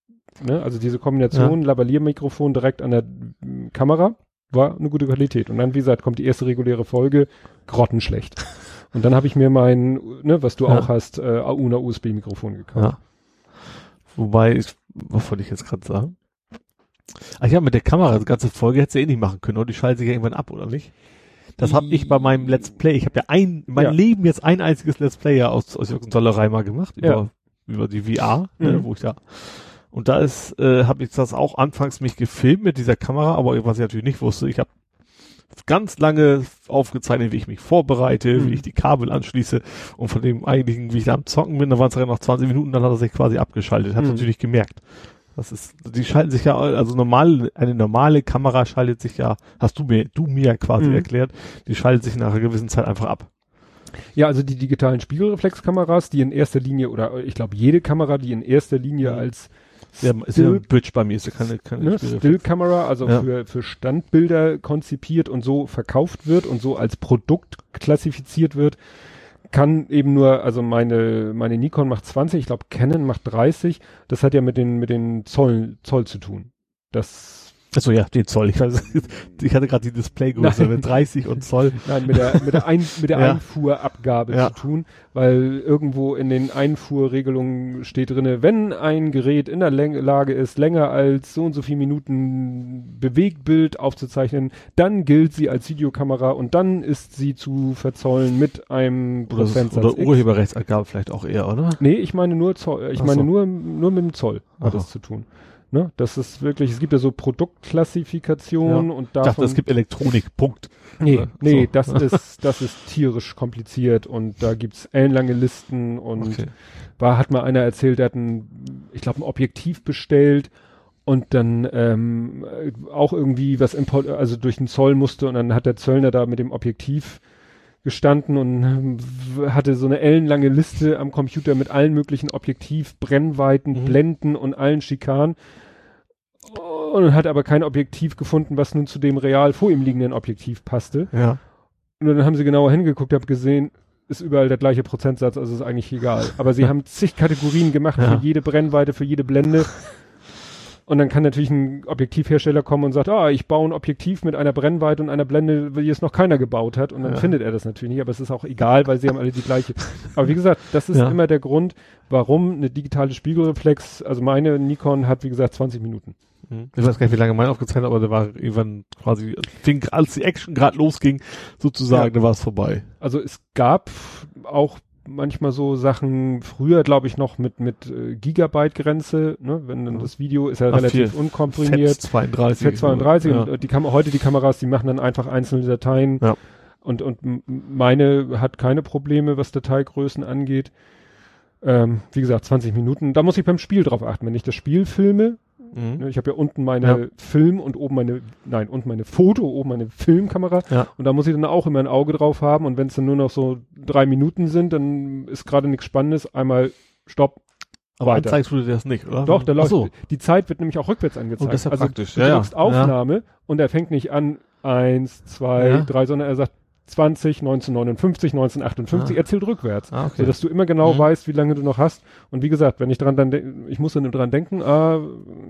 Ne? Also diese Kombination Lavalier-Mikrofon direkt an der mm, Kamera war eine gute Qualität. Und dann, wie gesagt, kommt die erste reguläre Folge, grottenschlecht. Und dann habe ich mir mein, ne, was du
Ja.
auch hast, äh, AUNA USB-Mikrofon gekauft.
Ja. Wobei, ich, was wollte ich jetzt gerade sagen? Ach ja, mit der Kamera, die ganze Folge hättest du eh nicht machen können, oder? Die schaltet sich ja irgendwann ab, oder nicht? Das habe ich bei meinem Let's Play. Ich habe ja ein, in meinem
Ja.
Leben jetzt ein einziges Let's Play ja aus, aus Jürgen Dollerei mal gemacht, über,
Ja.
über die VR, ne,
Mhm.
wo ich da. Und da ist, äh, habe ich das auch anfangs mich gefilmt mit dieser Kamera, aber was ich natürlich nicht wusste, ich habe ganz lange aufgezeichnet, wie ich mich vorbereite,
Mhm.
wie ich die Kabel anschließe und von dem eigentlichen, wie ich da am Zocken bin, da waren es ja noch 20 Minuten, dann hat er sich quasi abgeschaltet. Hat
Mhm.
natürlich gemerkt. Das ist, die schalten sich ja, also normal, eine normale Kamera schaltet sich ja, hast du mir, du mir quasi
Mhm.
erklärt, die schaltet sich nach einer gewissen Zeit einfach ab.
Ja, also die digitalen Spiegelreflexkameras, die in erster Linie, oder ich glaube jede Kamera, die in erster Linie
Mhm.
als
ist ja
Still-
ein Bridge bei mir, ist ja keine, keine
ne. Still-Kamera, also
Ja.
für, für Standbilder konzipiert und so verkauft wird und so als Produkt klassifiziert wird, kann eben nur, also meine, meine Nikon macht 20, ich glaube Canon macht 30. Das hat ja mit den, mit den Zoll, Zoll zu tun. Das,
Achso, ja, den Zoll. Ich, weiß, ich hatte gerade die Displaygröße mit 30 und Zoll.
nein, mit der, mit der, Ein, mit der
Ja.
Einfuhrabgabe
Ja.
zu tun, weil irgendwo in den Einfuhrregelungen steht drinne, wenn ein Gerät in der Lage ist, länger als so und so viele Minuten Bewegtbild aufzuzeichnen, dann gilt sie als Videokamera und dann ist sie zu verzollen mit einem Prozentsatz
oder
X.
Urheberrechtsangabe vielleicht auch eher, oder?
Nee, ich meine nur Zoll, ich
Ach
meine
so.
nur, nur mit dem Zoll hat
Aha.
das zu tun. Ne? Das ist wirklich, es gibt ja so Produktklassifikationen und
Ich dachte,
davon.
es gibt Elektronik, Punkt.
Nee, nee,
So.
das ist, das ist tierisch kompliziert und da gibt's ellenlange Listen und
Okay.
war, hat mal einer erzählt, der hat ein, ich glaube, ein Objektiv bestellt und dann ähm, äh, auch irgendwie was import, also durch den Zoll musste und dann hat der Zöllner da mit dem Objektiv gestanden und ähm, hatte so eine ellenlange Liste am Computer mit allen möglichen Objektiv, Brennweiten,
Mhm.
Blenden und allen Schikanen und hat aber kein Objektiv gefunden, was nun zu dem real vor ihm liegenden Objektiv passte.
Ja.
Und dann haben sie genauer hingeguckt, habe gesehen, ist überall der gleiche Prozentsatz, also ist eigentlich egal. Aber sie haben zig Kategorien gemacht
Ja.
für jede Brennweite, für jede Blende. Und dann kann natürlich ein Objektivhersteller kommen und sagt, ah, ich baue ein Objektiv mit einer Brennweite und einer Blende, die es noch keiner gebaut hat. Und dann
Ja.
findet er das natürlich nicht, aber es ist auch egal, weil sie haben alle die gleiche. Aber wie gesagt, das ist
Ja.
immer der Grund, warum eine digitale Spiegelreflex, also meine Nikon hat, wie gesagt, 20 Minuten.
Ich weiß gar nicht, wie lange mein aufgezeichnet, aber der war irgendwann quasi, fing, als die Action gerade losging, sozusagen,
Ja.
da war es vorbei.
Also es gab auch manchmal so Sachen früher, glaube ich, noch mit mit äh, Gigabyte-Grenze, ne? Wenn dann das Video ist ja
Ach,
relativ
viel.
unkomprimiert.
Z32.
Z32
Ja.
und äh, die kam heute die Kameras, die machen dann einfach einzelne Dateien.
Ja.
Und und meine hat keine Probleme, was Dateigrößen angeht. Ähm, wie gesagt, 20 Minuten. Da muss ich beim Spiel drauf achten. Wenn ich das Spiel filme,
Mhm.
ne, ich habe ja unten meine
Ja.
Film und oben meine, nein, unten meine Foto, oben meine Filmkamera.
Ja.
Und da muss ich dann auch immer ein Auge drauf haben. Und wenn es dann nur noch so drei Minuten sind, dann ist gerade nichts Spannendes. Einmal Stopp.
Aber
weiter.
anzeigst du dir das nicht, oder?
Doch,
Ach
läuft.
so.
Die Zeit wird nämlich auch rückwärts angezeigt.
Oh, das ist ja
also
praktisch.
du
Ja, ja.
drückst Aufnahme und er fängt nicht an eins, zwei,
Ja.
drei, sondern er sagt 20, 1959, 1958,
Ah.
er zählt rückwärts.
Ah, okay.
Sodass du immer genau
Mhm.
weißt, wie lange du noch hast. Und wie gesagt, wenn ich dran dann, ich muss dann dran denken, ah,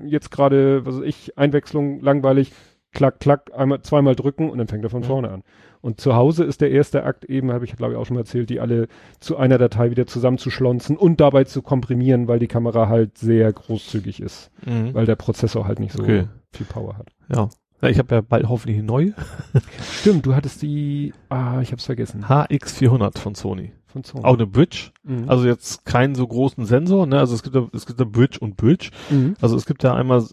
jetzt gerade, was weiß ich, Einwechslung, langweilig, klack, klack, einmal, zweimal drücken und dann fängt er von
Mhm.
vorne an. Und zu Hause ist der erste Akt eben, habe ich glaube ich auch schon mal erzählt, die alle zu einer Datei wieder zusammenzuschlonzen und dabei zu komprimieren, weil die Kamera halt sehr großzügig ist,
Mhm.
weil der Prozessor halt nicht so
Okay.
viel Power hat.
Ja. Ja ich habe ja bald hoffentlich eine neue.
Stimmt, du hattest die, ah, ich hab's vergessen,
HX400 von Sony.
von Sony.
Auch eine Bridge.
Mhm.
Also jetzt keinen so großen Sensor, ne? Also es gibt da, es gibt da Bridge und Bridge.
Mhm.
Also es gibt da einmal,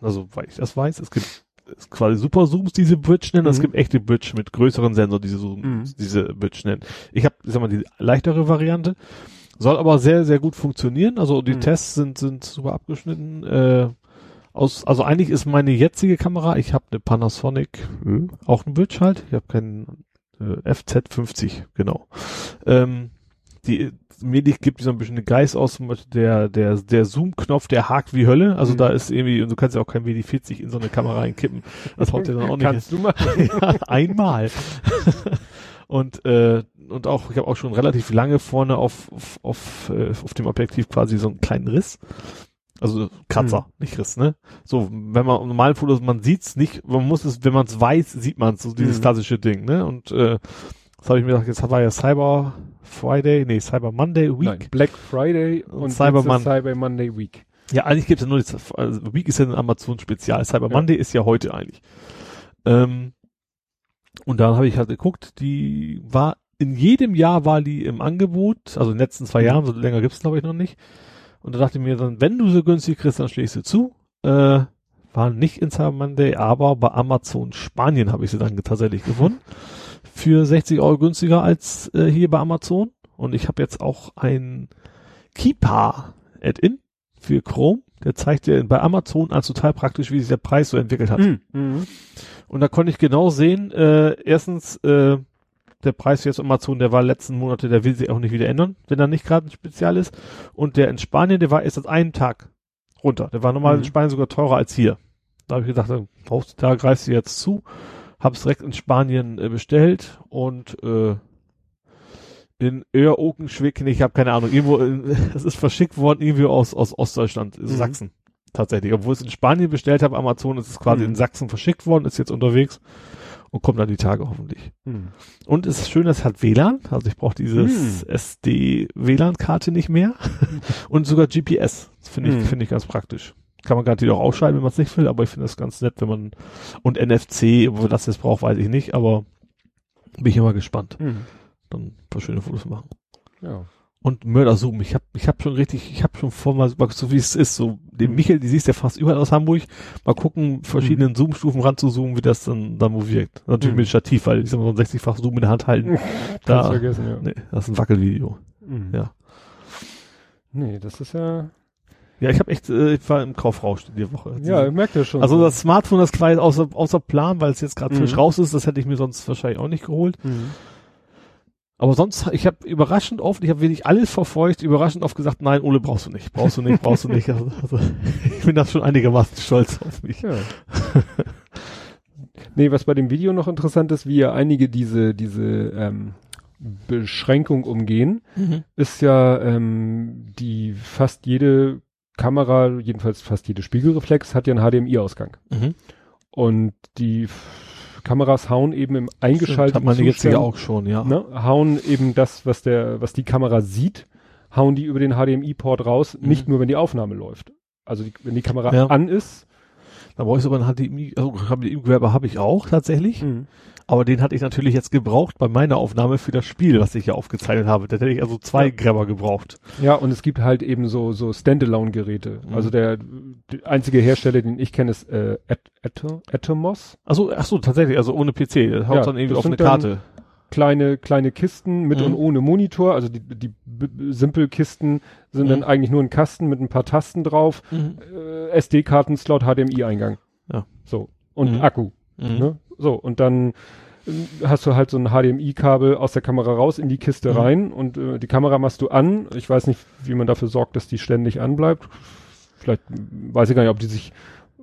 also weil ich das weiß, es gibt es quasi Super Zooms, diese Bridge nennen, es
Mhm.
gibt echte Bridge mit größeren Sensor, diese Zoom,
Mhm.
diese Bridge nennen. Ich habe, ich sag mal, die leichtere Variante, soll aber sehr, sehr gut funktionieren. Also die
Mhm.
Tests sind, sind super abgeschnitten. Äh, aus, also eigentlich ist meine jetzige Kamera, ich habe eine Panasonic, äh, auch ein Bridge halt, ich habe keinen äh, FZ50, genau. Ähm, die mir gibt so ein bisschen eine Geist aus, zum Beispiel der, der, der Zoom-Knopf, der hakt wie Hölle. Also
Mhm.
da ist irgendwie, und du kannst ja auch kein WD-40 in so eine Kamera reinkippen. Das haut dir dann auch nicht.
Kannst du mal.
ja, einmal. und, äh, und auch, ich habe auch schon relativ lange vorne auf, auf, auf, äh, auf dem Objektiv quasi so einen kleinen Riss. Also Kratzer, nicht Riss, ne? So, wenn man im normalen Fotos, man sieht's nicht, man muss es, wenn man es weiß, sieht man so dieses
Mhm.
klassische Ding, ne? Und äh, das habe ich mir gedacht, jetzt war ja Cyber Friday, nee, Cyber Monday Week.
Nein, Black Friday
Und
und,
Cyber Mon-
Cyber Monday Week.
Ja, eigentlich gibt es ja nur die, also Week ist ja ein Amazon-Spezial. Cyber
Ja.
Monday ist ja heute eigentlich. Ähm, und dann habe ich halt geguckt, die war, in jedem Jahr war die im Angebot, also in den letzten zwei
Mhm.
Jahren, so länger gibt's glaube ich noch nicht. Und da dachte ich mir dann, wenn du so günstig kriegst, dann schlägst du zu. Äh, war nicht in Cyber Monday, aber bei Amazon Spanien habe ich sie dann tatsächlich gefunden. Für 60 Euro günstiger als äh, hier bei Amazon. Und ich habe jetzt auch ein Keeper Add-in für Chrome. Der zeigt dir bei Amazon als total praktisch, wie sich der Preis so entwickelt hat.
Mhm.
Und da konnte ich genau sehen, äh, erstens, äh, der Preis jetzt Amazon, der war letzten Monate, der will sich auch nicht wieder ändern, wenn er nicht gerade ein Spezial ist. Und der in Spanien, der war erst seit einem Tag runter. Der war normal
Mhm.
in Spanien sogar teurer als hier. Da habe ich gedacht, da greifst du jetzt zu. Hab's direkt in Spanien äh, bestellt und äh, in Öhr-Okenschwick, ich habe keine Ahnung, irgendwo, äh, es ist verschickt worden, irgendwie aus, aus Ostdeutschland, also
Mhm.
Sachsen. Tatsächlich. Obwohl ich es in Spanien bestellt habe, Amazon ist es quasi
Mhm.
in Sachsen verschickt worden, ist jetzt unterwegs und kommt dann die Tage hoffentlich.
Mhm.
Und es ist schön, es hat WLAN, also ich brauche dieses
Mhm.
SD-WLAN-Karte nicht mehr und sogar GPS. Das finde ich,
Mhm.
finde ich ganz praktisch. Kann man garantiert auch ausschalten, wenn man es nicht will, aber ich finde das ganz nett, wenn man und NFC, wo das jetzt braucht, weiß ich nicht, aber bin ich immer gespannt.
Mhm.
Dann ein paar schöne Fotos machen.
Ja.
Und Mörder-Zoom, ich habe ich hab schon richtig, ich habe schon vor mal, so wie es ist, so den
Mhm.
Michael, die siehst ja fast überall aus Hamburg, mal gucken, verschiedenen Zoom-Stufen ranzuzoomen, wie das dann, dann wo wirkt. Natürlich
Mhm.
mit Stativ, weil ich sag mal, so ein 60-fach Zoom in der Hand halten, Da-
vergessen, ja.
nee, das ist ein Wackelvideo.
Mhm.
Ja.
Nee, das ist ja,
Ja, ich habe echt, äh, ich war im Kaufrausch die Woche.
ja, ich merke das schon.
also
so.
das Smartphone, das jetzt außer, außer Plan, weil es jetzt gerade
Mhm.
frisch raus ist, das hätte ich mir sonst wahrscheinlich auch nicht geholt.
Mhm.
Aber sonst, ich habe überraschend oft, ich habe wirklich alles verfolgt, überraschend oft gesagt, nein, Ole, brauchst du nicht, brauchst du nicht, brauchst du nicht. Also, also, ich bin da schon einigermaßen stolz auf mich.
Ja. nee, was bei dem Video noch interessant ist, wie ja einige diese, diese ähm, Beschränkung umgehen, ist ja ähm, die fast jede Kamera, jedenfalls fast jede Spiegelreflex, hat ja einen HDMI-Ausgang.
Mhm.
Und die Kameras hauen eben im eingeschalteten
Hat meine jetzige
Zustand,
auch schon, ja.
ne, hauen eben das, was der, was die Kamera sieht, hauen die über den HDMI-Port raus,
Mhm.
nicht nur, wenn die Aufnahme läuft. Also die, wenn die Kamera
Ja.
an ist,
Da brauche ich sogar einen HDMI, also HDMI-Grabber habe ich auch tatsächlich. Aber den hatte ich natürlich jetzt gebraucht bei meiner Aufnahme für das Spiel, was ich hier aufgezeichnet habe. Da hätte ich also zwei
Ja.
Grabber gebraucht.
Ja, und es gibt halt eben so, so Standalone-Geräte.
Mhm.
Also der, der einzige Hersteller, den ich kenne, ist äh, At Atom Atomos.
Achso, ach so, tatsächlich, also ohne PC. Das haut
Ja,
dann irgendwie auf eine Karte.
Kleine, kleine Kisten mit
Mhm.
und ohne Monitor. Also die, die Simpel-Kisten sind
Mhm.
dann eigentlich nur ein Kasten mit ein paar Tasten drauf. Äh, SD-Karten-Slot, HDMI-Eingang.
Ja.
So. Und
Mhm.
Akku.
Mhm.
Ne? So. Und dann äh, hast du halt so ein HDMI-Kabel aus der Kamera raus in die Kiste
Mhm.
rein und äh, die Kamera machst du an. Ich weiß nicht, wie man dafür sorgt, dass die ständig anbleibt. Vielleicht weiß ich gar nicht, ob die sich.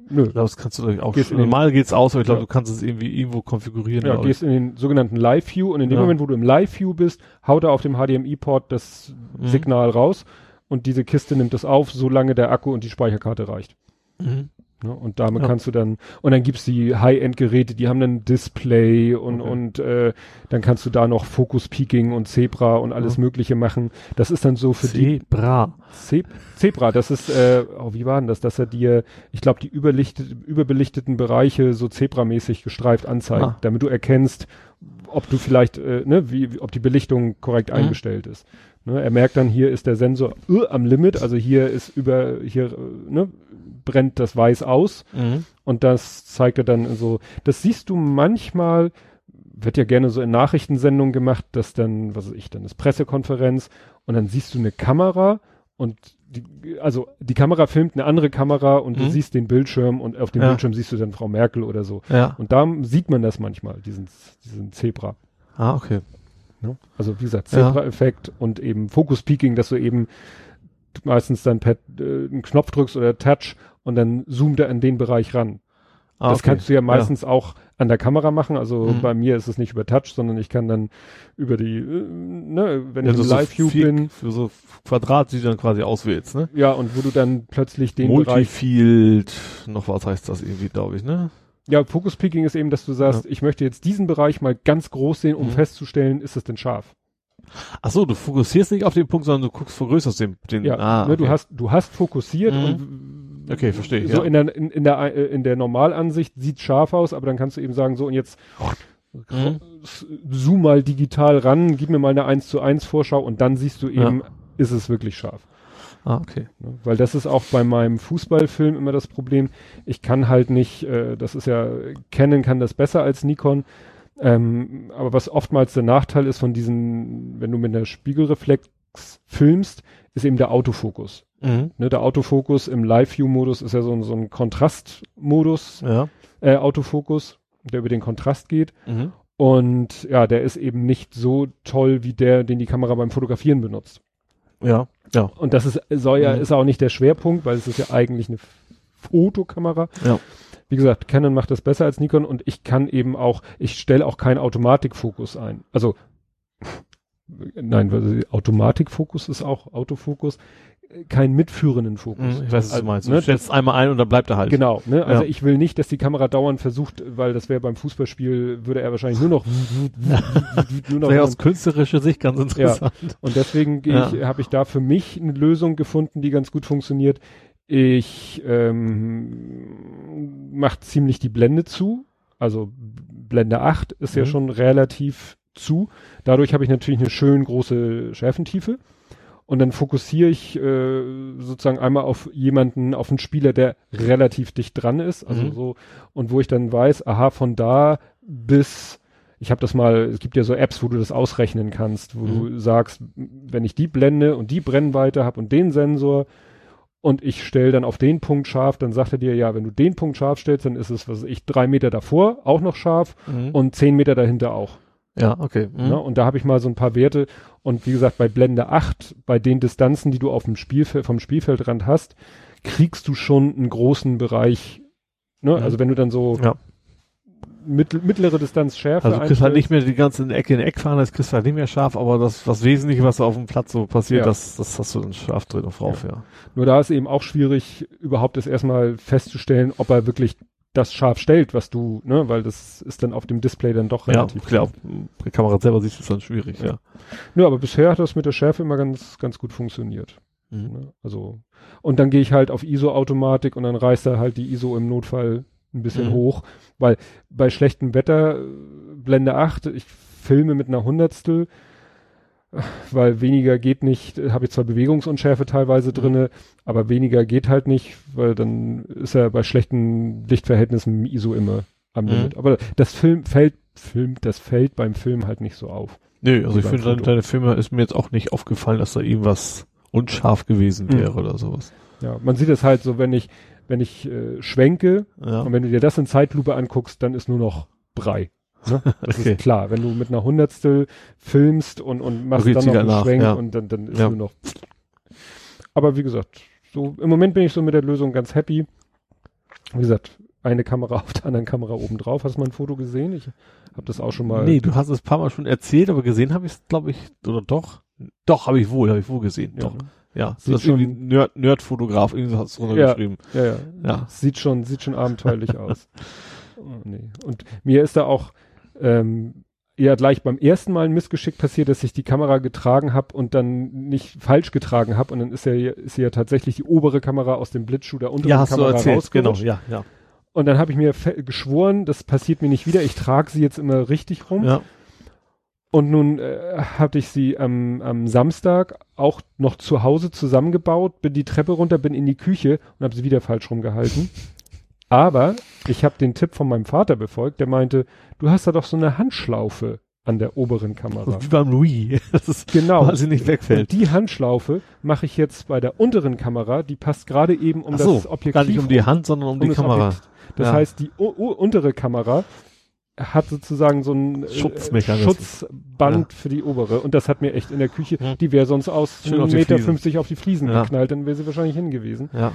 Nö.
Ich glaube, das kannst du auch
Gehst
schon.
in den-
Normal geht's aus, aber ich glaube,
Ja.
du kannst es irgendwie irgendwo konfigurieren.
Ja, gehst in den sogenannten Live-View und in dem
Ja.
Moment, wo du im Live-View bist, haut er auf dem HDMI-Port das
Mhm.
Signal raus und diese Kiste nimmt es auf, solange der Akku und die Speicherkarte reicht.
Mhm.
Ne? Und damit
Ja.
kannst du dann, und dann gibt's die High-End-Geräte, die haben dann Display und,
Okay.
und äh, dann kannst du da noch Focus Peaking und Zebra und alles
Ja.
Mögliche machen. Das ist dann so für die
Zebra.
Ze Zebra, das ist, äh, oh, wie war denn das, dass er dir, ich glaube, die überbelichteten Bereiche so zebramäßig gestreift anzeigt,
Ah.
damit du erkennst, ob du vielleicht, äh, ne, wie, wie- ob die Belichtung korrekt
Mhm.
eingestellt ist. Ne, er merkt dann, hier ist der Sensor uh, am Limit, also hier ist über, hier, äh, ne, brennt das Weiß aus
Mhm.
und das zeigt er dann so. Das siehst du manchmal, wird ja gerne so in Nachrichtensendungen gemacht, dass dann, was weiß ich, dann ist Pressekonferenz und dann siehst du eine Kamera und die, also die Kamera filmt eine andere Kamera und du
Mhm.
siehst den Bildschirm und auf dem
Ja.
Bildschirm siehst du dann Frau Merkel oder so.
Ja.
Und da sieht man das manchmal, diesen, diesen Zebra.
Ah, okay.
Ne? Also wie gesagt. Zebra-Effekt und eben Focus Peaking, dass du eben meistens dann per, äh, einen Knopf drückst oder Touch und dann zoomt er an den Bereich ran.
Ah,
das
okay.
kannst du ja meistens auch an der Kamera machen. Also
Mhm.
bei mir ist es nicht über Touch, sondern ich kann dann über die, äh, ne, wenn
Ja,
ich
so
im
so
Live-View
vier-
bin,
Für so Quadrat, die du dann quasi auswählst, ne?
ja, und wo du dann plötzlich den Bereich,
Multifield, noch was heißt das irgendwie, glaube ich, ne?
ja, Focus Peaking ist eben, dass du sagst, ich möchte jetzt diesen Bereich mal ganz groß sehen, um
Mhm.
festzustellen, ist es denn scharf?
Ach so, du fokussierst nicht auf den Punkt, sondern du guckst vergrößerst den, den
Ja,
ah,
ne, du
okay.
hast, du hast fokussiert
Mhm.
und
Okay, verstehe ich,
So
ja.
in der, in, in der, äh, in der Normalansicht sieht scharf aus, aber dann kannst du eben sagen, so und jetzt
Mhm.
zoom mal digital ran, gib mir mal eine 1 zu 1 Vorschau und dann siehst du
Ja.
eben, ist es wirklich scharf.
Ah, okay.
Ne? Weil das ist auch bei meinem Fußballfilm immer das Problem. Ich kann halt nicht, äh, das ist ja, Canon kann das besser als Nikon. Ähm, aber was oftmals der Nachteil ist von diesen, wenn du mit einer Spiegelreflex filmst, ist eben der Autofokus.
Mhm.
Ne, der Autofokus im Live-View-Modus ist ja so ein, so ein Kontrastmodus,
Ja.
äh, Autofokus, der über den Kontrast geht.
Mhm.
Und ja, der ist eben nicht so toll wie der, den die Kamera beim Fotografieren benutzt.
Ja. Ja.
Und das ist, soll ja,
Mhm.
ist auch nicht der Schwerpunkt, weil es ist ja eigentlich eine Fotokamera.
Ja.
Wie gesagt, Canon macht das besser als Nikon und ich kann eben auch, ich stelle auch keinen Automatikfokus ein. Also, nein, weil Automatikfokus ist auch Autofokus, keinen mitführenden Fokus.
Mhm, Ich weiß, was
Also,
du meinst.
ne,
Du stellst einmal ein und dann bleibt er halt.
Genau, ne? Also
Ja.
ich will nicht, dass die Kamera dauernd versucht, weil das wäre beim Fußballspiel, würde er wahrscheinlich nur noch, nur noch
Wäre aus künstlerischer Sicht ganz interessant.
und deswegen ich, habe ich da für mich eine Lösung gefunden, die ganz gut funktioniert. Ich ähm, mache ziemlich die Blende zu. Also Blende 8 ist ja
Mhm.
schon relativ zu. Dadurch habe ich natürlich eine schön große Schärfentiefe. Und dann fokussiere ich äh, sozusagen einmal auf jemanden, auf einen Spieler, der relativ dicht dran ist. Also
Mhm.
so, und wo ich dann weiß, aha, von da bis ich habe das mal, es gibt ja so Apps, wo du das ausrechnen kannst, wo
Mhm.
du sagst, wenn ich die Blende und die Brennweite habe und den Sensor und ich stelle dann auf den Punkt scharf, dann sagt er dir, ja, wenn du den Punkt scharf stellst, dann ist es, was ich, drei Meter davor auch noch scharf
Mhm.
und zehn Meter dahinter auch.
Ja, okay. Mhm.
Ne? Und da habe ich mal so ein paar Werte und wie gesagt, bei Blende 8, bei den Distanzen, die du auf dem Spielfeld, vom Spielfeldrand hast, kriegst du schon einen großen Bereich, ne?
Mhm.
Also wenn du dann so
Ja.
mittel, mittlere Distanz Schärfe
Also du kriegst halt nicht mehr die ganze Ecke in Eck fahren, das kriegst du halt nicht mehr scharf, aber das, das Wesentliche, was auf dem Platz so passiert,
Ja.
das, das hast du dann scharf drin auf rauf, ja.
Nur da ist eben auch schwierig, überhaupt das erstmal festzustellen, ob er wirklich das scharf stellt, was du, ne, weil das ist dann auf dem Display dann doch
Ja,
relativ.
klar, auf der Kamera selber siehst du es dann schwierig, ja.
Ja. Nö, aber bisher hat das mit der Schärfe immer ganz, ganz gut funktioniert.
Mhm.
Ne? Also, und dann gehe ich halt auf ISO-Automatik und dann reißt er halt die ISO im Notfall ein bisschen
Mhm.
hoch, weil bei schlechtem Wetter, äh, Blende 8, ich filme mit einer Hundertstel, weil weniger geht nicht, äh, habe ich zwar Bewegungsunschärfe teilweise
Mhm.
drinne, aber weniger geht halt nicht, weil dann ist er bei schlechten Lichtverhältnissen ISO immer am
Mhm.
Limit. Aber das Film fällt, Film, das fällt beim Film halt nicht so auf.
Nö, also ich finde, deine, deine Filme ist mir jetzt auch nicht aufgefallen, dass da irgendwas unscharf gewesen
Mhm.
wäre oder sowas.
Ja, man sieht es halt so, wenn ich, wenn ich äh, schwenke,
Ja.
Und wenn du dir das in Zeitlupe anguckst, dann ist nur noch Brei. Ne? Das
Okay.
ist klar. Wenn du mit einer Hundertstel filmst und, und machst dann noch einen
nach,
Schwenk
ja.
und dann, dann ist
Ja.
nur noch. Aber wie gesagt, so im Moment bin ich so mit der Lösung ganz happy. Wie gesagt, eine Kamera auf der anderen Kamera oben drauf. Hast du mal ein Foto gesehen? Ich habe das auch schon mal.
Nee, du hast es ein paar Mal schon erzählt, aber gesehen habe ich es, glaube ich, oder doch? Doch, habe ich wohl, habe ich wohl gesehen.
ja.
Doch. Ja,
Sieht
das ist irgendwie Nerd, Nerd-Fotograf, irgendwie so hat es runtergeschrieben.
Ja, ja.
Ja.
Sieht schon, sieht schon abenteuerlich aus. Oh, nee. Und mir ist da auch ähm, ja gleich beim ersten Mal ein Missgeschick passiert, dass ich die Kamera getragen habe und dann nicht falsch getragen habe und dann ist ja ist ja tatsächlich die obere Kamera aus dem Blitzschuh der unteren
Ja,
Kamera
erzählt, genau, ja, ja.
Und dann habe ich mir geschworen, das passiert mir nicht wieder. Ich trage sie jetzt immer richtig rum.
Ja,
Und nun äh, hatte ich sie am, am Samstag auch noch zu Hause zusammengebaut, bin die Treppe runter, bin in die Küche und habe sie wieder falsch rumgehalten. Aber ich habe den Tipp von meinem Vater befolgt, der meinte, du hast da doch so eine Handschlaufe an der oberen Kamera.
wie beim Louis, das ist,
Genau.
weil sie nicht wegfällt.
Und die Handschlaufe mache ich jetzt bei der unteren Kamera, die passt gerade eben um
Ach so,
das Objektiv.
gar nicht um die Hand, sondern um, die
das
Kamera.
Objekt. Das
Ja.
heißt, die untere Kamera hat sozusagen so ein äh,
Schutzmechanismus.
Schutzband für die obere. Und das hat mir echt in der Küche,
Hm.
die wäre sonst aus
Schön auf
einem
die
Meter
Fliesen.
50 auf die Fliesen
Ja.
geknallt, dann wäre sie wahrscheinlich hingewiesen.
Ja.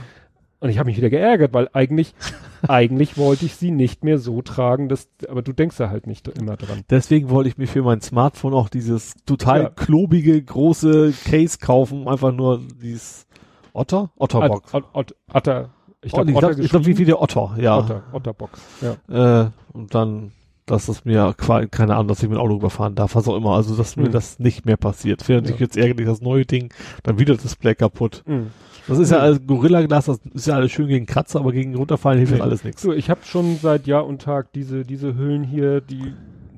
Und ich habe mich wieder geärgert, weil eigentlich, eigentlich wollte ich sie nicht mehr so tragen, dass, aber du denkst da halt nicht immer dran.
Deswegen wollte ich mir für mein Smartphone auch dieses total
Ja.
klobige, große Case kaufen. Einfach nur dieses Otter? Otterbox.
Ot, Ot, Otter, ich
Oh,
glaube,
ich
Otter,
glaube, glaub, wie, wie der Otter, ja.
Otter, Otterbox, ja.
Äh, und dann, dass es mir, keine Ahnung, dass ich mit dem Auto überfahren darf, was auch immer. Also, dass mir
Mhm.
das nicht mehr passiert. Während
Ja.
ich jetzt ärgerlich das neue Ding, dann wieder das Display kaputt.
Mhm.
Das ist ja alles Gorilla-Glas, das ist ja alles schön gegen Kratzer, aber gegen runterfallen hilft
Nee.
alles nichts.
So, ich habe schon seit Jahr und Tag diese, diese Hüllen hier, die,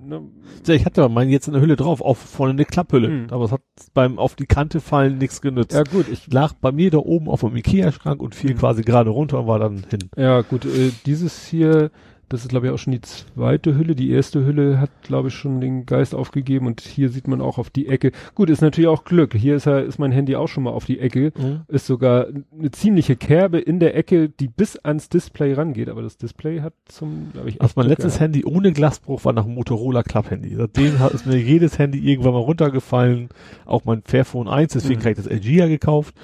ne,
Ich hatte meinen jetzt in der Hülle drauf, auf vorne eine Klapphülle.
Mhm.
Aber es hat beim auf die Kante fallen nichts genützt.
ja gut, ich,
lag bei mir da oben auf dem Ikea-Schrank und fiel
Mhm.
quasi gerade runter und war dann hin.
Ja, gut, äh, dieses hier, das ist glaube ich auch schon die zweite Hülle. Die erste Hülle hat, glaube ich, schon den Geist aufgegeben und hier sieht man auch auf die Ecke. Gut, ist natürlich auch Glück. Hier ist, er, ist mein Handy auch schon mal auf die Ecke. Ist sogar eine ziemliche Kerbe in der Ecke, die bis ans Display rangeht. Aber das Display hat zum, glaube ich,
Also mein
Glück
letztes
gehabt.
Handy ohne Glasbruch war nach dem Motorola Club-Handy. Seitdem hat- ist mir jedes Handy irgendwann mal runtergefallen. Auch mein Fairphone 1, deswegen
Mhm.
habe ich das LG ja gekauft.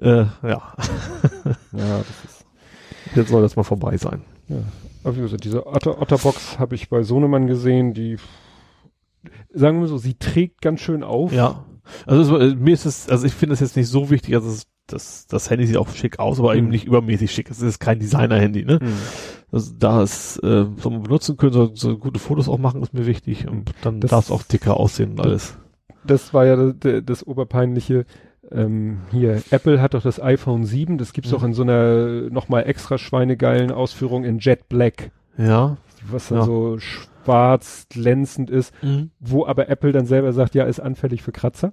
Äh, ja,
Ja, das ist,
jetzt soll das mal vorbei sein.
ja. Aber wie gesagt, diese Otter, Otterbox habe ich bei Sohnemann gesehen, die, sagen wir so, sie trägt ganz schön auf.
Ja. Also es, äh, mir ist es, also ich finde es jetzt nicht so wichtig, also es, das, das Handy sieht auch schick aus, aber eben
Mhm.
nicht übermäßig schick. Es ist kein Designer-Handy, ne?
Hm.
Also da es äh, soll man benutzen können, soll, soll gute Fotos auch machen, ist mir wichtig. Und dann darf es auch dicker aussehen und alles.
das war ja das, das oberpeinliche. Ähm, hier, Apple hat doch das iPhone 7, das gibt's
Mhm.
doch in so einer nochmal extra schweinegeilen Ausführung in Jet Black,
Ja.
was dann
Ja.
so schwarz glänzend ist, wo aber Apple dann selber sagt, ja, ist anfällig für Kratzer.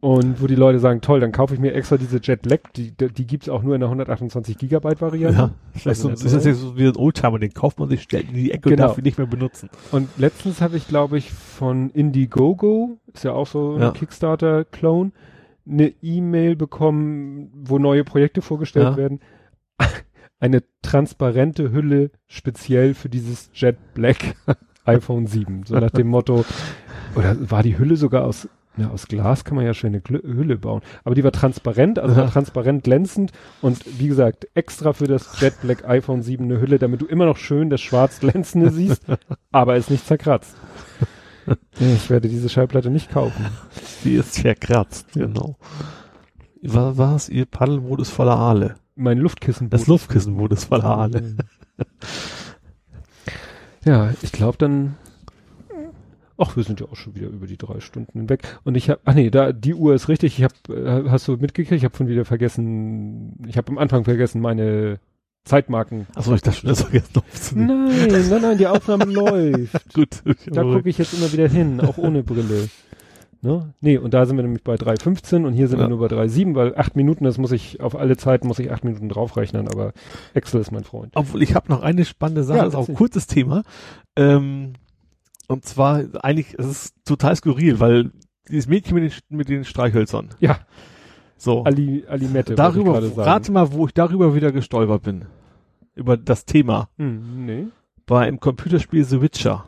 Und wo die Leute sagen, toll, dann kaufe ich mir extra diese Jet Black, die, die, gibt's auch nur in der 128 Gigabyte Variante.
Ja, vielleicht so, ist das jetzt so wie ein Oldtimer, den kauft man sich, stellt in die Ecke
Genau.
und darf ihn nicht mehr benutzen.
Und letztens habe ich, glaube ich, von Indiegogo, ist ja auch so ein
Ja.
Kickstarter-Clone, eine E-Mail bekommen, wo neue Projekte vorgestellt
Ja.
werden. Eine transparente Hülle speziell für dieses Jet Black iPhone 7. So nach dem Motto, oder war die Hülle sogar aus, ja, aus Glas kann man ja schön eine Gl Hülle bauen. Aber die war transparent, also war transparent glänzend und wie gesagt, extra für das Jet Black iPhone 7 eine Hülle, damit du immer noch schön das schwarz glänzende siehst, aber es nicht zerkratzt. Ich werde diese Schallplatte nicht kaufen.
Die ist verkratzt, genau. Was war's? Ihr Paddelboot ist voller Aale.
Mein Luftkissen.
Das Luftkissenboot ist voller Aale.
Ja, ich glaube dann. Ach, wir sind ja auch schon wieder über die drei Stunden hinweg. Und ich habe, ach nee, da die Uhr ist richtig. Ich habe, hast du mitgekriegt? Ich habe von wieder vergessen. Ich habe am Anfang vergessen meine Zeitmarken.
Achso, ich dachte schon, das vergessen aufzunehmen.
Nein, nein, nein, die Aufnahme läuft.
Gut.
Da gucke ich jetzt immer wieder hin, auch ohne Brille. Ne? Nee, und da sind wir nämlich bei 3,15 und hier sind
Ja.
wir nur bei 3,7, weil acht Minuten, das muss ich, auf alle Zeiten muss ich acht Minuten draufrechnen, aber Excel ist mein Freund.
Obwohl, ich habe noch eine spannende Sache,
Ja,
das ist auch ein kurzes Thema. Ähm, und zwar, eigentlich, es ist total skurril, weil dieses Mädchen mit den, mit den Streichhölzern.
Ja,
So.
Ali, Alimette.
darüber, rate mal, wo ich darüber wieder gestolpert bin. Über das Thema.
Hm, nee.
Bei im Computerspiel The Witcher.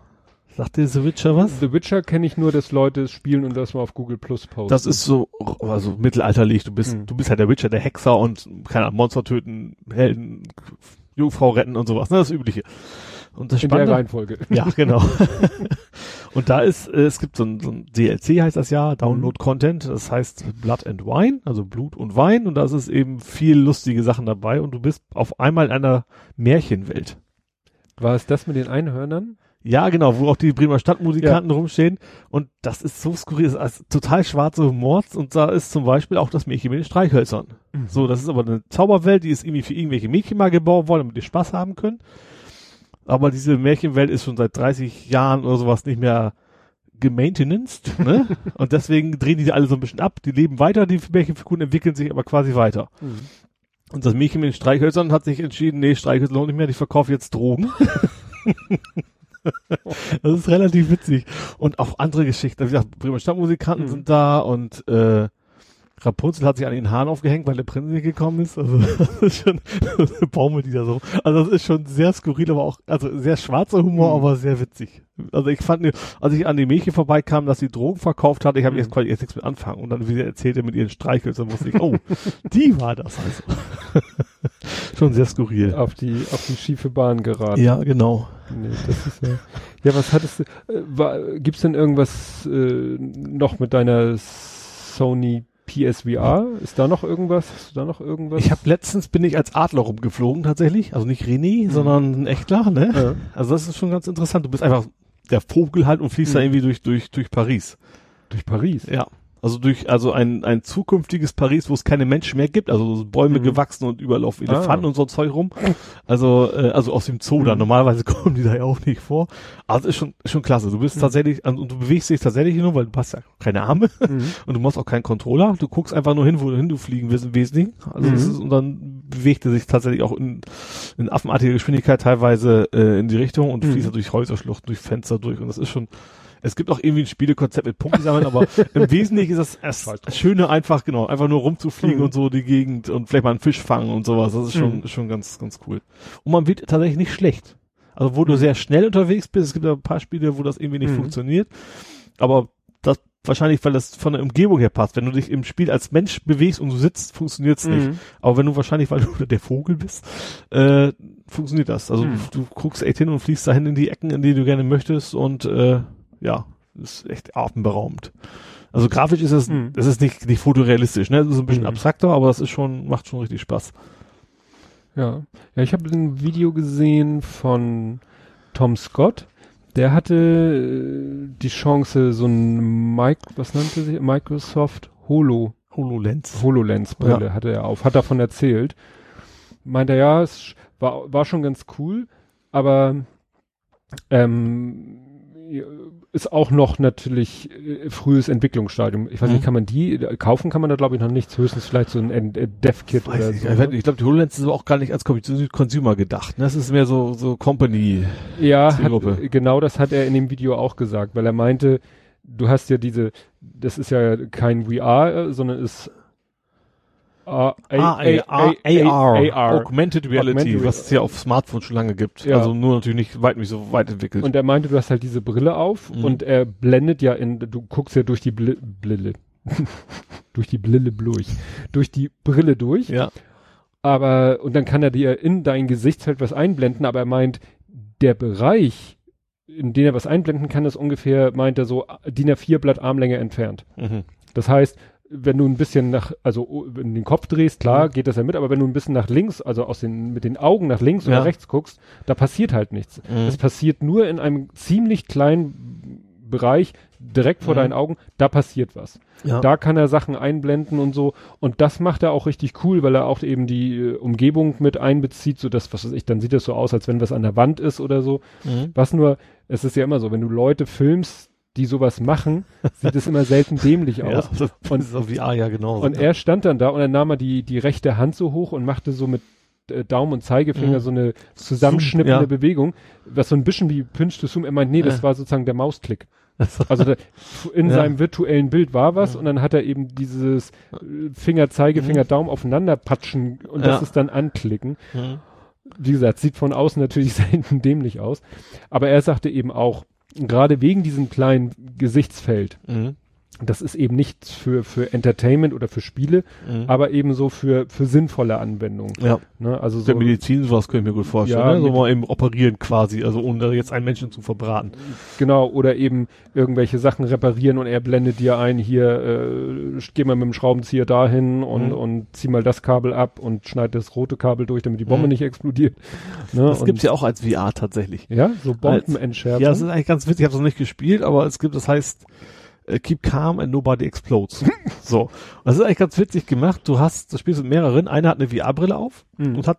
Sagt dir The Witcher was?
The Witcher kenne ich nur, dass Leute es spielen und das mal auf Google Plus posten.
Das ist so, also mittelalterlich. Du bist,
Mhm.
du bist halt der Witcher, der Hexer und, keine Ahnung, Monster töten, Helden, Jungfrau retten und sowas. Ne, das Übliche. Und das
in der Reihenfolge.
Ja, genau. Und da ist, äh, es gibt so ein, so ein DLC heißt das ja, Download Content, das heißt Blood and Wine, also Blut und Wein und da ist eben viel lustige Sachen dabei und du bist auf einmal in einer Märchenwelt.
War es das mit den Einhörnern?
Ja, genau, wo auch die Bremer Stadtmusikanten ja. rumstehen. Und das ist so skurril, das ist total schwarze Humor. Und da ist zum Beispiel auch das Mädchen mit den Streichhölzern. Mhm. So, das ist aber eine Zauberwelt, die ist irgendwie für irgendwelche Mädchen mal gebaut worden, damit die Spaß haben können. Aber diese Märchenwelt ist schon seit 30 Jahren oder sowas nicht mehr gemaintenanced, ne? und deswegen drehen die alle so ein bisschen ab. Die leben weiter, die Märchenfiguren entwickeln sich aber quasi weiter. Mhm. Und das Mädchen mit den Streichhölzern hat sich entschieden, nee, Streichhölzer lohnt nicht mehr, ich verkaufe jetzt Drogen. das ist relativ witzig. Und auch andere Geschichten. Wie gesagt, Bremer Stadtmusikanten mhm. sind da und äh, Rapunzel hat sich an den Haaren aufgehängt, weil der Prinz nicht gekommen ist. Also das ist schon eine Baumel, die da so. Also das ist schon sehr skurril, aber auch, also sehr schwarzer Humor, mhm. aber sehr witzig. Also ich fand, als ich an die Mädchen vorbeikam, dass sie Drogen verkauft hat, ich habe mhm. jetzt quasi jetzt nichts mit anfangen. Und dann, wie sie erzählte mit ihren Streichhölzern, wusste ich, oh, die war das also. schon sehr skurril.
Auf die, auf die schiefe Bahn geraten.
Ja, genau.
Nee, das ist ja. Ja, was hattest du, äh, war, gibt's denn irgendwas äh, noch mit deiner Sony PSVR? Ist da noch irgendwas? Hast du da noch irgendwas?
Ich habe letztens bin ich als Adler rumgeflogen tatsächlich, also nicht René, mhm. sondern ein Echtler, ne? Ja. Also das ist schon ganz interessant. Du bist einfach der Vogel halt und fliegst mhm. da irgendwie durch durch durch Paris.
Durch Paris?
Ja. Also durch, also ein, ein zukünftiges Paris, wo es keine Menschen mehr gibt, also Bäume mhm. gewachsen und überall auf Elefanten ah. und so Zeug rum. Also, äh, also aus dem Zoo da. Mhm. Normalerweise kommen die da ja auch nicht vor. Also ist schon, ist schon klasse. Du bist mhm. tatsächlich, also, und du bewegst dich tatsächlich nur, weil du hast ja keine Arme mhm. und du machst auch keinen Controller. Du guckst einfach nur hin, wohin du fliegen willst im Wesentlichen. Also mhm. ist, und dann bewegt er sich tatsächlich auch in, in affenartiger Geschwindigkeit teilweise äh, in die Richtung und fließt durch Häuserschluchten, durch Fenster durch und das ist schon, es gibt auch irgendwie ein Spielekonzept mit Punkten sammeln, aber im Wesentlichen ist das, das Schöne einfach, genau, einfach nur rumzufliegen mhm. und so die Gegend und vielleicht mal einen Fisch fangen und sowas. Das ist schon, mhm. schon ganz, ganz cool. Und man wird tatsächlich nicht schlecht. Also wo du mhm. sehr schnell unterwegs bist, es gibt ja ein paar Spiele, wo das irgendwie nicht mhm. funktioniert. Aber das wahrscheinlich, weil das von der Umgebung her passt. Wenn du dich im Spiel als Mensch bewegst und du sitzt, funktioniert's mhm. nicht. Aber wenn du wahrscheinlich, weil du der Vogel bist, äh, funktioniert das. Also mhm. du, du guckst echt hin und fliegst dahin in die Ecken, in die du gerne möchtest und äh, ja, ist echt atemberaubend. Also grafisch ist es, mhm. es ist nicht, nicht fotorealistisch, ne? Es ist ein bisschen mhm. abstrakter, aber es ist schon, macht schon richtig Spaß.
Ja. Ja, ich habe ein Video gesehen von Tom Scott. Der hatte äh, die Chance, so ein Mike, was nannte sich? Microsoft Holo.
HoloLens.
HoloLens-Brille ja. hatte er auf, hat davon erzählt. Meinte er, ja, es war, war schon ganz cool, aber ähm, ist auch noch natürlich äh, frühes Entwicklungsstadium. Ich weiß mhm. nicht, kann man die äh, kaufen? Kann man da glaube ich noch nichts. Höchstens vielleicht so ein äh, Dev-Kit oder
ich, so. Ne? Ich glaube, die HoloLens ist aber auch gar nicht als Consumer gedacht. Ne? Das ist mehr so so Company.
Ja, hat, genau das hat er in dem Video auch gesagt, weil er meinte, du hast ja diese, das ist ja kein VR, sondern ist
AR, Augmented Reality, was es ja auf Smartphones schon lange gibt. Ja. Also nur natürlich nicht weit nicht so weit entwickelt.
Und er meinte, du hast halt diese Brille auf mhm. und er blendet ja in, du guckst ja durch die Bl Brille, durch die Brille durch, durch die Brille durch.
Ja.
Aber, und dann kann er dir in dein Gesichtsfeld was einblenden, aber er meint, der Bereich, in den er was einblenden kann, ist ungefähr, meint er so, DIN A4 Blatt Armlänge entfernt. Mhm. Das heißt, wenn du ein bisschen nach, also in den Kopf drehst, klar, mhm. geht das ja mit, aber wenn du ein bisschen nach links, also aus den, mit den Augen nach links ja. oder rechts guckst, da passiert halt nichts. Mhm. Es passiert nur in einem ziemlich kleinen Bereich, direkt vor mhm. deinen Augen, da passiert was. Ja. Da kann er Sachen einblenden und so. Und das macht er auch richtig cool, weil er auch eben die äh, Umgebung mit einbezieht, so dass, was weiß ich, dann sieht das so aus, als wenn was an der Wand ist oder so. Mhm. Was nur, es ist ja immer so, wenn du Leute filmst, die sowas machen, sieht es immer selten dämlich aus.
Ja, das und, ist auf VR ja genau.
Und
ja.
er stand dann da und dann nahm er die, die rechte Hand so hoch und machte so mit äh, Daumen und Zeigefinger mhm. so eine zusammenschnippende ja. Bewegung, was so ein bisschen wie Pinch to Zoom. Er meint, nee, das ja. war sozusagen der Mausklick. Also da, in seinem virtuellen Bild war was und dann hat er eben dieses äh, Finger, Zeigefinger, mhm. Daumen aufeinander patschen und das ist dann anklicken. Mhm. Wie gesagt, sieht von außen natürlich selten dämlich aus. Aber er sagte eben auch, gerade wegen diesem kleinen Gesichtsfeld, mhm. Das ist eben nicht für, für Entertainment oder für Spiele,
Mhm.
aber eben so für, für sinnvolle Anwendungen.
Ja.
Ne? Also
Der
so,
Medizin, sowas kann ich mir gut vorstellen.
Ja,
ne? So mal eben operieren quasi, also ohne jetzt einen Menschen zu verbraten.
genau, oder eben irgendwelche Sachen reparieren und er blendet dir ein, hier, äh, geh mal mit dem Schraubenzieher dahin und,
Mhm.
und zieh mal das Kabel ab und schneid das rote Kabel durch, damit die Bombe
Mhm.
nicht explodiert. Ne?
Das
und,
gibt's ja auch als VR tatsächlich.
Ja, so Bombenentschärfung.
Ja, das ist eigentlich ganz witzig. Ich habe es noch nicht gespielt, aber es gibt, das heißt, Keep Calm and Nobody Explodes. so. Und das ist eigentlich ganz witzig gemacht. Du hast, das spielst mit mehreren. Einer hat eine VR-Brille auf
Mhm.
und hat,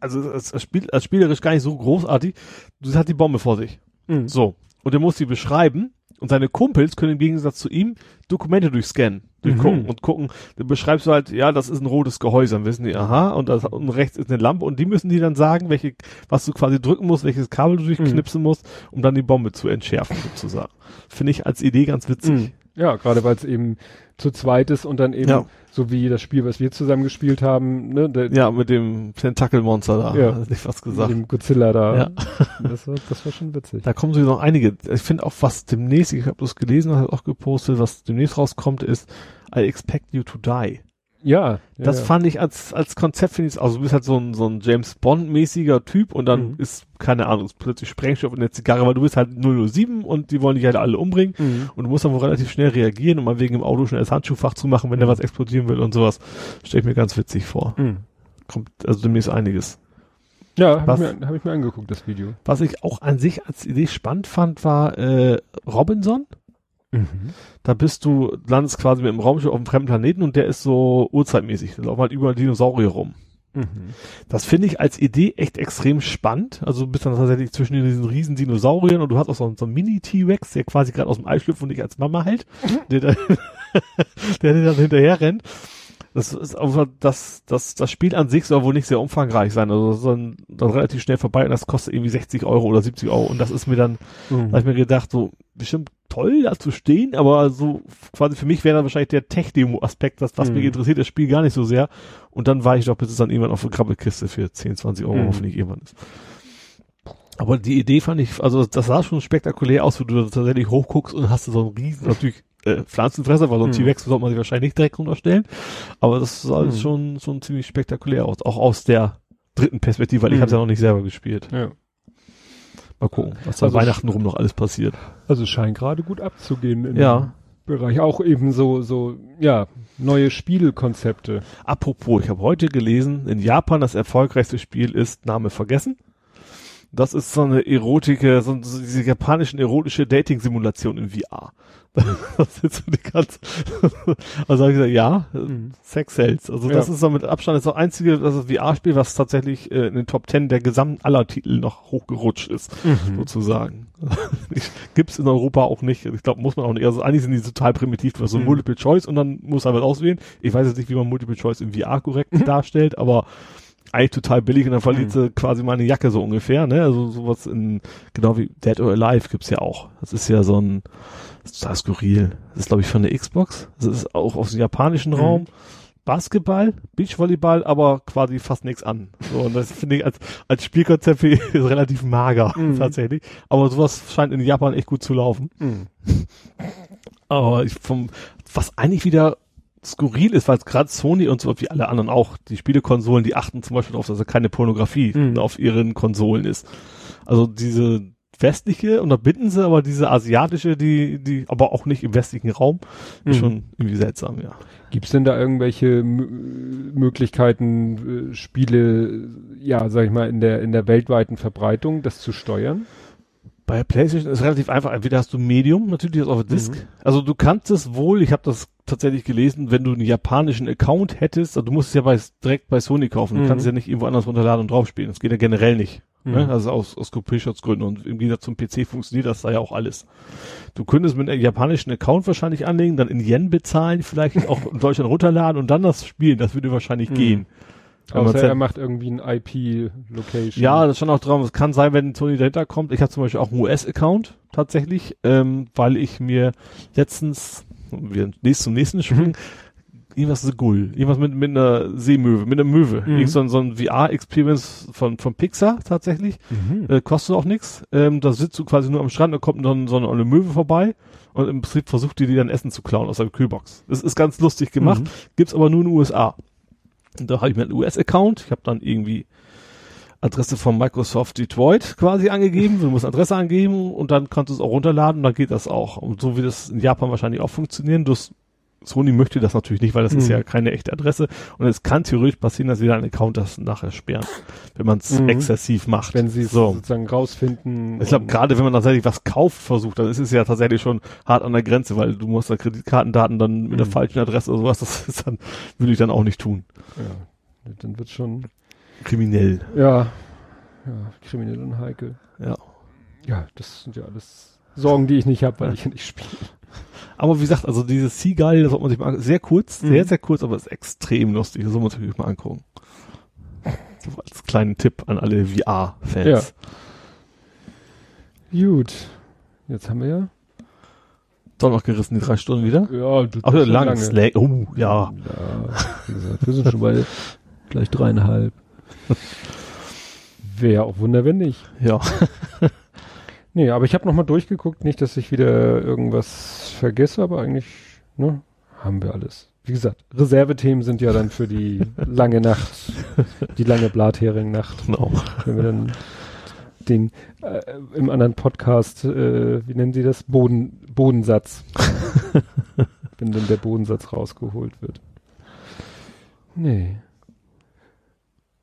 also es, es spielt, es spielerisch gar nicht so großartig. Du hat die Bombe vor sich.
Mhm.
So. Und er muss sie beschreiben. Und seine Kumpels können im Gegensatz zu ihm Dokumente durchscannen, durchgucken
Mhm.
und gucken. Dann beschreibst du halt, ja, das ist ein rotes Gehäuse. Dann wissen die, aha, und, das, und rechts ist eine Lampe. Und die müssen die dann sagen, welche, was du quasi drücken musst, welches Kabel du durchknipsen musst, um dann die Bombe zu entschärfen, sozusagen. Finde ich als Idee ganz witzig.
Mhm. Ja, gerade weil es eben zu zweit ist und dann eben,
Ja.
so wie das Spiel, was wir zusammen gespielt haben, ne, der,
Ja, mit dem Tentakelmonster da.
Ja.
Hätte ich was
mit
gesagt.
dem Godzilla da.
Ja.
Das, war, das war schon witzig.
Da kommen so noch einige. Ich finde auch, was demnächst, ich habe das gelesen, hat auch gepostet, was demnächst rauskommt, ist I expect you to die.
Ja,
Das
ja.
fand ich als, als Konzept, finde ich, also du bist halt so ein, so ein James Bond-mäßiger Typ und dann
Mhm.
ist, keine Ahnung, ist plötzlich Sprengstoff in der Zigarre, weil du bist halt 007 und die wollen dich halt alle umbringen
Mhm.
und du musst dann wohl relativ schnell reagieren und mal wegen im Auto schnell das Handschuhfach zu machen, wenn
Mhm.
was explodieren will und sowas. Stell ich mir ganz witzig vor.
Mhm.
Kommt also demnächst einiges.
Ja, habe ich, mir- hab ich mir angeguckt, das Video.
Was ich auch an sich als Idee spannend fand, war äh, Robinson.
Mhm.
Da bist du, landest quasi mit dem Raumschiff auf einem fremden Planeten und der ist so urzeitmäßig. Da laufen halt überall Dinosaurier rum.
Mhm.
Das finde ich als Idee echt extrem spannend. Also du bist dann tatsächlich zwischen diesen riesen Dinosauriern und du hast auch so, einen- so einen Mini-T-Rex, der quasi gerade aus dem Ei schlüpft und dich als Mama hält, der, da, der dir dann hinterher rennt. Das ist aber das, das, das Spiel an sich soll wohl nicht sehr umfangreich sein. Also das dann, dann relativ schnell vorbei und das kostet irgendwie 60 Euro oder 70 Euro. Und das ist mir dann, da
Mhm.
habe ich mir gedacht, so bestimmt toll da zu stehen, aber so quasi für mich wäre dann wahrscheinlich der Tech-Demo-Aspekt, das, was
Mhm.
mich interessiert, das Spiel gar nicht so sehr. Und dann war ich doch, bis es dann irgendwann auf eine Krabbelkiste für 10, 20 Euro
Mhm.
hoffentlich irgendwann ist. Aber die Idee fand ich, also das sah schon spektakulär aus, wo du tatsächlich hochguckst und hast so einen riesen, natürlich äh, Pflanzenfresser, weil so ein
Mhm.
T-Rex sollte man sich wahrscheinlich nicht direkt runterstellen. Aber das sah
Mhm.
schon, schon ziemlich spektakulär aus, auch aus der dritten Perspektive, weil ich
Mhm.
habe es ja noch nicht selber gespielt.
Ja.
Mal gucken, was da
Also
Weihnachten rum noch alles passiert.
Also es scheint gerade gut abzugehen im
Ja.
Bereich. Auch eben so, so, ja, neue Spielkonzepte.
Apropos, ich habe heute gelesen, in Japan das erfolgreichste Spiel ist Name vergessen. Das ist so eine Erotike, so, so diese japanischen erotische Dating-Simulation in VR. das ist so die ganze, also habe ich gesagt, ja,
Mhm.
Sex sells. Also das
Ja.
ist so mit Abstand das, einzige das ist VR-Spiel, was tatsächlich äh, in den Top Ten der gesamten aller Titel noch hochgerutscht ist,
Mhm.
sozusagen. Gibt's in Europa auch nicht. Ich glaube, muss man auch nicht. Also eigentlich sind die total primitiv, so
Mhm.
Multiple Choice und dann muss man was auswählen. Ich weiß jetzt nicht, wie man Multiple Choice in VR korrekt darstellt, aber eigentlich total billig und dann verliert
Mhm.
sie quasi meine Jacke so ungefähr, ne? Also sowas in, genau wie Dead or Alive gibt's ja auch. Das ist ja so ein, das ist total skurril. Das ist glaube ich von der Xbox. Das ist auch aus dem japanischen
Mhm.
Raum. Basketball, Beachvolleyball, aber quasi fast nichts an. So, und das finde ich als, als Spielkonzept ist relativ mager,
Mhm.
tatsächlich. Aber sowas scheint in Japan echt gut zu laufen.
Mhm.
Aber ich vom, was eigentlich wieder skurril ist, weil gerade Sony und so wie alle anderen auch, die Spielekonsolen, die achten zum Beispiel darauf, dass da keine Pornografie
Mhm.
auf ihren Konsolen ist. Also diese westliche, unterbinden sie, aber diese asiatische, die, die, aber auch nicht im westlichen Raum, ist
Mhm.
schon irgendwie seltsam, ja.
Gibt's denn da irgendwelche M Möglichkeiten, äh, Spiele, ja, sag ich mal, in der, in der weltweiten Verbreitung, das zu steuern?
Bei PlayStation ist relativ einfach. Entweder hast du Medium, natürlich ist auf der Disk.
Mhm.
Also du kannst es wohl, ich habe das tatsächlich gelesen, wenn du einen japanischen Account hättest, also du musst es ja bei, direkt bei Sony kaufen. Du
Mhm.
kannst es ja nicht irgendwo anders runterladen und draufspielen. Das geht ja generell nicht.
Mhm.
Ne? Also aus, aus Kopierschutzgründen. Und im Gegensatz zum PC funktioniert das da ja auch alles. Du könntest mit einem japanischen Account wahrscheinlich anlegen, dann in Yen bezahlen, vielleicht auch in Deutschland runterladen und dann das spielen. Das würde wahrscheinlich
Mhm.
gehen.
Außer er macht irgendwie ein IP-Location.
Ja, das ist schon auch dran. Es kann sein, wenn Sony dahinter kommt. Ich habe zum Beispiel auch einen US-Account tatsächlich, ähm, weil ich mir letztens, wir nächst zum nächsten springen, irgendwas The Gull, irgendwas mit, mit einer Seemöwe, mit einer Möwe.
Mhm.
So ein, so ein VR-Experience von, von Pixar tatsächlich.
Mhm.
Äh, kostet auch nichts. Ähm, da sitzt du quasi nur am Strand, da kommt dann so eine, eine Möwe vorbei und im Prinzip versucht die, die dann Essen zu klauen aus der Kühlbox. Das ist ganz lustig gemacht,
Mhm.
gibt's aber nur in den USA. Und da habe ich mir einen US-Account, ich habe dann irgendwie Adresse von Microsoft Detroit quasi angegeben, du musst Adresse angeben und dann kannst du es auch runterladen und dann geht das auch. Und so wird es in Japan wahrscheinlich auch funktionieren. Das, Sony möchte das natürlich nicht, weil das ist
Mhm.
ja keine echte Adresse und es kann theoretisch passieren, dass sie deinen Account das nachher sperren, wenn man es
Mhm.
exzessiv macht.
Wenn sie es
so.
sozusagen rausfinden.
Ich glaube, gerade wenn man tatsächlich was kauft, versucht, dann ist es ja tatsächlich schon hart an der Grenze, weil du musst da Kreditkartendaten dann mit der
Mhm.
falschen Adresse oder sowas, das ist dann, würde ich dann auch nicht tun.
Ja, dann wird schon,
Kriminell.
ja, ja, kriminell und heikel.
Ja.
Ja, das sind ja alles Sorgen, die ich nicht habe, weil
Ja.
ich nicht spiele.
Aber wie gesagt, also dieses Seagull, das sollte man sich mal angucken. Sehr kurz,
Mhm.
sehr, sehr kurz, aber ist extrem lustig. Das soll man sich mal angucken. So als kleinen Tipp an alle VR-Fans.
Gut. Jetzt haben wir ja.
Doch noch gerissen, die drei Stunden wieder.
Ja, du
Ach ja, lang, Slack. Oh, ja.
Ja, gesagt, wir sind schon bei gleich dreieinhalb. Wäre ja auch Wunder, wenn nicht.
Ja.
Nee, aber ich habe nochmal durchgeguckt, nicht, dass ich wieder irgendwas vergesse, aber eigentlich, ne, haben wir alles. Wie gesagt, Reservethemen sind ja dann für die lange Nacht, die lange Blathering-Nacht,
Genau.
wenn wir dann den äh, im anderen Podcast, äh, wie nennen Sie das? Boden, Bodensatz. wenn dann der Bodensatz rausgeholt wird. Nee.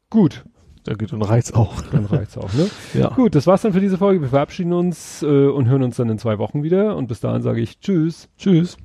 Gut,
Da geht ein Reiz auch.
dann reicht's auch, ne?
Ja.
Gut, das war's dann für diese Folge. Wir verabschieden uns äh, und hören uns dann in zwei Wochen wieder. Und bis dahin sage ich Tschüss.
Tschüss.